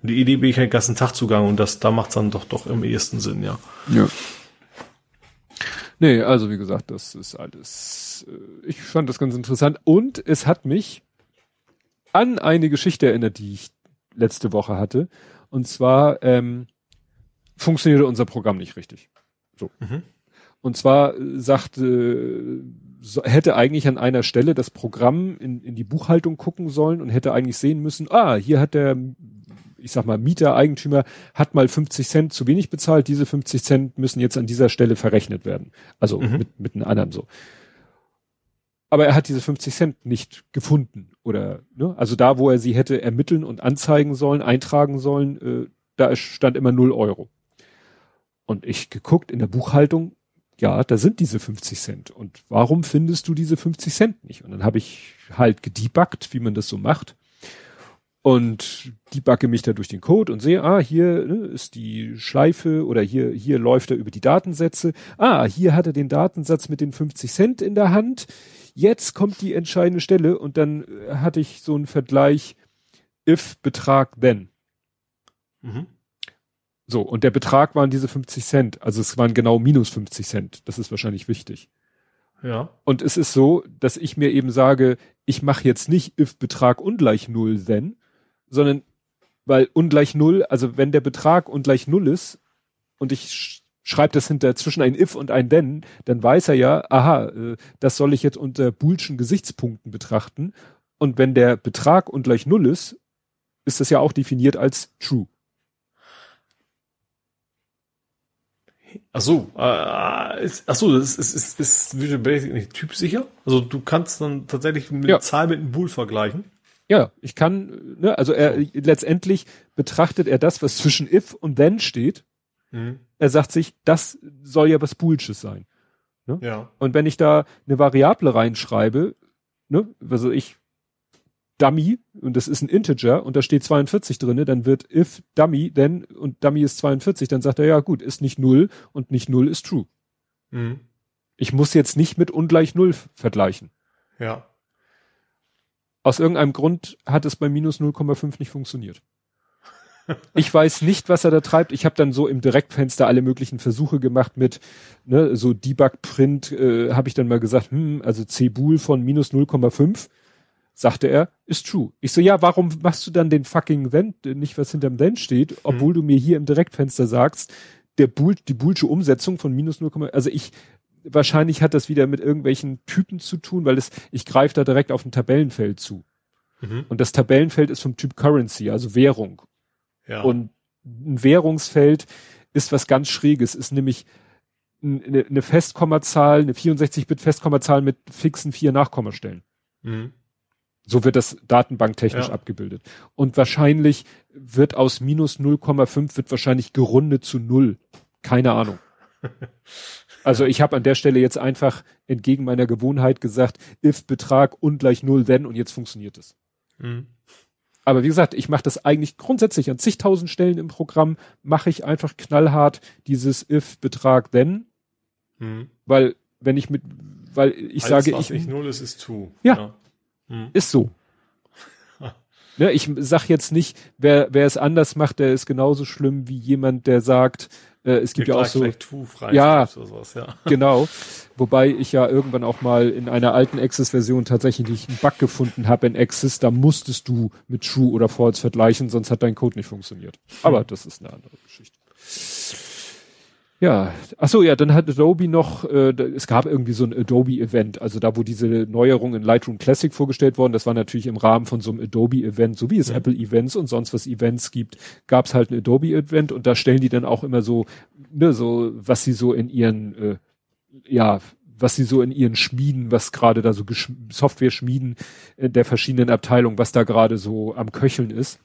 Und die Idee bin ich halt den ganzen Tag zugange und das, da macht's dann doch, doch im ehesten Sinn, ja. Ja. Nee, also wie gesagt, das ist alles, äh, ich fand das ganz interessant und es hat mich an eine Geschichte erinnert, die ich letzte Woche hatte. Und zwar ähm, funktionierte unser Programm nicht richtig. So. Mhm. Und zwar äh, sagte, hätte eigentlich an einer Stelle das Programm in, in die Buchhaltung gucken sollen und hätte eigentlich sehen müssen, ah, hier hat der, ich sag mal, Mieter, Eigentümer, hat mal 50 Cent zu wenig bezahlt, diese 50 Cent müssen jetzt an dieser Stelle verrechnet werden. Also Mhm. mit, mit einem anderen so. Aber er hat diese 50 Cent nicht gefunden oder, ne? Also da, wo er sie hätte ermitteln und anzeigen sollen, eintragen sollen, äh, da stand immer 0 Euro. Und ich geguckt in der Buchhaltung, ja, da sind diese 50 Cent. Und warum findest du diese 50 Cent nicht? Und dann habe ich halt gedebuggt, wie man das so macht. Und debugge mich da durch den Code und sehe, ah, hier ne, ist die Schleife oder hier, hier läuft er über die Datensätze. Ah, hier hat er den Datensatz mit den 50 Cent in der Hand. Jetzt kommt die entscheidende Stelle und dann äh, hatte ich so einen Vergleich, if Betrag then. Mhm. So, und der Betrag waren diese 50 Cent. Also es waren genau minus 50 Cent. Das ist wahrscheinlich wichtig. Ja. Und es ist so, dass ich mir eben sage, ich mache jetzt nicht if Betrag ungleich null then, sondern weil ungleich null, also wenn der Betrag ungleich null ist und ich sch schreibe das hinter zwischen ein if und ein then, dann weiß er ja, aha, äh, das soll ich jetzt unter boolschen Gesichtspunkten betrachten. Und wenn der Betrag ungleich null ist, ist das ja auch definiert als true. Ach so, äh, ist, ach so, das ist, ist, ist Visual Basic nicht typsicher? Also du kannst dann tatsächlich eine Ja. Zahl mit einem Bool vergleichen. Ja, ich kann, ne, also er letztendlich betrachtet er das, was zwischen if und then steht. Mhm. Er sagt sich, das soll ja was Boolsches sein. Ja. Und wenn ich da eine Variable reinschreibe, ne, also ich Dummy und das ist ein Integer und da steht 42 drinne, dann wird if Dummy then und Dummy ist 42, dann sagt er ja gut, ist nicht null und nicht null ist true. Mhm. Ich muss jetzt nicht mit ungleich null vergleichen. Ja. Aus irgendeinem Grund hat es bei minus 0,5 nicht funktioniert. Ich weiß nicht, was er da treibt. Ich habe dann so im Direktfenster alle möglichen Versuche gemacht mit ne, so Debug-Print, äh, habe ich dann mal gesagt, hm, also C-Bool von minus 0,5, sagte er, ist true. Ich so, ja, warum machst du dann den fucking then, nicht was hinterm then steht, obwohl du mir hier im Direktfenster sagst, der Bool, die Boolsche Umsetzung von minus 0,5, also ich wahrscheinlich hat das wieder mit irgendwelchen Typen zu tun, weil es, ich greife da direkt auf ein Tabellenfeld zu. Mhm. Und das Tabellenfeld ist vom Typ Currency, also Währung. Ja. Und ein Währungsfeld ist was ganz Schräges, ist nämlich eine, eine Festkommazahl, eine 64-Bit-Festkommazahl mit fixen vier Nachkommastellen. Mhm. So wird das datenbanktechnisch ja. abgebildet. Und wahrscheinlich wird aus minus 0,5 wird wahrscheinlich gerundet zu null. Keine Ahnung. [LAUGHS] Also ich habe an der Stelle jetzt einfach entgegen meiner Gewohnheit gesagt, if Betrag ungleich null, then und jetzt funktioniert es. Mhm. Aber wie gesagt, ich mache das eigentlich grundsätzlich an zigtausend Stellen im Programm, mache ich einfach knallhart dieses if Betrag then, mhm. weil wenn ich mit, weil ich Alles, sage, was ich null ist, ist two. Ja, ja. Mhm. ist so. [LAUGHS] ne, ich sag jetzt nicht, wer wer es anders macht, der ist genauso schlimm wie jemand, der sagt, äh, es gibt ja auch so, ja, sowas, ja, [LAUGHS] genau. Wobei ich ja irgendwann auch mal in einer alten Access-Version tatsächlich einen Bug gefunden habe in Access, da musstest du mit True oder False vergleichen, sonst hat dein Code nicht funktioniert. Aber hm. das ist eine andere Geschichte. Ja, ach so, ja, dann hat Adobe noch, äh, es gab irgendwie so ein Adobe-Event, also da, wo diese Neuerungen in Lightroom Classic vorgestellt wurden, das war natürlich im Rahmen von so einem Adobe-Event, so wie es ja. Apple-Events und sonst was Events gibt, gab es halt ein Adobe-Event und da stellen die dann auch immer so, ne, so, was sie so in ihren, äh, ja, was sie so in ihren Schmieden, was gerade da so Software-Schmieden der verschiedenen Abteilungen, was da gerade so am Köcheln ist.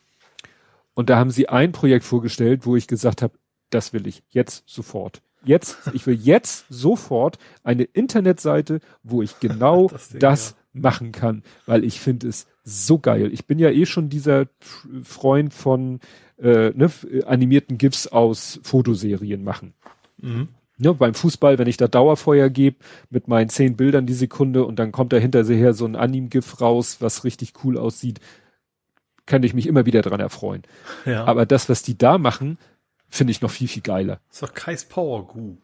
Und da haben sie ein Projekt vorgestellt, wo ich gesagt habe, das will ich jetzt sofort. Jetzt, ich will jetzt sofort eine Internetseite, wo ich [LAUGHS] genau das, Ding, das ja. machen kann, weil ich finde es so geil. Ich bin ja eh schon dieser Freund von äh, ne, animierten GIFs aus Fotoserien machen. Mhm. Ja, beim Fußball, wenn ich da Dauerfeuer gebe mit meinen zehn Bildern die Sekunde und dann kommt da hinterher so ein Anim-GIF raus, was richtig cool aussieht, kann ich mich immer wieder dran erfreuen. Ja. Aber das, was die da machen, finde ich noch viel, viel geiler. Das ist doch Kais Power Goo.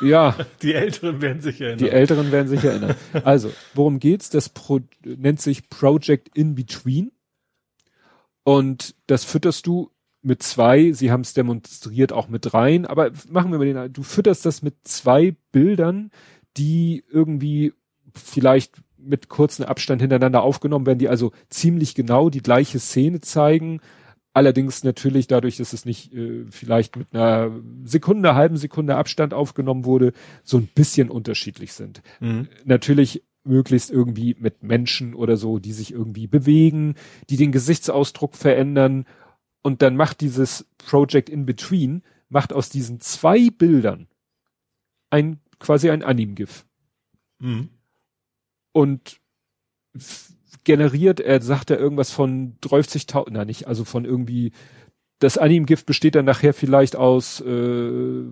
Ja. [LAUGHS] Die Älteren werden sich erinnern. Die Älteren werden sich erinnern. Also, worum geht's? Das Pro nennt sich Project In Between. Und das fütterst du mit zwei, sie haben es demonstriert auch mit rein, aber machen wir mal den, du fütterst das mit zwei Bildern, die irgendwie vielleicht mit kurzen Abstand hintereinander aufgenommen werden, die also ziemlich genau die gleiche Szene zeigen, Allerdings natürlich dadurch, dass es nicht äh, vielleicht mit einer Sekunde, halben Sekunde Abstand aufgenommen wurde, so ein bisschen unterschiedlich sind. Mhm. Natürlich möglichst irgendwie mit Menschen oder so, die sich irgendwie bewegen, die den Gesichtsausdruck verändern. Und dann macht dieses Project in Between, macht aus diesen zwei Bildern ein, quasi ein Anim-GIF. Mhm. Und generiert, er sagt ja irgendwas von 30.000, na nicht, also von irgendwie, das Anim-Gift besteht dann nachher vielleicht aus, äh,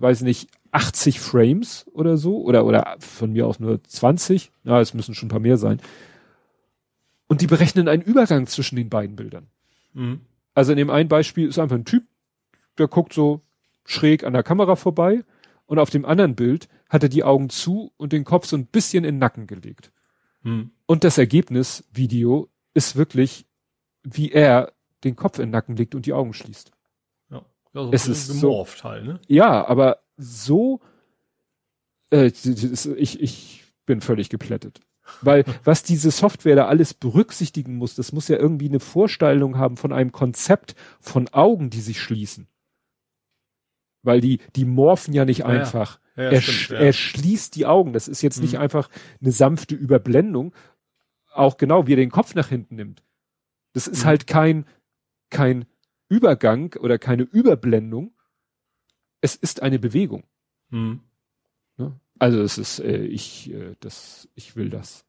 weiß nicht, 80 Frames oder so, oder, oder von mir aus nur 20, na, es müssen schon ein paar mehr sein. Und die berechnen einen Übergang zwischen den beiden Bildern. Mhm. Also in dem einen Beispiel ist einfach ein Typ, der guckt so schräg an der Kamera vorbei und auf dem anderen Bild hat er die Augen zu und den Kopf so ein bisschen in den Nacken gelegt. Hm. Und das Ergebnis, Video, ist wirklich, wie er den Kopf in den Nacken legt und die Augen schließt. Ja, ja so es ist so, halt, ne? Ja, aber so, äh, ich, ich bin völlig geplättet. Weil [LAUGHS] was diese Software da alles berücksichtigen muss, das muss ja irgendwie eine Vorstellung haben von einem Konzept von Augen, die sich schließen. Weil die, die morphen ja nicht ja, einfach. Ja, er, stimmt, ja. er schließt die Augen. Das ist jetzt mhm. nicht einfach eine sanfte Überblendung. Auch genau, wie er den Kopf nach hinten nimmt. Das ist mhm. halt kein, kein Übergang oder keine Überblendung. Es ist eine Bewegung. Mhm. Ne? Also es ist, äh, ich, äh, das, ich will das.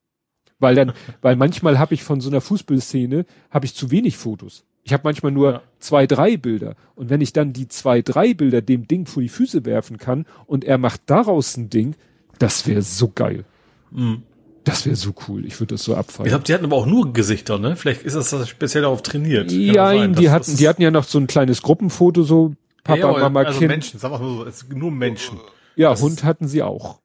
Weil dann, [LAUGHS] weil manchmal habe ich von so einer Fußballszene habe ich zu wenig Fotos. Ich habe manchmal nur ja. zwei, drei Bilder. Und wenn ich dann die zwei, drei Bilder dem Ding vor die Füße werfen kann und er macht daraus ein Ding, das wäre so geil. Mhm. Das wäre so cool. Ich würde das so abfallen. Ich glaube, die hatten aber auch nur Gesichter, ne? Vielleicht ist das speziell darauf trainiert. Ja, sein, die hatten, die hatten ja noch so ein kleines Gruppenfoto, so Papa, ja, Mama, also Kind. Menschen, sagen wir mal so, nur Menschen. Ja, das Hund hatten sie auch.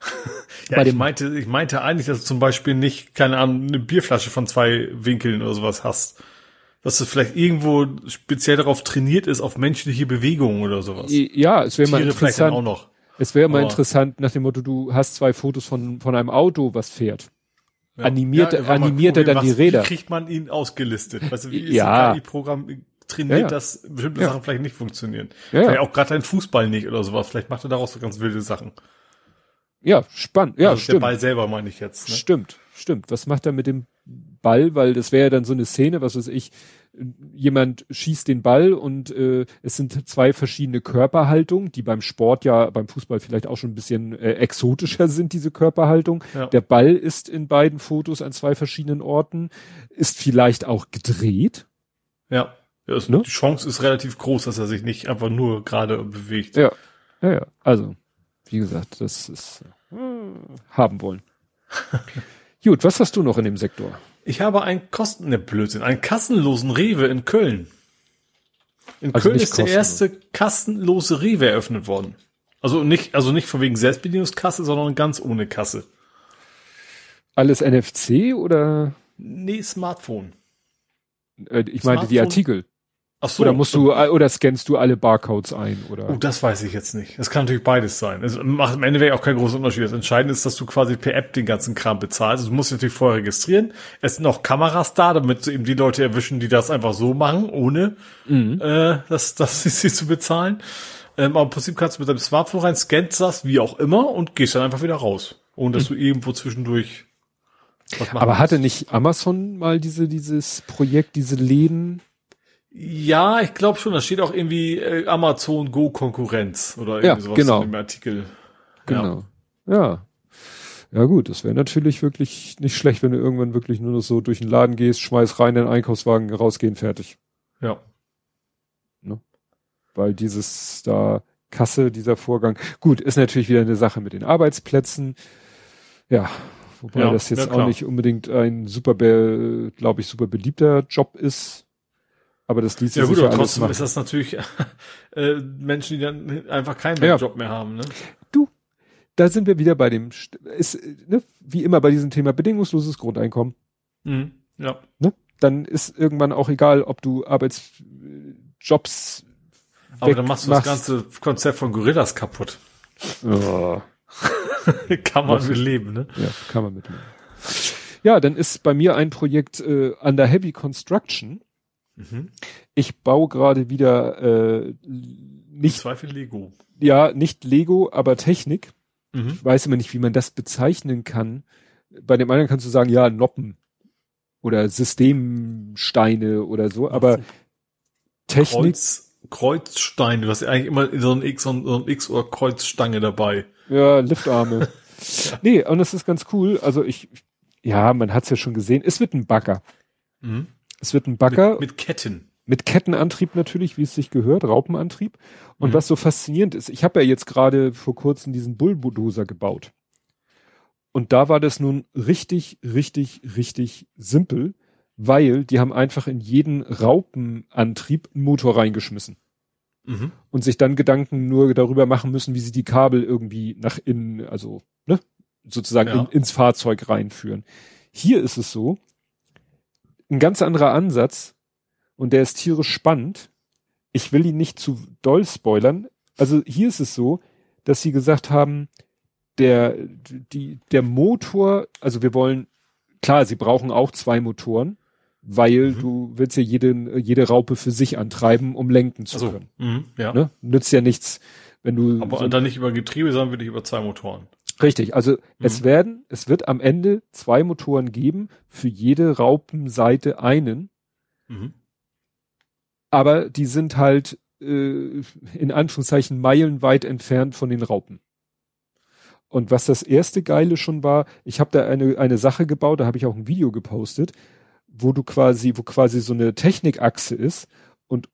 [LAUGHS] ja, Bei ich meinte, ich meinte eigentlich, dass du zum Beispiel nicht, keine Ahnung, eine Bierflasche von zwei Winkeln oder sowas hast dass es vielleicht irgendwo speziell darauf trainiert ist, auf menschliche Bewegungen oder sowas. Ja, es wäre mal interessant. auch noch. Es wäre mal Aber- interessant nach dem Motto, du hast zwei Fotos von, von einem Auto, was fährt. Ja. Animiert- mal animiert er dann was, die Räder? Wie kriegt man ihn ausgelistet? Du, wie ist Ja. ein KI-Programm trainiert, Ja, ja. dass bestimmte Ja. Sachen vielleicht nicht funktionieren? Ja, Vielleicht ja. auch gerade ein Fußball nicht oder sowas. Vielleicht macht er daraus so ganz wilde Sachen. ja spannend. Ja, also Der stimmt. Ball selber meine ich jetzt. Ne? Stimmt, stimmt. Was macht er mit dem Ball? Weil das wäre ja dann so eine Szene, was weiß ich, jemand schießt den Ball und äh, es sind zwei verschiedene Körperhaltungen, die beim Sport ja, beim Fußball vielleicht auch schon ein bisschen äh, exotischer sind, diese Körperhaltung. Ja. Der Ball ist in beiden Fotos an zwei verschiedenen Orten, ist vielleicht auch gedreht. Ja. ja es, Ne? Die Chance ist relativ groß, dass er sich nicht einfach nur gerade bewegt. Ja, ja, ja. Also, wie gesagt, das ist äh, haben wollen. [LAUGHS] Gut, was hast du noch in dem Sektor? Ich habe einen Kosten, ne Blödsinn, einen kassenlosen Rewe in Köln. In Also Köln ist der kostenlos. erste kassenlose Rewe eröffnet worden. Also nicht, also nicht von wegen Selbstbedienungskasse, sondern ganz ohne Kasse. Alles NFC oder Nee, Smartphone. äh, ich meine die Smartphone? Artikel? Ach so. Oder musst du oder scannst du alle Barcodes ein oder? Oh, das weiß ich jetzt nicht. Das kann natürlich beides sein. Es macht im Endeffekt auch keinen großen Unterschied. Das Entscheidende ist, dass du quasi per App den ganzen Kram bezahlst. Du musst natürlich vorher registrieren. Es sind auch Kameras da, damit du eben die Leute erwischen, die das einfach so machen, ohne äh, das, das [LAUGHS] sie zu bezahlen. Ähm, aber im Prinzip kannst du mit deinem Smartphone rein, scannst das, wie auch immer, und gehst dann einfach wieder raus. Ohne dass du irgendwo zwischendurch was machen Aber hatte musst. nicht Amazon mal diese dieses Projekt, diese Läden? Ja, ich glaube schon. Da steht auch irgendwie äh, Amazon Go Konkurrenz oder irgendwie Ja, sowas genau. in dem Artikel. Ja. Genau. Ja. Ja gut, das wäre natürlich wirklich nicht schlecht, wenn du irgendwann wirklich nur noch so durch den Laden gehst, schmeiß rein in den Einkaufswagen, rausgehen, fertig. Ja. Weil dieses da Kasse, dieser Vorgang, gut, ist natürlich wieder eine Sache mit den Arbeitsplätzen. Ja, wobei Ja, das jetzt ja, auch nicht unbedingt ein super, glaube ich, super beliebter Job ist. Aber das ließ Ja gut, ja aber alles trotzdem machen. ist das natürlich [LAUGHS] äh, Menschen, die dann einfach keinen Ja. Job mehr haben. Ne? Du, da sind wir wieder bei dem, St- ist, ne, wie immer bei diesem Thema bedingungsloses Grundeinkommen. Mhm. Ja. Ne? Dann ist irgendwann auch egal, ob du Arbeitsjobs Aber dann machst du das ganze Konzept von Gorillas kaputt. Ja, [LAUGHS] Kann man mit leben, ne? ja, kann man mitleben. Ja, dann ist bei mir ein Projekt äh, under heavy construction. Mhm. Ich baue gerade wieder äh, Im nicht, Zweifel Lego. ja, nicht Lego, aber Technik. Mhm. Ich weiß immer nicht, wie man das bezeichnen kann. Bei dem anderen kannst du sagen, ja, Noppen oder Systemsteine oder so, aber Technik, Kreuz, Kreuzstein. Du hast ja eigentlich immer so ein X und so ein X oder Kreuzstange dabei. ja, Liftarme. [LAUGHS] Nee, und das ist ganz cool. Also ich, ja, man hat's ja schon gesehen. Es wird ein Bagger. Mhm. Es wird ein Bagger Mit, mit Ketten. mit Kettenantrieb natürlich, wie es sich gehört, Raupenantrieb. Und Mhm. was so faszinierend ist, ich habe ja jetzt gerade vor kurzem diesen Bulldozer gebaut. Und da war das nun richtig, richtig, richtig simpel, weil die haben einfach in jeden Raupenantrieb einen Motor reingeschmissen Mhm. und sich dann Gedanken nur darüber machen müssen, wie sie die Kabel irgendwie nach innen, also ne, sozusagen Ja. in, ins Fahrzeug reinführen. Hier ist es so, ein ganz anderer Ansatz und der ist tierisch spannend. Ich will ihn nicht zu doll spoilern. Also hier ist es so, dass sie gesagt haben, der, die, der Motor, also wir wollen, klar, sie brauchen auch zwei Motoren, weil Mhm. du willst ja jede, jede Raupe für sich antreiben, um lenken zu Also, können. mhm. ja. Ne? Nützt ja nichts, wenn du Aber so, dann nicht über Getriebe, sondern wirklich über zwei Motoren. Richtig. Also Mhm. es werden, es wird am Ende zwei Motoren geben, für jede Raupenseite einen, Mhm. aber die sind halt äh, in Anführungszeichen meilenweit entfernt von den Raupen. Und was das erste Geile schon war, ich habe da eine, eine Sache gebaut, da habe ich auch ein Video gepostet, wo du quasi, wo quasi so eine Technikachse ist und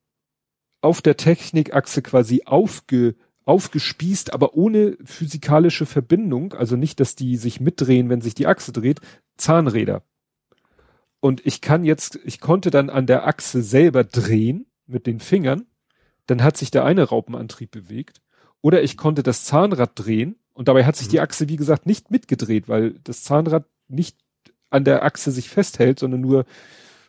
auf der Technikachse quasi aufge, aufgespießt, aber ohne physikalische Verbindung, also nicht, dass die sich mitdrehen, wenn sich die Achse dreht, Zahnräder. Und ich kann jetzt, ich konnte dann an der Achse selber drehen mit den Fingern, dann hat sich der eine Raupenantrieb bewegt, oder ich konnte das Zahnrad drehen und dabei hat sich Mhm. die Achse, wie gesagt, nicht mitgedreht, weil das Zahnrad nicht an der Achse sich festhält, sondern nur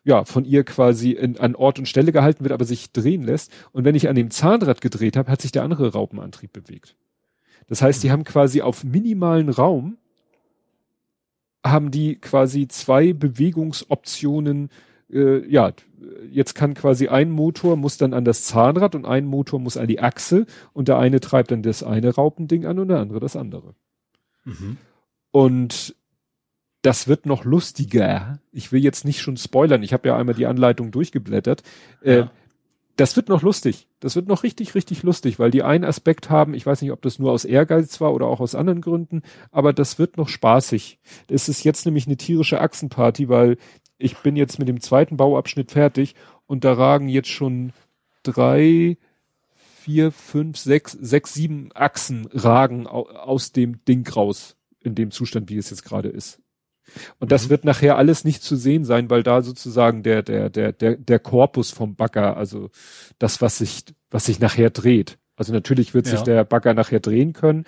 ja von ihr quasi in, an Ort und Stelle gehalten wird, aber sich drehen lässt. Und wenn ich an dem Zahnrad gedreht habe, hat sich der andere Raupenantrieb bewegt. Das heißt, die haben quasi auf minimalen Raum haben die quasi zwei Bewegungsoptionen. Äh, ja, jetzt kann quasi ein Motor muss dann an das Zahnrad und ein Motor muss an die Achse und der eine treibt dann das eine Raupending an und der andere das andere. Mhm. Und das wird noch lustiger. Ich will jetzt nicht schon spoilern. Ich habe ja einmal die Anleitung durchgeblättert. Äh, ja das wird noch lustig. Das wird noch richtig, richtig lustig, weil die einen Aspekt haben, ich weiß nicht, ob das nur aus Ehrgeiz war oder auch aus anderen Gründen, aber das wird noch spaßig. Es ist jetzt nämlich eine tierische Achsenparty, weil ich bin jetzt mit dem zweiten Bauabschnitt fertig und da ragen jetzt schon drei, vier, fünf, sechs, sechs, sieben Achsen ragen aus dem Ding raus, in dem Zustand, wie es jetzt gerade ist. Und das mhm. wird nachher alles nicht zu sehen sein, weil da sozusagen der, der, der, der, der Korpus vom Bagger, also das, was sich, was sich nachher dreht. Also natürlich wird ja. sich der Bagger nachher drehen können,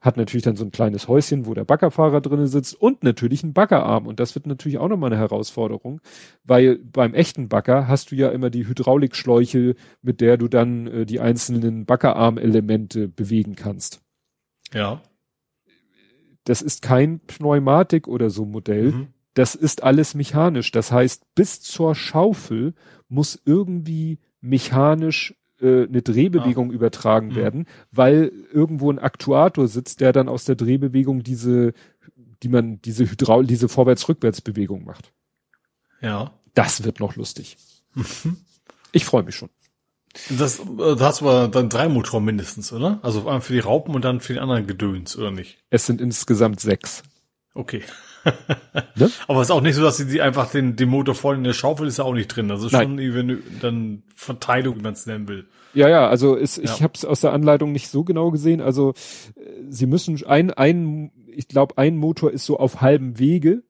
hat natürlich dann so ein kleines Häuschen, wo der Baggerfahrer drinnen sitzt und natürlich ein Baggerarm. Und das wird natürlich auch nochmal eine Herausforderung, weil beim echten Bagger hast du ja immer die Hydraulikschläuche, mit der du dann äh, die einzelnen Baggerarmelemente bewegen kannst. Ja das ist kein Pneumatik oder so Modell. Mhm. Das ist alles mechanisch. Das heißt, bis zur Schaufel muss irgendwie mechanisch äh, eine Drehbewegung ah. übertragen mhm. werden, weil irgendwo ein Aktuator sitzt, der dann aus der Drehbewegung diese, die man, diese Hydraul, diese Vorwärts-Rückwärts-Bewegung macht. Ja. Das wird noch lustig. Mhm. Ich freue mich schon. Das, äh, da hast du aber dann drei Motoren mindestens, oder? Also einmal für die Raupen und dann für die anderen Gedöns, oder nicht? Es sind insgesamt sechs. Okay. [LAUGHS] ne? Aber es ist auch nicht so, dass sie die einfach den, den Motor voll in der Schaufel ist ja auch nicht drin. Also schon irgendwie dann Verteilung, wie man es nennen will. Ja, ja, also ist, ja. ich habe es aus der Anleitung nicht so genau gesehen. Also äh, sie müssen ein, ein, ich glaube, ein Motor ist so auf halbem Wege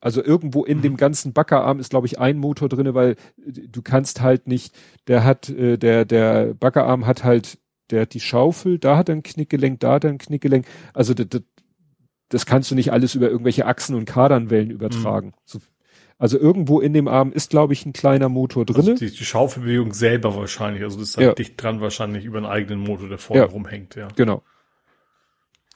also irgendwo in mhm. dem ganzen Backerarm ist, glaube ich, ein Motor drinne, weil äh, du kannst halt nicht, der hat, äh, der, der Backerarm hat halt, der hat die Schaufel, da hat er ein Knickgelenk, da hat er ein Knickgelenk. Also das, das, das kannst du nicht alles über irgendwelche Achsen und Kadernwellen übertragen. Mhm. So, also irgendwo in dem Arm ist, glaube ich, ein kleiner Motor drinne. Also die, die Schaufelbewegung selber wahrscheinlich, also das ist halt ja. dicht dran wahrscheinlich über einen eigenen Motor, der vorne ja. rumhängt, ja. Genau.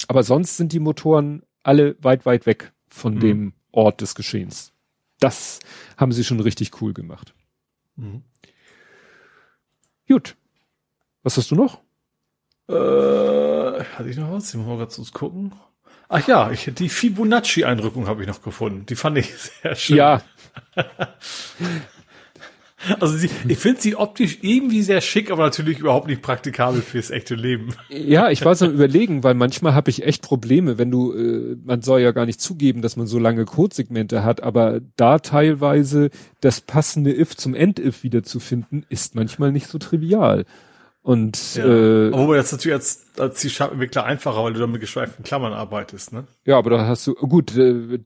Aber sonst sind die Motoren alle weit, weit weg von mhm. dem Ort des Geschehens. Das haben sie schon richtig cool gemacht. Mhm. Gut. Was hast du noch? Äh, hatte ich noch was? Ich muss mal ganz kurz gucken. Ach ja, ich, die Fibonacci-Einrückung habe ich noch gefunden. Die fand ich [LAUGHS] sehr schön. Ja. [LAUGHS] Also sie, ich finde sie optisch irgendwie sehr schick, aber natürlich überhaupt nicht praktikabel fürs echte Leben. Ja, ich war so überlegen, weil manchmal habe ich echt Probleme, wenn du, äh, man soll ja gar nicht zugeben, dass man so lange Codesegmente hat, aber da teilweise das passende if zum End-if wiederzufinden, ist manchmal nicht so trivial. Und ja. äh, aber jetzt natürlich als, als C-Sharp-Entwickler einfacher, weil du da mit geschweiften Klammern arbeitest, ne? Ja, aber da hast du gut, äh,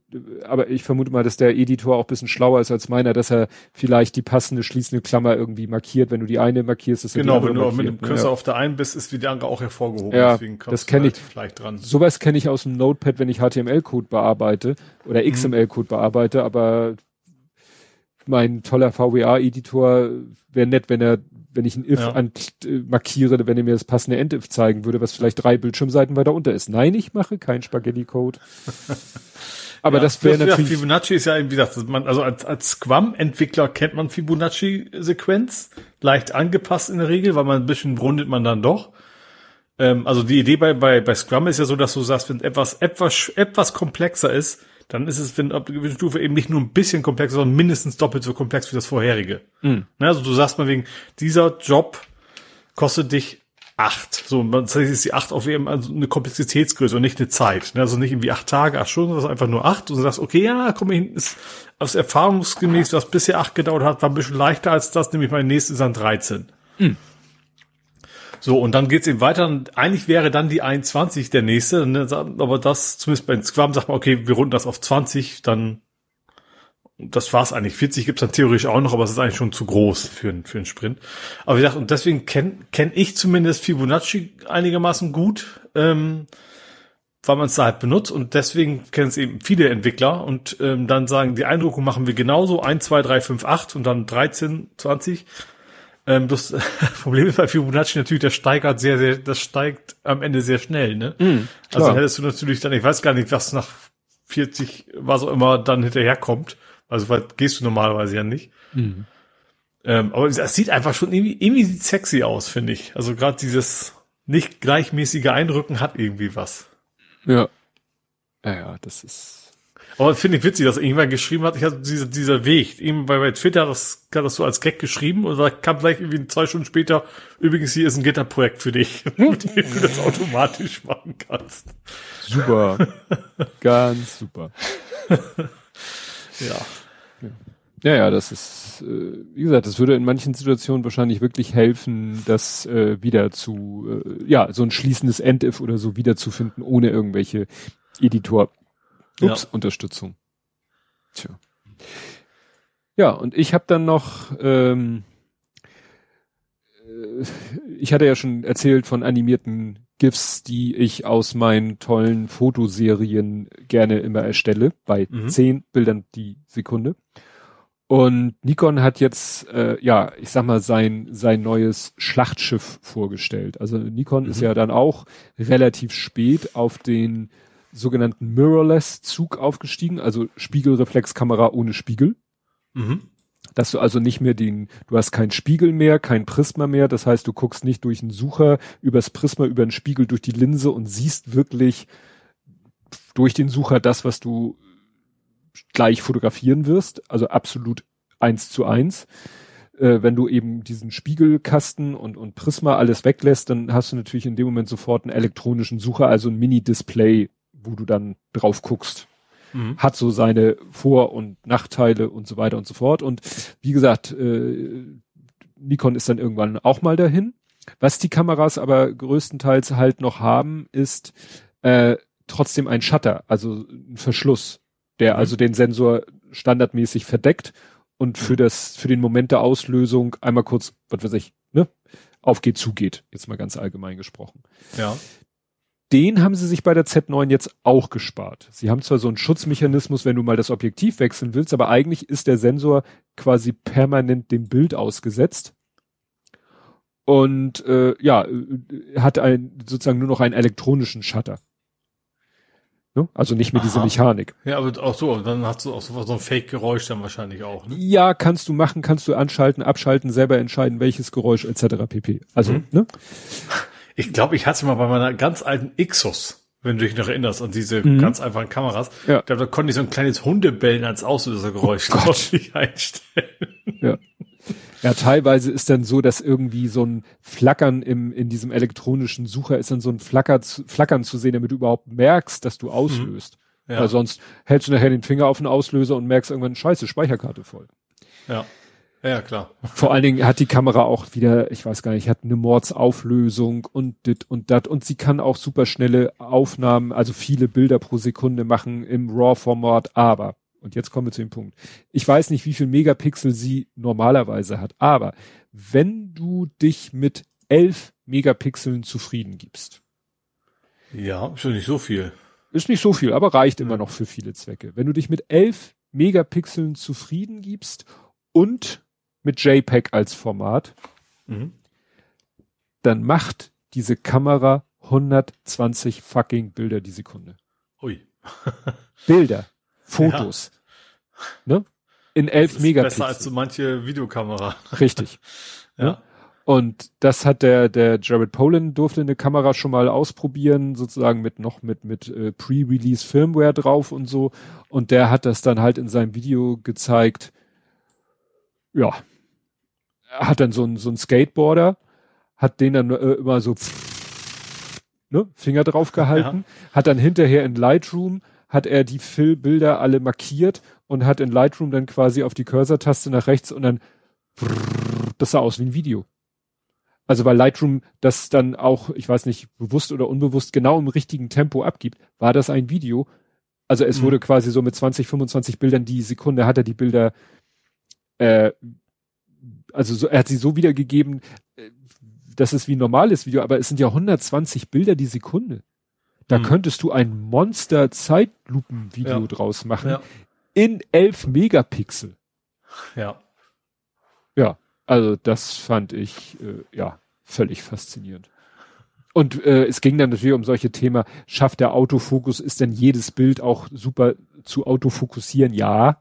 aber ich vermute mal, dass der Editor auch bisschen schlauer ist als meiner, dass er vielleicht die passende schließende Klammer irgendwie markiert, wenn du die eine markierst, ist genau, wenn du markiert. mit dem Cursor ja. auf der einen bist, ist wie die andere auch hervorgehoben. Ja, das kenne halt ich vielleicht dran. Sowas kenne ich aus dem Notepad, wenn ich HTML-Code bearbeite oder mhm. XML-Code bearbeite, aber mein toller VWA-Editor wäre nett, wenn er wenn ich ein if ja. an, äh, markiere, wenn er mir das passende End-if zeigen würde, was vielleicht drei Bildschirmseiten weiter unter ist. Nein, ich mache kein Spaghetti-Code. [LAUGHS] Aber ja, das wäre natürlich. Fibonacci ist ja, wie gesagt, man, also als, als Scrum-Entwickler kennt man Fibonacci-Sequenz, leicht angepasst in der Regel, weil man ein bisschen rundet man dann doch. Ähm, also die Idee bei, bei, bei Scrum ist ja so, dass du sagst, wenn etwas, etwas, etwas komplexer ist, dann ist es, wenn ab einer gewissen Stufe eben nicht nur ein bisschen komplexer, sondern mindestens doppelt so komplex wie das vorherige. Mhm. Also du sagst mal wegen, dieser Job kostet dich acht. So, das heißt, ist die acht auf eben also eine Komplexitätsgröße und nicht eine Zeit. Also nicht irgendwie acht Tage, acht Stunden, sondern einfach nur acht. Und du sagst, okay, ja, komm hin, ist aus erfahrungsgemäß, was bisher acht gedauert hat, war ein bisschen leichter als das, nämlich mein nächstes ist dann 13. Mhm. So, und dann geht's eben weiter. Eigentlich wäre dann die 21 der nächste, aber das, zumindest bei Scrum sagt man, okay, wir runden das auf 20, dann, das war's eigentlich. 40 gibt's dann theoretisch auch noch, aber es ist eigentlich schon zu groß für, für einen Sprint. Aber wie gesagt, und deswegen kenne kenn ich zumindest Fibonacci einigermaßen gut, ähm, weil man es da halt benutzt und deswegen kennen es eben viele Entwickler und ähm, dann sagen, die Eindruckung machen wir genauso, 1, 2, 3, 5, 8 und dann 13, 20 Ähm, das [LAUGHS] Problem ist bei Fibonacci natürlich, das steigert sehr, sehr, das steigt am Ende sehr schnell, ne? Mm, also hättest du natürlich dann, ich weiß gar nicht, was nach 40, was auch immer dann hinterherkommt. Also weit gehst du normalerweise ja nicht. Mm. Ähm, aber es sieht einfach schon irgendwie, irgendwie sieht sexy aus, finde ich. Also gerade dieses nicht gleichmäßige Einrücken hat irgendwie was. Ja. Ja, ja, das ist aber finde ich witzig, dass irgendwann geschrieben hat, ich hatte dieser, dieser Weg, eben bei, bei Twitter, das hat das so als Gag geschrieben und da kam gleich irgendwie zwei Stunden später, übrigens hier ist ein Gitterprojekt für dich, [LAUGHS] mit dem du das automatisch machen kannst. Super. [LAUGHS] Ganz super. ja. Ja, ja, das ist, äh, wie gesagt, das würde in manchen Situationen wahrscheinlich wirklich helfen, das äh, wieder zu, äh, ja, so ein schließendes End-If oder so wiederzufinden, ohne irgendwelche Editor Ups, ja. Unterstützung. Tja. Ja, und ich habe dann noch, ähm, äh, ich hatte ja schon erzählt von animierten GIFs, die ich aus meinen tollen Fotoserien gerne immer erstelle, bei mhm. zehn Bildern die Sekunde. Und Nikon hat jetzt, äh, ja, ich sag mal, sein, sein neues Schlachtschiff vorgestellt. Also Nikon mhm. ist ja dann auch relativ spät auf den sogenannten Mirrorless-Zug aufgestiegen, also Spiegelreflexkamera ohne Spiegel. Mhm. Dass du also nicht mehr den, du hast keinen Spiegel mehr, kein Prisma mehr, das heißt, du guckst nicht durch einen Sucher, übers Prisma, über den Spiegel, durch die Linse und siehst wirklich durch den Sucher das, was du gleich fotografieren wirst, also absolut eins zu eins. Äh, wenn du eben diesen Spiegelkasten und, und Prisma alles weglässt, dann hast du natürlich in dem Moment sofort einen elektronischen Sucher, also ein Mini-Display wo du dann drauf guckst. Mhm. Hat so seine Vor- und Nachteile und so weiter und so fort. Und wie gesagt, äh, Nikon ist dann irgendwann auch mal dahin. Was die Kameras aber größtenteils halt noch haben, ist äh, trotzdem ein Shutter, also ein Verschluss, der mhm. also den Sensor standardmäßig verdeckt und für das, für den Moment der Auslösung einmal kurz, was weiß ich, ne, aufgeht, zugeht. Jetzt mal ganz allgemein gesprochen. Ja den haben sie sich bei der Z9 jetzt auch gespart. Sie haben zwar so einen Schutzmechanismus, wenn du mal das Objektiv wechseln willst, aber eigentlich ist der Sensor quasi permanent dem Bild ausgesetzt. Und äh, ja, äh, hat ein sozusagen nur noch einen elektronischen Shutter. Ne? Also nicht mehr Aha. diese Mechanik. Ja, aber auch so, dann hast du auch so, so ein Fake-Geräusch dann wahrscheinlich auch. Ne? Ja, kannst du machen, kannst du anschalten, abschalten, selber entscheiden, welches Geräusch etc. pp. Also, mhm. ne? [LAUGHS] Ich glaube, ich hatte mal bei meiner ganz alten Ixus, wenn du dich noch erinnerst an diese mhm. ganz einfachen Kameras. Ja. Da, da konnte ich so ein kleines Hundebellen als Auslösergeräusch oh einstellen. Ja. Ja, teilweise ist dann so, dass irgendwie so ein Flackern im, in diesem elektronischen Sucher ist dann so ein Flacker, Flackern zu sehen, damit du überhaupt merkst, dass du auslöst. Mhm. Ja. Weil sonst hältst du nachher den Finger auf den Auslöser und merkst irgendwann, scheiße, Speicherkarte voll. Ja. Ja, klar. Vor allen Dingen hat die Kamera auch wieder, ich weiß gar nicht, hat eine Mordsauflösung und dit und dat und sie kann auch super schnelle Aufnahmen, also viele Bilder pro Sekunde machen im RAW-Format, aber, und jetzt kommen wir zu dem Punkt, ich weiß nicht, wie viel Megapixel sie normalerweise hat, aber wenn du dich mit elf Megapixeln zufrieden gibst. Ja, ist ja nicht so viel. Ist nicht so viel, aber reicht immer noch für viele Zwecke. Wenn du dich mit elf Megapixeln zufrieden gibst und mit JPEG als Format, mhm. dann macht diese Kamera 120 fucking Bilder die Sekunde. Ui. [LAUGHS] Bilder, Fotos. Ja. Ne? In 11 Megapixel. Besser als so manche Videokamera. [LAUGHS] Richtig. ja. Ne? Und das hat der, der Jared Polin durfte eine Kamera schon mal ausprobieren, sozusagen mit noch mit, mit äh, Pre-Release Firmware drauf und so. Und der hat das dann halt in seinem Video gezeigt. Ja, hat dann so ein, so ein Skateboarder, hat den dann äh, immer so ne, Finger drauf gehalten, ja. hat dann hinterher in Lightroom, hat er die Bilder alle markiert und hat in Lightroom dann quasi auf die Cursor-Taste nach rechts und dann das sah aus wie ein Video. Also weil Lightroom das dann auch, ich weiß nicht, bewusst oder unbewusst genau im richtigen Tempo abgibt, war das ein Video. Also es mhm. wurde quasi so mit 20, 25 Bildern die Sekunde hat er die Bilder äh, also so, er hat sie so wiedergegeben, äh, dass es wie ein normales Video, aber es sind ja 120 Bilder die Sekunde. Da mhm. könntest du ein Monster Zeitlupenvideo ja. draus machen ja. in 11 Megapixel. Ja. Ja. Also das fand ich äh, ja völlig faszinierend. Und äh, es ging dann natürlich um solche Themen, schafft der Autofokus, ist denn jedes Bild auch super zu autofokussieren? Ja.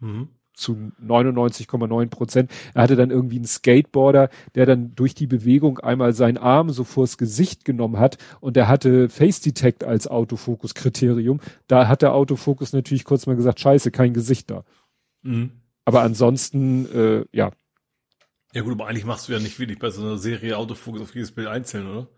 Mhm. Zu 99,9 Prozent. Er hatte dann irgendwie einen Skateboarder, der dann durch die Bewegung einmal seinen Arm so vors Gesicht genommen hat und der hatte Face Detect als Autofokus-Kriterium. Da hat der Autofokus natürlich kurz mal gesagt, scheiße, kein Gesicht da. Mhm. Aber ansonsten, äh, ja. Ja gut, aber eigentlich machst du ja nicht wirklich bei so einer Serie Autofokus auf jedes Bild einzeln, oder?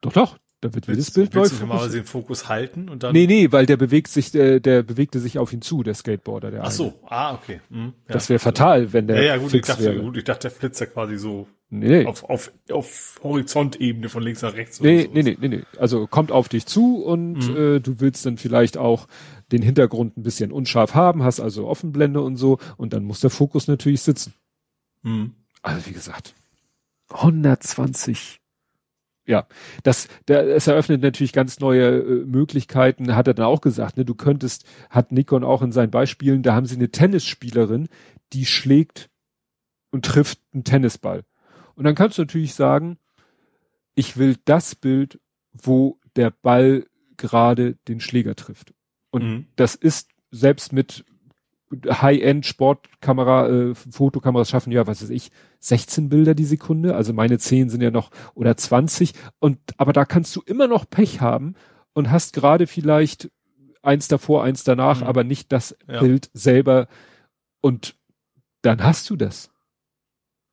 Doch, doch. Da wird jedes Bild neu normalerweise den Fokus halten und dann. Nee, nee, weil der bewegt sich, der, der bewegte sich auf ihn zu, der Skateboarder. Der Ach so, eine. ah, okay. Hm, ja. Das wäre fatal, wenn der. Ja, ja, gut, ich dachte, wäre. gut, ich dachte, der flitzt ja quasi so nee. auf, auf, auf Horizontebene von links nach rechts. Nee, nee, nee, nee, nee. Also kommt auf dich zu und mhm. äh, du willst dann vielleicht auch den Hintergrund ein bisschen unscharf haben, hast also Offenblende und so und dann muss der Fokus natürlich sitzen. Mhm. Also wie gesagt, 120 ja, das, der, es eröffnet natürlich ganz neue äh, Möglichkeiten, hat er dann auch gesagt, ne, du könntest, hat Nikon auch in seinen Beispielen, da haben sie eine Tennisspielerin, die schlägt und trifft einen Tennisball. Und dann kannst du natürlich sagen, ich will das Bild, wo der Ball gerade den Schläger trifft. Und mhm. das ist selbst mit High-End-Sportkamera, äh, Fotokameras schaffen ja, was weiß ich, 16 Bilder die Sekunde. Also meine 10 sind ja noch oder 20. Und aber da kannst du immer noch Pech haben und hast gerade vielleicht eins davor, eins danach, mhm. aber nicht das ja. Bild selber. Und dann hast du das.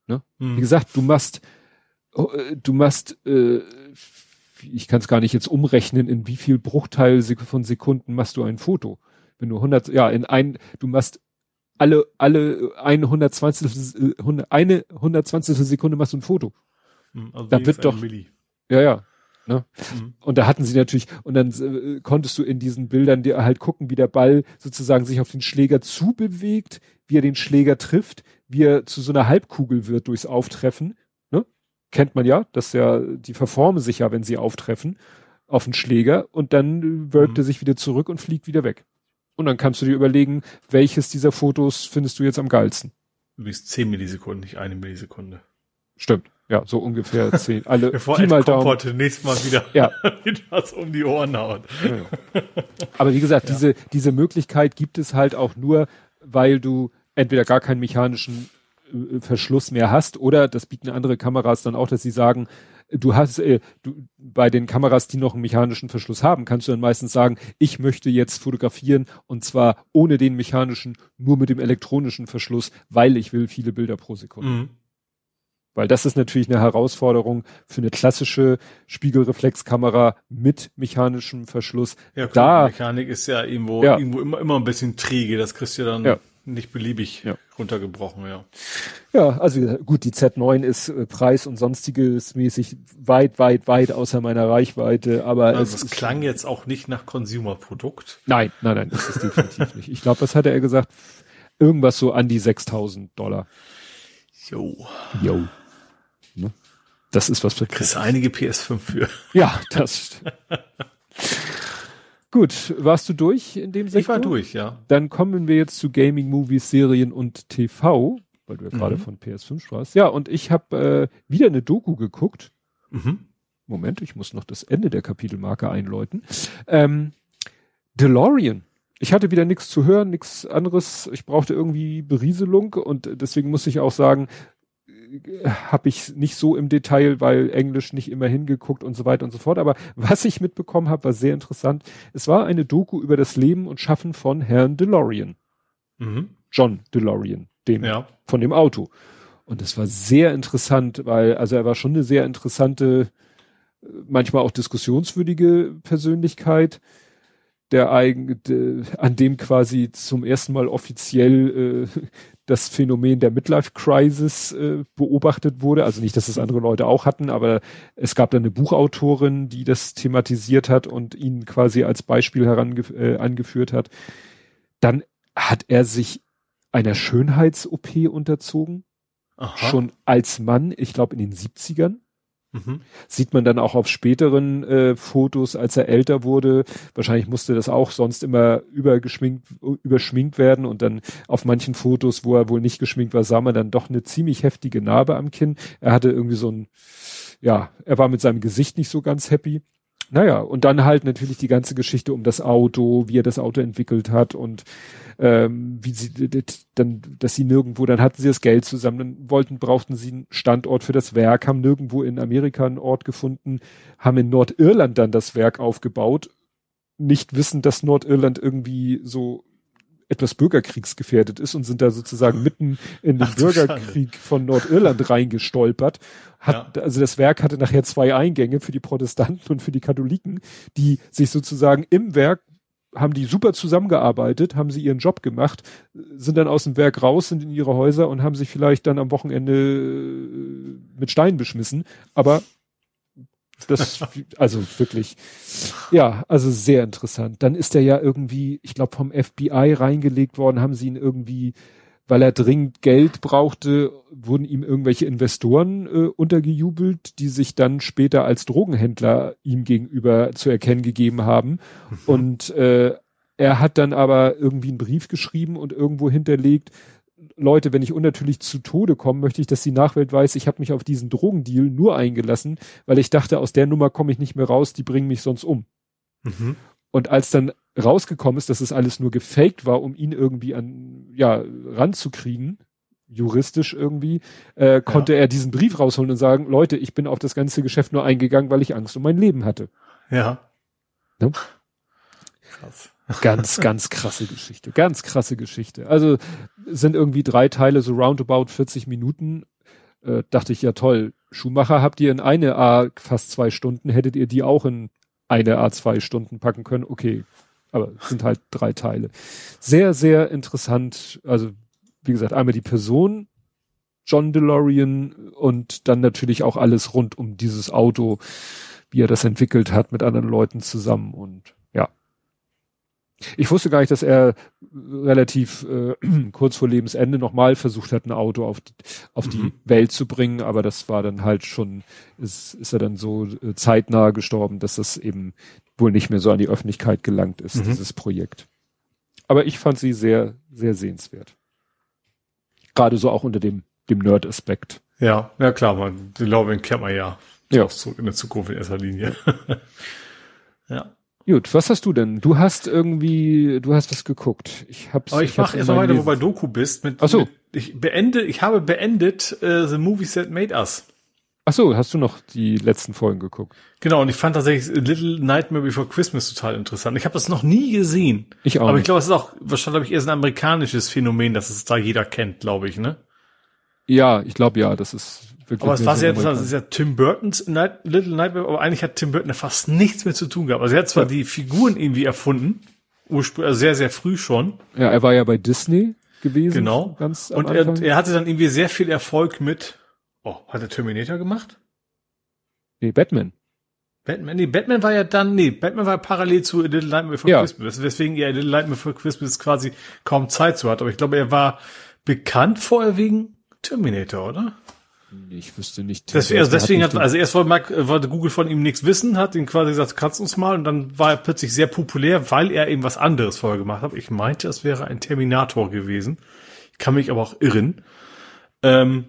Ne? Mhm. Wie gesagt, du machst, oh, äh, du machst, äh, ich kann es gar nicht jetzt umrechnen, in wie viel Bruchteil von Sekunden machst du ein Foto wenn du 100, ja, in ein, du machst alle, alle, eine 120, eine 120. Sekunde machst du ein Foto. Hm, also da wird doch, Milli. ja, ja. Ne? Mhm. Und da hatten sie natürlich, und dann äh, konntest du in diesen Bildern dir halt gucken, wie der Ball sozusagen sich auf den Schläger zubewegt, wie er den Schläger trifft, wie er zu so einer Halbkugel wird durchs Auftreffen. Ne? Kennt man ja, dass ja, die verformen sich ja, wenn sie auftreffen, auf den Schläger und dann wölbt mhm. er sich wieder zurück und fliegt wieder weg. Und dann kannst du dir überlegen, welches dieser Fotos findest du jetzt am geilsten. Übrigens 10 Millisekunden, nicht eine Millisekunde. Stimmt. Ja, so ungefähr [LAUGHS] 10. Alle Bevor Pi mal Daumen. nächstes Mal wieder ja. [LAUGHS] was um die Ohren haut. Ja. Aber wie gesagt, ja. diese, diese Möglichkeit gibt es halt auch nur, weil du entweder gar keinen mechanischen äh, Verschluss mehr hast oder das bieten andere Kameras dann auch, dass sie sagen, du hast, äh, du, bei den Kameras, die noch einen mechanischen Verschluss haben, kannst du dann meistens sagen, ich möchte jetzt fotografieren und zwar ohne den mechanischen, nur mit dem elektronischen Verschluss, weil ich will viele Bilder pro Sekunde. Mhm. Weil das ist natürlich eine Herausforderung für eine klassische Spiegelreflexkamera mit mechanischem Verschluss. Ja, klar, da, Mechanik ist ja irgendwo, ja. irgendwo immer, immer ein bisschen träge. Das kriegst du dann ja nicht beliebig ja. runtergebrochen, ja. Ja, also gut, die Z9 ist äh, Preis und sonstiges mäßig weit, weit, weit außer meiner Reichweite, aber also es, es klang jetzt auch nicht nach Consumer-Produkt. Nein, nein, nein, das ist definitiv nicht. Ich glaube, was hatte er gesagt? Irgendwas so an die 6000 Dollar. Jo. Jo. Ne? Das ist was für Kriegst einige PS5 für. Ja, das. [LAUGHS] Gut, warst du durch in dem Sektor? Ich war durch, ja. Dann kommen wir jetzt zu Gaming, Movies, Serien und TV, weil du ja gerade mhm. von PS5 sprachst. Ja, und ich habe äh, wieder eine Doku geguckt. Mhm. Moment, ich muss noch das Ende der Kapitelmarke einläuten. Ähm, DeLorean. Ich hatte wieder nichts zu hören, nichts anderes. Ich brauchte irgendwie Berieselung und deswegen muss ich auch sagen, habe ich nicht so im Detail, weil Englisch nicht immer hingeguckt und so weiter und so fort. Aber was ich mitbekommen habe, war sehr interessant. Es war eine Doku über das Leben und Schaffen von Herrn DeLorean. Mhm. John DeLorean, dem, ja. von dem Auto. Und es war sehr interessant, weil, also er war schon eine sehr interessante, manchmal auch diskussionswürdige Persönlichkeit der eigen, de, an dem quasi zum ersten Mal offiziell äh, das Phänomen der Midlife Crisis äh, beobachtet wurde. Also nicht, dass das andere Leute auch hatten, aber es gab dann eine Buchautorin, die das thematisiert hat und ihn quasi als Beispiel herange äh, angeführt hat. Dann hat er sich einer Schönheits-OP unterzogen. Aha. Schon als Mann, ich glaube in den 70ern. Mhm. Sieht man dann auch auf späteren äh, Fotos, als er älter wurde. Wahrscheinlich musste das auch sonst immer übergeschminkt, überschminkt werden und dann auf manchen Fotos, wo er wohl nicht geschminkt war, sah man dann doch eine ziemlich heftige Narbe am Kinn. Er hatte irgendwie so ein, ja, er war mit seinem Gesicht nicht so ganz happy. Naja, und dann halt natürlich die ganze Geschichte um das Auto, wie er das Auto entwickelt hat und ähm, wie sie dann, dass sie nirgendwo, dann hatten sie das Geld zusammen, dann wollten, brauchten sie einen Standort für das Werk, haben nirgendwo in Amerika einen Ort gefunden, haben in Nordirland dann das Werk aufgebaut, nicht wissen, dass Nordirland irgendwie so etwas bürgerkriegsgefährdet ist und sind da sozusagen mitten in den Ach, Bürgerkrieg von Nordirland reingestolpert. Hat, ja. Also das Werk hatte nachher zwei Eingänge für die Protestanten und für die Katholiken, die sich sozusagen im Werk haben die super zusammengearbeitet, haben sie ihren Job gemacht, sind dann aus dem Werk raus, sind in ihre Häuser und haben sich vielleicht dann am Wochenende äh, mit Steinen beschmissen. Aber das, also wirklich, ja, also sehr interessant. Dann ist er ja irgendwie, ich glaube, vom FBI reingelegt worden, haben sie ihn irgendwie, weil er dringend Geld brauchte, wurden ihm irgendwelche Investoren äh, untergejubelt, die sich dann später als Drogenhändler ihm gegenüber zu erkennen gegeben haben. Mhm. Und äh, er hat dann aber irgendwie einen Brief geschrieben und irgendwo hinterlegt, Leute, wenn ich unnatürlich zu Tode komme, möchte ich, dass die Nachwelt weiß, ich habe mich auf diesen Drogendeal nur eingelassen, weil ich dachte, aus der Nummer komme ich nicht mehr raus, die bringen mich sonst um. Mhm. Und als dann rausgekommen ist, dass es alles nur gefaked war, um ihn irgendwie an, ja, ranzukriegen, juristisch irgendwie, äh, konnte ja. er diesen Brief rausholen und sagen, Leute, ich bin auf das ganze Geschäft nur eingegangen, weil ich Angst um mein Leben hatte. Ja. No? Krass. Ganz, ganz krasse Geschichte. Ganz krasse Geschichte. Also sind irgendwie drei Teile, so roundabout 40 Minuten. Äh, dachte ich, ja toll. Schumacher habt ihr in eine A fast zwei Stunden, hättet ihr die auch in eine A zwei Stunden packen können. Okay. Aber sind halt drei Teile. Sehr, sehr interessant. Also, wie gesagt, einmal die Person, John DeLorean und dann natürlich auch alles rund um dieses Auto, wie er das entwickelt hat mit anderen Leuten zusammen und ich wusste gar nicht, dass er relativ äh, [CLEARS THROAT] kurz vor Lebensende nochmal versucht hat, ein Auto auf, auf mhm. die Welt zu bringen, aber das war dann halt schon, ist, ist er dann so äh, zeitnah gestorben, dass das eben wohl nicht mehr so an die Öffentlichkeit gelangt ist, mhm. dieses Projekt. Aber ich fand sie sehr, sehr sehenswert. Gerade so auch unter dem, dem Nerd-Aspekt. Ja, ja klar, man, die Lorbeeren kennt man ja. Ja. Auch zurück in der Zukunft in erster Linie. [LAUGHS] ja. Gut, was hast du denn? Du hast irgendwie, du hast was geguckt. Ich hab's. Aber ich, ich mach erst mal weiter, wo bei Doku bist. Mit, Ach so. Mit, ich beende, ich habe beendet uh, The Movies That Made Us. Ach so, hast du noch die letzten Folgen geguckt? Genau, und ich fand tatsächlich Little Nightmare Before Christmas total interessant. Ich habe das noch nie gesehen. Ich auch. Aber ich glaube, es ist auch wahrscheinlich eher so ein amerikanisches Phänomen, dass es da jeder kennt, glaube ich, ne? Ja, ich glaube ja, das ist wirklich. Aber es war sehr interessant. Es ist ja Tim Burtons Night, Little Nightmare, aber eigentlich hat Tim Burton ja fast nichts mehr zu tun gehabt. Also er hat zwar ja. die Figuren irgendwie erfunden, ursprünglich, also sehr, sehr früh schon. Ja, er war ja bei Disney gewesen. Genau. Ganz Und er, er hatte dann irgendwie sehr viel Erfolg mit, oh, hat er Terminator gemacht? Nee, Batman. Batman, nee, Batman war ja dann, nee, Batman war parallel zu A Little Nightmare for ja. Christmas, weswegen er A Little Nightmare for Christmas quasi kaum Zeit zu hat. Aber ich glaube, er war bekannt vorher wegen Terminator, oder? Ich wüsste nicht. Deswegen, also deswegen hat, also erst wollte, wollte Google von ihm nichts wissen, hat ihn quasi gesagt, kannst uns mal, und dann war er plötzlich sehr populär, weil er eben was anderes vorher gemacht hat. Ich meinte, es wäre ein Terminator gewesen. Ich kann mich aber auch irren. Ähm,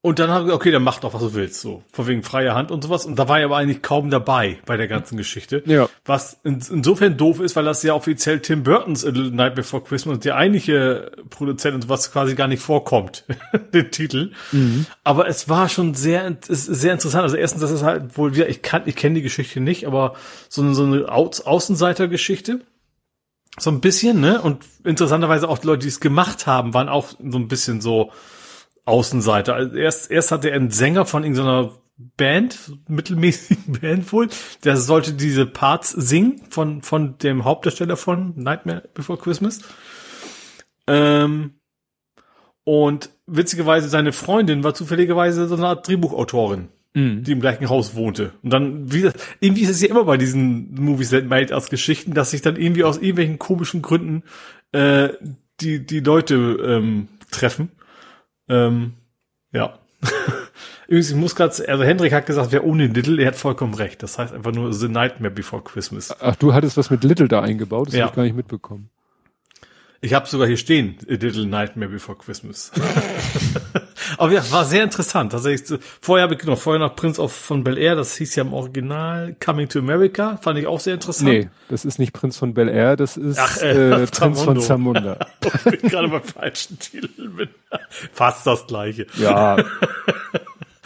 und dann haben wir, okay, dann mach doch, was du willst, so. Vor wegen freier Hand und sowas. Und da war er aber eigentlich kaum dabei bei der ganzen Geschichte. Ja. Was in, insofern doof ist, weil das ja offiziell Tim Burtons A Little Night Before Christmas der eigentliche Produzent und sowas quasi gar nicht vorkommt, [LAUGHS] den Titel. Mhm. Aber es war schon sehr, sehr interessant. Also erstens, das ist halt wohl wieder, ich kann, ich kenne die Geschichte nicht, aber so eine, so eine Außenseiter-Geschichte. So ein bisschen, ne? Und interessanterweise auch die Leute, die es gemacht haben, waren auch so ein bisschen so, Außenseiter. Also erst, erst hatte er einen Sänger von irgendeiner Band, mittelmäßigen [LAUGHS] Band wohl, der sollte diese Parts singen von, von dem Hauptdarsteller von Nightmare Before Christmas. Ähm, und witzigerweise seine Freundin war zufälligerweise so eine Art Drehbuchautorin, mhm. die im gleichen Haus wohnte. Und dann, wie, irgendwie ist es ja immer bei diesen Movies that made als Geschichten, dass sich dann irgendwie aus irgendwelchen komischen Gründen äh, die, die Leute ähm, treffen ähm, ja. [LAUGHS] Übrigens, ich muss gerade, also Hendrik hat gesagt, wer ohne Little, er hat vollkommen recht. Das heißt einfach nur The Nightmare Before Christmas. Ach, du hattest was mit Little da eingebaut, das ja. habe ich gar nicht mitbekommen. Ich habe sogar hier stehen, A Little Nightmare Before Christmas. [LAUGHS] Aber ja, war sehr interessant. Tatsächlich, vorher habe ich genau, vorher noch Prince of von Bel Air, das hieß ja im Original Coming to America, fand ich auch sehr interessant. Nee, das ist nicht Prinz von Bel Air, das ist Ach, äh, äh, [LAUGHS] Prinz von Zamunda. [LAUGHS] ich bin gerade beim falschen Titel. Bin. Fast das gleiche. Ja.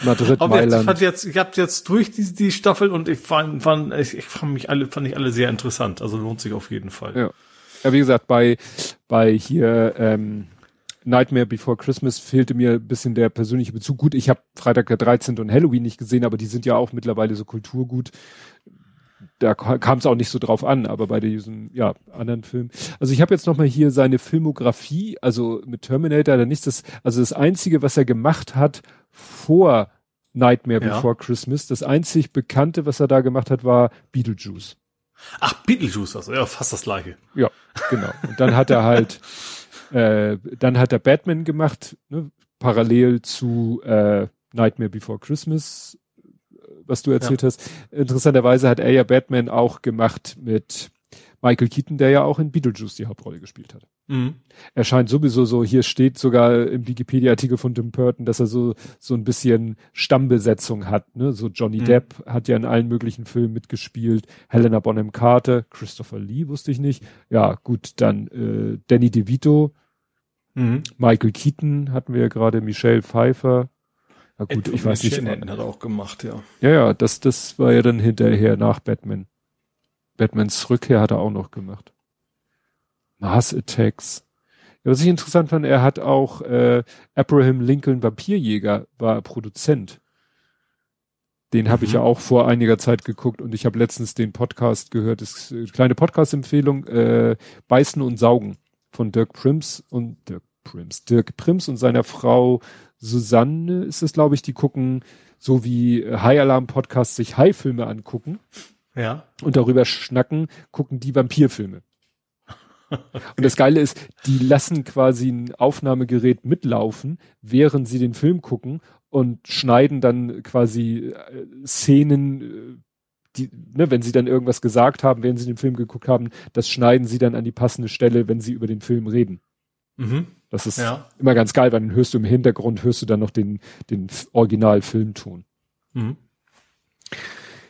Madrid, Aber Mailand. Ich fand jetzt, ich habe jetzt durch die, die Staffel und ich fand, fand ich, ich fand mich alle, fand ich alle sehr interessant. Also lohnt sich auf jeden Fall. Ja. Ja, wie gesagt, bei, bei hier ähm, Nightmare Before Christmas fehlte mir ein bisschen der persönliche Bezug. Gut, ich habe Freitag der 13. und Halloween nicht gesehen, aber die sind ja auch mittlerweile so Kulturgut. Da kam es auch nicht so drauf an, aber bei diesen ja, anderen Filmen. Also ich habe jetzt nochmal hier seine Filmografie, also mit Terminator, da nicht das, also das Einzige, was er gemacht hat vor Nightmare ja. Before Christmas, das einzig Bekannte, was er da gemacht hat, war Beetlejuice. Ach, Beetlejuice, also ja, fast das gleiche. Ja, genau. Und dann hat er halt, [LAUGHS] äh, dann hat er Batman gemacht, ne, parallel zu äh, Nightmare Before Christmas, was du erzählt ja. hast. Interessanterweise hat er ja Batman auch gemacht mit Michael Keaton, der ja auch in Beetlejuice die Hauptrolle gespielt hat. Mhm. Er scheint sowieso so, hier steht sogar im Wikipedia-Artikel von Tim Burton, dass er so, so ein bisschen Stammbesetzung hat, ne? So Johnny mhm. Depp hat ja in allen möglichen Filmen mitgespielt, Helena Bonham Carter, Christopher Lee wusste ich nicht. Ja, gut, dann äh, Danny DeVito, mhm. Michael Keaton hatten wir ja gerade, Michelle Pfeiffer. Ja gut, Ed ich weiß nicht. Hat er auch gemacht, ja. Ja, ja, das, das war ja dann hinterher nach Batman. Batmans Rückkehr hat er auch noch gemacht. Mars Attacks. Ja, was ich interessant fand, er hat auch äh, Abraham Lincoln Vampirjäger war Produzent. Den habe ich ja mhm. auch vor einiger Zeit geguckt und ich habe letztens den Podcast gehört, das ist eine kleine Podcast-Empfehlung, äh, Beißen und Saugen von Dirk Prims und Dirk Prims, Dirk Prims und seiner Frau Susanne ist es, glaube ich, die gucken, so wie High Alarm Podcast sich High-Filme angucken ja. Und darüber schnacken, gucken die Vampirfilme. [LAUGHS] Und das Geile ist, die lassen quasi ein Aufnahmegerät mitlaufen, während sie den Film gucken und schneiden dann quasi äh, Szenen, äh, die, ne, wenn sie dann irgendwas gesagt haben, während sie den Film geguckt haben, das schneiden sie dann an die passende Stelle, wenn sie über den Film reden. Mhm. Das ist ja. immer ganz geil, weil dann hörst du im Hintergrund, hörst du dann noch den, den Original-Filmton. Mhm.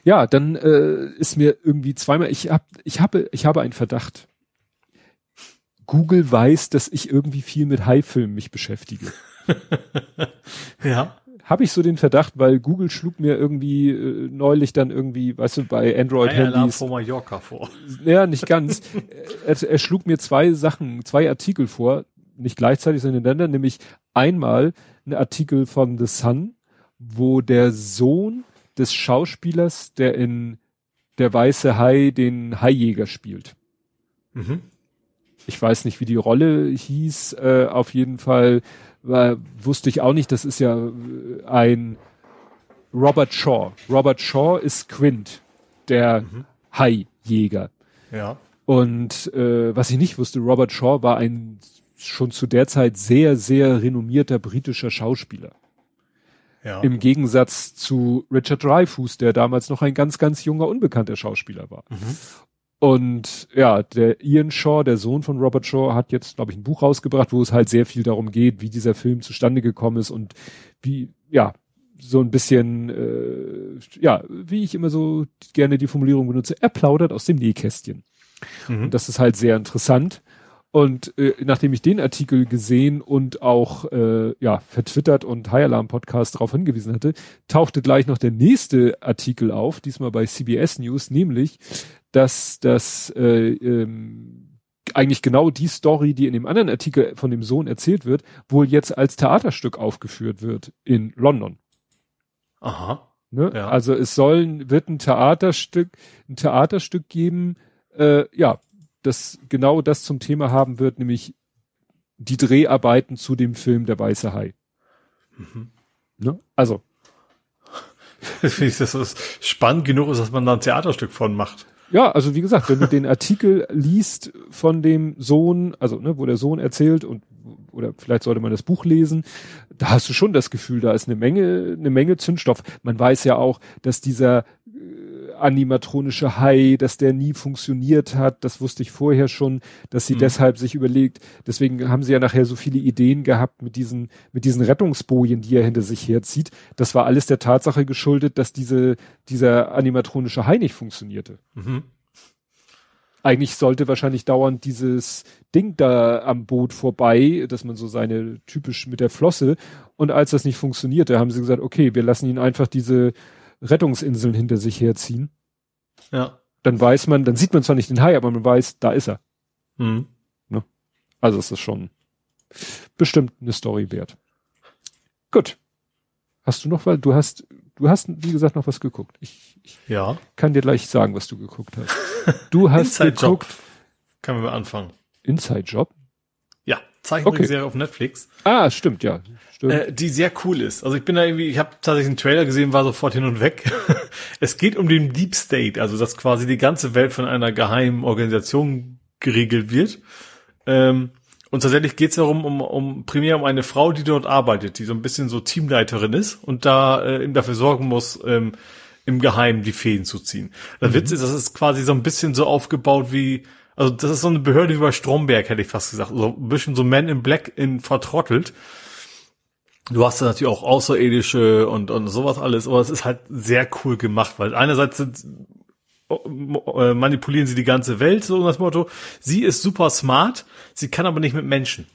Ja, dann äh, ist mir irgendwie zweimal, ich hab, ich habe, ich habe einen Verdacht. Google weiß, dass ich irgendwie viel mit High-Filmen mich beschäftige. [LAUGHS] ja. Habe ich so den Verdacht, weil Google schlug mir irgendwie äh, neulich dann irgendwie, weißt du, bei Android-Handys. vor Mallorca vor. Ja, nicht ganz. [LAUGHS] er, er schlug mir zwei Sachen, zwei Artikel vor, nicht gleichzeitig, sondern hintereinander, nämlich einmal ein Artikel von The Sun, wo der Sohn des Schauspielers, der in Der Weiße Hai den Haijäger spielt. Mhm. Ich weiß nicht, wie die Rolle hieß. Äh, auf jeden Fall war, wusste ich auch nicht. Das ist ja äh, ein Robert Shaw. Robert Shaw ist Quint, der mhm. Haijäger. Ja. Und äh, was ich nicht wusste, Robert Shaw war ein schon zu der Zeit sehr, sehr renommierter britischer Schauspieler. Ja. Im Gegensatz zu Richard Dreyfuss, der damals noch ein ganz, ganz junger, unbekannter Schauspieler war. Mhm. Und ja, der Ian Shaw, der Sohn von Robert Shaw, hat jetzt, glaube ich, ein Buch rausgebracht, wo es halt sehr viel darum geht, wie dieser Film zustande gekommen ist und wie, ja, so ein bisschen, äh, ja, wie ich immer so gerne die Formulierung benutze, er plaudert aus dem Nähkästchen. Mhm. Und das ist halt sehr interessant. Und äh, nachdem ich den Artikel gesehen und auch äh, ja vertwittert und High Alarm Podcast darauf hingewiesen hatte, tauchte gleich noch der nächste Artikel auf, diesmal bei CBS News, nämlich, dass das äh, ähm, eigentlich genau die Story, die in dem anderen Artikel von dem Sohn erzählt wird, wohl jetzt als Theaterstück aufgeführt wird in London. Aha. Ne? Ja. Also es soll wird ein Theaterstück, ein Theaterstück geben, äh, ja, das genau das zum Thema haben wird, nämlich die Dreharbeiten zu dem Film Der Weiße Hai. Mhm. Ne? Also. [LAUGHS] das ist spannend genug ist, dass man da ein Theaterstück von macht. Ja, also wie gesagt, wenn du den Artikel liest von dem Sohn, also ne, wo der Sohn erzählt und oder vielleicht sollte man das Buch lesen. Da hast du schon das Gefühl, da ist eine Menge, eine Menge Zündstoff. Man weiß ja auch, dass dieser äh, animatronische Hai, dass der nie funktioniert hat. Das wusste ich vorher schon, dass sie mhm. deshalb sich überlegt. Deswegen haben sie ja nachher so viele Ideen gehabt mit diesen, mit diesen Rettungsbojen, die er hinter sich herzieht. Das war alles der Tatsache geschuldet, dass diese, dieser animatronische Hai nicht funktionierte. Mhm eigentlich sollte wahrscheinlich dauernd dieses Ding da am Boot vorbei, dass man so seine typisch mit der Flosse. Und als das nicht funktionierte, haben sie gesagt, okay, wir lassen ihn einfach diese Rettungsinseln hinter sich herziehen. Ja. Dann weiß man, dann sieht man zwar nicht den Hai, aber man weiß, da ist er. Mhm. Ne? Also es ist schon bestimmt eine Story wert. Gut. Hast du noch was? Du hast, du hast, wie gesagt, noch was geguckt. Ich, ich ja. kann dir gleich sagen, was du geguckt hast. Du [LAUGHS] hast Inside geguckt. Job. Können wir mal anfangen. Inside Job? Zeichentrickserie okay. auf Netflix. Ah, stimmt, ja. Stimmt. Äh, die sehr cool ist. Also ich bin da irgendwie, ich habe tatsächlich einen Trailer gesehen, war sofort hin und weg. [LAUGHS] es geht um den Deep State, also dass quasi die ganze Welt von einer geheimen Organisation geregelt wird. Ähm, und tatsächlich geht es darum, um, um primär um eine Frau, die dort arbeitet, die so ein bisschen so Teamleiterin ist und da äh, eben dafür sorgen muss, ähm, im Geheimen die Fäden zu ziehen. Der mhm. Witz ist, das ist quasi so ein bisschen so aufgebaut wie, also das ist so eine Behörde wie bei Stromberg, hätte ich fast gesagt. So ein bisschen so Man in Black in vertrottelt. Du hast da natürlich auch Außerirdische und, und sowas alles, aber es ist halt sehr cool gemacht, weil einerseits sind, äh, manipulieren sie die ganze Welt, so das Motto. Sie ist super smart, sie kann aber nicht mit Menschen.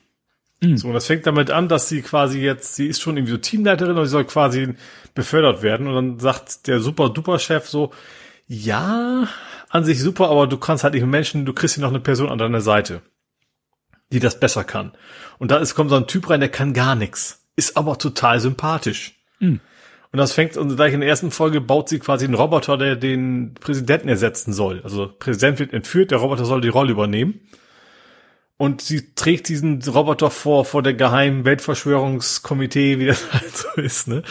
Mhm. So, und das fängt damit an, dass sie quasi jetzt, sie ist schon irgendwie so Teamleiterin und sie soll quasi befördert werden. Und dann sagt der super duper Chef so, ja, an sich super, aber du kannst halt nicht mit Menschen, du kriegst hier noch eine Person an deiner Seite, die das besser kann. Und da ist, kommt so ein Typ rein, der kann gar nichts, ist aber total sympathisch. Mhm. Und das fängt, und gleich in der ersten Folge baut sie quasi einen Roboter, der den Präsidenten ersetzen soll. Also Präsident wird entführt, der Roboter soll die Rolle übernehmen und sie trägt diesen Roboter vor, vor der geheimen Weltverschwörungskomitee, wie das [LAUGHS] halt so ist, ne?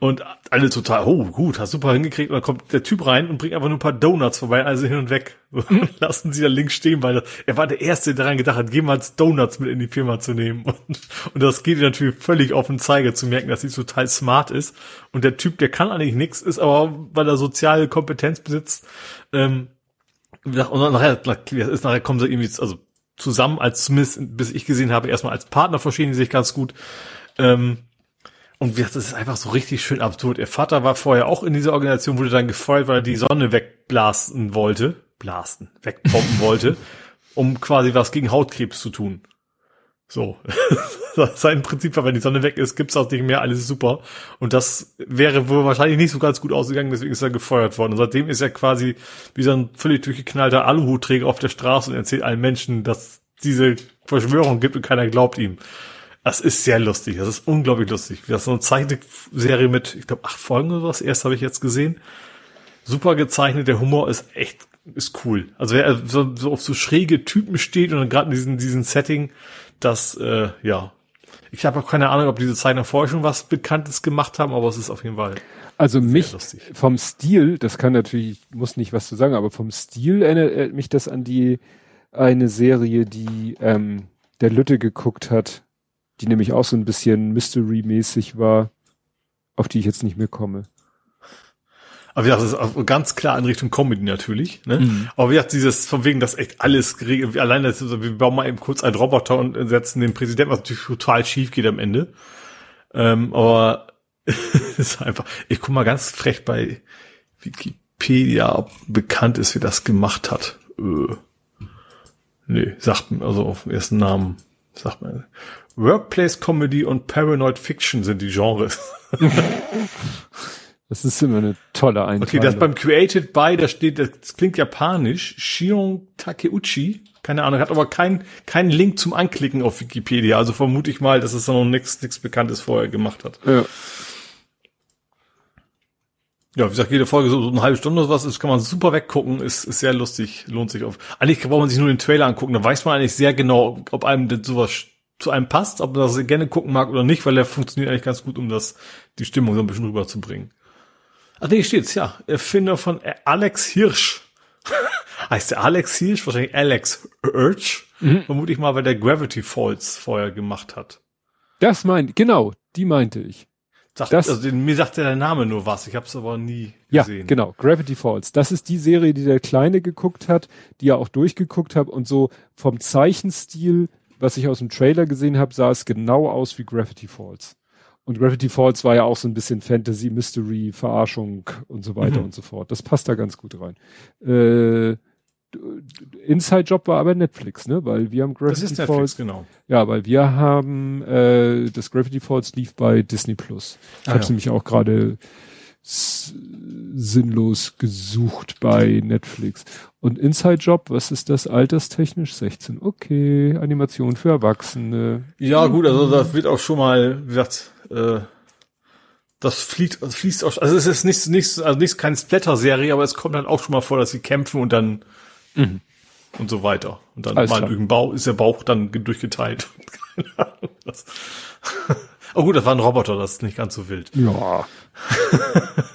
Und alle total, oh, gut, hast super hingekriegt. Und dann kommt der Typ rein und bringt einfach nur ein paar Donuts vorbei, also hin und weg. Mhm. [LAUGHS] Lassen sie da links stehen, weil er war der Erste, der daran gedacht hat, jemals Donuts mit in die Firma zu nehmen. Und, und das geht ihr natürlich völlig auf den Zeiger zu merken, dass sie total smart ist. Und der Typ, der kann eigentlich nichts, ist aber, weil er soziale Kompetenz besitzt, ähm, und nachher, ist nachher kommen sie irgendwie, also zusammen als zumindest, bis ich gesehen habe, erstmal als Partner verstehen die sich ganz gut. Ähm, und das ist einfach so richtig schön absurd. Ihr Vater war vorher auch in dieser Organisation, wurde dann gefeuert, weil er die Sonne wegblasten wollte. Blasten, wegpompen wollte, [LAUGHS] um quasi was gegen Hautkrebs zu tun. So. [LAUGHS] Sein Prinzip war, wenn die Sonne weg ist, gibt's auch nicht mehr, alles super. Und das wäre wohl wahrscheinlich nicht so ganz gut ausgegangen, deswegen ist er gefeuert worden. Und seitdem ist er quasi wie so ein völlig durchgeknallter Aluhutträger auf der Straße und erzählt allen Menschen, dass diese Verschwörung gibt und keiner glaubt ihm. Das ist sehr lustig. Das ist unglaublich lustig. Das ist so eine Zeichenserie mit, ich glaube, acht Folgen oder was. Erst habe ich jetzt gesehen. Super gezeichnet. Der Humor ist echt, ist cool. Also wer so, so auf so schräge Typen steht und gerade in diesem, diesem Setting, das, äh, ja. Ich habe auch keine Ahnung, ob diese Zeichner vorher schon was Bekanntes gemacht haben, aber es ist auf jeden Fall. Also mich lustig. vom Stil, das kann natürlich, muss nicht was zu sagen, aber vom Stil erinnert mich das an die eine Serie, die ähm, der Lütte geguckt hat, die nämlich auch so ein bisschen Mystery-mäßig war, auf die ich jetzt nicht mehr komme. Aber wie gesagt, das ist ganz klar in Richtung Comedy natürlich. Ne? Mhm. Aber wie gesagt, dieses von wegen, dass echt alles geregelt, allein das, wir bauen mal eben kurz einen Roboter und setzen den Präsidenten, was natürlich total schief geht am Ende. Ähm, aber [LAUGHS] ist einfach, ich guck mal ganz frech bei Wikipedia, ob bekannt ist, wie das gemacht hat. Öh. Nee, sagt mir, also auf den ersten Namen, sagt man. Workplace Comedy und Paranoid Fiction sind die Genres. [LAUGHS] [LAUGHS] Das ist immer eine tolle Einteilung. Okay, das beim Created by, da steht, das klingt japanisch, Shion Takeuchi, keine Ahnung, hat aber keinen keinen Link zum Anklicken auf Wikipedia, also vermute ich mal, dass es da noch nichts nichts Bekanntes vorher gemacht hat. Ja. Ja, wie gesagt, jede Folge so, so eine halbe Stunde oder was, das kann man super weggucken, ist, ist sehr lustig, lohnt sich auf. Eigentlich braucht man sich nur den Trailer angucken, da weiß man eigentlich sehr genau, ob einem das sowas zu einem passt, ob man das gerne gucken mag oder nicht, weil der funktioniert eigentlich ganz gut, um das, die Stimmung so ein bisschen rüberzubringen. Ach nee, steht's, ja. Erfinder von Alex Hirsch. [LAUGHS] heißt der Alex Hirsch? Wahrscheinlich Alex Hirsch. Mhm. Vermute ich mal, weil der Gravity Falls vorher gemacht hat. Das meinte, genau, die meinte ich. Sagt, das, also mir sagt ja der Name nur was, ich habe es aber nie gesehen. Ja, genau, Gravity Falls. Das ist die Serie, die der Kleine geguckt hat, die er auch durchgeguckt hat und so vom Zeichenstil, was ich aus dem Trailer gesehen habe, sah es genau aus wie Gravity Falls. Und Gravity Falls war ja auch so ein bisschen Fantasy, Mystery, Verarschung und so weiter mhm. und so fort. Das passt da ganz gut rein. Äh, Inside Job war aber Netflix, ne? Weil wir haben Gravity das ist Netflix, Falls. genau. Ja, weil wir haben äh, das Gravity Falls lief bei Disney Plus. Ich ah, habe es ja. nämlich auch gerade sinnlos gesucht bei Netflix. Und Inside Job, was ist das alterstechnisch? 16. Okay, Animation für Erwachsene. Ja, gut, also das wird auch schon mal, wie gesagt, äh, das fließt, das fließt auch, also es ist nicht, nicht, also nicht keine Splatter-Serie, aber es kommt dann auch schon mal vor, dass sie kämpfen und dann Mhm. Und so weiter. Und dann Alles mal durch den Bauch, ist der Bauch dann durchgeteilt. [LAUGHS] oh gut, das war ein Roboter, das ist nicht ganz so wild. Ja.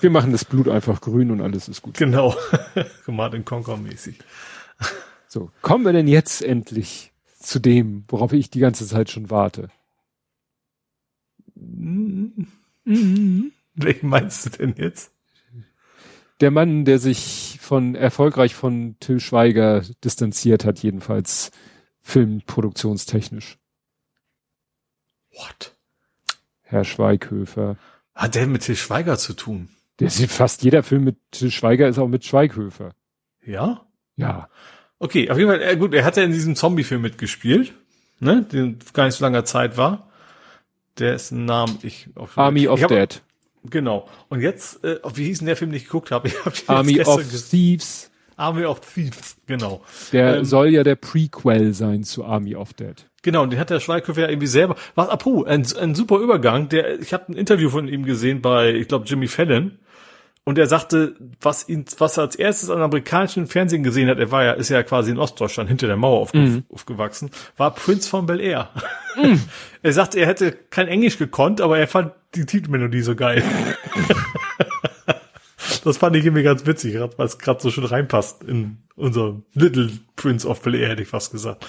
Wir machen das Blut einfach grün und alles ist gut. Genau. [LAUGHS] Command Conquer mäßig. So, kommen wir denn jetzt endlich zu dem, worauf ich die ganze Zeit schon warte? [LAUGHS] Welchen meinst du denn jetzt? der Mann, der sich von erfolgreich von Till Schweiger distanziert hat, jedenfalls filmproduktionstechnisch. What? Herr Schweighöfer. Hat der mit Till Schweiger zu tun? Der ist fast jeder Film mit Till Schweiger ist auch mit Schweighöfer. Ja? Ja. Okay, auf jeden Fall, äh, gut, er hat ja in diesem Zombie-Film mitgespielt, ne, den gar nicht so langer Zeit war. Der ist ein Name, ich, Army of hab, Dead. Genau. Und jetzt, äh, wie hieß denn der Film, den ich geguckt habe? [LAUGHS] Ich hab Army of Thieves. Army of Thieves, genau. Der ähm, soll ja der Prequel sein zu Army of Dead. Genau, und den hat der Schweighöfer ja irgendwie selber. Was, apropos, ein, ein super Übergang. Der, ich habe ein Interview von ihm gesehen bei, ich glaube, Jimmy Fallon. Und er sagte, was ihn, was er als erstes an amerikanischen Fernsehen gesehen hat, er war ja, ist ja quasi in Ostdeutschland hinter der Mauer aufge mm. aufgewachsen, war Prince von Bel Air. Mm. [LAUGHS] er sagte, er hätte kein Englisch gekonnt, aber er fand die Titelmelodie so geil. [LAUGHS] das fand ich irgendwie ganz witzig, weil es gerade so schön reinpasst in unser Little Prince of Bel Air, hätte ich fast gesagt.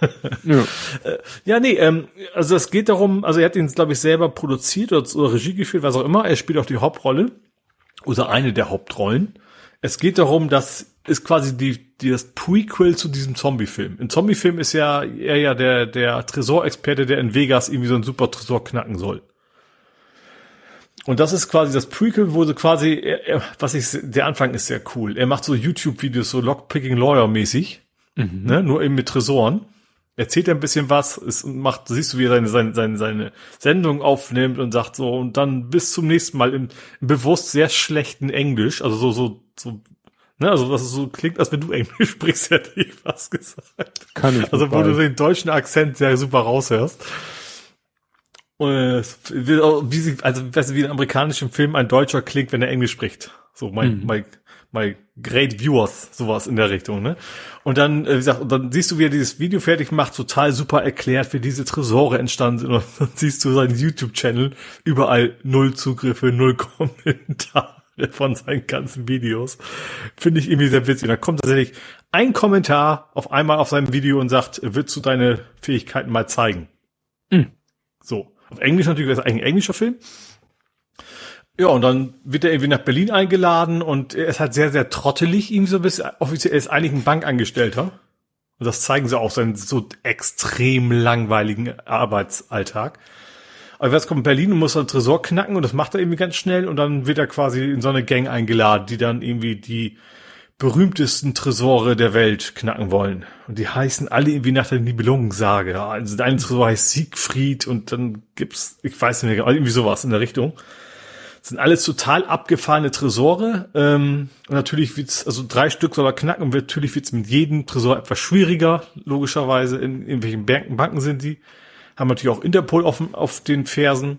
[LAUGHS] ja. Äh, ja, nee, ähm, also es geht darum, also er hat ihn, glaube ich, selber produziert oder, oder Regie geführt, was auch immer. Er spielt auch die Hauptrolle oder eine der Hauptrollen. Es geht darum, dass ist quasi die, die das Prequel zu diesem Zombie-Film. Im Zombie-Film ist ja er ja der der Tresorexperte, der in Vegas irgendwie so einen super Tresor knacken soll. Und das ist quasi das Prequel, wo so quasi, er, er, was ich, der Anfang ist sehr cool. Er macht so YouTube-Videos, so Lockpicking Lawyer-mäßig, mhm. ne, nur eben mit Tresoren. Erzählt er ein bisschen was, es macht, siehst du, wie er seine, seine, seine, seine Sendung aufnimmt und sagt so, und dann bis zum nächsten Mal im, im bewusst sehr schlechten Englisch, also so, so, so, ne, also was so klingt, als wenn du Englisch [LAUGHS] sprichst, hätte ich was gesagt. Kann ich. Also wo du den deutschen Akzent sehr super raushörst. Und wie sie, also weißt du, wie in amerikanischem Film ein Deutscher klingt, wenn er Englisch spricht. So mein, mhm. my, my great viewers, sowas in der Richtung, ne? Und dann, äh, wie gesagt, und dann siehst du, wie er dieses Video fertig macht, total super erklärt, wie diese Tresore entstanden sind. Und dann siehst du seinen YouTube-Channel, überall null Zugriffe, null [LAUGHS] Kommentare von seinen ganzen Videos. Finde ich irgendwie sehr witzig. Da kommt tatsächlich ein Kommentar auf einmal auf seinem Video und sagt, willst du deine Fähigkeiten mal zeigen? Mhm. So. Auf Englisch natürlich, das ist eigentlich ein englischer Film. Ja, und dann wird er irgendwie nach Berlin eingeladen und er ist halt sehr, sehr trottelig, irgendwie so bisschen. Offiziell er ist eigentlich ein Bankangestellter. Und das zeigen sie auch seinen so extrem langweiligen Arbeitsalltag. Aber jetzt kommt in Berlin und muss einen Tresor knacken und das macht er irgendwie ganz schnell und dann wird er quasi in so eine Gang eingeladen, die dann irgendwie die berühmtesten Tresore der Welt knacken wollen. Und die heißen alle irgendwie nach der Nibelungensage. Also der eine Tresor heißt Siegfried und dann gibt's, ich weiß nicht mehr, irgendwie sowas in der Richtung. Sind alles total abgefahrene Tresore. Ähm, und natürlich wird's, also drei Stück soll er knacken und natürlich wird's mit jedem Tresor etwas schwieriger, logischerweise. In, in welchen Banken, Banken sind die? Haben natürlich auch Interpol auf, auf den Fersen.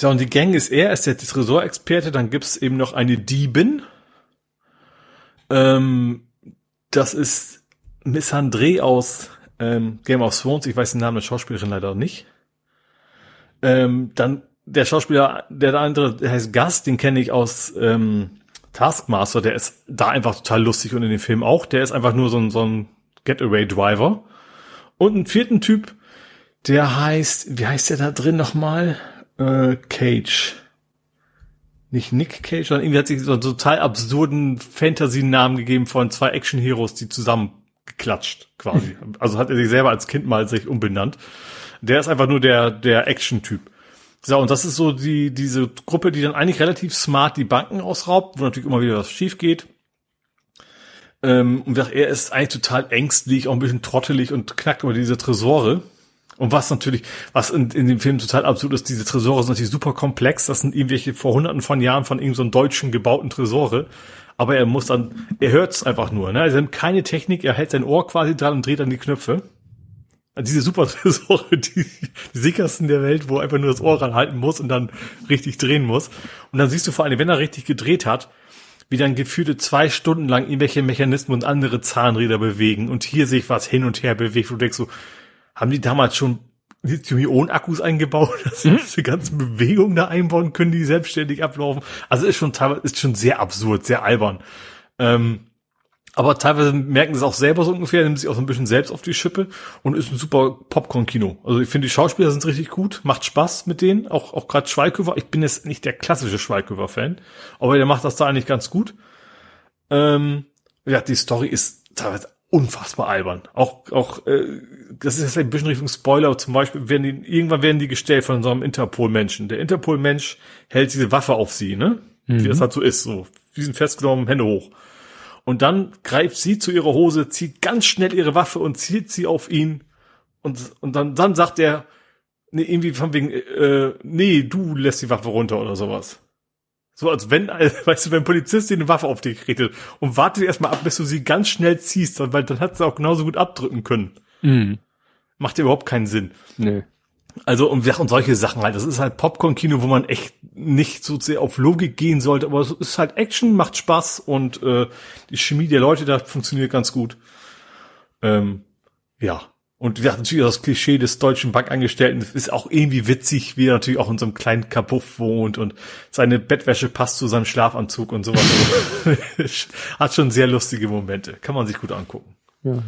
Ja, und die Gang ist er, ist der Tresorexperte. Dann gibt's eben noch eine Diebin, ähm, das ist Miss André aus ähm, Game of Thrones. Ich weiß den Namen der Schauspielerin leider nicht. Ähm, dann der Schauspieler, der andere, der heißt Gus, den kenne ich aus ähm, Taskmaster. Der ist da einfach total lustig und in dem Film auch. Der ist einfach nur so ein, so ein Getaway Driver. Und einen vierten Typ, der heißt, wie heißt der da drin nochmal? Äh, Cage. Nicht Nick Cage, sondern irgendwie hat sich so einen total absurden Fantasy-Namen gegeben von zwei Action-Heroes, die zusammen geklatscht, quasi. [LAUGHS] also hat er sich selber als Kind mal sich umbenannt. Der ist einfach nur der, der Action-Typ. So, und das ist so die, diese Gruppe, die dann eigentlich relativ smart die Banken ausraubt, wo natürlich immer wieder was schief geht. Ähm, und er ist eigentlich total ängstlich, auch ein bisschen trottelig und knackt über diese Tresore. Und was natürlich, was in, in dem Film total absurd ist, diese Tresore sind natürlich super komplex. Das sind irgendwelche vor hunderten von Jahren von irgendeinem so deutschen gebauten Tresore. Aber er muss dann, er hört's einfach nur. Ne? Also keine Technik, er hält sein Ohr quasi dran und dreht dann die Knöpfe. Diese super Tresore, [LAUGHS] die, die sichersten der Welt, wo einfach nur das Ohr ranhalten muss und dann richtig drehen muss. Und dann siehst du vor allem, wenn er richtig gedreht hat, wie dann gefühlte zwei Stunden lang irgendwelche Mechanismen und andere Zahnräder bewegen und hier sich was hin und her bewegt. Und du denkst so, haben die damals schon Lithium-Ionen-Akkus eingebaut, [LAUGHS] dass sie mhm. diese ganzen Bewegungen da einbauen können, die selbstständig ablaufen. Also ist schon teilweise, ist schon sehr absurd, sehr albern. Ähm, aber teilweise merken sie es auch selber so ungefähr, nehmen sich auch so ein bisschen selbst auf die Schippe und ist ein super Popcorn-Kino. Also ich finde, die Schauspieler sind richtig gut, macht Spaß mit denen, auch, auch gerade Schweighöfer. Ich bin jetzt nicht der klassische Schweighöfer-Fan, aber der macht das da eigentlich ganz gut. Ähm, ja, die Story ist teilweise unfassbar albern. Auch, auch, äh, das ist jetzt ein bisschen Richtung Spoiler, zum Beispiel werden die, irgendwann werden die gestellt von so einem Interpol-Menschen. Der Interpol-Mensch hält diese Waffe auf sie, ne? Mhm. Wie das halt so ist, so. Die sind festgenommen, Hände hoch. Und dann greift sie zu ihrer Hose, zieht ganz schnell ihre Waffe und zielt sie auf ihn. Und, und dann, dann sagt er, nee, irgendwie von wegen, äh, nee, du lässt die Waffe runter oder sowas. So als wenn, [LAUGHS] weißt du, wenn ein Polizist dir eine Waffe auf dich richtet und wartet erstmal ab, bis du sie ganz schnell ziehst, weil dann hat sie auch genauso gut abdrücken können. Mhm. Macht ja überhaupt keinen Sinn. Nee. Also und, und solche Sachen halt. Das ist halt Popcorn-Kino, wo man echt nicht so sehr auf Logik gehen sollte, aber es ist halt Action, macht Spaß und äh, die Chemie der Leute da funktioniert ganz gut. Ähm, ja. Und ja, natürlich das Klischee des deutschen Bankangestellten ist auch irgendwie witzig, wie er natürlich auch in so einem kleinen Kapuff wohnt und seine Bettwäsche passt zu seinem Schlafanzug und sowas. [LAUGHS] [LAUGHS] Hat schon sehr lustige Momente. Kann man sich gut angucken. Ja.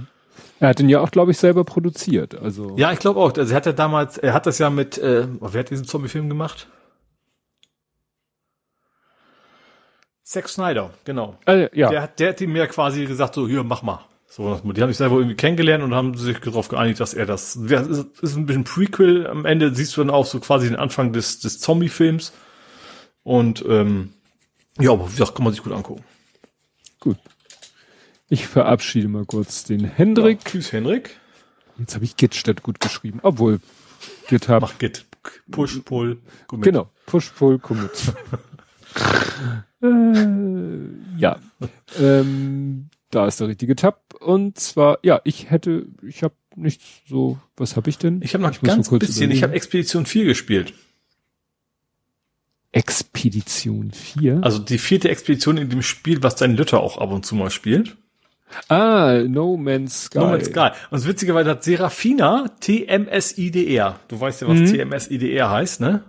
Er hat ihn ja auch, glaube ich, selber produziert. Also ja, ich glaube auch. Also er hat ja damals, er hat das ja mit, äh, oh, wer hat diesen Zombie-Film gemacht? Zack Snyder, genau. Äh, ja. Der, der hat ihm ja quasi gesagt, so, hier, mach mal. So, die haben sich selber irgendwie kennengelernt und haben sich darauf geeinigt, dass er das, das ist ein bisschen Prequel. Am Ende siehst du dann auch so quasi den Anfang des, des Zombie-Films. Und, ähm, ja, aber wie gesagt, kann man sich gut angucken. Gut. Ich verabschiede mal kurz den Hendrik. Ja, tschüss, Hendrik. Jetzt habe ich Git statt gut geschrieben, obwohl Git hab. Mach Git. Push, Pull, Commit. Genau. Push, Pull, Commit. [LAUGHS] äh, ja. ähm, da ist der richtige Tab. Und zwar, ja, ich hätte, ich habe nicht so, was habe ich denn? Ich habe noch ich ganz bisschen, überlegen. ich habe Expedition 4 gespielt. Expedition 4? Also die vierte Expedition in dem Spiel, was dein Lütter auch ab und zu mal spielt. Ah, No Man's Sky. No Man's Sky. Und witzigerweise hat Serafina TMSIDR. Du weißt ja, was mhm. TMSIDR heißt, ne?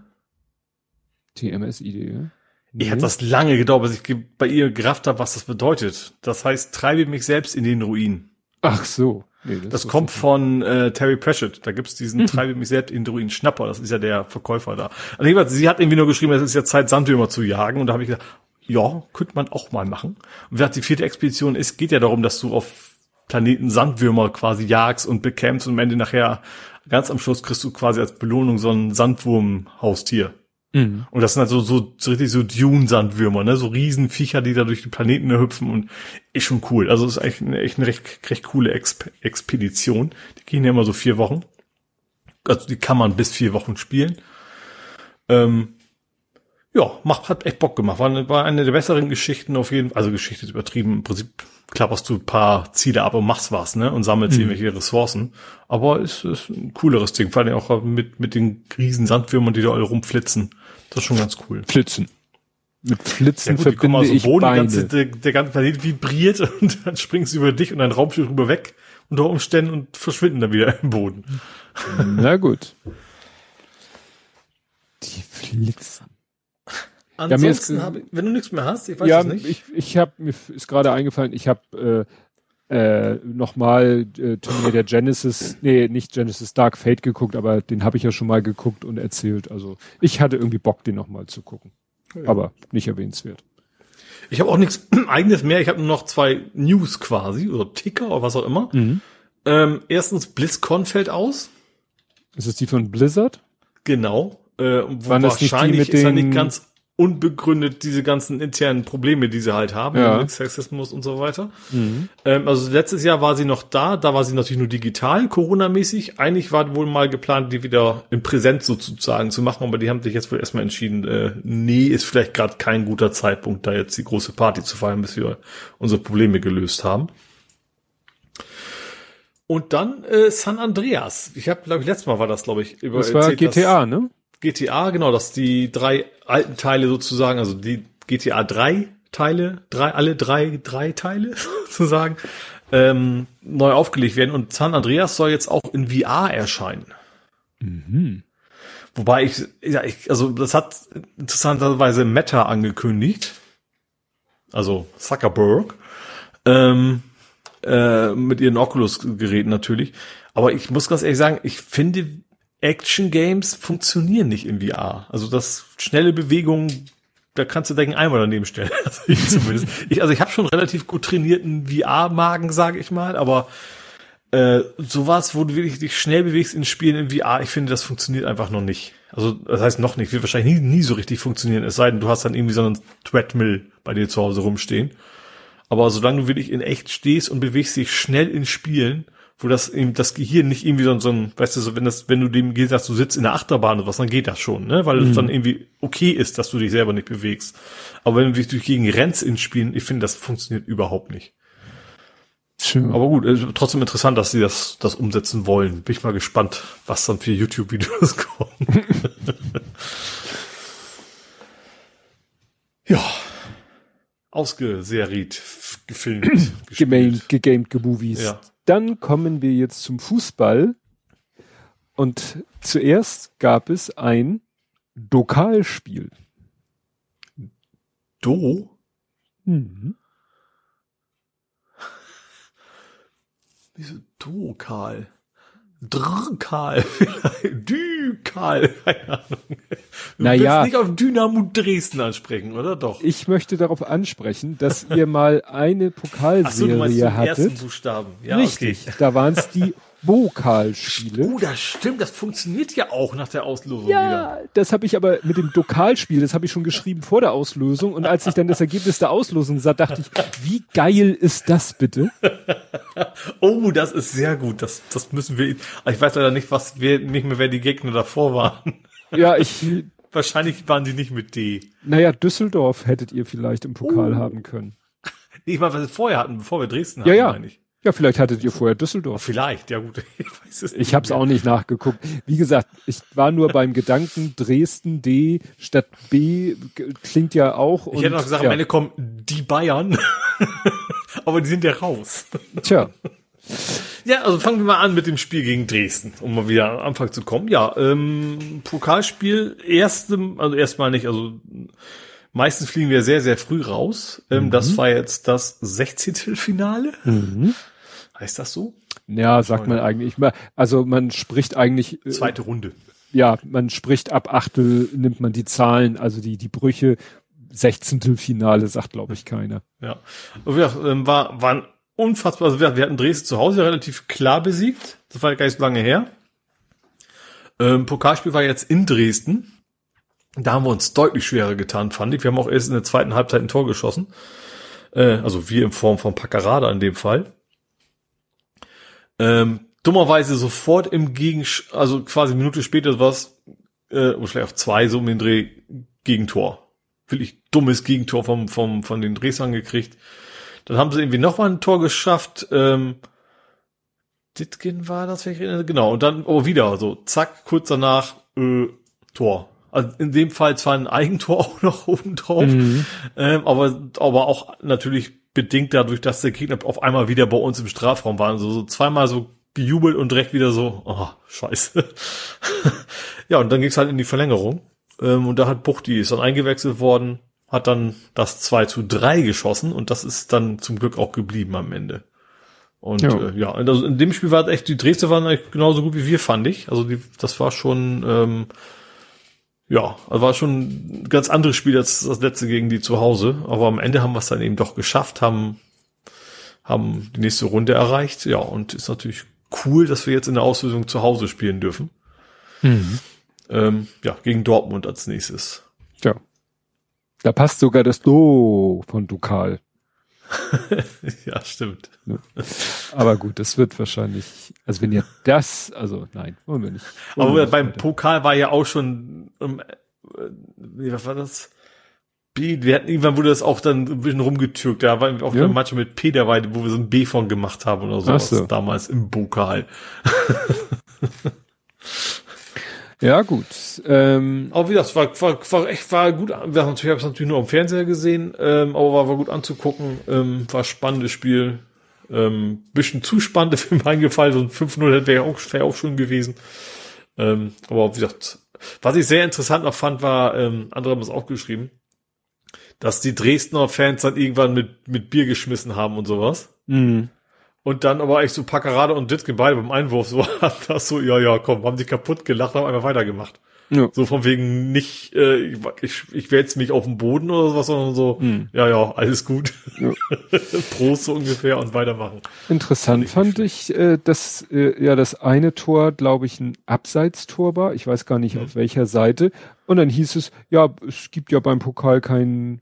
TMSIDR? Nee. Ich hatte das lange gedauert, bis ich bei ihr gerafft habe, was das bedeutet. Das heißt, treibe mich selbst in den Ruin. Ach so. Nee, das, das kommt von äh, Terry Pratchett. Da gibt's diesen mhm. Treibe mich selbst in den Ruin Schnapper. Das ist ja der Verkäufer da. Also, sie hat irgendwie nur geschrieben, es ist ja Zeit, Sandwürmer zu jagen. Und da habe ich gesagt, ja, könnte man auch mal machen. Und wer die vierte Expedition ist, geht ja darum, dass du auf Planeten Sandwürmer quasi jagst und bekämpfst und am Ende nachher ganz am Schluss kriegst du quasi als Belohnung so ein Sandwurm-Haustier. Mhm. Und das sind halt so, so, so richtig so Dune-Sandwürmer, ne? So Riesenviecher, die da durch die Planeten hüpfen und ist schon cool. Also es ist eigentlich eine, echt eine recht, recht coole Exp Expedition. Die gehen ja immer so vier Wochen. Also die kann man bis vier Wochen spielen. Ähm, ja, macht, hat echt Bock gemacht. War, war eine der besseren Geschichten auf jeden Fall. Also Geschichte ist übertrieben. Im Prinzip klapperst du ein paar Ziele ab und machst was, ne? Und sammelst mhm. irgendwelche Ressourcen. Aber es ist, ist ein cooleres Ding. Vor allem auch mit, mit den riesen Sandwürmern, die da alle rumflitzen. Das ist schon ganz cool. Flitzen. Mit Flitzen ja, gut, verbinde aus dem ich Boden, Beine. Ganze, der, der ganze Planet vibriert [LAUGHS] und dann springst du über dich und dein Raumschiff rüber weg unter Umständen und verschwinden dann wieder im Boden. Na gut. Die Flitzen. Ansonsten ja, habe wenn du nichts mehr hast, ich weiß ja, es nicht. Ich, ich habe mir ist gerade eingefallen, ich habe äh, äh, nochmal äh, Terminator Genesis, nee, nicht Genesis Dark Fate geguckt, aber den habe ich ja schon mal geguckt und erzählt. Also ich hatte irgendwie Bock, den nochmal zu gucken. Ja. Aber nicht erwähnenswert. Ich habe auch nichts [CLEARS THROAT] eigenes mehr. Ich habe nur noch zwei News quasi oder Ticker oder was auch immer. Mhm. Ähm, erstens, BlizzCon fällt aus. Ist es die von Blizzard? Genau. Äh, wo Waren wahrscheinlich ist er nicht ganz unbegründet diese ganzen internen Probleme, die sie halt haben, ja. Sexismus und so weiter. Mhm. Ähm, also letztes Jahr war sie noch da, da war sie natürlich nur digital, Corona-mäßig. Eigentlich war wohl mal geplant, die wieder in Präsenz sozusagen zu machen, aber die haben sich jetzt wohl erstmal entschieden, äh, nee, ist vielleicht gerade kein guter Zeitpunkt, da jetzt die große Party zu feiern, bis wir unsere Probleme gelöst haben. Und dann äh, San Andreas. Ich habe, glaube ich, letztes Mal war das, glaube ich, über Das war erzählt, GTA, ne? GTA, genau, dass die drei alten Teile sozusagen, also die GTA 3 Teile, drei, alle drei, drei Teile [LAUGHS] sozusagen, ähm, neu aufgelegt werden und San Andreas soll jetzt auch in VR erscheinen. Mhm. Wobei ich, ja, ich, also das hat interessanterweise Meta angekündigt, also Zuckerberg, ähm, äh, mit ihren Oculus-Geräten natürlich. Aber ich muss ganz ehrlich sagen, ich finde Action-Games funktionieren nicht in VR. Also das schnelle Bewegungen, da kannst du denken, einmal daneben stellen. [LAUGHS] Also ich zumindest. ich, also ich habe schon relativ gut trainierten VR-Magen, sage ich mal, aber äh, sowas, wo du wirklich dich schnell bewegst in Spielen in VR, ich finde, das funktioniert einfach noch nicht. Also das heißt noch nicht, wird wahrscheinlich nie, nie so richtig funktionieren, es sei denn, du hast dann irgendwie so einen Treadmill bei dir zu Hause rumstehen. Aber solange du wirklich in echt stehst und bewegst dich schnell in Spielen, wo das eben das Gehirn nicht irgendwie so, so ein, weißt du, so, wenn das, wenn du dem sagst, du sitzt in der Achterbahn oder was, dann geht das schon, ne? Weil mhm. es dann irgendwie okay ist, dass du dich selber nicht bewegst. Aber wenn du dich durch gegen rennst in Spielen, ich finde, das funktioniert überhaupt nicht. Schön. Aber gut, trotzdem interessant, dass sie das, das umsetzen wollen. Bin ich mal gespannt, was dann für YouTube-Videos [LAUGHS] kommen. ja. Ausgeseriert, gefilmt, gegamed, gegamed, gemovies. Ja dann kommen wir jetzt zum Fußball. Und zuerst gab es ein Dokalspiel. Do? Mhm. Wieso Dokal? Drkal, [LAUGHS] Dükal, keine Ahnung. Du naja, nicht auf Dynamo Dresden ansprechen, oder doch? Ich möchte darauf ansprechen, dass ihr mal eine Pokalserie Ach so, du meinst hattet. ersten Buchstaben. Ja, Richtig, okay. da waren es die [LAUGHS] Vokalspiele. Oh, das stimmt, das funktioniert ja auch nach der Auslosung ja, wieder. das habe ich aber mit dem Dokalspiel, das habe ich schon geschrieben vor der Auslosung und als ich dann das Ergebnis der Auslosung sah, dachte ich, wie geil ist das bitte? [LAUGHS] oh, das ist sehr gut. Das, das müssen wir. Ich weiß leider nicht, was wir nicht mehr, wer die Gegner davor waren. Ja, ich. [LAUGHS] Wahrscheinlich waren die nicht mit D. Naja, Düsseldorf hättet ihr vielleicht im Pokal uh. haben können. Nee, ich meine, was wir vorher hatten, bevor wir Dresden hatten, ja, ja. meine ich. Ja, vielleicht hattet ihr vorher Düsseldorf. Vielleicht, ja gut. [LAUGHS] Ich, weiß es ich habe es auch nicht nachgeguckt. Wie gesagt, ich war nur beim Gedanken, Dresden D statt B klingt ja auch. Ich und, hätte noch gesagt, ja. am Ende kommen die Bayern. [LAUGHS] Aber die sind ja raus. Tja. Ja, also fangen wir mal an mit dem Spiel gegen Dresden, um mal wieder am Anfang zu kommen. Ja, ähm, Pokalspiel, erste, also erstmal nicht, also meistens fliegen wir sehr, sehr früh raus. Ähm, mhm. Das war jetzt das 16. Finale. Mhm. Heißt das so? Ja, sagt man eigentlich. Also man spricht eigentlich. Äh, Zweite Runde. Ja, man spricht ab Achtel, nimmt man die Zahlen, also die, die Brüche. 16. Finale sagt, glaube ich, keiner. Ja. Und wir, ähm, war, waren unfassbar, also wir, wir hatten Dresden zu Hause relativ klar besiegt. Das war gar nicht so lange her. Ähm, Pokalspiel war jetzt in Dresden. Da haben wir uns deutlich schwerer getan, fand ich. Wir haben auch erst in der zweiten Halbzeit ein Tor geschossen. Äh, also wir in Form von Paccarada in dem Fall. Ähm, dummerweise sofort im Gegen, also quasi eine Minute später was, äh, oder vielleicht auch zwei so um den Dreh Gegentor. Wirklich dummes Gegentor vom, vom, von den Dresdern gekriegt. Dann haben sie irgendwie noch mal ein Tor geschafft. Ähm, Ditkin war das, genau. Und dann oh, wieder so, zack, kurz danach äh, Tor. Also in dem Fall zwar ein Eigentor [LAUGHS] auch noch oben drauf, mhm. ähm, aber, aber auch natürlich bedingt dadurch, dass der Gegner auf einmal wieder bei uns im Strafraum war. Also so zweimal so gejubelt und direkt wieder so, oh, scheiße. [LAUGHS] ja, und dann ging's halt in die Verlängerung. Ähm, und da hat Buchti ist dann eingewechselt worden, hat dann das 2 zu 3 geschossen und das ist dann zum Glück auch geblieben am Ende. Und ja, äh, ja also in dem Spiel war echt, die Dresdner waren eigentlich genauso gut wie wir, fand ich. Also die, das war schon, ähm, ja, also war schon ein ganz anderes Spiel als das letzte gegen die zu Hause. Aber am Ende haben wir es dann eben doch geschafft, haben, haben die nächste Runde erreicht. Ja, und ist natürlich cool, dass wir jetzt in der Auslösung zu Hause spielen dürfen. Mhm. Ähm, ja, gegen Dortmund als nächstes. Ja. Da passt sogar das Do von Dukal. [LAUGHS] ja, stimmt. Aber gut, das wird wahrscheinlich, also wenn ihr das, also nein, wollen wir nicht. Wollen Aber wir beim weiter. Pokal war ja auch schon, um, äh, wie was war das? B, wir hatten irgendwann wurde das auch dann ein bisschen rumgetürkt. Da war auch ja. manchmal mit P dabei, wo wir so ein B von gemacht haben oder sowas so. damals im Pokal. [LAUGHS] Ja, gut. Ähm, aber wie das war, war, war echt war gut. Wir haben natürlich, habe es natürlich nur am Fernseher gesehen, ähm, aber war, war gut anzugucken. Ähm, war spannendes Spiel. Ähm, bisschen zu spannend [LAUGHS] für meinen Gefallen. So ein 5-0 wäre auch, wär auch schon gewesen. Ähm, aber wie gesagt, was ich sehr interessant noch fand, war, ähm, andere haben es auch geschrieben, dass die Dresdner Fans dann irgendwann mit, mit Bier geschmissen haben und sowas. Mhm. Und dann aber echt so Packerade und Ditke beide beim Einwurf so [LAUGHS] haben das so, ja, ja, komm, haben die kaputt gelacht, haben einfach weitergemacht. Ja. So von wegen nicht, äh, ich, ich wälze mich auf den Boden oder sowas, sondern so, mhm. ja, ja, alles gut. Ja. [LAUGHS] Prost so ungefähr und weitermachen. Interessant fand ich, äh, dass äh, ja das eine Tor, glaube ich, ein Abseitstor war. Ich weiß gar nicht mhm. auf welcher Seite. Und dann hieß es, ja, es gibt ja beim Pokal keinen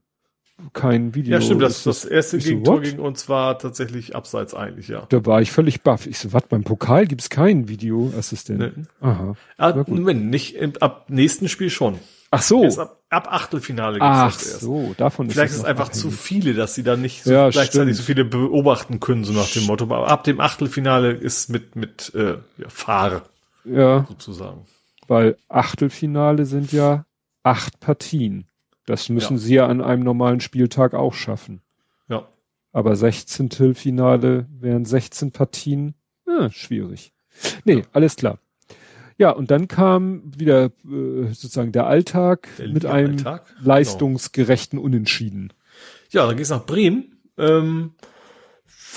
kein Video. Ja, stimmt, das, das erste Gegentor so, gegen uns war tatsächlich abseits eigentlich, ja. Da war ich völlig baff. Ich so, was, beim Pokal gibt's keinen Videoassistenten? Nee. Aha. Ah, Moment, nicht im, ab nächsten Spiel schon. Ach so. ab, ab Achtelfinale gibt's Ach das erst. so, davon Vielleicht ist es einfach abhängig. zu viele, dass sie da nicht so ja, gleichzeitig stimmt. so viele beobachten können, so nach dem Motto. Aber ab dem Achtelfinale ist mit, mit äh, ja, Fahre. Ja. Sozusagen. Weil Achtelfinale sind ja acht Partien. Das müssen ja. sie ja an einem normalen Spieltag auch schaffen. Ja. Aber 16. Finale wären 16 Partien, ja, schwierig. Nee, ja. alles klar. Ja, und dann kam wieder äh, sozusagen der Alltag der mit einem Alltag? Genau. leistungsgerechten Unentschieden. Ja, dann geht's nach Bremen. Ähm,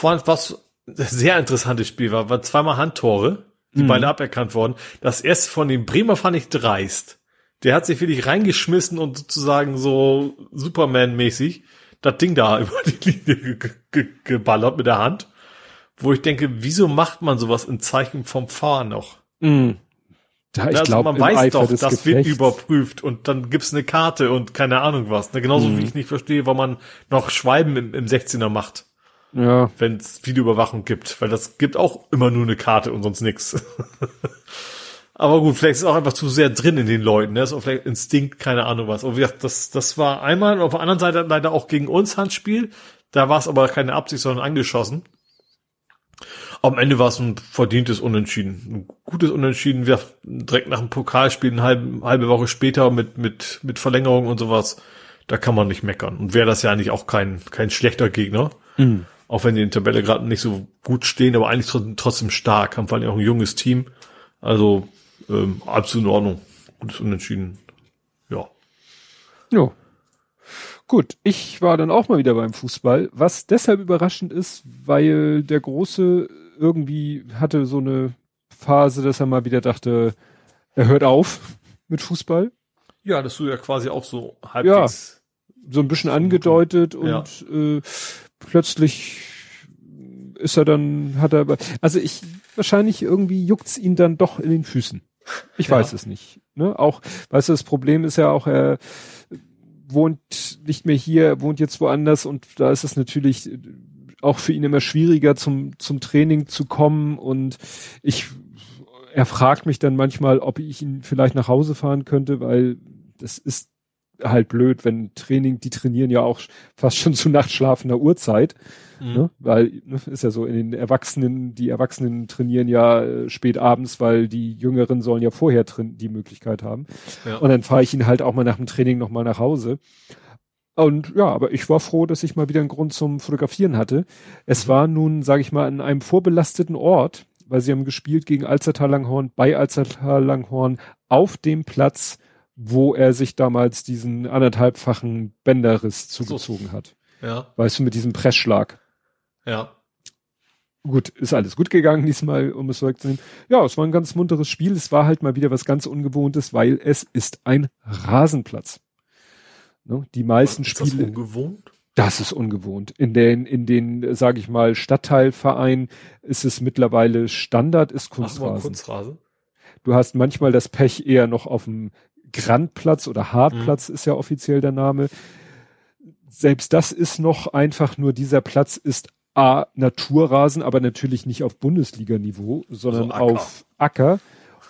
was sehr interessantes Spiel war, war zweimal Handtore, die mhm. beide aberkannt worden. Das erste von den Bremer fand ich dreist der hat sich wirklich reingeschmissen und sozusagen so Superman-mäßig das Ding da [LAUGHS] über die Linie ge ge geballert mit der Hand. Wo ich denke, wieso macht man sowas in Zeichen vom Fahren noch? Mm. Ja, ich also glaub, man weiß Eifer doch, das Gefechts. wird überprüft und dann gibt's eine Karte und keine Ahnung was. Ne, genauso mm. wie ich nicht verstehe, warum man noch Schweiben im, im 16er macht. Ja. Wenn es Videoüberwachung gibt, weil das gibt auch immer nur eine Karte und sonst nix. [LAUGHS] Aber gut, vielleicht ist es auch einfach zu sehr drin in den Leuten. Ne? ist auch vielleicht Instinkt, keine Ahnung was. Aber wie gesagt, das, das war einmal und auf der anderen Seite leider auch gegen uns Handspiel. Da war es aber keine Absicht, sondern angeschossen. Am Ende war es ein verdientes Unentschieden. Ein gutes Unentschieden. Wir direkt nach dem Pokalspiel eine halbe, halbe Woche später mit, mit, mit Verlängerung und sowas. Da kann man nicht meckern. Und wäre das ja eigentlich auch kein, kein schlechter Gegner. Mhm. Auch wenn die in der Tabelle gerade nicht so gut stehen, aber eigentlich trotzdem stark. Haben vor allem auch ein junges Team. Also ähm, absolut in Ordnung. Gutes Unentschieden. Ja. Ja. Gut, ich war dann auch mal wieder beim Fußball, was deshalb überraschend ist, weil der Große irgendwie hatte so eine Phase, dass er mal wieder dachte, er hört auf mit Fußball. Ja, das du ja quasi auch so halbwegs. Ja, so ein bisschen angedeutet und ja. äh, plötzlich ist er dann, hat er, also ich, wahrscheinlich irgendwie juckt's ihn dann doch in den Füßen. Ich ja. weiß es nicht. Ne? Auch, weißt du, das Problem ist ja auch, er wohnt nicht mehr hier, wohnt jetzt woanders und da ist es natürlich auch für ihn immer schwieriger zum, zum Training zu kommen und ich, er fragt mich dann manchmal, ob ich ihn vielleicht nach Hause fahren könnte, weil das ist halt blöd, wenn Training, die trainieren ja auch fast schon zu nachtschlafender Uhrzeit. Mhm. Ne? Weil, ne, ist ja so, in den Erwachsenen, die Erwachsenen trainieren ja äh, spät abends, weil die Jüngeren sollen ja vorher die Möglichkeit haben. Ja. Und dann fahre ich ihn halt auch mal nach dem Training nochmal nach Hause. Und ja, aber ich war froh, dass ich mal wieder einen Grund zum Fotografieren hatte. Es mhm. war nun, sage ich mal, an einem vorbelasteten Ort, weil sie haben gespielt gegen Alzertal Langhorn, bei Alzertal Langhorn, auf dem Platz, wo er sich damals diesen anderthalbfachen Bänderriss zugezogen so. hat. Ja. Weißt du, mit diesem Pressschlag. Ja. gut, ist alles gut gegangen diesmal, um es wegzunehmen. Ja, es war ein ganz munteres Spiel. Es war halt mal wieder was ganz Ungewohntes, weil es ist ein Rasenplatz. Ne? Die meisten ist Spiele. Das ungewohnt? Das ist ungewohnt. In den, in den, sage ich mal, Stadtteilvereinen ist es mittlerweile Standard, ist Kunstrasen. Ach, Kunstrasen. Du hast manchmal das Pech eher noch auf dem Grandplatz oder Hartplatz mhm. ist ja offiziell der Name. Selbst das ist noch einfach nur dieser Platz ist A, Naturrasen, aber natürlich nicht auf Bundesliga-Niveau, sondern also Acker. auf Acker.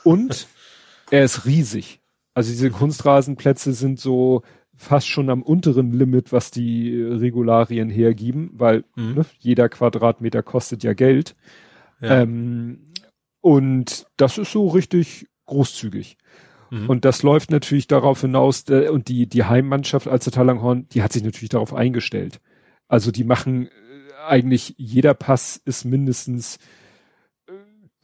Und [LAUGHS] er ist riesig. Also diese mhm. Kunstrasenplätze sind so fast schon am unteren Limit, was die Regularien hergeben, weil mhm. ne, jeder Quadratmeter kostet ja Geld. Ja. Ähm, und das ist so richtig großzügig. Mhm. Und das läuft natürlich darauf hinaus, äh, und die, die Heimmannschaft als der Talanghorn, die hat sich natürlich darauf eingestellt. Also die machen eigentlich jeder Pass ist mindestens,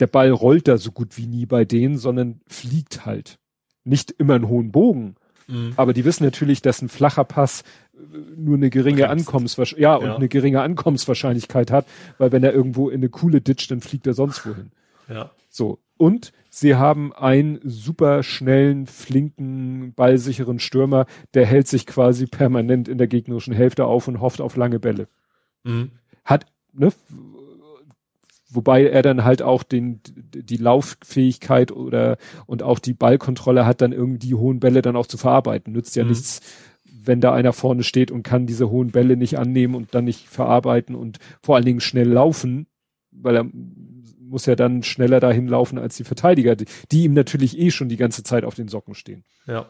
der Ball rollt da so gut wie nie bei denen, sondern fliegt halt. Nicht immer einen hohen Bogen. Mhm. Aber die wissen natürlich, dass ein flacher Pass äh, nur eine geringe Ankommenswahrscheinlichkeit, ja, und ja. eine geringe Ankommenswahrscheinlichkeit hat, weil wenn er irgendwo in eine Kuhle ditcht, dann fliegt er sonst wohin. Ja. So. Und sie haben einen super schnellen, flinken, ballsicheren Stürmer, der hält sich quasi permanent in der gegnerischen Hälfte auf und hofft auf lange Bälle. Mhm hat, ne, wobei er dann halt auch den, die Lauffähigkeit oder, und auch die Ballkontrolle hat, dann irgendwie die hohen Bälle dann auch zu verarbeiten. Nützt ja mhm. nichts, wenn da einer vorne steht und kann diese hohen Bälle nicht annehmen und dann nicht verarbeiten und vor allen Dingen schnell laufen, weil er muss ja dann schneller dahin laufen als die Verteidiger, die, die ihm natürlich eh schon die ganze Zeit auf den Socken stehen. Ja.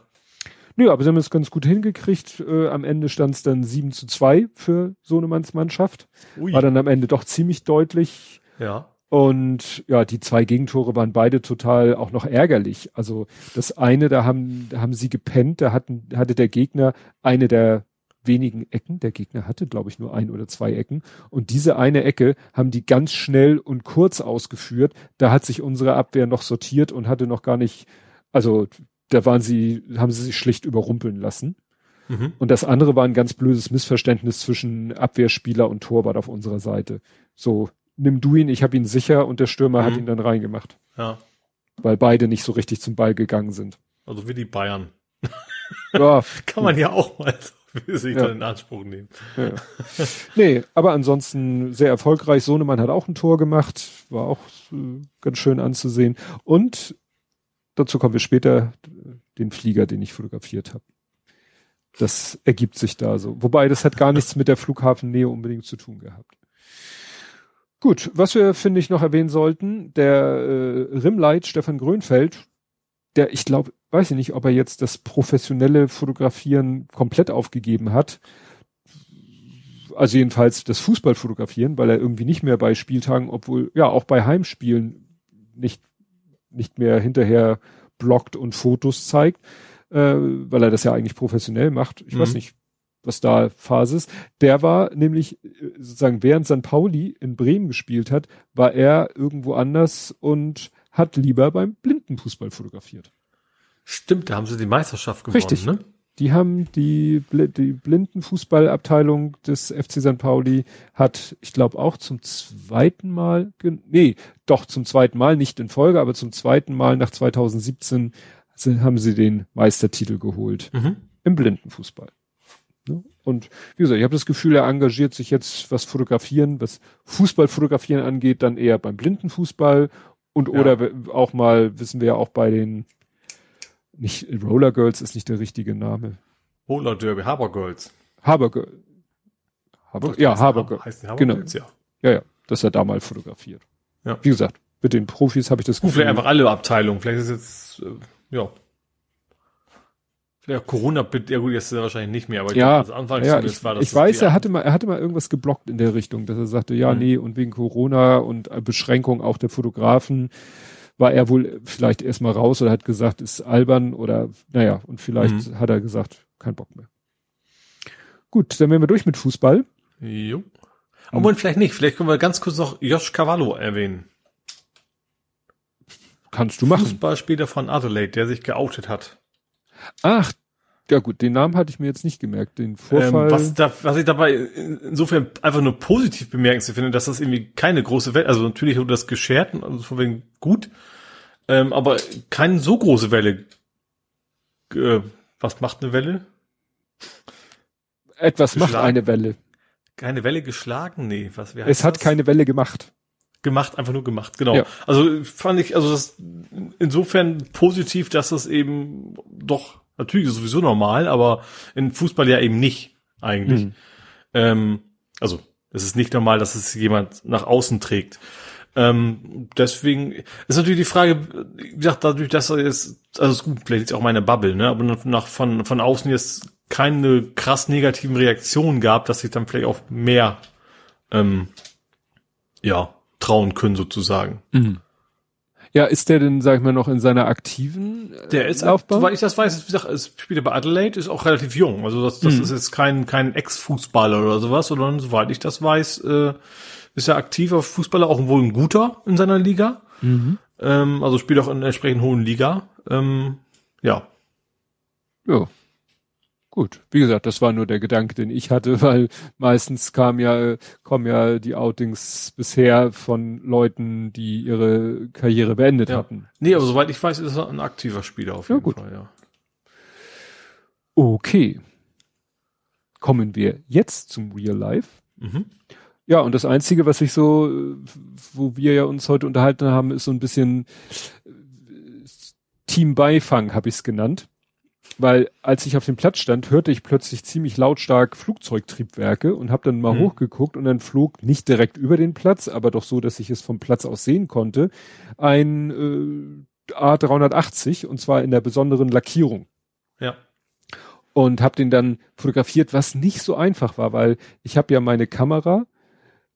Nö, aber sie haben es ganz gut hingekriegt. Äh, am Ende stand es dann 7 zu 2 für Sohnemanns Mannschaft. Ui. War dann am Ende doch ziemlich deutlich. Ja. Und ja, die zwei Gegentore waren beide total auch noch ärgerlich. Also das eine, da haben, da haben sie gepennt, da hatten, hatte der Gegner eine der wenigen Ecken. Der Gegner hatte, glaube ich, nur ein oder zwei Ecken. Und diese eine Ecke haben die ganz schnell und kurz ausgeführt. Da hat sich unsere Abwehr noch sortiert und hatte noch gar nicht, also da waren sie, haben sie sich schlicht überrumpeln lassen. Mhm. Und das andere war ein ganz blödes Missverständnis zwischen Abwehrspieler und Torwart auf unserer Seite. So, nimm du ihn, ich habe ihn sicher und der Stürmer mhm. hat ihn dann reingemacht. Ja. Weil beide nicht so richtig zum Ball gegangen sind. Also wie die Bayern. Ja. [LAUGHS] Kann man ja auch mal [LAUGHS] für sich ja. dann in Anspruch nehmen. Ja. [LAUGHS] nee, aber ansonsten sehr erfolgreich. Sohnemann hat auch ein Tor gemacht, war auch äh, ganz schön anzusehen. Und dazu kommen wir später, den Flieger, den ich fotografiert habe. Das ergibt sich da so. Wobei, das hat gar nichts mit der Flughafennähe unbedingt zu tun gehabt. Gut, was wir, finde ich, noch erwähnen sollten, der äh, Rimleit, Stefan Grönfeld, der, ich glaube, weiß ich nicht, ob er jetzt das professionelle Fotografieren komplett aufgegeben hat. Also jedenfalls das Fußballfotografieren, weil er irgendwie nicht mehr bei Spieltagen, obwohl, ja, auch bei Heimspielen nicht nicht mehr hinterher blockt und Fotos zeigt, äh, weil er das ja eigentlich professionell macht. Ich mhm. weiß nicht, was da Phase ist. Der war nämlich äh, sozusagen während St. Pauli in Bremen gespielt hat, war er irgendwo anders und hat lieber beim Blindenfußball fotografiert. Stimmt, da haben sie die Meisterschaft gewonnen, Richtig. ne? Die haben die, die Blindenfußballabteilung des FC St. Pauli hat, ich glaube auch zum zweiten Mal, nee, doch zum zweiten Mal, nicht in Folge, aber zum zweiten Mal nach 2017 sind, haben sie den Meistertitel geholt mhm. im Blindenfußball. Ne? Und wie gesagt, ich habe das Gefühl, er engagiert sich jetzt, was Fotografieren, was Fußballfotografieren angeht, dann eher beim Blindenfußball und ja. oder auch mal, wissen wir ja auch bei den nicht Roller Girls ist nicht der richtige Name. Roller Derby, Harbor Girls. Harbor Girls. Ja, Harbor Girls. Heißt Harbor genau. Girls, ja. Ja, ja. Das hat er da mal fotografiert. Ja. Wie gesagt, mit den Profis habe ich das Gefühl. Vielleicht einfach alle Abteilungen. Vielleicht ist jetzt, äh, ja. Ja, Corona, ja gut, jetzt ist er wahrscheinlich nicht mehr, aber ja, glaub, Anfang ja, ich, war das. Ich weiß, er hatte mal, er hatte mal irgendwas geblockt in der Richtung, dass er sagte, ja, mhm. nee, und wegen Corona und Beschränkung auch der Fotografen war er wohl vielleicht erstmal raus oder hat gesagt, ist albern oder naja, und vielleicht mhm. hat er gesagt, kein Bock mehr. Gut, dann wären wir durch mit Fußball. Jo. Aber vielleicht nicht. Vielleicht können wir ganz kurz noch Josh Cavallo erwähnen. Kannst du machen. Fußballspieler von Adelaide, der sich geoutet hat. Ach, Ja gut, den Namen hatte ich mir jetzt nicht gemerkt. Den Vorfall. Ähm, was, da, was ich dabei insofern einfach nur positiv bemerkenswert finde, dass das irgendwie keine große Welle, also natürlich wurde das geschert, also von wegen gut, ähm, aber keine so große Welle. Äh, was macht eine Welle? Etwas macht eine Welle. Keine Welle geschlagen? Nee, was wäre Es hat das? keine Welle gemacht. Gemacht, einfach nur gemacht, genau. Ja. Also fand ich, also das insofern positiv, dass das eben doch Natürlich ist es sowieso normal, aber in Fußball ja eben nicht eigentlich. Mhm. Ähm, also es ist nicht normal, dass es jemand nach außen trägt. Ähm, deswegen ist natürlich die Frage, wie gesagt, dadurch, dass er jetzt, also ist gut, vielleicht ist auch meine Bubble, ne, aber nach, von, von außen jetzt keine krass negativen Reaktionen gab, dass sich dann vielleicht auch mehr, ähm, ja, trauen können sozusagen. Mhm. Ja, ist der denn, sag ich mal, noch in seiner aktiven äh, Der ist, Laufbahn? Soweit ich das weiß, wie gesagt, es spielt er bei Adelaide, ist auch relativ jung. Also das, das mhm. ist jetzt kein, kein Ex-Fußballer oder sowas, sondern soweit ich das weiß, äh, ist er aktiver Fußballer, auch wohl ein guter in seiner Liga. Mhm. Ähm, also spielt auch in einer entsprechend hohen Liga. Ähm, ja. Ja. Gut, wie gesagt, das war nur der Gedanke, den ich hatte, [LAUGHS] weil meistens kam ja, kommen ja die Outings bisher von Leuten, die ihre Karriere beendet ja. hatten. Nee, aber soweit ich weiß, ist er ein aktiver Spieler auf jeden ja, gut. Fall, ja. Okay. Kommen wir jetzt zum Real Life. Mhm. Ja, und das Einzige, was ich so, wo wir ja uns heute unterhalten haben, ist so ein bisschen Team Beifang, habe ich es genannt weil als ich auf dem Platz stand, hörte ich plötzlich ziemlich lautstark Flugzeugtriebwerke und habe dann mal mhm. hochgeguckt und dann flog nicht direkt über den Platz, aber doch so, dass ich es vom Platz aus sehen konnte, ein äh, A380 und zwar in der besonderen Lackierung. Ja. Und habe den dann fotografiert, was nicht so einfach war, weil ich habe ja meine Kamera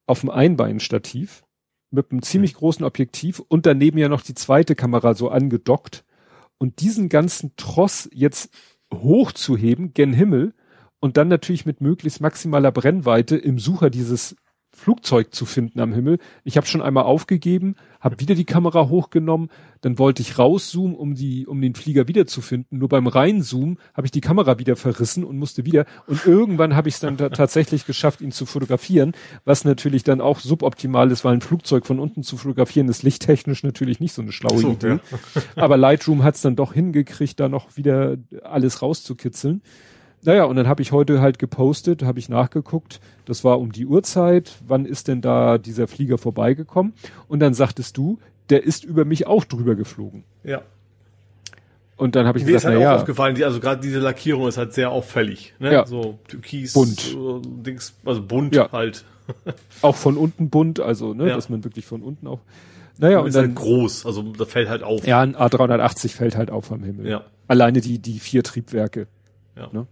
auf dem Einbeinstativ mit einem ziemlich mhm. großen Objektiv und daneben ja noch die zweite Kamera so angedockt und diesen ganzen Tross jetzt hochzuheben, gen Himmel und dann natürlich mit möglichst maximaler Brennweite im Sucher dieses Flugzeug zu finden am Himmel. Ich habe schon einmal aufgegeben, habe wieder die Kamera hochgenommen, dann wollte ich rauszoomen, um die, um den Flieger wiederzufinden. Nur beim Reinzoomen habe ich die Kamera wieder verrissen und musste wieder. Und irgendwann habe ich es dann tatsächlich geschafft, ihn zu fotografieren, was natürlich dann auch suboptimal ist, weil ein Flugzeug von unten zu fotografieren ist lichttechnisch natürlich nicht so eine schlaue so, Idee. Ja. Aber Lightroom hat es dann doch hingekriegt, da noch wieder alles rauszukitzeln. Naja, und dann habe ich heute halt gepostet, habe ich nachgeguckt, das war um die Uhrzeit, wann ist denn da dieser Flieger vorbeigekommen? Und dann sagtest du, der ist über mich auch drüber geflogen. Ja. Und dann habe ich Mir gesagt, ist halt na, auch aufgefallen, die, also gerade diese Lackierung ist halt sehr auffällig. Ne? Ja. So türkis, bunt. Dings, also bunt ja. halt. [LAUGHS] auch von unten bunt, also ne, ja. dass man wirklich von unten auch. Naja, und, und ist dann, halt groß, also da fällt halt auf. Ja, ein A380 fällt halt auf am Himmel. Ja. Alleine die die vier Triebwerke. Ja. Ne?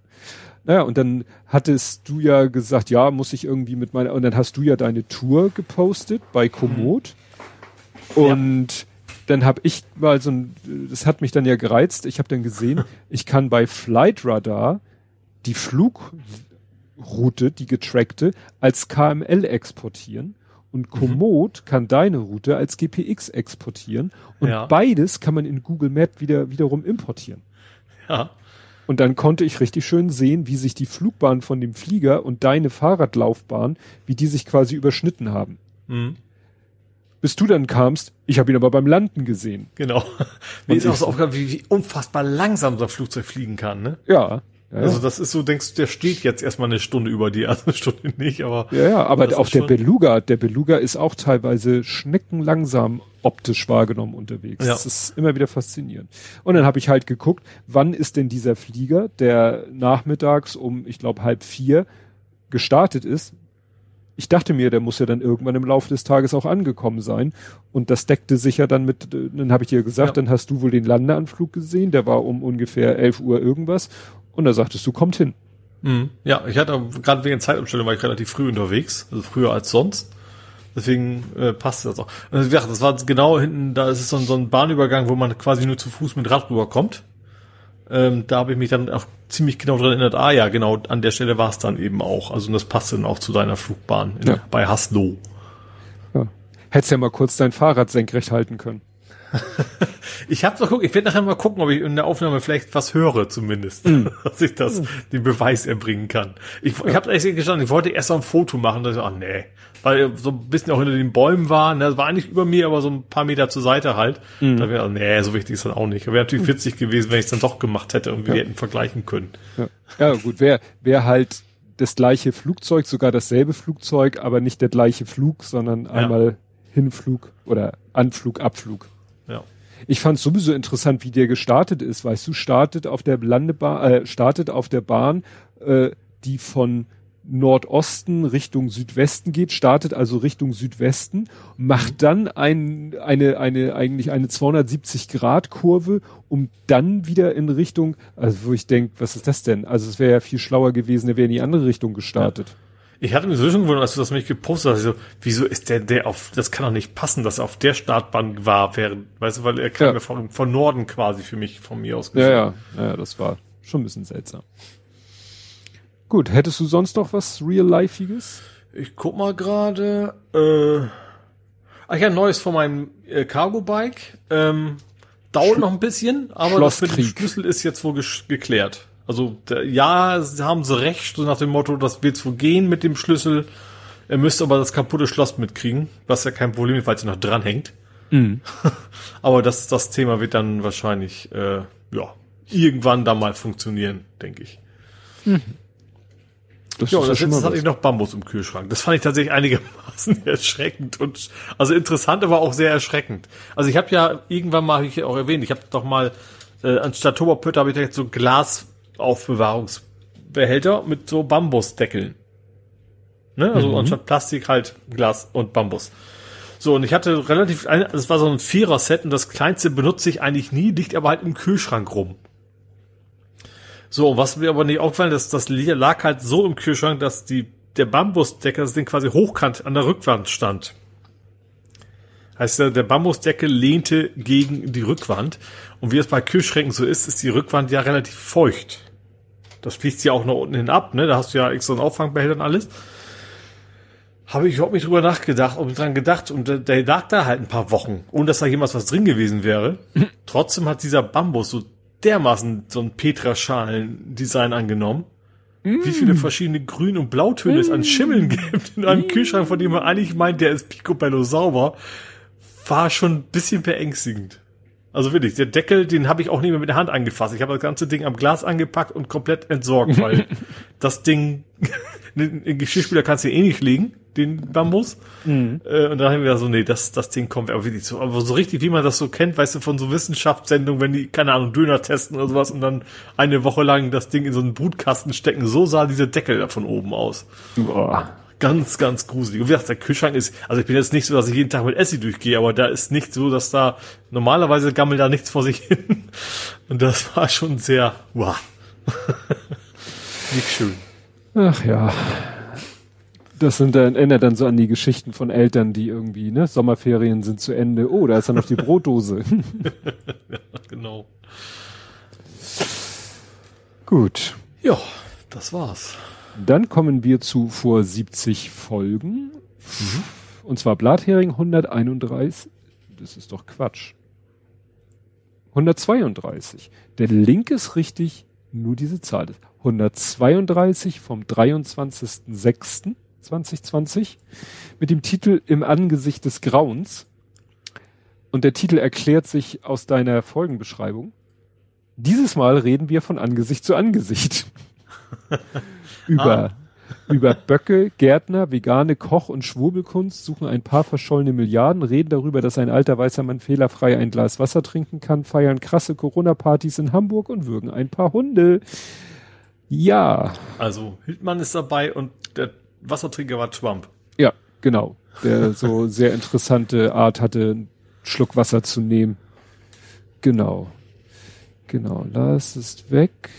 Naja, und dann hattest du ja gesagt, ja, muss ich irgendwie mit meiner, und dann hast du ja deine Tour gepostet bei Komoot. Mhm. Und ja. dann habe ich mal so ein, das hat mich dann ja gereizt, ich habe dann gesehen, [LAUGHS] ich kann bei Flight Radar die Flugroute, die getrackte, als KML exportieren. Und mhm. Komoot mhm. kann deine Route als GPX exportieren. Und ja. beides kann man in Google Map wieder, wiederum importieren. Ja. Und dann konnte ich richtig schön sehen, wie sich die Flugbahn von dem Flieger und deine Fahrradlaufbahn, wie die sich quasi überschnitten haben. Mhm. Bis du dann kamst, ich habe ihn aber beim Landen gesehen. Genau. [LAUGHS] Mir ist auch so aufgefallen, wie, wie unfassbar langsam so ein Flugzeug fliegen kann, ne? Ja. Ja, also das ist so, denkst der steht jetzt erstmal eine Stunde über die erste [LAUGHS] Stunde nicht, aber. Ja, ja, aber auch der Beluga, der Beluga ist auch teilweise schneckenlangsam optisch wahrgenommen unterwegs. Ja. Das ist immer wieder faszinierend. Und dann habe ich halt geguckt, wann ist denn dieser Flieger, der nachmittags um, ich glaube, halb vier gestartet ist. Ich dachte mir, der muss ja dann irgendwann im Laufe des Tages auch angekommen sein. Und das deckte sich ja dann mit, dann habe ich dir gesagt, ja. dann hast du wohl den Landeanflug gesehen, der war um ungefähr elf Uhr irgendwas. Und da sagtest du, kommt hin. Mhm. Ja, ich hatte gerade wegen Zeitumstellung war ich relativ früh unterwegs, also früher als sonst. Deswegen äh, passt das auch. Also, ja, das war genau hinten, da ist es so ein, so ein Bahnübergang, wo man quasi nur zu Fuß mit Rad rüberkommt. Ähm, da habe ich mich dann auch ziemlich genau dran erinnert, ah ja, genau, an der Stelle war es dann eben auch. Also das passt dann auch zu deiner Flugbahn in, ja. bei Haslo. Ja. Hättest ja mal kurz dein Fahrrad senkrecht halten können. Ich habe noch gucken, ich werde nachher mal gucken, ob ich in der Aufnahme vielleicht was höre, zumindest, mm. [LAUGHS] dass ich das, den Beweis erbringen kann. Ich, ja. ich habe echt gestanden, ich wollte erst noch ein Foto machen, dass ich, ach nee, weil so ein bisschen auch hinter den Bäumen war, ne, das war eigentlich über mir, aber so ein paar Meter zur Seite halt. Mm. Da wäre, nee, so wichtig ist das auch nicht. Wäre natürlich mm. witzig gewesen, wenn ich es dann doch gemacht hätte und wir ja. hätten vergleichen können. Ja, ja gut, wer, wer halt das gleiche Flugzeug, sogar dasselbe Flugzeug, aber nicht der gleiche Flug, sondern einmal Hinflug oder Anflug, Abflug. Ich fand sowieso interessant, wie der gestartet ist. Weißt du, startet auf der Landebahn, äh, startet auf der Bahn, äh, die von Nordosten Richtung Südwesten geht, startet also Richtung Südwesten, macht mhm. dann ein, eine, eine, eigentlich eine 270 Grad Kurve, um dann wieder in Richtung, also wo ich denke, was ist das denn? Also es wäre ja viel schlauer gewesen, er wäre in die andere Richtung gestartet. Ja. Ich hatte mir so schon gewundert, als du das mich gepostet hast, so, wieso ist der, der auf, das kann doch nicht passen, dass er auf der Startbahn war, während, weißt du, weil er kam ja. von, von Norden quasi für mich, von mir aus gesehen. Ja, ja, ja, das war schon ein bisschen seltsam. Gut, hättest du sonst noch was Real-Lifeiges? Ich guck mal gerade, äh, ach ja, Neues von meinem äh, Cargo-Bike, ähm, dauert Sch noch ein bisschen, aber das mit dem Schlüssel ist jetzt wohl geklärt. Also ja, haben sie recht, so nach dem Motto, das wird wohl gehen mit dem Schlüssel. Er müsste aber das kaputte Schloss mitkriegen, was ja kein Problem ist, weil es noch dranhängt. Mhm. [LAUGHS] aber das, das Thema wird dann wahrscheinlich äh, ja irgendwann da mal funktionieren, denke ich. Mhm. Das ja, und das letzte hatte ich noch Bambus im Kühlschrank. Das fand ich tatsächlich einigermaßen [LAUGHS] erschreckend und also interessant, aber auch sehr erschreckend. Also ich habe ja irgendwann mal, hab ich auch erwähnt, ich habe doch mal äh, anstatt Toberpötter habe ich da jetzt so Glas Aufbewahrungsbehälter mit so Bambusdeckeln. Ne? Also mhm. anstatt Plastik halt Glas und Bambus. So, und ich hatte relativ, das war so ein Vierer-Set und das kleinste benutze ich eigentlich nie, liegt aber halt im Kühlschrank rum. So, was mir aber nicht aufgefallen ist, das lag halt so im Kühlschrank, dass die, der Bambusdeckel, das Ding quasi hochkant an der Rückwand stand. Heißt, der, der Bambusdeckel lehnte gegen die Rückwand. Und wie es bei Kühlschränken so ist, ist die Rückwand ja relativ feucht. Das fließt ja auch nach unten hin ab, ne? Da hast du ja extra einen Auffangbehälter und alles. Habe ich überhaupt nicht drüber nachgedacht und dran gedacht und der, der lag da halt ein paar Wochen, ohne dass da jemals was drin gewesen wäre. [LAUGHS] Trotzdem hat dieser Bambus so dermaßen so ein Petraschalen-Design angenommen. Mm. Wie viele verschiedene Grün- und Blautöne mm. es an Schimmeln gibt in einem mm. Kühlschrank, von dem man eigentlich meint, der ist picobello sauber, war schon ein bisschen beängstigend. Also wirklich, der Deckel, den habe ich auch nicht mehr mit der Hand angefasst. Ich habe das ganze Ding am Glas angepackt und komplett entsorgt, weil [LAUGHS] das Ding, [LAUGHS] in Geschirrspüler kannst du eh nicht legen, den Bambus. Mhm. Äh, und dann haben wir so, nee, das, das Ding kommt aber wirklich so, aber so richtig, wie man das so kennt, weißt du, von so Wissenschaftssendungen, wenn die, keine Ahnung, Döner testen oder sowas und dann eine Woche lang das Ding in so einen Brutkasten stecken, so sah dieser Deckel da von oben aus. Boah ganz, ganz gruselig. Und wie gesagt, der Kühlschrank ist, also ich bin jetzt nicht so, dass ich jeden Tag mit Essi durchgehe, aber da ist nicht so, dass da, normalerweise gammelt da nichts vor sich hin. Und das war schon sehr, wow. nicht schön. Ach ja. Das sind dann, erinnert dann so an die Geschichten von Eltern, die irgendwie, ne, Sommerferien sind zu Ende. Oh, da ist dann noch die Brotdose. [LAUGHS] ja, genau. Gut. Ja, das war's. Dann kommen wir zu vor 70 Folgen. Mhm. Und zwar Blathering 131. Das ist doch Quatsch. 132. Der Link ist richtig, nur diese Zahl. 132 vom 23.06.2020 mit dem Titel Im Angesicht des Grauens. Und der Titel erklärt sich aus deiner Folgenbeschreibung. Dieses Mal reden wir von Angesicht zu Angesicht. [LAUGHS] über, ah. über Böcke, Gärtner, vegane Koch- und Schwurbelkunst, suchen ein paar verschollene Milliarden, reden darüber, dass ein alter weißer Mann fehlerfrei ein Glas Wasser trinken kann, feiern krasse Corona-Partys in Hamburg und würgen ein paar Hunde. Ja. Also Hildmann ist dabei und der Wassertrinker war Trump. Ja, genau. Der so sehr interessante Art hatte, einen Schluck Wasser zu nehmen. Genau. Genau, Lars ist weg.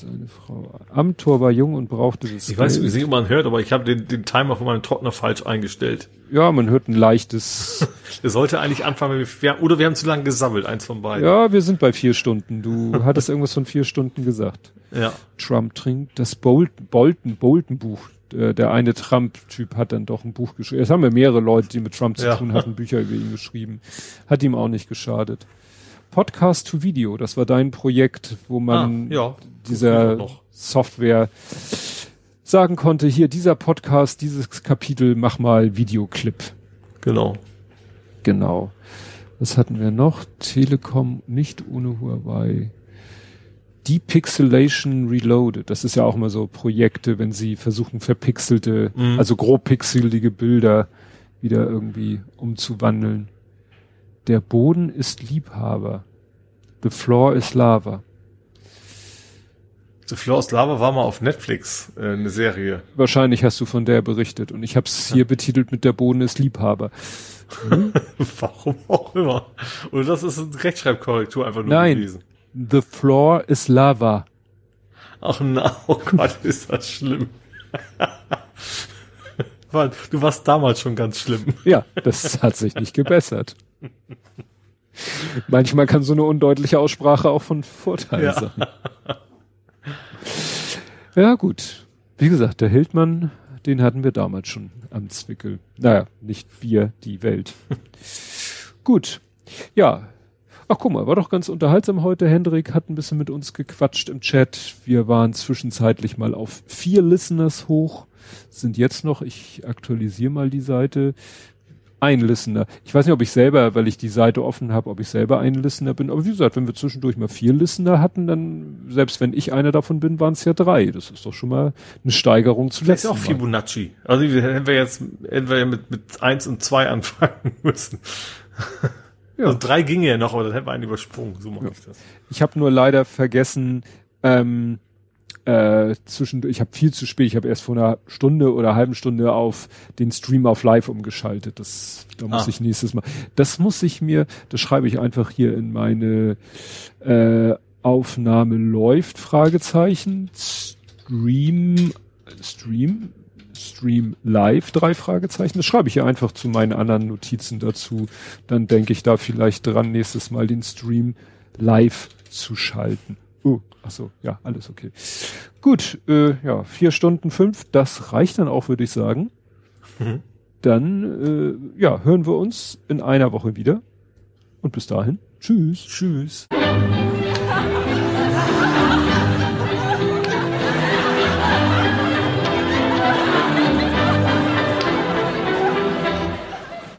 Seine Frau. Amtor war jung und brauchte das. Ich weiß nicht, wie man hört, aber ich habe den, den Timer von meinem Trockner falsch eingestellt. Ja, man hört ein leichtes. [LAUGHS] Der sollte eigentlich anfangen, wenn wir, oder wir haben zu lange gesammelt, eins von beiden. Ja, wir sind bei vier Stunden. Du [LAUGHS] hattest irgendwas von vier Stunden gesagt. Ja. Trump trinkt das Bolton, Bolton, Bolton Buch. Der, der eine Trump-Typ hat dann doch ein Buch geschrieben. Es haben ja mehrere Leute, die mit Trump zu Ja. tun hatten, Bücher über ihn geschrieben. Hat ihm auch nicht geschadet. Podcast to Video, das war dein Projekt, wo man Ah, ja. dieser. Software sagen konnte, hier dieser Podcast, dieses Kapitel, mach mal Videoclip. Genau. Genau. Was hatten wir noch? Telekom nicht ohne Huawei. Depixelation Reloaded. Das ist ja auch mal so Projekte, wenn sie versuchen, verpixelte, Mhm. also grob pixelige Bilder wieder irgendwie umzuwandeln. Der Boden ist Liebhaber. The floor is lava. The Floor is Lava war mal auf Netflix äh, eine Serie. Wahrscheinlich hast du von der berichtet und ich habe es hier betitelt mit Der Boden ist Liebhaber. [LAUGHS] Warum auch immer. Oder das ist eine Rechtschreibkorrektur einfach nur Nein. gewesen. The floor is lava. Ach na, oh Gott, [LAUGHS] ist das schlimm. [LAUGHS] Du warst damals schon ganz schlimm. Ja, das hat sich nicht gebessert. Manchmal kann so eine undeutliche Aussprache auch von Vorteil Ja. sein. Ja, gut. Wie gesagt, der Hildmann, den hatten wir damals schon am Zwickel. Naja, nicht wir, die Welt. [LAUGHS] gut. Ja. Ach, guck mal, war doch ganz unterhaltsam heute. Hendrik hat ein bisschen mit uns gequatscht im Chat. Wir waren zwischenzeitlich mal auf vier Listeners hoch. Sind jetzt noch, ich aktualisiere mal die Seite, ein Listener. Ich weiß nicht, ob ich selber, weil ich die Seite offen habe, ob ich selber ein Listener bin. Aber wie gesagt, wenn wir zwischendurch mal vier Listener hatten, dann, selbst wenn ich einer davon bin, waren es ja drei. Das ist doch schon mal eine Steigerung zu Das ist auch Mal. Fibonacci. Also hätten wir jetzt, hätten wir ja mit, mit eins und zwei anfangen [LAUGHS] müssen. Ja. Also drei ginge ja noch, aber dann hätten wir einen übersprungen. So mache ich das. Ich habe nur leider vergessen, ähm, äh, zwischendurch, ich habe viel zu spät, ich habe erst vor einer Stunde oder halben Stunde auf den Stream auf Live umgeschaltet. Das, da muss Ah. ich nächstes Mal. Das muss ich mir, das schreibe ich einfach hier in meine äh, Aufnahme läuft, Fragezeichen. Stream, Stream, Stream live, drei Fragezeichen. Das schreibe ich hier einfach zu meinen anderen Notizen dazu. Dann denke ich da vielleicht dran, nächstes Mal den Stream live zu schalten. Ach so, ja, alles okay. Gut, äh, ja, vier Stunden fünf, das reicht dann auch, würde ich sagen. Mhm. Dann, äh, ja, hören wir uns in einer Woche wieder. Und bis dahin, tschüss. Tschüss.